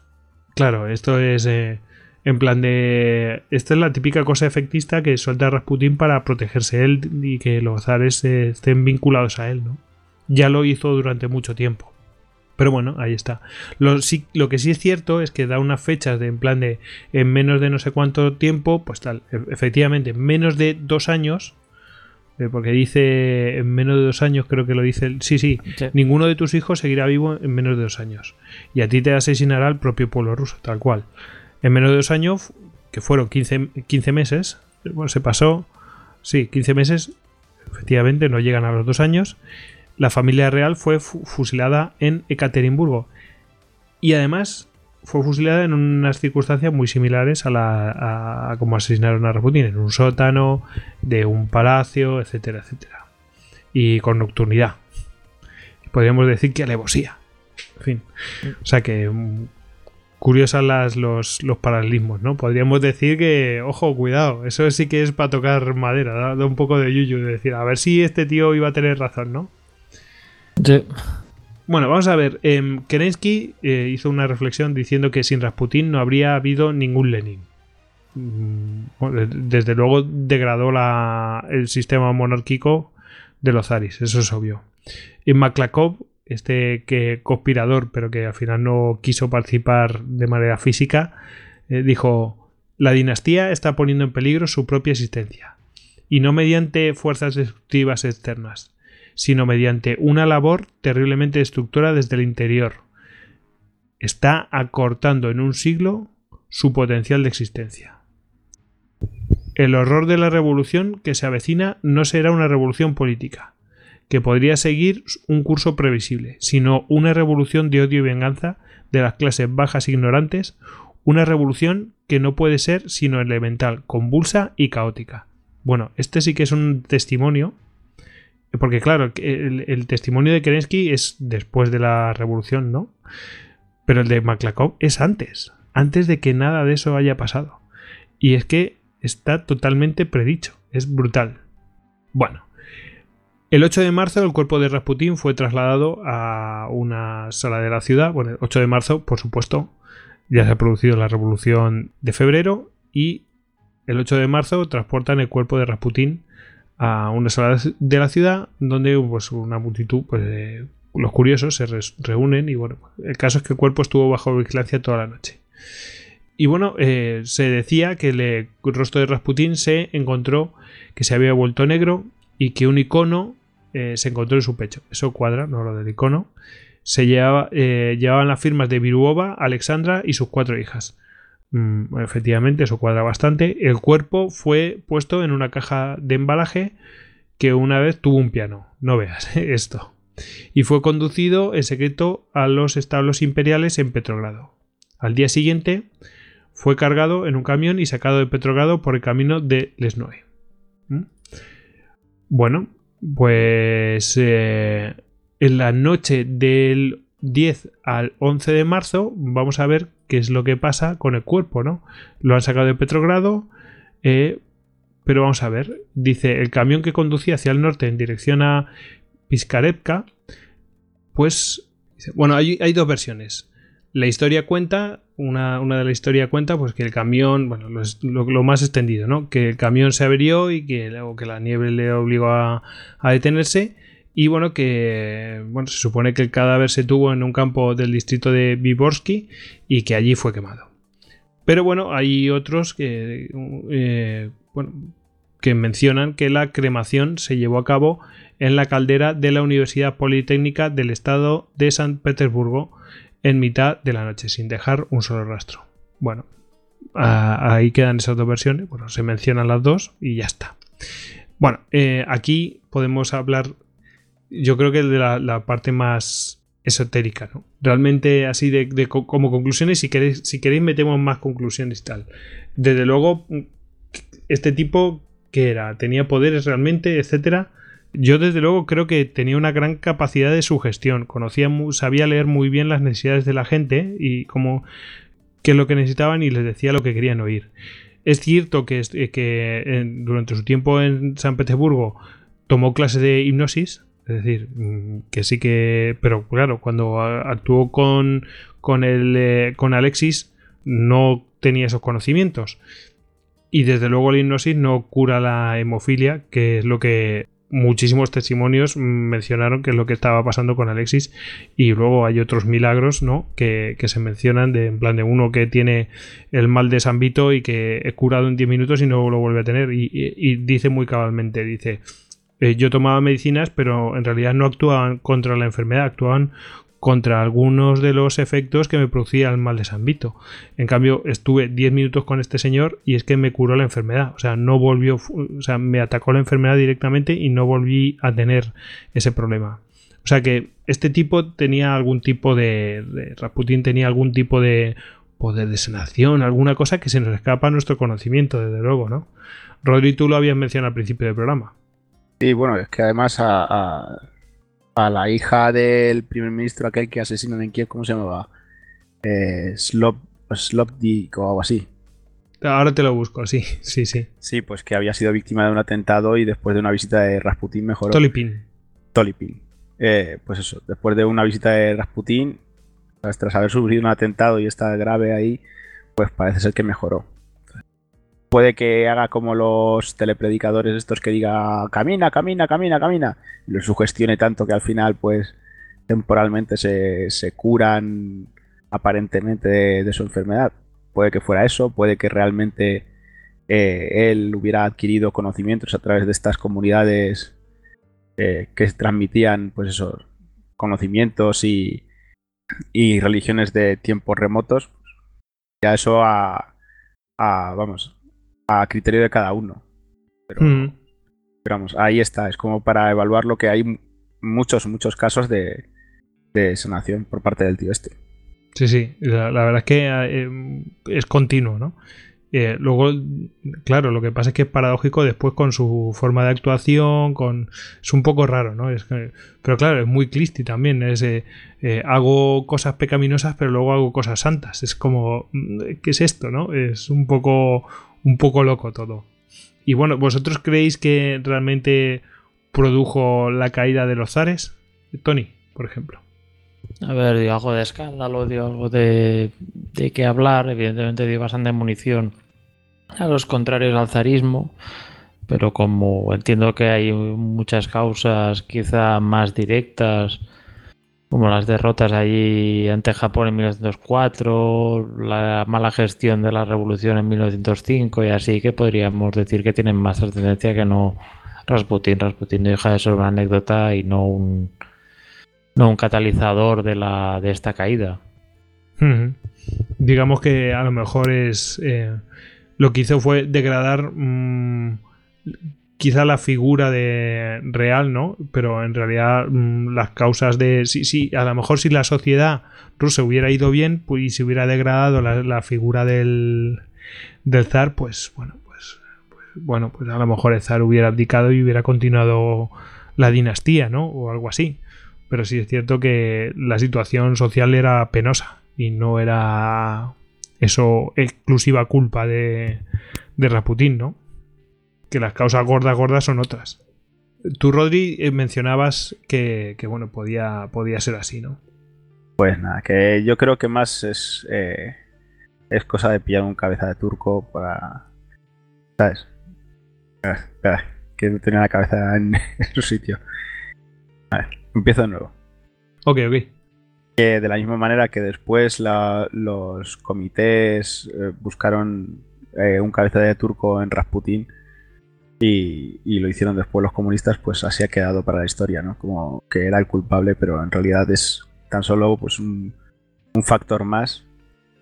Claro, esto es. Eh, en plan de. Esta es la típica cosa efectista que suelta Rasputin para protegerse él y que los zares estén vinculados a él, ¿no? Ya lo hizo durante mucho tiempo. Pero bueno, ahí está. Lo, lo, que sí es cierto es que da unas fechas de en plan de en menos de no sé cuánto tiempo, pues tal, e, efectivamente, menos de dos años, eh, porque dice en menos de dos años, creo que lo dice, sí, sí, ninguno de tus hijos seguirá vivo en menos de dos años. Y a ti te asesinará el propio pueblo ruso, tal cual. En menos de dos años, que fueron 15, 15 meses, bueno, se pasó, sí, 15 meses, efectivamente, no llegan a los dos años, la familia real fue fusilada en Ekaterimburgo. Y además fue fusilada en unas circunstancias muy similares a, la, a, como asesinaron a Rasputin, en un sótano, de un palacio, etcétera, etcétera. Y con nocturnidad. Podríamos decir que alevosía. En fin. O sea que mm, curiosas las, los, los, paralelismos, ¿no? Podríamos decir que, ojo, cuidado, eso sí que es para tocar madera, da, un poco de yuyu, de decir, a ver si este tío iba a tener razón, ¿no? Bueno, vamos a ver, eh, Kerensky hizo una reflexión diciendo que sin Rasputin no habría habido ningún Lenin. Mm, desde luego degradó el sistema monárquico de los zaris, eso es obvio. Y Maklakov este que conspirador, pero que al final no quiso participar de manera física, eh, dijo, la dinastía está poniendo en peligro su propia existencia, y no mediante fuerzas destructivas externas, sino mediante una labor terriblemente destructora desde el interior. Está acortando en un siglo su potencial de existencia. El horror de la revolución que se avecina no será una revolución política, que podría seguir un curso previsible, sino una revolución de odio y venganza de las clases bajas e ignorantes, una revolución que no puede ser sino elemental, convulsa y caótica. Bueno, este sí que es un testimonio, porque claro, el, testimonio de Kerensky es después de la revolución, ¿no? Pero el de Maklakov es antes, antes de que nada de eso haya pasado. Y es que está totalmente predicho, es brutal. Bueno, el 8 de marzo el cuerpo de Rasputín fue trasladado a una sala de la ciudad. Bueno, el 8 de marzo, por supuesto, ya se ha producido la revolución de febrero y el 8 de marzo transportan el cuerpo de Rasputín a una sala de la ciudad donde pues, una multitud, pues, los curiosos se reúnen y bueno, el caso es que el cuerpo estuvo bajo vigilancia toda la noche. Y bueno, eh, se decía que el rostro de Rasputín se encontró que se había vuelto negro y que un icono eh, se encontró en su pecho. Eso cuadra, no lo del icono. Se llevaba, eh, llevaban las firmas de Viruova, Alexandra y sus cuatro hijas. Mm, efectivamente, eso cuadra bastante. El cuerpo fue puesto en una caja de embalaje que una vez tuvo un piano. No veas esto. Y fue conducido en secreto a los establos imperiales en Petrogrado. Al día siguiente fue cargado en un camión y sacado de Petrogrado por el camino de Lesnoe. ¿Mm? Bueno, pues eh, en la noche del 10 al 11 de marzo vamos a ver qué es lo que pasa con el cuerpo, ¿no? Lo han sacado de Petrogrado, eh, pero vamos a ver. Dice, el camión que conducía hacia el norte en dirección a Piskarevka, pues, bueno, hay, hay dos versiones. La historia cuenta, una, una, de la historia cuenta, pues que el camión, bueno, lo, más extendido, ¿no? Que el camión se averió y que, que la nieve le obligó a, detenerse. Y bueno, que bueno, se supone que el cadáver se tuvo en un campo del distrito de Viborsky y que allí fue quemado. Pero bueno, hay otros que, eh, bueno, que mencionan que la cremación se llevó a cabo en la caldera de la Universidad Politécnica del Estado de San Petersburgo en mitad de la noche, sin dejar un solo rastro. Bueno, ahí quedan esas dos versiones. Bueno, se mencionan las dos y ya está. Bueno, eh, aquí podemos hablar, yo creo que de la, parte más esotérica, ¿no? Realmente así de, como conclusiones, si queréis, si queréis metemos más conclusiones y tal. Desde luego, este tipo que era, tenía poderes realmente, etcétera. Yo desde luego creo que tenía una gran capacidad de sugestión, conocía, sabía leer muy bien las necesidades de la gente y cómo qué es lo que necesitaban y les decía lo que querían oír. Es cierto que, que durante su tiempo en San Petersburgo tomó clases de hipnosis, es decir, mm, que sí que, pero claro, cuando actuó con eh, con Alexis no tenía esos conocimientos. Y desde luego la hipnosis no cura la hemofilia, que es lo que muchísimos testimonios mencionaron que es lo que estaba pasando con Alexis y luego hay otros milagros ¿no? que, se mencionan de en plan de uno que tiene el mal de San Vito y que he curado en 10 minutos y no lo vuelve a tener y, dice muy cabalmente dice eh, yo tomaba medicinas pero en realidad no actuaban contra la enfermedad actuaban contra algunos de los efectos que me producía el mal de San Vito. En cambio, estuve 10 minutos con este señor y es que me curó la enfermedad. O sea, no volvió, o sea, me atacó la enfermedad directamente y no volví a tener ese problema. O sea que este tipo tenía algún tipo de, de tenía algún tipo de poder de sanación, alguna cosa que se nos escapa a nuestro conocimiento, desde luego, ¿no? Rodri, tú lo habías mencionado al principio del programa. Sí, bueno, es que además a a la hija del primer ministro, aquel que asesinan en Kiev, ¿cómo se llamaba? Eh, Slop, Slopdik o algo así. Ahora te lo busco, sí, sí, sí. Sí, pues que había sido víctima de un atentado y después de una visita de Rasputin mejoró. Tolipin. Tolipin. Eh, pues eso, después de una visita de Rasputin, tras haber sufrido un atentado y estar grave ahí, pues parece ser que mejoró puede que haga como los telepredicadores estos que diga camina, camina, camina, camina, y lo sugestione tanto que al final pues temporalmente se, curan aparentemente de, su enfermedad. Puede que fuera eso, puede que realmente eh, él hubiera adquirido conocimientos a través de estas comunidades eh, que transmitían pues esos conocimientos y, y religiones de tiempos remotos. Ya eso a, a vamos, a criterio de cada uno. Mm. Pero, vamos, ahí está, es como para evaluar lo que hay muchos, muchos casos de, de sanación por parte del tío este. Sí, sí, la, verdad es que eh, es continuo, ¿no? Eh, luego, claro, lo que pasa es que es paradójico después con su forma de actuación, con es un poco raro, ¿no? Es pero claro, es muy Clisti también. Es, eh, hago cosas pecaminosas, pero luego hago cosas santas. Es como, mm, ¿qué es esto, no? Es un poco, un poco loco todo. Y bueno, ¿vosotros creéis que realmente produjo la caída de los zares? Tony, por ejemplo. A ver, dio algo de escándalo, dio algo de, de qué hablar, evidentemente dio bastante munición a los contrarios al zarismo, pero como entiendo que hay muchas causas quizá más directas, como las derrotas allí ante Japón en 1904, la mala gestión de la revolución en 1905 y así que podríamos decir que tienen más trascendencia que no Rasputin. Rasputin deja de ser una anécdota y no un, no un catalizador de, la, de esta caída. Digamos que a lo mejor es eh, lo que hizo fue degradar mm, quizá la figura de real, ¿no? Pero en realidad mm, las causas de sí, sí, a lo mejor si la sociedad rusa hubiera ido bien pues, y se hubiera degradado la, figura del, del zar, pues bueno, pues, pues, bueno, pues a lo mejor el zar hubiera abdicado y hubiera continuado la dinastía, ¿no? O algo así. Pero sí es cierto que la situación social era penosa y no era eso exclusiva culpa de, de Raputín, ¿no? Que las causas gordas, gordas son otras. Tú, Rodri, eh, mencionabas que, que, bueno, podía, podía ser así, ¿no? Pues nada, que yo creo que más es, eh, es cosa de pillar un cabeza de turco para... ¿Sabes? Ah, ah, que tenía la cabeza en, su sitio. A ver, empiezo de nuevo. Ok, ok. Que de la misma manera que después la, los comités eh, buscaron eh, un cabeza de turco en Rasputin y, lo hicieron después los comunistas, pues así ha quedado para la historia, ¿no? Como que era el culpable, pero en realidad es tan solo pues un, factor más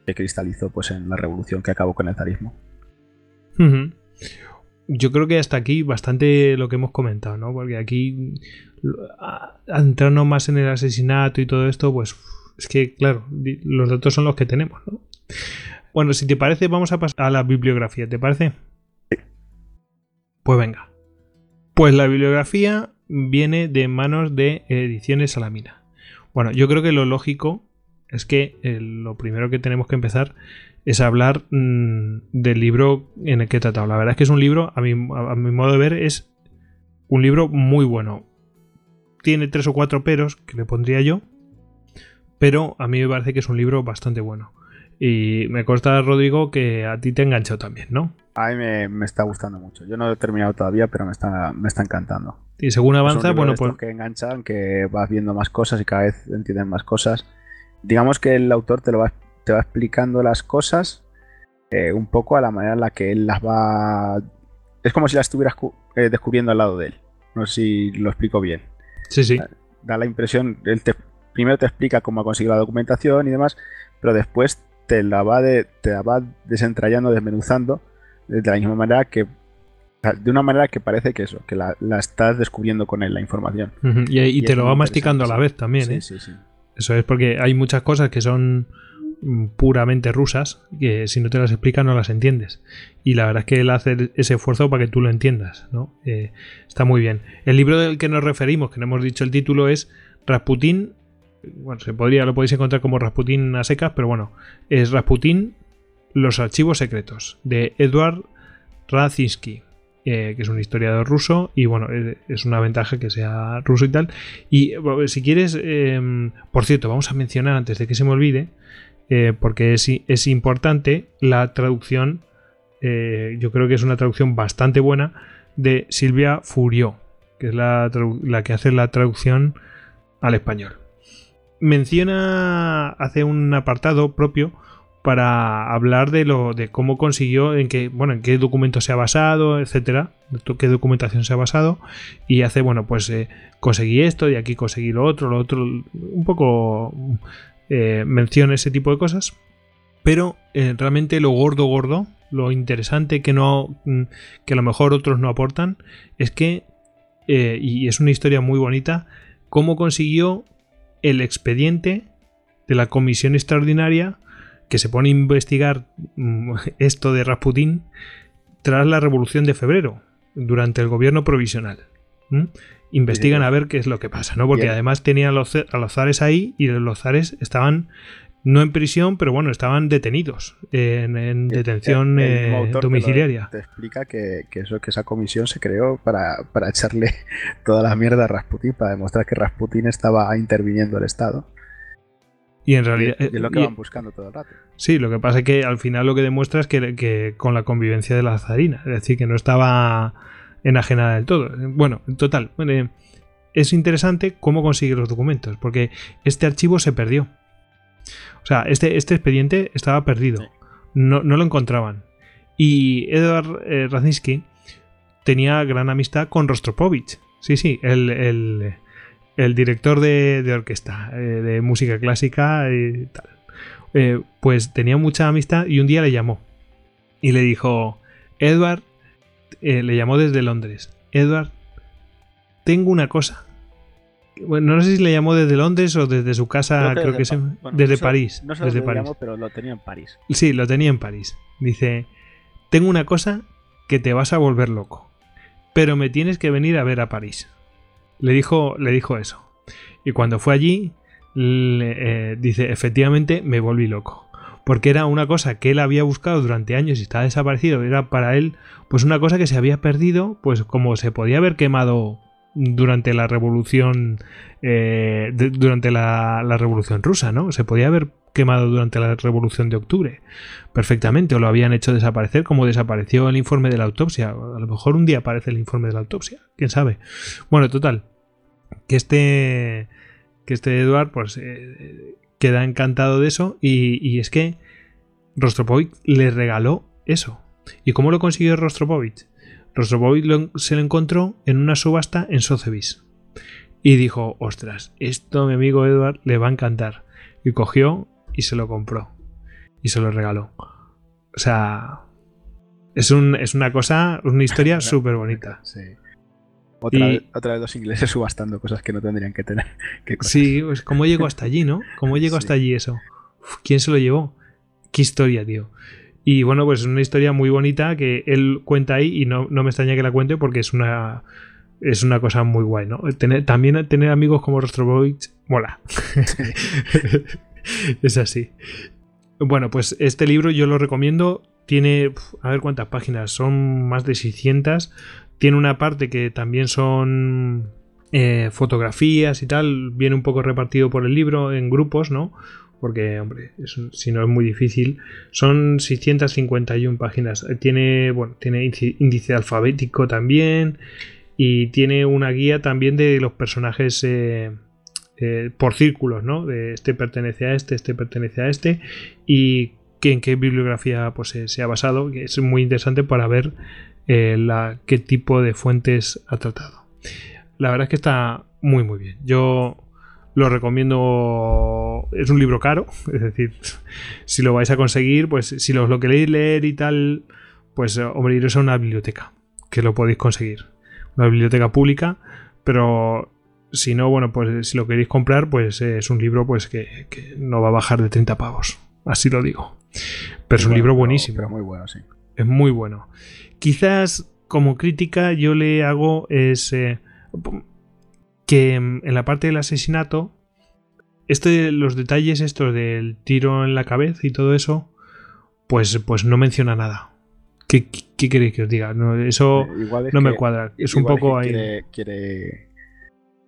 que cristalizó pues en la revolución que acabó con el zarismo. Yo creo que hasta aquí bastante lo que hemos comentado, ¿no? Porque aquí entrarnos más en el asesinato y todo esto, pues es que, claro, los datos son los que tenemos, ¿no? Bueno, si te parece, vamos a pasar a la bibliografía, ¿te parece? Pues venga. Pues la bibliografía viene de manos de Ediciones Salamina. Bueno, yo creo que lo lógico es que eh, lo primero que tenemos que empezar es hablar mmm, del libro en el que he tratado. La verdad es que es un libro, a mi, a mi modo de ver, es un libro muy bueno. Tiene tres o cuatro peros que le pondría yo, pero a mí me parece que es un libro bastante bueno. Y me consta, Rodrigo, que a ti te enganchó también, ¿no? A mí me, me, está gustando mucho. Yo no he terminado todavía, pero me está, me está encantando. Y según avanza, bueno, pues. que enganchan, que vas viendo más cosas y cada vez entiendes más cosas. Digamos que el autor te lo va, te va explicando las cosas eh, un poco a la manera en la que él las va. Es como si las estuvieras eh, descubriendo al lado de él. No sé si lo explico bien. Sí, sí. Da, da la impresión. Él te, primero te explica cómo ha conseguido la documentación y demás, pero después te la va, de, te la va desentrañando, desmenuzando, de la misma manera que de una manera que parece que eso, que la, la estás descubriendo con él la información. Uh -huh. Y, y, y, te lo va masticando a la vez también, sí, ¿eh? Sí, sí. Eso es porque hay muchas cosas que son puramente rusas que si no te las explica no las entiendes y la verdad es que él hace ese esfuerzo para que tú lo entiendas ¿no? Eh, está muy bien el libro del que nos referimos que no hemos dicho el título es Rasputin bueno se podría lo podéis encontrar como Rasputin a secas pero bueno es Rasputin los archivos secretos de Edward Radzinsky eh, que es un historiador ruso y bueno, es una ventaja que sea ruso y tal. Y si quieres, eh, por cierto, vamos a mencionar antes de que se me olvide, eh, porque es, es, importante la traducción, eh, yo creo que es una traducción bastante buena, de Silvia Furió, que es la, la que hace la traducción al español. Menciona, hace un apartado propio para hablar de lo de cómo consiguió en qué bueno en qué documento se ha basado etcétera qué documentación se ha basado y hace bueno pues eh, conseguí esto y aquí conseguí lo otro lo otro un poco eh, menciona ese tipo de cosas pero eh, realmente lo gordo gordo lo interesante que no que a lo mejor otros no aportan es que y es una historia muy bonita cómo consiguió el expediente de la comisión extraordinaria que se pone a investigar esto de Rasputín tras la Revolución de Febrero, durante el gobierno provisional. ¿Mm? Investigan a ver qué es lo que pasa, ¿no? Porque Bien. además tenían a los, a los, zares ahí y los zares estaban no en prisión, pero bueno, estaban detenidos en, en detención el, el eh, domiciliaria. Te, lo, te, explica que, que, eso, que esa comisión se creó para, para echarle toda la mierda a Rasputín, para demostrar que Rasputín estaba interviniendo el Estado. Y en realidad. Y, es lo que y, van buscando todo el rato. Sí, lo que pasa es que al final lo que demuestra es que, que, con la convivencia de la zarina. Es decir, que no estaba enajenada del todo. Bueno, en total. Bueno, es interesante cómo consigue los documentos. Porque este archivo se perdió. O sea, este, este expediente estaba perdido. No, no, lo encontraban. Y Edward eh, tenía gran amistad con Rostropovich. Sí, sí, el, el el director de, de orquesta, eh, de música clásica y tal. Eh, pues tenía mucha amistad y un día le llamó y le dijo, Edward, eh, le llamó desde Londres, Edward, tengo una cosa. Bueno, no sé si le llamó desde Londres o desde su casa, creo que, creo que desde, bueno, desde París. No sé desde París. Llamó, pero lo tenía en París. Sí, lo tenía en París. Dice, tengo una cosa que te vas a volver loco, pero me tienes que venir a ver a París. Le dijo, le dijo eso. Y cuando fue allí, le, eh, dice, efectivamente me volví loco. porque era una cosa que él había buscado durante años y estaba desaparecido, era para él pues una cosa que se había perdido, pues como se podía haber quemado durante la revolución eh, durante la, la, revolución rusa, ¿no? Se podía haber quemado durante la revolución de octubre perfectamente o lo habían hecho desaparecer como desapareció el informe de la autopsia. A lo mejor un día aparece el informe de la autopsia, quién sabe. Bueno, total, que este que este Edward pues eh, queda encantado de eso y, es que Rostropovich le regaló eso. ¿Y cómo lo consiguió Rostropovich? Rostropovich se lo encontró en una subasta en Sotheby's y dijo, ostras, esto a mi amigo Edward le va a encantar. Y cogió y se lo compró y se lo regaló. O sea, es, un, es una cosa, una historia súper bonita. Sí. Otra, vez, otra, dos ingleses subastando cosas que no tendrían que tener. sí, pues cómo llegó hasta allí, ¿no? ¿Cómo llegó hasta allí eso? ¿Quién se lo llevó? Qué historia, tío. Y bueno, pues es una historia muy bonita que él cuenta ahí y no, no me extraña que la cuente porque es una es una cosa muy guay, ¿no? Tener, también tener amigos como Rostropovich mola. es así. Bueno, pues este libro yo lo recomiendo. Tiene, a ver cuántas páginas, son más de 600 tiene una parte que también son eh, fotografías y tal. Viene un poco repartido por el libro en grupos, ¿no? Porque, hombre, si no es muy difícil. Son 651 páginas. Tiene, bueno, tiene índice alfabético también. Y tiene una guía también de los personajes eh, eh, por círculos, ¿no? De este pertenece a este, este pertenece a este. Y en qué bibliografía pues, se ha basado. Es muy interesante para ver eh, la, qué tipo de fuentes ha tratado. La verdad es que está muy muy bien. Yo lo recomiendo. Es un libro caro, es decir, si lo vais a conseguir, pues si los lo queréis leer y tal, pues hombre, iros a una biblioteca, que lo podéis conseguir. Una biblioteca pública, pero si no, bueno, pues si lo queréis comprar, pues es un libro pues que, no va a bajar de 30 pavos. Así lo digo. Pero es un libro buenísimo. Pero muy bueno, sí. Es muy bueno. Quizás como crítica yo le hago es eh, que en la parte del asesinato, este, los detalles estos del tiro en la cabeza y todo eso, pues, pues no menciona nada. ¿Qué, qué queréis que os diga? No, eso eh, no me cuadra. Es un poco ahí. Quiere, quiere,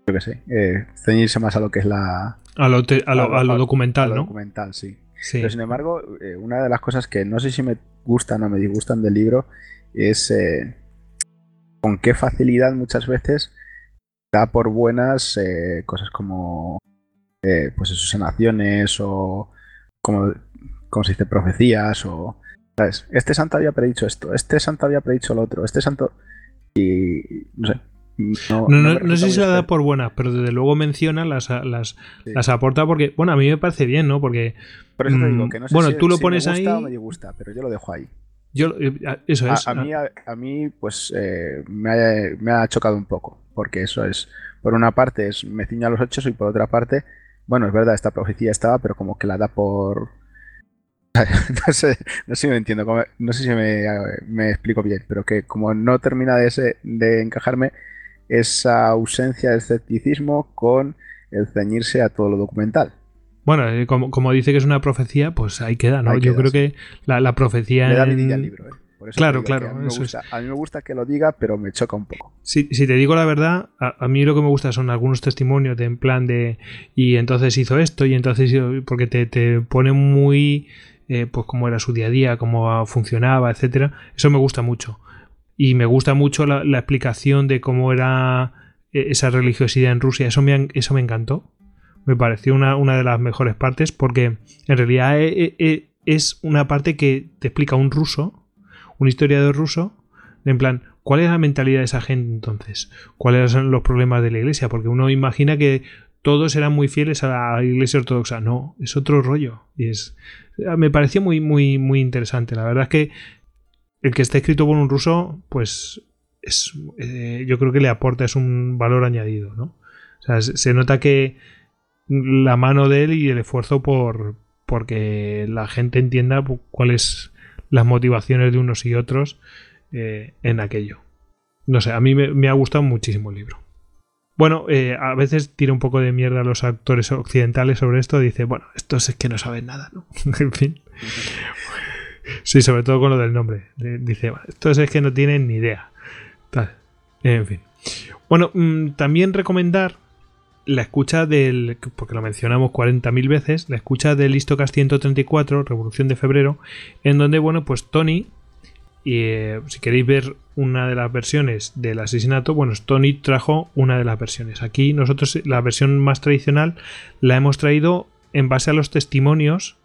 yo qué sé, eh, ceñirse más a lo que es la. A lo, a lo, documental, ¿no? documental, sí. Pero sin embargo, una de las cosas que no sé si me gustan o me disgustan del libro es eh, con qué facilidad muchas veces da por buenas eh, cosas como eh, pues sus sanaciones o como, como se dice profecías o ¿sabes? este santo había predicho esto este santo había predicho lo otro este santo y no sé no, no, sé si se la da por buenas, pero desde luego menciona, las, las, las, aporta porque, bueno, a mí me parece bien, ¿no? Porque. Por eso te digo mm, que no sé bueno, si, tú lo pones me gusta ahí. O me disgusta, pero yo lo dejo ahí. Yo, eh, eso es. A, mí, a, mí, pues, eh, me, ha, me, ha, chocado un poco, porque eso es, por una parte, es me ciña a los hechos y por otra parte, bueno, es verdad, esta profecía estaba, pero como que la da por... no, sé, no sé si me entiendo, no sé si me, me, explico bien, pero que como no termina de, ese, de encajarme esa ausencia de escepticismo con el ceñirse a todo lo documental. Bueno, eh, como, como, dice que es una profecía, pues ahí queda, ¿no? Yo creo que la, la profecía. Le da vidilla al libro, ¿eh? Claro, claro. A mí, gusta, a mí, me gusta, que lo diga, pero me choca un poco. Si, si te digo la verdad, a, mí lo que me gusta son algunos testimonios de en plan de. Y entonces hizo esto, y entonces. Porque te, te pone muy. Eh, pues cómo era su día a día, cómo funcionaba, etcétera. Eso me gusta mucho. Y me gusta mucho la, la explicación de cómo era eh, esa religiosidad en Rusia. Eso me, eso me encantó me pareció una, una de las mejores partes porque en realidad eh, eh, es una parte que te explica un ruso, un historiador ruso, en plan, ¿cuál es la mentalidad de esa gente entonces? ¿Cuáles son los problemas de la iglesia? Porque uno imagina que todos eran muy fieles a la iglesia ortodoxa. No, es otro rollo. Y es. Me pareció muy, muy, muy interesante. La verdad es que el que está escrito por un ruso, pues es. Eh, yo creo que le aporta, es un valor añadido, ¿no? O sea, se nota que la mano de él y el esfuerzo por porque la gente entienda cuáles las motivaciones de unos y otros eh, en aquello. No sé, a mí me, ha gustado muchísimo el libro. Bueno, eh, a veces tira un poco de mierda a los actores occidentales sobre esto. Dice, bueno, estos es que no saben nada, ¿no? en fin. Sí, sobre todo con lo del nombre. Dice, esto es que no tienen ni idea. Tal. En fin. Bueno, mm, también recomendar la escucha del, porque lo mencionamos 40.000 veces, la escucha del Listocast 134, Revolución de Febrero, en donde, bueno, pues Tony, eh, si queréis ver una de las versiones del asesinato, bueno, Tony trajo una de las versiones. Aquí nosotros la versión más tradicional la hemos traído en base a los testimonios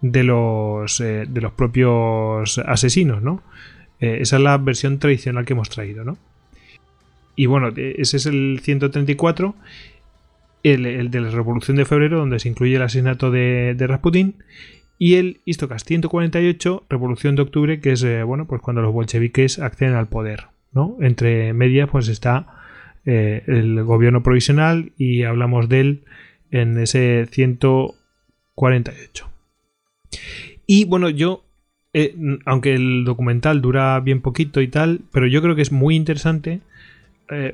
de los, eh, de los propios asesinos, ¿no? Eh, esa es la versión tradicional que hemos traído, ¿no? Y bueno, ese es el 134 el, de la Revolución de Febrero, donde se incluye el asesinato de, Rasputin, y el Istocast 148, Revolución de Octubre, que es eh, bueno, pues cuando los bolcheviques acceden al poder. ¿no? Entre medias, pues está eh, el gobierno provisional y hablamos de él en ese 148. Y bueno, yo, eh, aunque el documental dura bien poquito y tal, pero yo creo que es muy interesante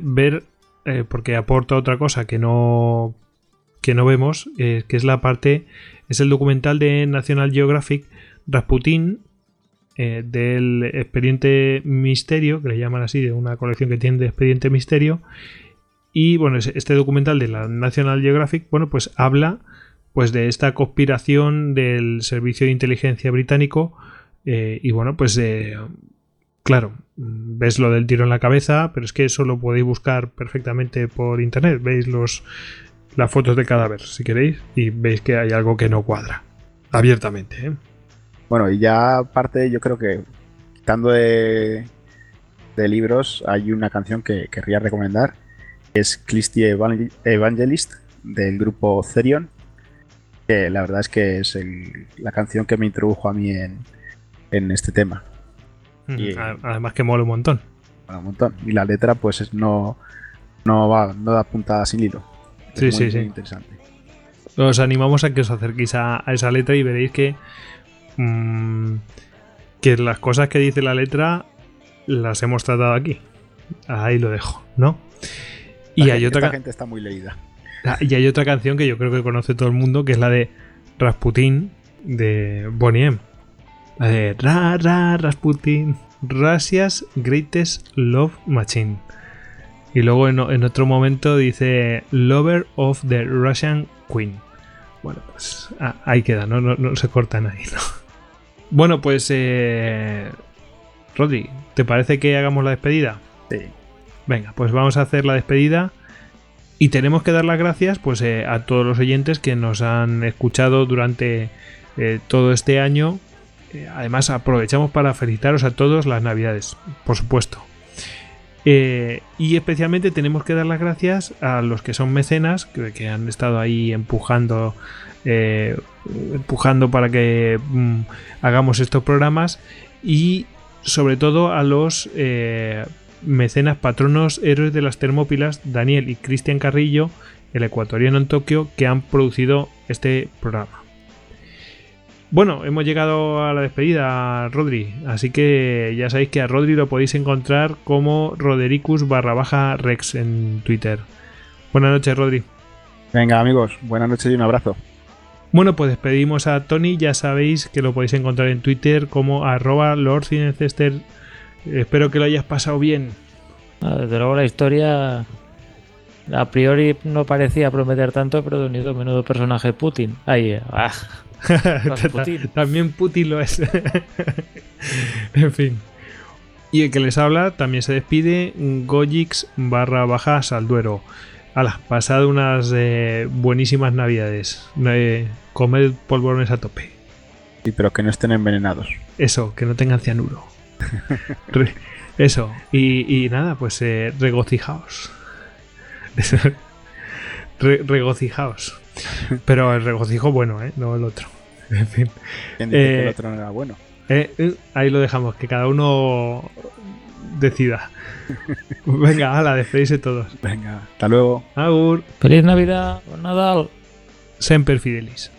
ver eh, porque aporta otra cosa que no, que no vemos, eh, que es la parte, es el documental de National Geographic, Rasputin, eh, del expediente misterio, que le llaman así, de una colección que tiene de expediente misterio. Y bueno, este documental de la National Geographic, bueno, pues habla pues de esta conspiración del servicio de inteligencia británico y bueno, pues Claro, ves lo del tiro en la cabeza, pero es que eso lo podéis buscar perfectamente por internet. Veis los, las fotos de cadáver, si queréis, y veis que hay algo que no cuadra. Abiertamente. ¿eh? Bueno, y ya aparte, yo creo que quitando de, de libros, hay una canción que querría recomendar. es Christy Evangelist del grupo Therion. Que la verdad es que es la canción que me introdujo a mí en, en este tema. Y, Además que mola un montón. un montón. Y la letra, pues no, no va, no da puntada sin hilo. sí, sí, sí. interesante. Os animamos a que os acerquéis a, esa letra y veréis que. Mm, que las cosas que dice la letra las hemos tratado aquí. Ahí lo dejo, ¿no? Y hay otra. gente está muy leída. Ah, y hay otra canción que yo creo que conoce todo el mundo, que es la de Rasputin de Bonnie M. De Ra Ra Rasputin, Russia's Greatest Love Machine. Y luego en, otro momento dice Lover of the Russian Queen. Bueno, pues ah, ahí queda, ¿no? No, se cortan ahí, ¿no? Bueno, pues eh, Rodri, ¿te parece que hagamos la despedida? Sí. Venga, pues vamos a hacer la despedida. Y tenemos que dar las gracias pues, eh, a todos los oyentes que nos han escuchado durante eh, todo este año eh, además, aprovechamos para felicitaros a todos las Navidades, por supuesto. Eh, y especialmente tenemos que dar las gracias a los que son mecenas, que, han estado ahí empujando, eh, empujando para que mm, hagamos estos programas. Y sobre todo a los mecenas patronos héroes de las Termópilas, Daniel y Cristian Carrillo, el ecuatoriano en Tokio, que han producido este programa. Bueno, hemos llegado a la despedida, Rodri. Así que ya sabéis que a Rodri lo podéis encontrar como Rodericus barra baja Rex en Twitter. Buenas noches, Rodri. Venga, amigos, buenas noches y un abrazo. Bueno, pues despedimos a Tony. Ya sabéis que lo podéis encontrar en Twitter como arroba Espero que lo hayas pasado bien. Ah, desde luego la historia a priori no parecía prometer tanto, pero de unido menudo personaje Putin. Ahí, eh, también Putin lo es. en fin. Y el que les habla también se despide Gojix barra baja Salduero. Hala, pasad unas eh, buenísimas navidades. Eh, comed polvorones a tope. Sí, pero que no estén envenenados. Eso, que no tengan cianuro. Eso, y, nada, pues eh, regocijaos. regocijaos. Pero el regocijo bueno, ¿eh? No el otro. En fin. ¿Quién dice que el eh, otro no era bueno? Eh, eh, ahí lo dejamos, que cada uno decida. Venga, ala, despedirse todos. Venga, hasta luego. Agur. Feliz Navidad, Nadal. Semper Fidelis.